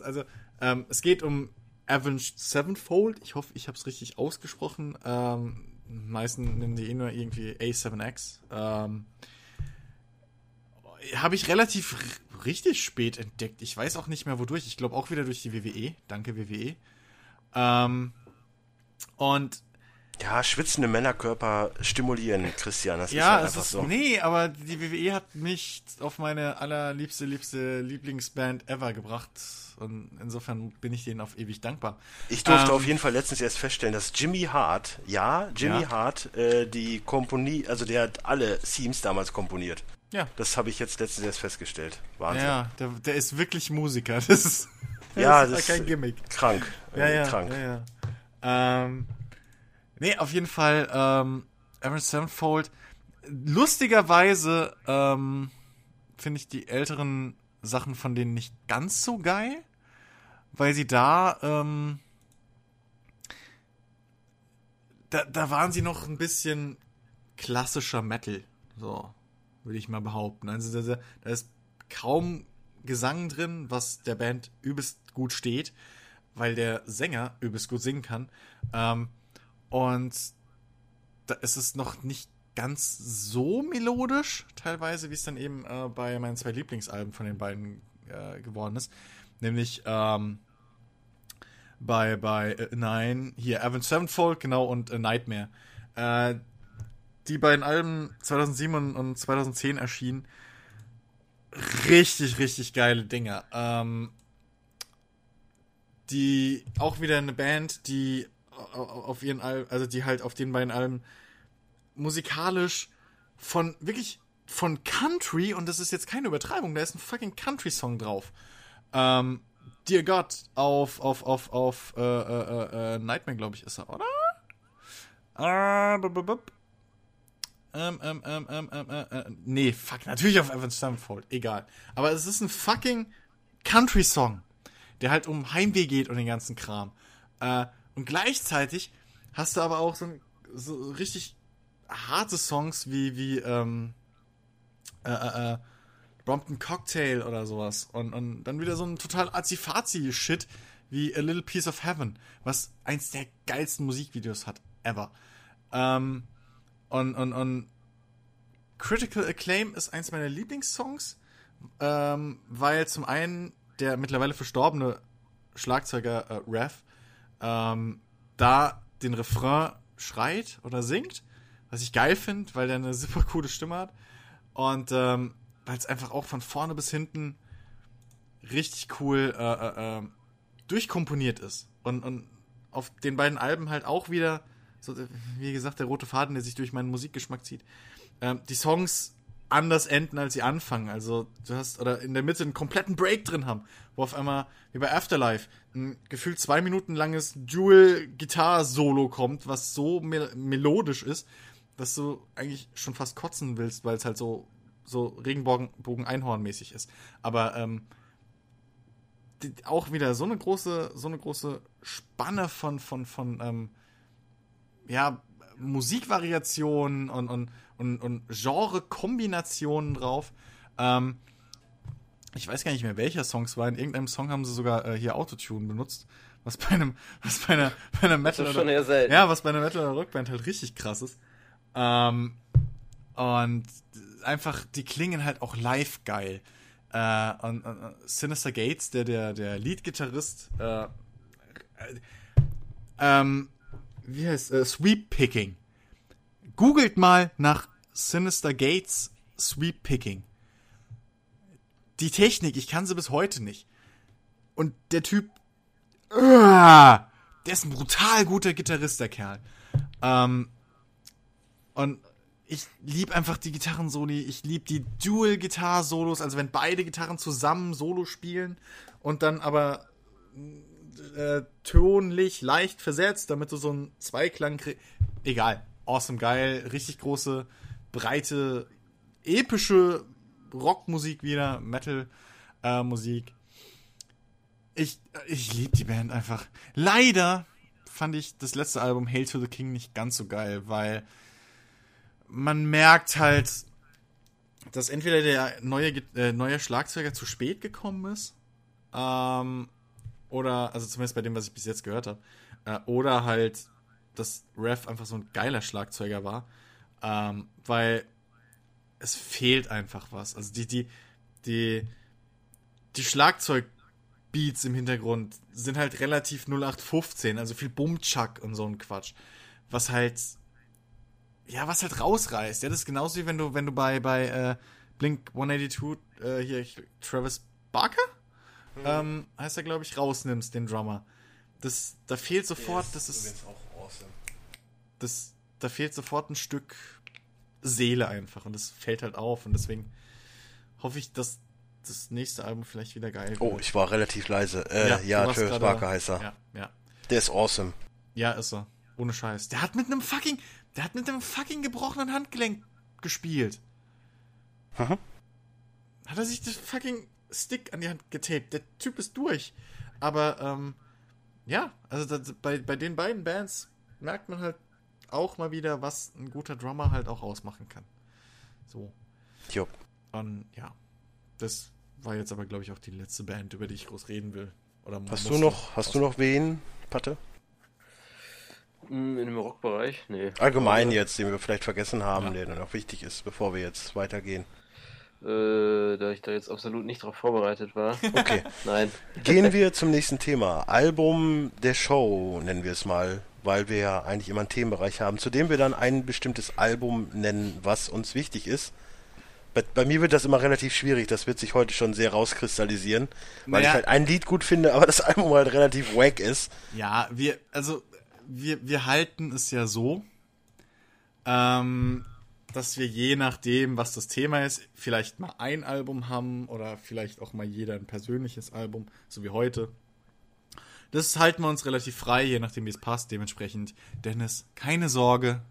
Also, ähm, es geht um Avenged Sevenfold. Ich hoffe, ich habe es richtig ausgesprochen. Ähm, meisten nennen die eh nur irgendwie A7X. Ähm, habe ich relativ richtig spät entdeckt. Ich weiß auch nicht mehr wodurch. Ich glaube auch wieder durch die WWE. Danke WWE. Ähm, und Ja, schwitzende Männerkörper stimulieren, Christian. Das ja, ist halt einfach ist so. nee, aber die WWE hat mich auf meine allerliebste, liebste Lieblingsband ever gebracht. Und insofern bin ich denen auf ewig dankbar. Ich durfte Ähm, auf jeden Fall letztens erst feststellen, dass Jimmy Hart, ja, Jimmy Ja. Hart, äh, die Komponie, also der hat alle Themes damals komponiert. Ja. Das habe ich jetzt letztens erst festgestellt. Wahnsinn. Ja, der, der ist wirklich Musiker. Das ist, das Ja, ist das kein ist- Gimmick. Krank. Ja, Äh, ja, Krank. ja, ja. Ähm, nee, auf jeden Fall, ähm, Avenged Sevenfold. Lustigerweise, ähm, finde ich die älteren Sachen von denen nicht ganz so geil, weil sie da, ähm, da, da waren sie noch ein bisschen klassischer Metal, so, würde ich mal behaupten. Also da, da ist kaum Gesang drin, was der Band übelst gut steht, weil der Sänger übelst gut singen kann. Ähm, und da ist es noch nicht ganz so melodisch, teilweise, wie es dann eben äh, bei meinen zwei Lieblingsalben von den beiden äh, geworden ist. Nämlich ähm, bei, bei äh, Nine, hier Avenged Sevenfold, genau, und äh, Nightmare. Äh, die beiden Alben 2007 und 2010 erschienen. Richtig, richtig geile Dinger. Ähm, die auch wieder eine Band, die auf ihren Alben, also die halt auf den beiden Alben musikalisch von wirklich von Country, und das ist jetzt keine Übertreibung, da ist ein fucking Country-Song drauf. Ähm, Dear God auf, auf, auf, auf, äh, äh, äh, Nightmare, glaube ich, ist er, oder? Äh, bup, bup, bup. Ähm, ähm, ähm, ähm, ähm, äh, äh, nee, fuck, natürlich auf Evan Stamford, egal. Aber es ist ein fucking Country-Song, der halt um Heimweh geht und den ganzen Kram. Äh, und gleichzeitig hast du aber auch so, so richtig harte Songs wie, wie, ähm, äh, äh, äh, Brompton Cocktail oder sowas. Und, und dann wieder so ein total azifazi-Shit wie A Little Piece of Heaven, was eins der geilsten Musikvideos hat, ever. Ähm, und, und, und Critical Acclaim ist eins meiner Lieblingssongs, ähm, weil zum einen der mittlerweile verstorbene Schlagzeuger äh, Rev ähm, da den Refrain schreit oder singt, was ich geil finde, weil der eine super coole Stimme hat. Und ähm, weil es einfach auch von vorne bis hinten richtig cool äh, äh, äh, durchkomponiert ist. Und, und auf den beiden Alben halt auch wieder, so, wie gesagt, der rote Faden, der sich durch meinen Musikgeschmack zieht. Ähm, die Songs anders enden, als sie anfangen. Also du hast, oder in der Mitte einen kompletten Break drin haben, wo auf einmal, wie bei Afterlife, ein gefühlt zwei Minuten langes Dual-Gitarre-Solo kommt, was so mel melodisch ist, dass du eigentlich schon fast kotzen willst, weil es halt so, so Regenbogen-Einhorn-mäßig ist. Aber ähm, die, auch wieder so eine große, so eine große Spanne von, von, von ähm, ja, Musikvariationen und, und, und, und Genre-Kombinationen drauf. Ähm, ich weiß gar nicht mehr, welcher Song es war. In irgendeinem Song haben sie sogar äh, hier Autotune benutzt. Was bei einem, was bei einer, bei einer Metal Das ist schon oder, eher selten. ja, was bei einer Metal oder Rockband halt richtig krass ist. Ähm, und einfach, die klingen halt auch live geil. Äh, und, und, und Sinister Gates, der, der, der Lead-Gitarrist, äh, äh, ähm, wie heißt, äh, Sweep Picking. Googelt mal nach Sinister Gates Sweep Picking. Die Technik, ich kann sie bis heute nicht. Und der Typ, uah, der ist ein brutal guter Gitarrist, der Kerl. Ähm, und ich lieb einfach die Gitarrensoli, ich lieb die Dual-Gitarre-Solos, also wenn beide Gitarren zusammen Solo spielen und dann aber äh, tonlich leicht versetzt, damit du so einen Zweiklang kriegst. Egal. Awesome, geil. Richtig große, breite, epische Rockmusik wieder, Metal-Musik. ich, ich lieb die Band einfach. Leider fand ich das letzte Album Hail to the King nicht ganz so geil, weil man merkt halt, dass entweder der neue, äh, neue Schlagzeuger zu spät gekommen ist, ähm, oder, also zumindest bei dem, was ich bis jetzt gehört habe, äh, oder halt, dass Rev einfach so ein geiler Schlagzeuger war, ähm, weil es fehlt einfach was. Also die, die, die, die Schlagzeugbeats im Hintergrund sind halt relativ 0815, also viel Bumchuck und so ein Quatsch. Was halt, ja, was halt rausreißt. Ja, das ist genauso wie wenn du, wenn du bei, bei äh, Blink 182, äh, hier, Travis Barker? Ähm, heißt er, glaube ich, rausnimmst, den Drummer. Das, da fehlt sofort, das ist, auch awesome. das, da fehlt sofort ein Stück Seele einfach und das fällt halt auf und deswegen hoffe ich, dass das nächste Album vielleicht wieder geil wird. Oh, ich war relativ leise. Äh, ja, warst Travis gerade- Barker heißt er. Ja, ja. Der ist awesome. Ja, ist er. Ohne Scheiß. Der hat mit einem fucking, der hat mit einem fucking gebrochenen Handgelenk gespielt. Mhm. Hat er sich das fucking Stick an die Hand getaped. Der Typ ist durch. Aber, ähm, ja, also das, bei, bei den beiden Bands merkt man halt auch mal wieder, was ein guter Drummer halt auch ausmachen kann. So. Jo. Und ja, das war jetzt aber, glaube ich, auch die letzte Band, über die ich groß reden will. Oder Hast du noch, hast du noch wen, Patte? Hm, In dem Rockbereich? Nee. Allgemein Äh, jetzt, den wir vielleicht vergessen haben, Ja. der dann auch wichtig ist, bevor wir jetzt weitergehen. Äh, da ich da jetzt absolut nicht drauf vorbereitet war. Okay. Nein. Gehen wir zum nächsten Thema. Album der Show nennen wir es mal, weil wir ja eigentlich immer einen Themenbereich haben, zu dem wir dann ein bestimmtes Album nennen, was uns wichtig ist. Bei, bei mir wird das immer relativ schwierig, das wird sich heute schon sehr rauskristallisieren, weil Naja. ich halt ein Lied gut finde, aber das Album halt relativ wack ist. Ja, wir, also, wir, wir halten es ja so. Ähm, dass wir je nachdem, was das Thema ist, vielleicht mal ein Album haben oder vielleicht auch mal jeder ein persönliches Album, so wie heute. Das halten wir uns relativ frei, je nachdem, wie es passt. Dementsprechend, Dennis, keine Sorge.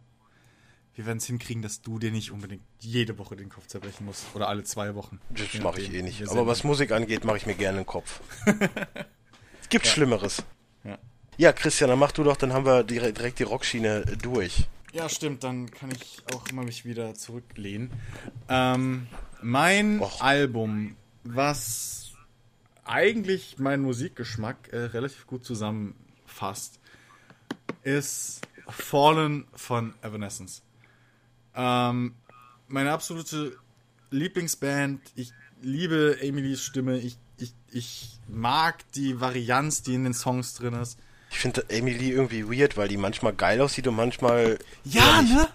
Wir werden es hinkriegen, dass du dir nicht unbedingt jede Woche den Kopf zerbrechen musst. Oder alle zwei Wochen. Das mache ich eh nicht. Aber was Musik angeht, mache ich mir gerne den Kopf. es gibt ja. Schlimmeres. Ja. ja, Christian, dann mach du doch, dann haben wir direkt die Rockschiene durch. Ja, stimmt, dann kann ich auch immer mich wieder zurücklehnen. Ähm, mein Och. Album, was eigentlich meinen Musikgeschmack äh, relativ gut zusammenfasst, ist Fallen von Evanescence. Ähm, meine absolute Lieblingsband. Ich liebe Emilys Stimme. Ich, ich, ich mag die Varianz, die in den Songs drin ist. Ich finde Emily irgendwie weird, weil die manchmal geil aussieht und manchmal. Ja, ne?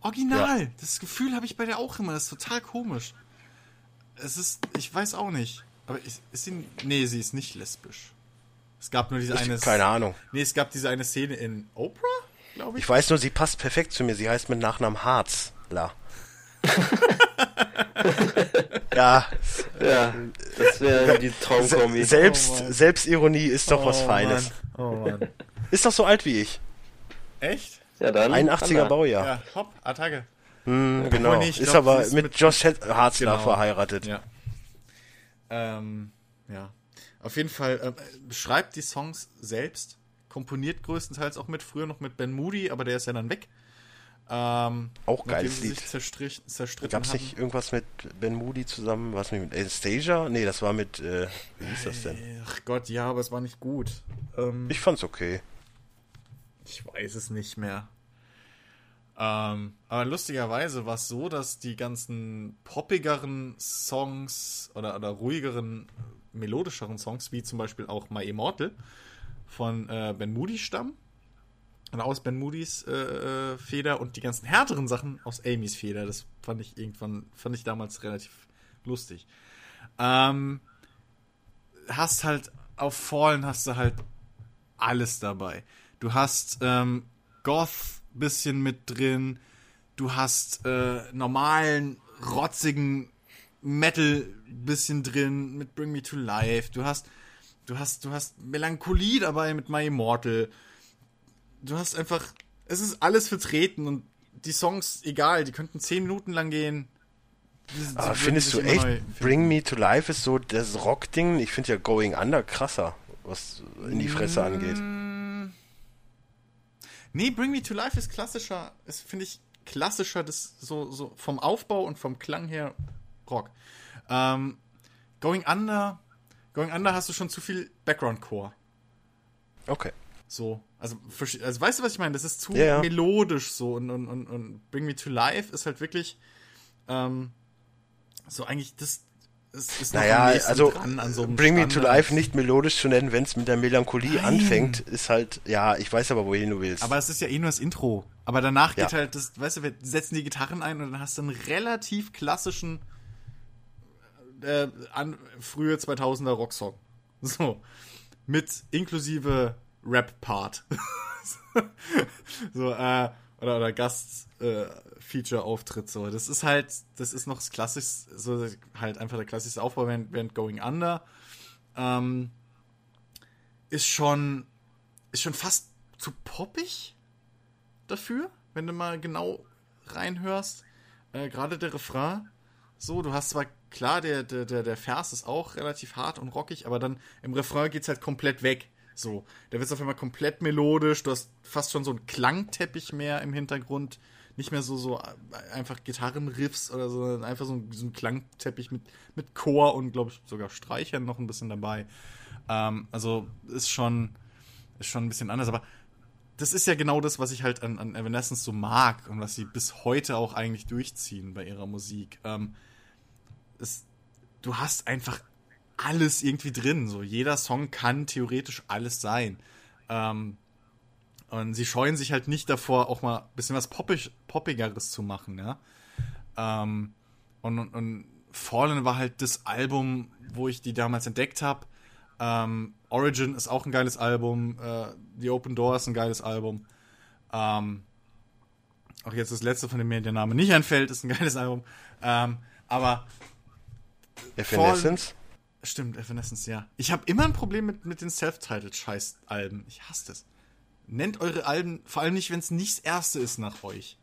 Original. Ja. Das Gefühl habe ich bei der auch immer. Das ist total komisch. Es ist, ich weiß auch nicht. Aber ist, ist sie. Nee, sie ist nicht lesbisch. Es gab nur diese ich, eine. Keine Ahnung. Nee, es gab diese eine Szene in Oprah, glaube ich. Ich weiß nur, sie passt perfekt zu mir. Sie heißt mit Nachnamen Harzler. ja. Ja, das wäre die Traumkombi. Selbst, oh Selbstironie ist doch oh was Feines. Mann. Oh Mann. Ist doch so alt wie ich. Echt? Ja, dann. 81er Baujahr. Ja, hopp, Attacke. Hm, genau. Ist glaub, aber ist mit, mit Josh Harzler genau. verheiratet. Ja. Ähm, ja. Auf jeden Fall, äh, schreibt die Songs selbst, komponiert größtenteils auch mit, früher noch mit Ben Moody, aber der ist ja dann weg. Ähm, auch geiles Lied. Gab es nicht irgendwas mit Ben Moody zusammen? Was mit Anastasia? Nee, das war mit, äh, wie hieß das denn? Ach Gott, ja, aber es war nicht gut. Ähm, ich fand's okay. Ich weiß es nicht mehr. Ähm, aber lustigerweise war es so, dass die ganzen poppigeren Songs oder, oder ruhigeren, melodischeren Songs, wie zum Beispiel auch My Immortal von äh, Ben Moody stammen aus Ben Moody's äh, äh, Feder und die ganzen härteren Sachen aus Amy's Feder. Das fand ich irgendwann, fand ich damals relativ lustig. Ähm, hast halt auf Fallen hast du halt alles dabei. Du hast ähm, Goth bisschen mit drin. Du hast äh, normalen, rotzigen Metal bisschen drin mit Bring Me to Life. Du hast, du hast, du hast Melancholie dabei mit My Immortal du hast einfach, es ist alles vertreten und die Songs, egal, die könnten zehn Minuten lang gehen. Die, Aber findest du echt, Bring Me to Life ist so das Rock-Ding? Ich finde ja Going Under krasser, was in die Fresse mm. angeht. Nee, Bring Me to Life ist klassischer, ist, finde ich, klassischer, das so, so vom Aufbau und vom Klang her Rock. Ähm, Going Under, Going Under hast du schon zu viel Background-Core. Okay. So. Also, also weißt du, was ich meine? Das ist zu ja. melodisch so und, und, und, und Bring Me to Life ist halt wirklich ähm, so eigentlich das. Ist, ist naja, also so Bring Me to Life nicht melodisch zu nennen, wenn es mit der Melancholie Nein. anfängt, ist halt, ja, ich weiß aber, wohin du willst. Aber es ist ja eh nur das Intro. Aber danach ja. geht halt das, weißt du, wir setzen die Gitarren ein und dann hast du einen relativ klassischen äh, an, frühe 2000er Rocksong. So. Mit inklusive Rap-Part. so, äh, oder, oder Gast-Feature-Auftritt, äh, so. Das ist halt, das ist noch das klassischste, so halt einfach der klassischste Aufbau während, während Going Under. Ähm, ist schon, ist schon fast zu poppig dafür, wenn du mal genau reinhörst. Äh, Gerade der Refrain. So, du hast zwar klar, der, der, der Vers ist auch relativ hart und rockig, aber dann im Refrain geht's halt komplett weg. So, da wird es auf einmal komplett melodisch, du hast fast schon so einen Klangteppich mehr im Hintergrund. Nicht mehr so, so einfach Gitarrenriffs oder so, sondern einfach so ein, so ein Klangteppich mit, mit Chor und, glaube ich, sogar Streichern noch ein bisschen dabei. Ähm, also ist schon, ist schon ein bisschen anders, aber das ist ja genau das, was ich halt an, an Evanescence so mag und was sie bis heute auch eigentlich durchziehen bei ihrer Musik. Ähm, es, du hast einfach alles irgendwie drin. So jeder Song kann theoretisch alles sein. Ähm, und sie scheuen sich halt nicht davor, auch mal ein bisschen was Poppig, Poppigeres zu machen, ja. Ähm, und, und, und Fallen war halt das Album, wo ich die damals entdeckt habe. Ähm, Origin ist auch ein geiles Album. Äh, The Open Door ist ein geiles Album. Ähm, auch jetzt das letzte, von dem mir der Name nicht einfällt, ist ein geiles Album. Ähm, aber. Evanescence? Fall, stimmt, Evanescence, ja. Ich habe immer ein Problem mit, mit den Self-Titled-Scheiß-Alben. Ich hasse das. Nennt eure Alben, vor allem nicht, wenn es nicht das erste ist nach euch.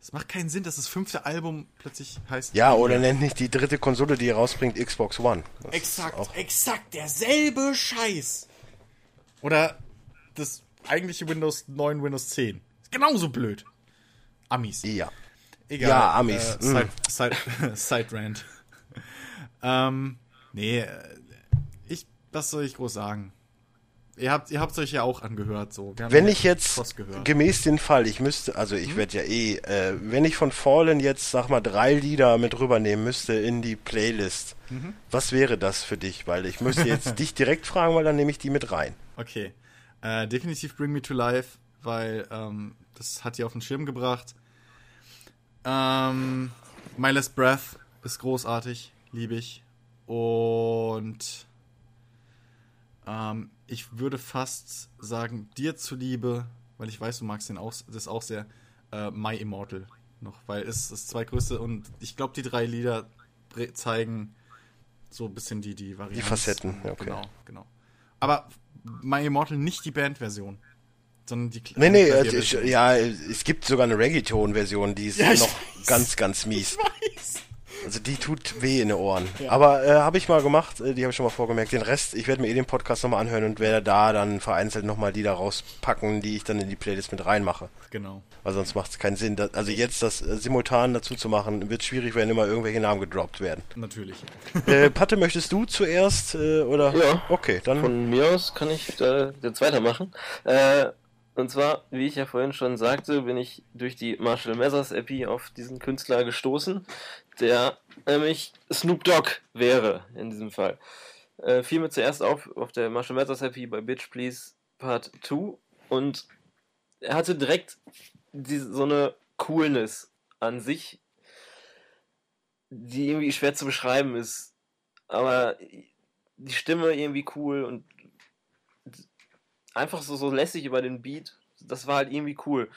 Es macht keinen Sinn, dass das fünfte Album plötzlich heißt. Ja, oder nennt nicht die dritte Konsole, die ihr rausbringt, Xbox One. Das exakt, exakt derselbe Scheiß. Oder das eigentliche Windows 9, Windows 10. Ist genauso blöd. Amis. Ja. Egal. Ja, Amis. Äh, Side, Side, Side Rant. ähm, nee, ich, was soll ich groß sagen? Ihr habt ihr habt's euch ja auch angehört, so. wenn ich jetzt gemäß den Fall, ich müsste, also ich hm? werde ja eh, äh, wenn ich von Fallen jetzt, sag mal, drei Lieder mit rübernehmen müsste in die Playlist, mhm. was wäre das für dich? Weil ich müsste jetzt dich direkt fragen, weil dann nehme ich die mit rein. Okay. Äh, definitiv Bring Me to Life, weil ähm, das hat die auf den Schirm gebracht. Ähm, My Last Breath ist großartig, liebe ich. Und ähm, ich würde fast sagen, dir zuliebe, weil ich weiß, du magst den auch, das auch sehr, äh, My Immortal noch, weil es ist zwei größte und ich glaube, die drei Lieder zeigen so ein bisschen die, die Varianten. Die Facetten, okay. Genau, genau. Aber My Immortal nicht die Bandversion sondern die Nee, nee, äh, ich, ja, es gibt sogar eine Reggaeton-Version, die ist ja, noch weiß. ganz, ganz mies. Ich weiß. Also die tut weh in den Ohren. Ja. Aber äh, habe ich mal gemacht, äh, die habe ich schon mal vorgemerkt. Den Rest, ich werde mir eh den Podcast nochmal anhören und werde da dann vereinzelt nochmal die da rauspacken, die ich dann in die Playlist mit reinmache. Genau. Weil sonst macht es keinen Sinn. Da, also jetzt das äh, simultan dazu zu machen, wird schwierig, wenn immer irgendwelche Namen gedroppt werden. Natürlich. Äh, Patte, möchtest du zuerst äh, oder? Ja. Okay, dann. Von mir aus kann ich äh, jetzt weitermachen. Äh, und zwar, wie ich ja vorhin schon sagte, bin ich durch die Marshall Mathers Epi auf diesen Künstler gestoßen, der nämlich Snoop Dogg wäre in diesem Fall. Äh, fiel mir zuerst auf auf der Marshall Mathers Epi bei Bitch Please Part 2 und er hatte direkt die, so eine Coolness an sich, die irgendwie schwer zu beschreiben ist. Aber die Stimme irgendwie cool und einfach so, so lässig über den Beat. Das war halt irgendwie cool.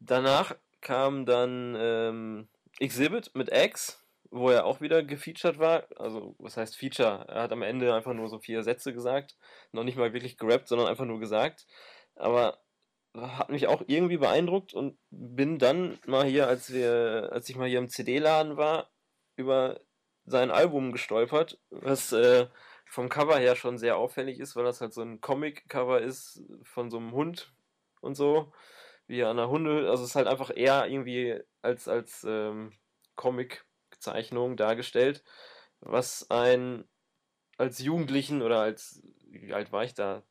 Danach kam dann ähm, Exhibit mit X, wo er auch wieder gefeatured war. Also, was heißt Feature? Er hat am Ende einfach nur so vier Sätze gesagt. Noch nicht mal wirklich gerappt, sondern einfach nur gesagt. Aber hat mich auch irgendwie beeindruckt und bin dann mal hier, als wir, als ich mal hier im CD-Laden war, über sein Album gestolpert, was äh, vom Cover her schon sehr auffällig ist, weil das halt so ein Comic-Cover ist von so einem Hund und so, wie an einer Hunde, also es ist halt einfach eher irgendwie als, als ähm, Comic-Zeichnung dargestellt, was ein als Jugendlichen oder als, wie alt war ich da,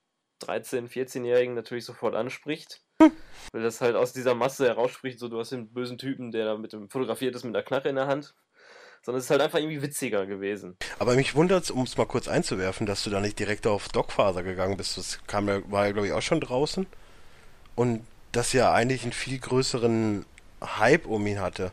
13-, 14-Jährigen natürlich sofort anspricht. Weil das halt aus dieser Masse herausspricht, so du hast den bösen Typen, der da mit dem fotografiert ist mit einer Knarre in der Hand sondern es ist halt einfach irgendwie witziger gewesen. Aber mich wundert um es mal kurz einzuwerfen, dass du da nicht direkt auf Dogfather gegangen bist. Das kam ja, war ja, glaube ich, auch schon draußen. Und das ja eigentlich einen viel größeren Hype um ihn hatte.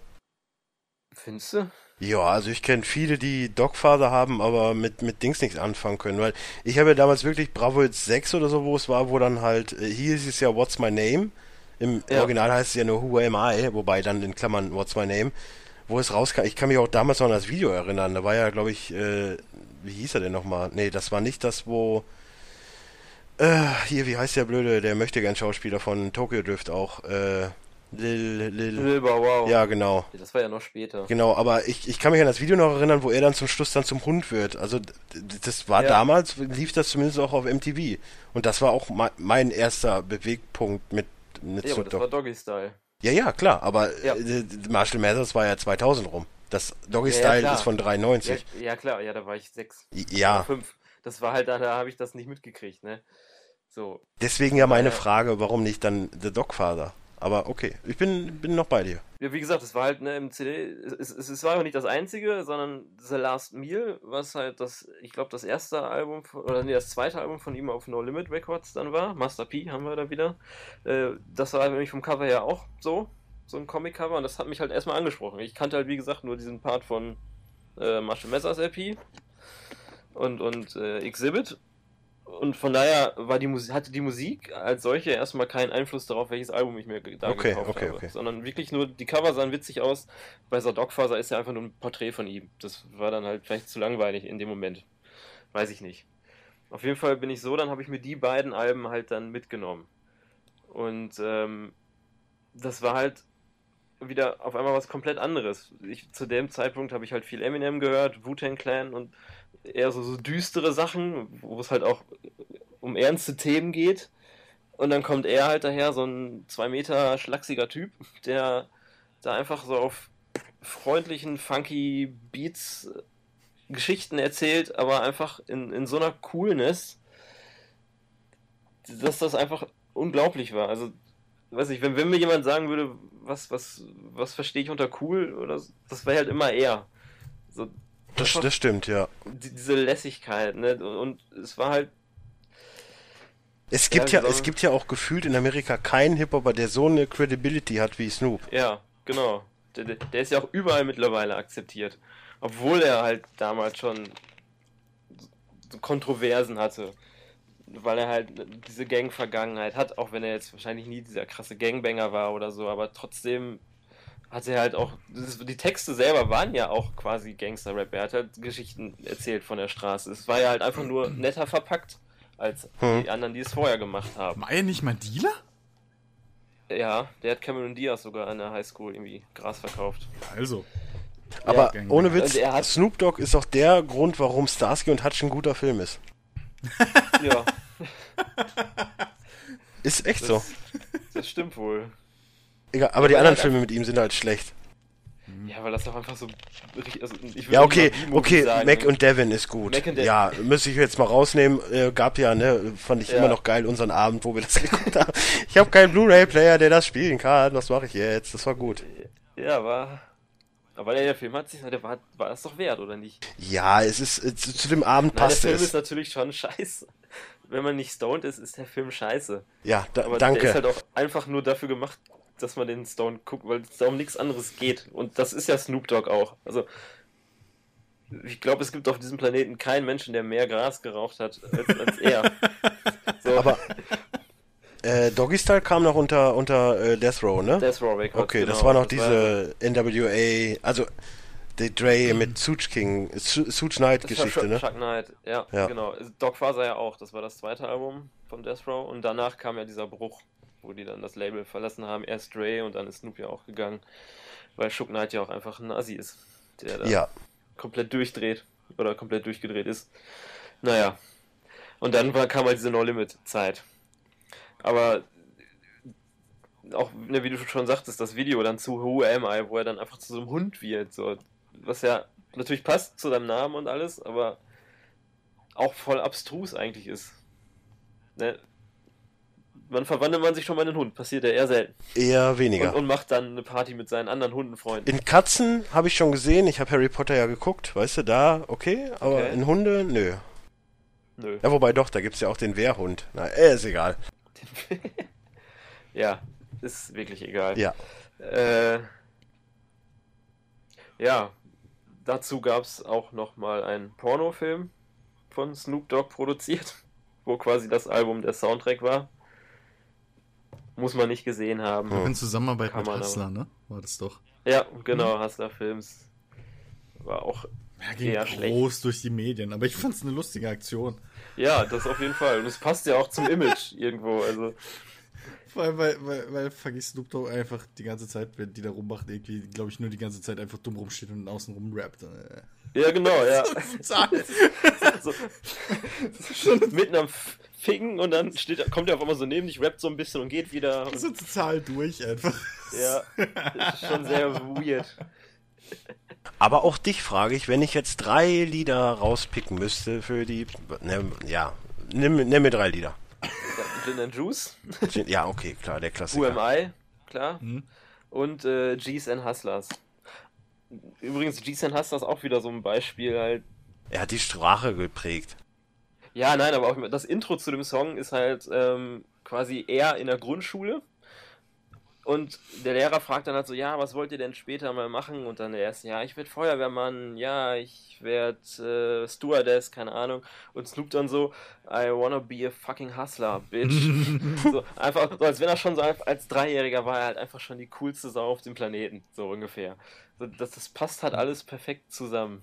Findest du? Ja, also ich kenne viele, die Dogfather haben, aber mit, mit Dings nichts anfangen können, weil ich habe ja damals wirklich Bravo 6 oder so, wo es war, wo dann halt, äh, hier ist es ja What's My Name, im ja. Original heißt es ja nur Who Am I, wobei dann in Klammern What's My Name, wo es rauskam. Ich kann mich auch damals noch an das Video erinnern. Da war ja, glaube ich, äh, wie hieß er denn nochmal? Nee, das war nicht das, wo. Äh, hier, wie heißt der blöde, der möchte gern Schauspieler von Tokyo Drift auch. Äh, Lil, Lil, Lil wow. Ja, genau. Das war ja noch später. Genau, aber ich, ich kann mich an das Video noch erinnern, wo er dann zum Schluss dann zum Hund wird. Also das war ja. damals, lief das zumindest auch auf MTV. Und das war auch mein erster Bewegpunkt mit, mit ja, aber das war Doggy Style. Ja, ja, klar, aber ja. Äh, Marshall Mathers war ja 2000 rum. Das Doggy ja, Style ja, ist von 93. Ja, ja, klar, ja, da war ich sechs. Ja. Fünf. Das war halt, da, da habe ich das nicht mitgekriegt, ne? So. Deswegen ja meine Frage, warum nicht dann The Dogfather? Aber okay, ich bin, bin noch bei dir. Ja, wie gesagt, es war halt ne, im CD, es, es, es war aber nicht das einzige, sondern The Last Meal, was halt das, ich glaube, das erste Album, oder nee, das zweite Album von ihm auf No Limit Records dann war. Master P haben wir da wieder. Äh, das war nämlich vom Cover her auch so, so ein Comic-Cover und das hat mich halt erstmal angesprochen. Ich kannte halt, wie gesagt, nur diesen Part von äh, Marshall Messers LP und, und äh, Exhibit und von daher war die Musik, hatte die Musik als solche erstmal keinen Einfluss darauf, welches Album ich mir da Okay, gekauft okay, habe. okay. Sondern wirklich nur, die Cover sahen witzig aus. Bei Sadokfaser ist ja einfach nur ein Porträt von ihm. Das war dann halt vielleicht zu langweilig in dem Moment. Weiß ich nicht. Auf jeden Fall bin ich so, dann habe ich mir die beiden Alben halt dann mitgenommen. Und ähm, das war halt wieder auf einmal was komplett anderes. Ich, zu dem Zeitpunkt habe ich halt viel Eminem gehört, Wu-Tang Clan und eher so, so düstere Sachen, wo es halt auch um ernste Themen geht. Und dann kommt er halt daher, so ein zwei Meter schlachsiger Typ, der da einfach so auf freundlichen, funky Beats äh, Geschichten erzählt, aber einfach in, in so einer Coolness, dass das einfach unglaublich war. Also, weiß ich, wenn, wenn mir jemand sagen würde, was, was, was verstehe ich unter cool, oder das wäre halt immer er. So, Das, das stimmt, ja. die, diese Lässigkeit, ne? Und es war halt, Es gibt Ja, ja, es gibt ja auch gefühlt in Amerika keinen Hip-Hopper, der so eine Credibility hat wie Snoop. ja, genau. Der, der ist ja auch überall mittlerweile akzeptiert. Obwohl er halt damals schon Kontroversen hatte. Weil er halt diese Gang-Vergangenheit hat, auch wenn er jetzt wahrscheinlich nie dieser krasse Gangbanger war oder so, aber trotzdem hat er halt auch. Das, die Texte selber waren ja auch quasi Gangster-Rap. Er hat halt Geschichten erzählt von der Straße. Es war ja halt einfach nur netter verpackt als Hm. die anderen, die es vorher gemacht haben. War er nicht mal Dealer? Ja, der hat Cameron Diaz sogar an der Highschool irgendwie Gras verkauft. Also. Aber Gang- ohne Witz, er hat- Snoop Dogg ist auch der Grund, warum Starsky und Hutch ein guter Film ist. Ja, Ist echt so. das, das stimmt wohl. Egal, aber die anderen er Filme mit ihm sind halt schlecht. Ja, weil das doch einfach so. Also Ja, okay, okay, sagen. Mac und Devin ist gut. Mac und De- ja, müsste ich jetzt mal rausnehmen. Äh, gab ja, ne, fand ich Ja. immer noch geil, unseren Abend, wo wir das geguckt haben. Ich habe keinen Blu-ray-Player, der das spielen kann. Was mache ich jetzt? Das war gut. Ja, war. Aber der Film hat sich. Der war, war es doch wert, oder nicht? Ja, es ist, äh, zu, zu dem Abend Nein, der passt Film ist es. natürlich schon scheiße. Wenn man nicht stoned ist, ist der Film scheiße. Ja, da, Aber der ist danke. halt auch einfach nur dafür gemacht, dass man den Stone guckt, weil es da um nichts anderes geht. Und das ist ja Snoop Dogg auch. Also. Ich glaube, es gibt auf diesem Planeten keinen Menschen, der mehr Gras geraucht hat als, als er. So, Aber äh, Doggy Style kam noch unter, unter äh, Death Row, ne? Death Row Records. Okay, das genau. war noch diese NWA, also die Dre mit Such King, Su- Such Knight Das war Geschichte, ne? Chuck Knight, ja, Ja. genau. Doc Faser ja auch, das war das zweite Album von Death Row und danach kam ja dieser Bruch, wo die dann das Label verlassen haben. Erst Dre und dann ist Snoop ja auch gegangen, weil Chuck Knight ja auch einfach ein Assi ist, der da Ja, komplett durchdreht oder komplett durchgedreht ist. Naja, und dann war, kam halt diese No-Limit-Zeit. Aber auch, ne, wie du schon sagtest, das Video dann zu Who Am I, wo er dann einfach zu so einem Hund wird, so, was ja natürlich passt zu seinem Namen und alles, aber auch voll abstrus eigentlich ist. Ne? Wann verwandelt man sich schon mal in einen Hund? Passiert ja eher selten. eher Und, weniger. und macht dann eine Party mit seinen anderen Hundenfreunden. In Katzen habe ich schon gesehen, ich habe Harry Potter ja geguckt, weißt du, da okay, aber Okay. in Hunde, nö. Nö. Ja, wobei doch, da gibt's ja auch den Wehrhund. Na, äh, ist egal. Ja, ist wirklich egal. Ja. Äh, ja, dazu gab es auch nochmal einen Pornofilm von Snoop Dogg produziert, wo quasi das Album der Soundtrack war. Muss man nicht gesehen haben. Hm. In Zusammenarbeit Kann mit. Hustler, ne? War das doch. Ja, genau, Hustler Films. War auch. Ja, ging Eher groß schlecht. durch die Medien, aber ich fand's eine lustige Aktion. Ja, das auf jeden Fall. Und es passt ja auch zum Image irgendwo. Also, Weil, weil, weil, weil fucking Snoop Dogg einfach die ganze Zeit, wenn die da rummacht, irgendwie, glaube ich, nur die ganze Zeit einfach dumm rumsteht und außen rum rappt. Äh. ja, genau, ja. Total. so, mitten am Ficken und dann steht, kommt er auf einmal so neben dich, rappt so ein bisschen und geht wieder. Und, so total durch einfach. ja, ist schon sehr weird. Aber auch dich frage ich, wenn ich jetzt drei Lieder rauspicken müsste für die, ne, ja, nimm, nimm mir drei Lieder. Gin and Juice, Ja, okay, klar, der Klassiker. Am I, klar. Mhm. Und äh, G's and Hustlers. Übrigens, G's and Hustlers auch wieder so ein Beispiel halt. Er hat die Sprache geprägt. Ja, nein, aber auch das Intro zu dem Song ist halt ähm, quasi er in der Grundschule. Und der Lehrer fragt dann halt so, ja, was wollt ihr denn später mal machen? Und dann der erste, ja, ich werde Feuerwehrmann, ja, ich werde äh, Stewardess, keine Ahnung. Und Snoop dann so, I wanna be a fucking hustler, bitch. so, einfach, so als wenn er schon so als Dreijähriger war, er halt einfach schon die coolste Sau auf dem Planeten, so ungefähr. So, das, das passt halt alles perfekt zusammen.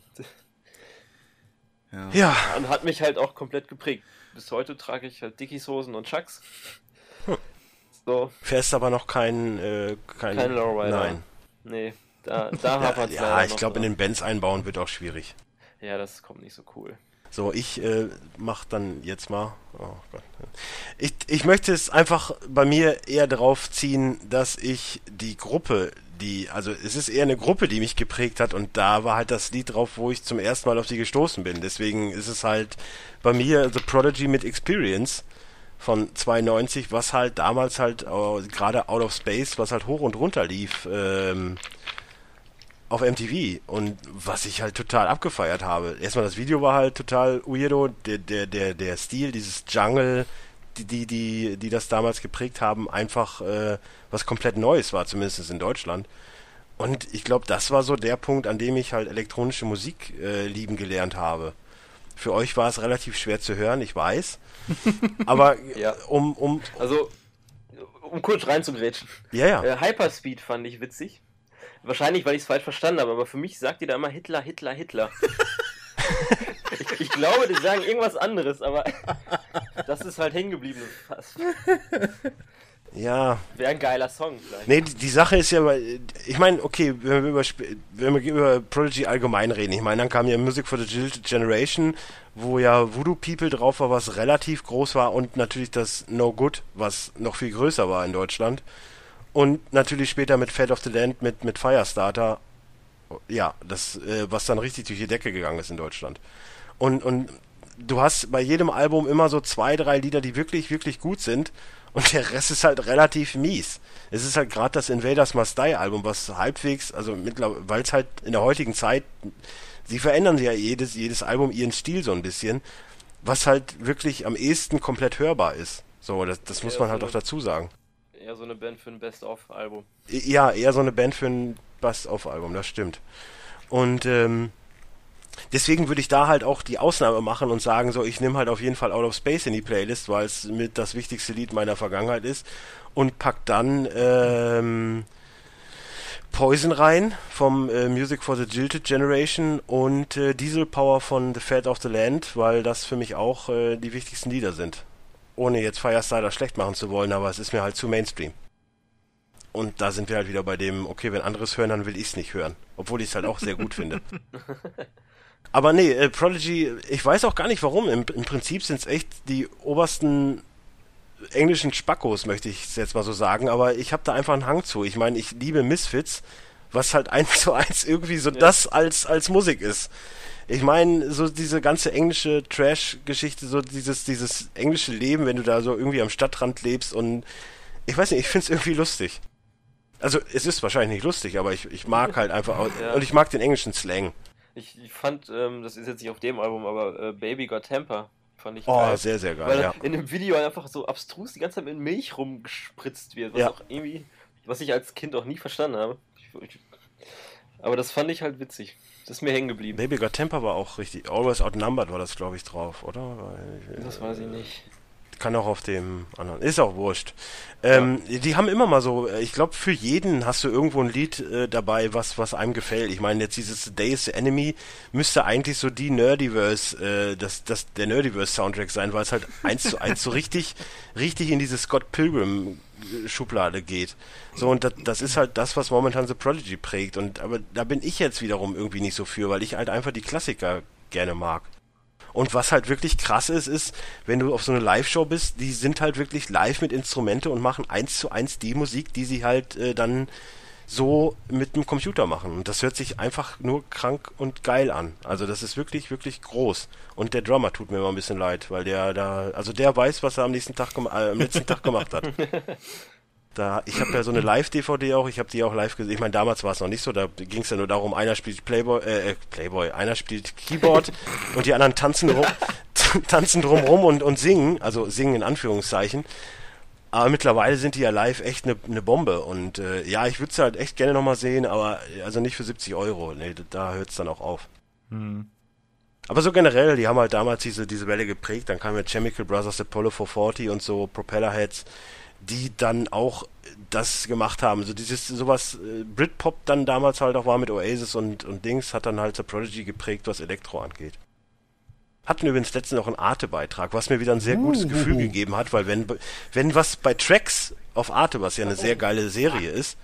Ja. ja. Und hat mich halt auch komplett geprägt. Bis heute trage ich halt Dickies Hosen und Chucks. So. Fährst aber noch kein, äh, kein, kein Lowrider. Nein. Nee, da, da hapert Ja, ja ich glaube, in den Bands einbauen wird auch schwierig. Ja, das kommt nicht so cool. So, ich äh, mach dann jetzt mal. Oh Gott. Ich, ich möchte es einfach bei mir eher darauf ziehen, dass ich die Gruppe, die, also es ist eher eine Gruppe, die mich geprägt hat und da war halt das Lied drauf, wo ich zum ersten Mal auf die gestoßen bin. Deswegen ist es halt bei mir The Prodigy mit Experience von 92, was halt damals halt äh, gerade Out of Space, was halt hoch und runter lief ähm, auf MTV und was ich halt total abgefeiert habe. Erstmal das Video war halt total weirdo, der der der der Stil, dieses Jungle, die die die die das damals geprägt haben, einfach äh, was komplett Neues war, zumindest in Deutschland. Und ich glaube, das war so der Punkt, an dem ich halt elektronische Musik äh, lieben gelernt habe. Für euch war es relativ schwer zu hören, ich weiß. Aber ja. um, um. Also, um kurz reinzugrätschen. Ja, ja. Äh, Hyperspeed fand ich witzig. Wahrscheinlich, weil ich es falsch verstanden habe, aber für mich sagt ihr da immer Hitler, Hitler, Hitler. ich, ich, glaube, die sagen irgendwas anderes, aber das ist halt hängen geblieben. Ja. Wäre ein geiler Song vielleicht. Nee, die, die Sache ist ja, ich meine, okay, wenn wir, über, wenn wir über Prodigy allgemein reden, ich meine, dann kam ja Music for the Generation, wo ja Voodoo People drauf war, was relativ groß war und natürlich das No Good, was noch viel größer war in Deutschland. Und natürlich später mit Fate of the Land, mit, mit Firestarter, ja, das, äh, was dann richtig durch die Decke gegangen ist in Deutschland. Und, und du hast bei jedem Album immer so zwei, drei Lieder, die wirklich, wirklich gut sind und der Rest ist halt relativ mies. Es ist halt gerade das Invaders Must Die Album, was halbwegs, also mittlerweile, weil es halt in der heutigen Zeit, sie verändern ja jedes, jedes Album ihren Stil so ein bisschen, was halt wirklich am ehesten komplett hörbar ist. So, das, das muss man halt so auch dazu sagen. Eher so eine Band für ein Best-of-Album. Ja, eher so eine Band für ein Best-of-Album, das stimmt. Und ähm, deswegen würde ich da halt auch die Ausnahme machen und sagen, so, ich nehme halt auf jeden Fall Out of Space in die Playlist, weil es mit das wichtigste Lied meiner Vergangenheit ist und pack dann ähm, Poison rein vom äh, Music for the Jilted Generation und äh, Diesel Power von The Fat of the Land, weil das für mich auch äh, die wichtigsten Lieder sind. Ohne jetzt Firestarter schlecht machen zu wollen, aber es ist mir halt zu Mainstream. Und da sind wir halt wieder bei dem, okay, wenn anderes hören, dann will ich es nicht hören. Obwohl ich es halt auch sehr gut finde. Aber nee, äh, Prodigy, ich weiß auch gar nicht warum. Im, im Prinzip sind es echt die obersten englischen Spackos, möchte ich jetzt mal so sagen. Aber ich habe da einfach einen Hang zu. Ich meine, ich liebe Misfits, was halt eins zu eins irgendwie so ja. das als, als Musik ist. Ich meine, so diese ganze englische Trash-Geschichte, so dieses, dieses englische Leben, wenn du da so irgendwie am Stadtrand lebst und ich weiß nicht, ich finde es irgendwie lustig. Also es ist wahrscheinlich nicht lustig, aber ich, ich mag halt einfach ja. und ich mag den englischen Slang. Ich, ich fand, ähm, das ist jetzt nicht auf dem Album, aber äh, Baby Got Temper fand ich oh, geil. sehr, sehr geil. Weil ja. in dem Video einfach so abstrus die ganze Zeit mit Milch rumgespritzt wird, was ja. auch irgendwie, was ich als Kind auch nie verstanden habe. Ich, ich, aber das fand ich halt witzig. Das ist mir hängen geblieben. Baby Got Temper war auch richtig. Always Outnumbered war das, glaube ich, drauf, oder? Das weiß ich nicht kann auch auf dem anderen. Ist auch wurscht. Ähm, ja. Die haben immer mal so, äh, ich glaube, für jeden hast du irgendwo ein Lied äh, dabei, was, was einem gefällt. Ich meine, jetzt dieses Days Enemy müsste eigentlich so die Nerdiverse, äh, das, das, der Nerdiverse Soundtrack sein, weil es halt eins zu eins so richtig, richtig in diese Scott Pilgrim Schublade geht. So, und das, das ist halt das, was momentan The Prodigy prägt. Und, aber da bin ich jetzt wiederum irgendwie nicht so für, weil ich halt einfach die Klassiker gerne mag. Und was halt wirklich krass ist, ist, wenn du auf so eine Live-Show bist, die sind halt wirklich live mit Instrumente und machen eins zu eins die Musik, die sie halt äh, dann so mit dem Computer machen. Und das hört sich einfach nur krank und geil an. Also das ist wirklich, wirklich groß. Und der Drummer tut mir immer ein bisschen leid, weil der da, also der weiß, was er am nächsten Tag, äh, am letzten Tag gemacht hat. Da, ich habe ja so eine Live-DVD auch, ich habe die auch live gesehen. Ich meine, damals war es noch nicht so, da ging es ja nur darum, einer spielt Playboy, äh, äh Playboy, einer spielt Keyboard und die anderen tanzen rum, tanzen drumrum und, und singen, also singen in Anführungszeichen. Aber mittlerweile sind die ja live echt eine ne Bombe. Und äh, ja, ich würde es halt echt gerne nochmal sehen, aber also nicht für 70 Euro. Nee, da hört es dann auch auf. Hm. Aber so generell, die haben halt damals diese, diese Welle geprägt. Dann kamen ja Chemical Brothers, Apollo 440 und so Propellerheads, die dann auch das gemacht haben. So dieses, sowas, äh, Britpop dann damals halt auch war mit Oasis und, und Dings, hat dann halt The Prodigy geprägt, was Elektro angeht. Hatten übrigens letztens noch einen Arte-Beitrag, was mir wieder ein sehr gutes uh, Gefühl gegeben hat, weil wenn, wenn was bei Tracks auf Arte, was ja eine sehr geile Serie ist,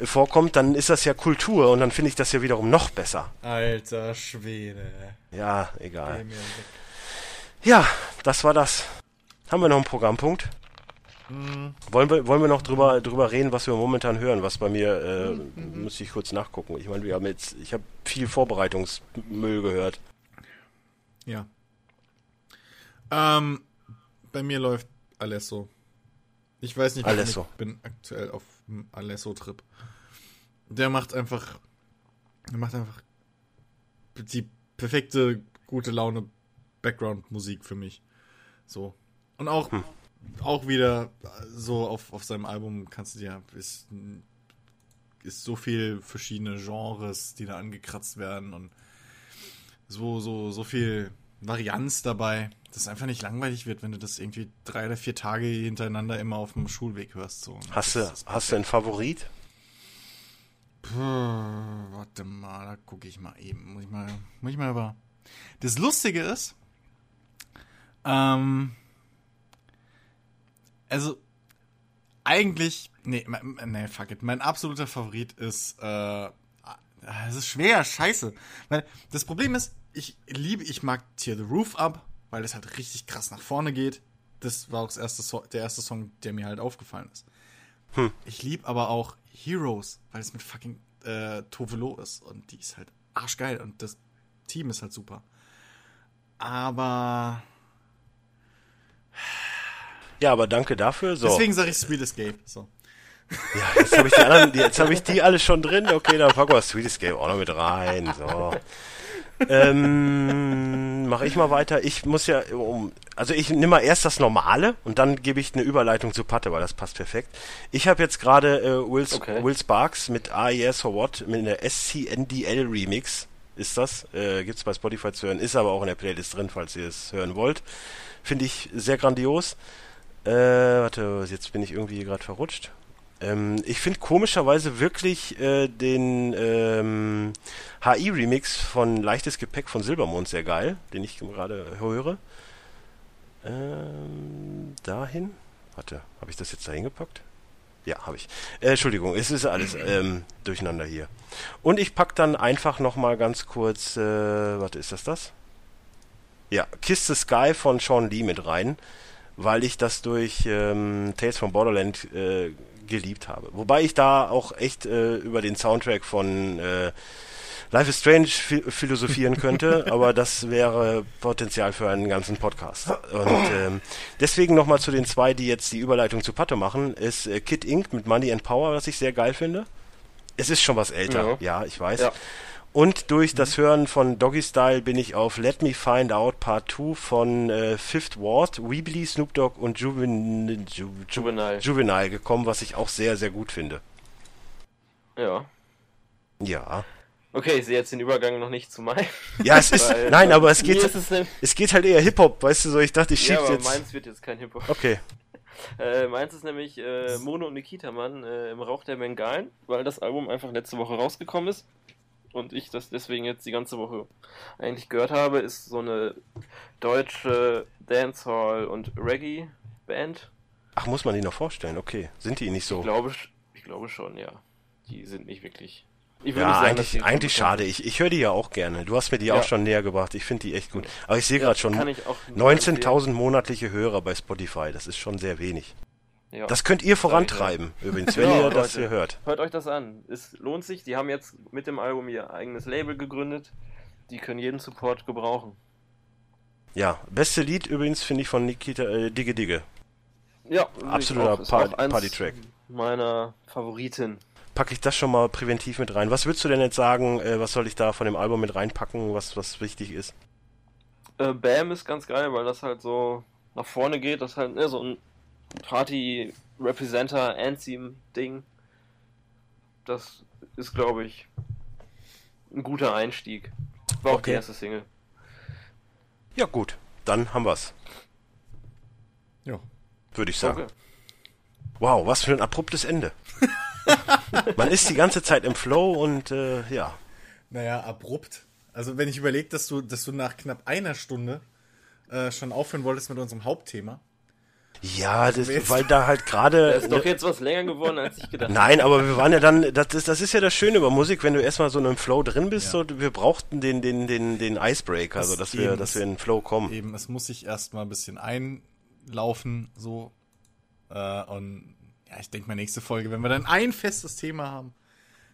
äh, vorkommt, dann ist das ja Kultur und dann finde ich das ja wiederum noch besser. Alter Schwede. Ja, egal. Ja, das war das. Haben wir noch einen Programmpunkt? Mhm. Wollen, wir, wollen wir noch drüber, drüber reden, was wir momentan hören? Was bei mir, äh, mhm. müsste ich kurz nachgucken. Ich meine, wir haben jetzt, ich habe viel Vorbereitungsmüll gehört. Ja. Ähm, bei mir läuft Alesso. Ich weiß nicht, Alesso. ich bin aktuell auf dem Alesso-Trip. Der macht einfach, der macht einfach die perfekte, gute Laune Background-Musik für mich. So. Und auch, hm. Auch wieder so auf, auf seinem Album kannst du dir, ist, ist so viel verschiedene Genres, die da angekratzt werden und so, so, so viel Varianz dabei, dass es einfach nicht langweilig wird, wenn du das irgendwie drei oder vier Tage hintereinander immer auf dem Schulweg hörst. So. Hast du, hast du einen Favorit? Puh, warte mal, da gucke ich mal eben. Muss ich mal, muss ich mal über. Das Lustige ist, ähm, also eigentlich, nee, nee, fuck it. Mein absoluter Favorit ist, äh, es ist schwer, scheiße. Weil das Problem ist, ich liebe, ich mag Tear the Roof Up, weil es halt richtig krass nach vorne geht. Das war auch das erste so der erste Song, der mir halt aufgefallen ist. Hm. Ich liebe aber auch Heroes, weil es mit fucking äh, Tovelo ist und die ist halt arschgeil und das Team ist halt super. Aber ja, aber danke dafür. So. Deswegen sage ich Sweet Escape. So. Ja, jetzt habe ich die anderen, jetzt habe ich die alle schon drin. Okay, dann packen wir Sweet Escape auch noch mit rein. So ähm, Mache ich mal weiter. Ich muss ja, um, also ich nehme mal erst das Normale und dann gebe ich eine Überleitung zu Patte, weil das passt perfekt. Ich habe jetzt gerade äh, Will, okay. Will Sparks mit AES for What, mit einer SCNDL Remix ist das. Äh, gibt's bei Spotify zu hören, ist aber auch in der Playlist drin, falls ihr es hören wollt. Finde ich sehr grandios. Äh, warte, jetzt bin ich irgendwie gerade verrutscht. Ähm, ich finde komischerweise wirklich äh, den ähm, HI-Remix von Leichtes Gepäck von Silbermond sehr geil, den ich gerade höre. Ähm, dahin. Warte, habe ich das jetzt dahin gepackt? Ja, habe ich. Äh, Entschuldigung, es ist alles ähm, durcheinander hier. Und ich pack dann einfach nochmal ganz kurz, äh, warte, ist das das? Ja, Kiss the Sky von Sean Lee mit rein, weil ich das durch ähm, Tales from Borderland äh, geliebt habe. Wobei ich da auch echt äh, über den Soundtrack von äh, Life is Strange philosophieren könnte, aber das wäre Potenzial für einen ganzen Podcast. Und ähm, deswegen nochmal zu den zwei, die jetzt die Überleitung zu Pato machen, ist äh, Kid Inc. mit Money and Power, was ich sehr geil finde. Es ist schon was älter, ja, ja ich weiß. Ja. Und durch das Hören von Doggy Style bin ich auf Let Me Find Out Part 2 von äh, Fifth Ward, Weebly, Snoop Dogg und Juven Ju Juvenile. Juvenile gekommen, was ich auch sehr, sehr gut finde. Ja. Ja. Okay, ich sehe jetzt den Übergang noch nicht zu meinem. Ja, es ist, Weil, nein, aber es geht, es, es, geht halt eher Hip-Hop, weißt du, so, ich dachte, ich schieb ja, aber jetzt. meins wird jetzt kein Hip-Hop. Okay. Äh, meins ist nämlich äh, Mono und Nikita Mann äh, im Rauch der Bengalen, weil das Album einfach letzte Woche rausgekommen ist und ich das deswegen jetzt die ganze Woche eigentlich gehört habe, ist so eine deutsche Dancehall- und Reggae-Band. Ach, muss man die noch vorstellen? Okay. Sind die nicht so? Ich glaube, ich glaube schon, ja. Die sind nicht wirklich. Ich ja, sagen, eigentlich, eigentlich schade. Ich, ich höre die ja auch gerne. Du hast mir die ja. auch schon näher gebracht. Ich finde die echt gut. Aber ich sehe gerade schon 19.000 monatliche Hörer bei Spotify. Das ist schon sehr wenig. Ja. Das könnt ihr vorantreiben, übrigens, wenn ja, ihr das hier hört. Hört euch das an. Es lohnt sich. Die haben jetzt mit dem Album ihr eigenes Label gegründet. Die können jeden Support gebrauchen. Ja, beste Lied übrigens finde ich von Nikita äh, Digge Digge. Ja, absoluter Par Party-Track. Meiner Favoriten. Packe ich das schon mal präventiv mit rein. Was würdest du denn jetzt sagen, äh, was soll ich da von dem Album mit reinpacken, was, was wichtig ist? Äh, Bam ist ganz geil, weil das halt so nach vorne geht. Das halt ne, so ein Party Representer Anthem Ding. Das ist, glaube ich, ein guter Einstieg. War auch Okay. die erste Single. Ja, gut. Dann haben wir's. Ja. Würde ich sagen. Okay. Wow, was für ein abruptes Ende. Man ist die ganze Zeit im Flow und äh, ja. Naja, abrupt. Also wenn ich überlege, dass du, dass du nach knapp einer Stunde äh, schon aufhören wolltest mit unserem Hauptthema. Ja, das, weil da halt gerade. Das ist doch jetzt was länger geworden, als ich gedacht habe. Nein, aber wir waren ja dann, das ist, das ist ja das Schöne über Musik, wenn du erstmal so in einem Flow drin bist, Ja. so, wir brauchten den, den, den, den Icebreaker, also dass wir, dass wir in den Flow kommen. Eben, es muss sich erstmal ein bisschen einlaufen, so. Äh, und ja, ich denke mal, nächste Folge, wenn wir dann ein festes Thema haben,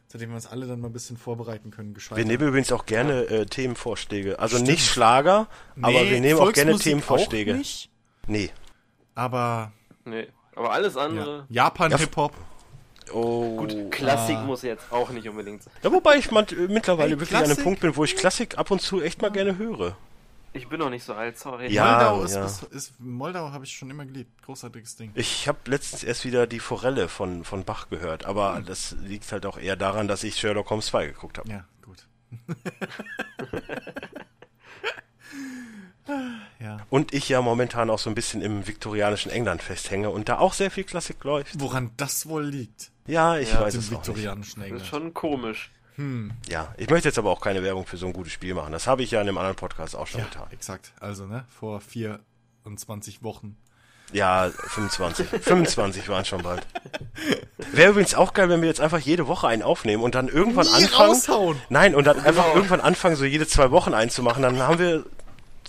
zu dem wir uns alle dann mal ein bisschen vorbereiten können, gescheit. Wir nehmen übrigens auch gerne äh, Themenvorschläge. Also Stimmt. nicht Schlager, aber wir nehmen auch gerne Themenvorschläge. Auch nicht, Nee. Aber Nee. Aber alles ja. andere. Japan-Hip-Hop. Oh. Gut, Klassik Ah. muss jetzt auch nicht unbedingt sein. Ja, wobei ich man, äh, mittlerweile Hey, wirklich an einem? Punkt bin, wo ich Klassik ab und zu echt mal gerne höre. Ich bin noch nicht so alt, sorry. Ja, Moldau ist, ja. ist, ist Moldau habe ich schon immer geliebt. Großartiges Ding. Ich habe letztens erst wieder die Forelle von, von Bach gehört, aber Hm. das liegt halt auch eher daran, dass ich Sherlock Holmes 2 geguckt habe. Ja, gut. ja. Und ich ja momentan auch so ein bisschen im viktorianischen England festhänge und da auch sehr viel Klassik läuft. Woran das wohl liegt? Ja, ich Ja, weiß es auch nicht. viktorianischen Das ist schon komisch. Ja, ich möchte jetzt aber auch keine Werbung für so ein gutes Spiel machen. Das habe ich ja in einem anderen Podcast auch schon Ja, getan. exakt. Also, ne, vor 24 Wochen. Ja, 25. 25 waren schon bald. Wäre übrigens auch geil, wenn wir jetzt einfach jede Woche einen aufnehmen und dann irgendwann Nie anfangen. raushauen. Nein, und dann einfach Genau. irgendwann anfangen, so jede zwei Wochen einzumachen. Dann haben wir,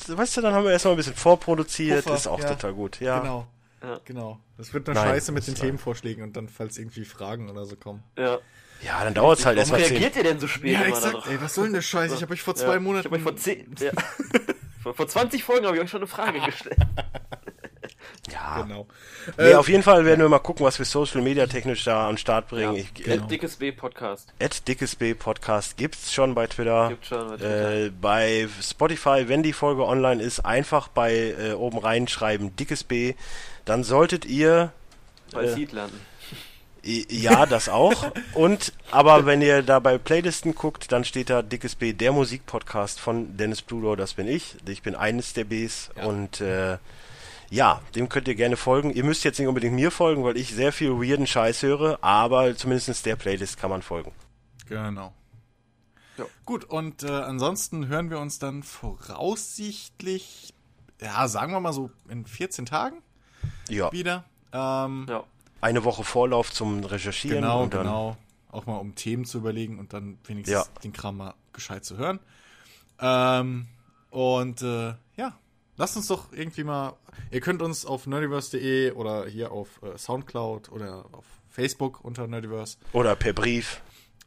weißt du, dann haben wir erstmal ein bisschen vorproduziert. Puffer, ist auch ja. total gut. Ja. Genau. Ja. Genau. Das wird Nein, scheiße mit den Themenvorschlägen und dann, falls irgendwie Fragen oder so kommen. Ja. Ja, dann dauert es halt erstmal zehn. reagiert ihr denn so spät Ja, immer exakt. Ey, was soll denn der Scheiß? Ich habe euch vor zwei ja. Monaten. Ich habe euch vor zehn. Ja. vor, vor 20 Folgen habe ich euch schon eine Frage gestellt. Ja. Genau. Nee, Äh, auf jeden Fall werden wir mal gucken, was wir Social Media technisch da an den Start bringen. Ich, Genau. Dickes B Podcast. At Dickes B Podcast gibt's schon bei Twitter. Gibt schon bei Twitter. Äh, bei Spotify, wenn die Folge online ist, einfach bei äh, oben reinschreiben Dickes B. Dann solltet ihr Bei äh, Seed landen. Ja, das auch. Und aber wenn ihr da bei Playlisten guckt, dann steht da Dickes B, der Musikpodcast von Dennis Bludo, das bin ich. Ich bin eines der Bs Ja. und äh, ja, dem könnt ihr gerne folgen. Ihr müsst jetzt nicht unbedingt mir folgen, weil ich sehr viel weirden Scheiß höre, aber zumindest der Playlist kann man folgen. Genau. Ja. Gut, und äh, ansonsten hören wir uns dann voraussichtlich, ja, sagen wir mal so in 14 Tagen Ja, wieder. Ähm, Ja. eine Woche Vorlauf zum Recherchieren genau, und dann genau. Auch mal um Themen zu überlegen und dann wenigstens Ja. den Kram mal gescheit zu hören. Ähm, und äh, lasst uns doch irgendwie mal. Ihr könnt uns auf nerdiverse.de oder hier auf äh, Soundcloud oder auf Facebook unter Nerdiverse oder per Brief.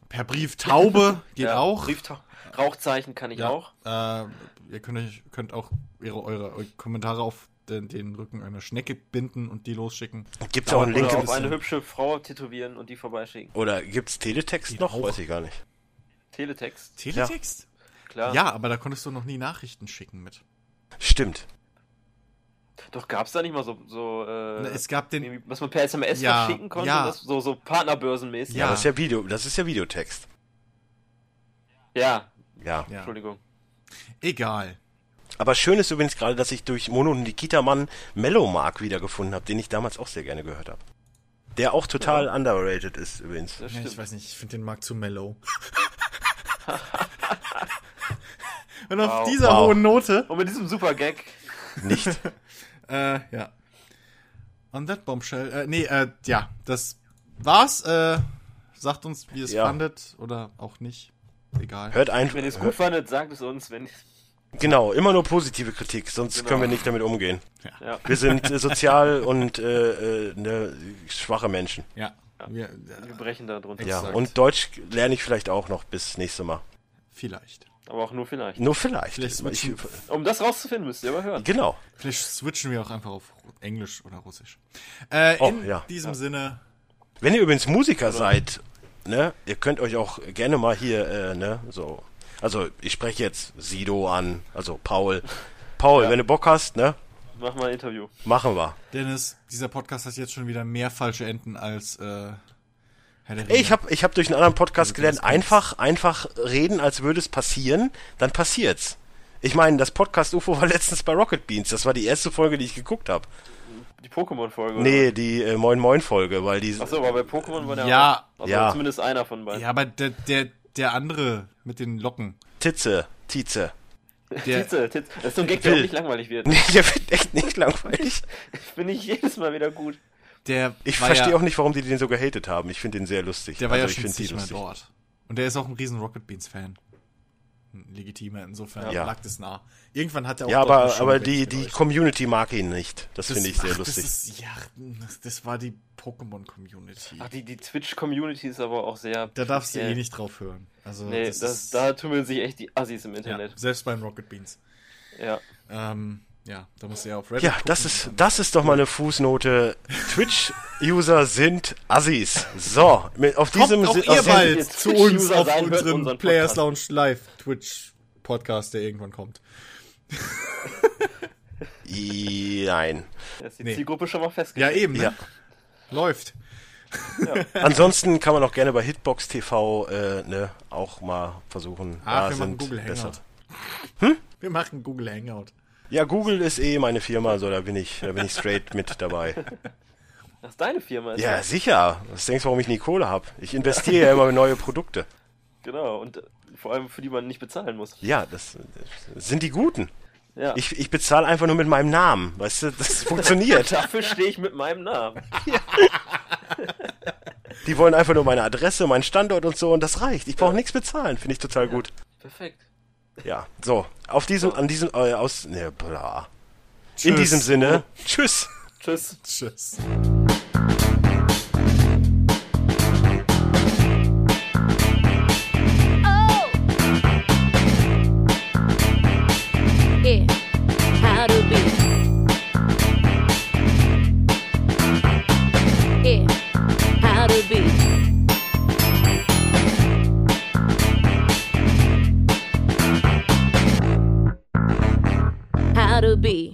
per Brief Taube geht ja. auch. Brieftau- Rauchzeichen kann ich Ja, auch. Äh, ihr könnt, euch, könnt auch ihre, eure, eure Kommentare auf den, den Rücken einer Schnecke binden und die losschicken. Gibt's auch einen Link auf eine hübsche Frau tätowieren und die vorbeischicken. oder gibt's Teletext Geht noch? auch. Weiß ich gar nicht. Teletext, Teletext? klar. Ja. aber da konntest du noch nie Nachrichten schicken mit. Stimmt. Doch gab's da nicht mal so, so äh, es gab den. was man per SMS Ja, verschicken konnte, ja. das, so, so Partnerbörsenmäßig. Ja. Ja, das ist ja Video, das ist ja Videotext. ja, Ja. Ja. Entschuldigung. Egal. Aber schön ist übrigens gerade, dass ich durch Mono und Nikita Mann Mellow wiedergefunden habe, den ich damals auch sehr gerne gehört habe. Der auch total Ja. underrated ist übrigens. Das Ja, ich weiß nicht, ich finde den Markt zu mellow. Und auf Wow. dieser Wow. hohen Note, Und mit diesem super Gag, Nicht? äh, ja. On that bombshell, äh, nee, äh, ja, das war's. Äh, sagt uns, wie ihr es Ja. fandet oder auch nicht. Egal. Hört einfach. wenn ihr es gut fandet, sagt es uns, wenn Genau, immer nur positive Kritik, sonst Genau. können wir nicht damit umgehen. ja. Wir sind äh, sozial und äh, äh, ne, schwache Menschen. Ja. Wir, Wir brechen da drunter. Ja, und Deutsch lerne ich vielleicht auch noch bis nächste Mal. vielleicht. Aber auch nur vielleicht. Nur vielleicht. Vielleicht ich, Um das rauszufinden, müsst ihr aber hören. genau. Vielleicht switchen wir auch einfach auf Englisch oder Russisch. Äh, Oh, in ja. diesem Sinne, Wenn ihr übrigens Musiker seid, ne, ihr könnt euch auch gerne mal hier, äh, ne, so. Also ich spreche jetzt Sido an, also Paul. Paul, wenn du Bock hast, ne, Mach mal ein Interview. Machen wir. Dennis, dieser Podcast hat jetzt schon wieder mehr falsche Enden als äh, ich habe ich hab durch einen anderen Podcast gelernt, einfach, einfach reden, als würde es passieren, dann passiert's. Ich meine, das Podcast UFO war letztens bei Rocket Beans. Das war die erste Folge, die ich geguckt habe. Die Pokémon-Folge. Nee, die äh, Moin Moin Folge, weil die Achso, aber bei Pokémon war der Ja. auch. Also Ja. zumindest einer von beiden. Ja, aber der, der, der andere mit den Locken. Titze, Tietze. Der, Titze, Titze. Das ist so ein Gag, der auch nicht langweilig wird. Nee, der wird echt nicht langweilig. Finde ich jedes Mal wieder gut. Der Ich verstehe ja, auch nicht, warum die den so gehatet haben. Ich finde den sehr lustig. Der war also ja ich schon finde die zigmal lustig. dort. Und der ist auch ein riesen Rocket Beans Fan. Legitimer, insofern Ja. lag das nah. Irgendwann hat er auch Ja, aber, aber die, die. Community mag ihn nicht. Das, Das- finde ich sehr ach, lustig. Das ist, ja, das, das war die Pokémon-Community. Ach, die, die Twitch-Community ist aber auch sehr. Da darfst du eh nicht drauf hören. Also, Nee, das, das, ist, da tummeln sich echt die Assis im ja, Internet. selbst beim Rocket Beans. Ja. Ähm, ja, da musst du ja auf Reddit Ja, gucken. das ist, das ist doch mal eine Fußnote. Twitch-User sind Assis. So, mit, auf diesem Kommt auch Si- ihr bald zu uns auf unserem Players. Lounge Live Twitch Podcast, der irgendwann kommt. diesem- Nein. Da ist die Nee. Zielgruppe schon mal Ja, festgelegt. eben. Ne? Ja. Läuft. Ansonsten kann man auch gerne bei Hitbox TV äh, ne, auch mal versuchen. Ach, Da wir machen sind Google besser. Hangout. Wir machen Google Hangout. Ja, Google ist eh meine Firma, so da bin ich, da bin ich straight mit dabei. Das ist deine Firma. Ist Ja, das? sicher. Was denkst du, warum ich nie Kohle habe? Ich investiere ja immer in neue Produkte. Genau. Und äh, vor allem für die man nicht bezahlen muss. Ja, das, das sind die Guten. Ja. Ich, ich bezahle einfach nur mit meinem Namen. Weißt du, das funktioniert. Dafür stehe ich mit meinem Namen. Die wollen einfach nur meine Adresse, meinen Standort und so und das reicht. Ich brauche nichts bezahlen, finde ich total gut. Perfekt. Ja, so. Auf diesem, an diesem, äh, aus, ne, bla. In Tschüss. diesem Sinne, tschüss. Tschüss. Tschüss. be.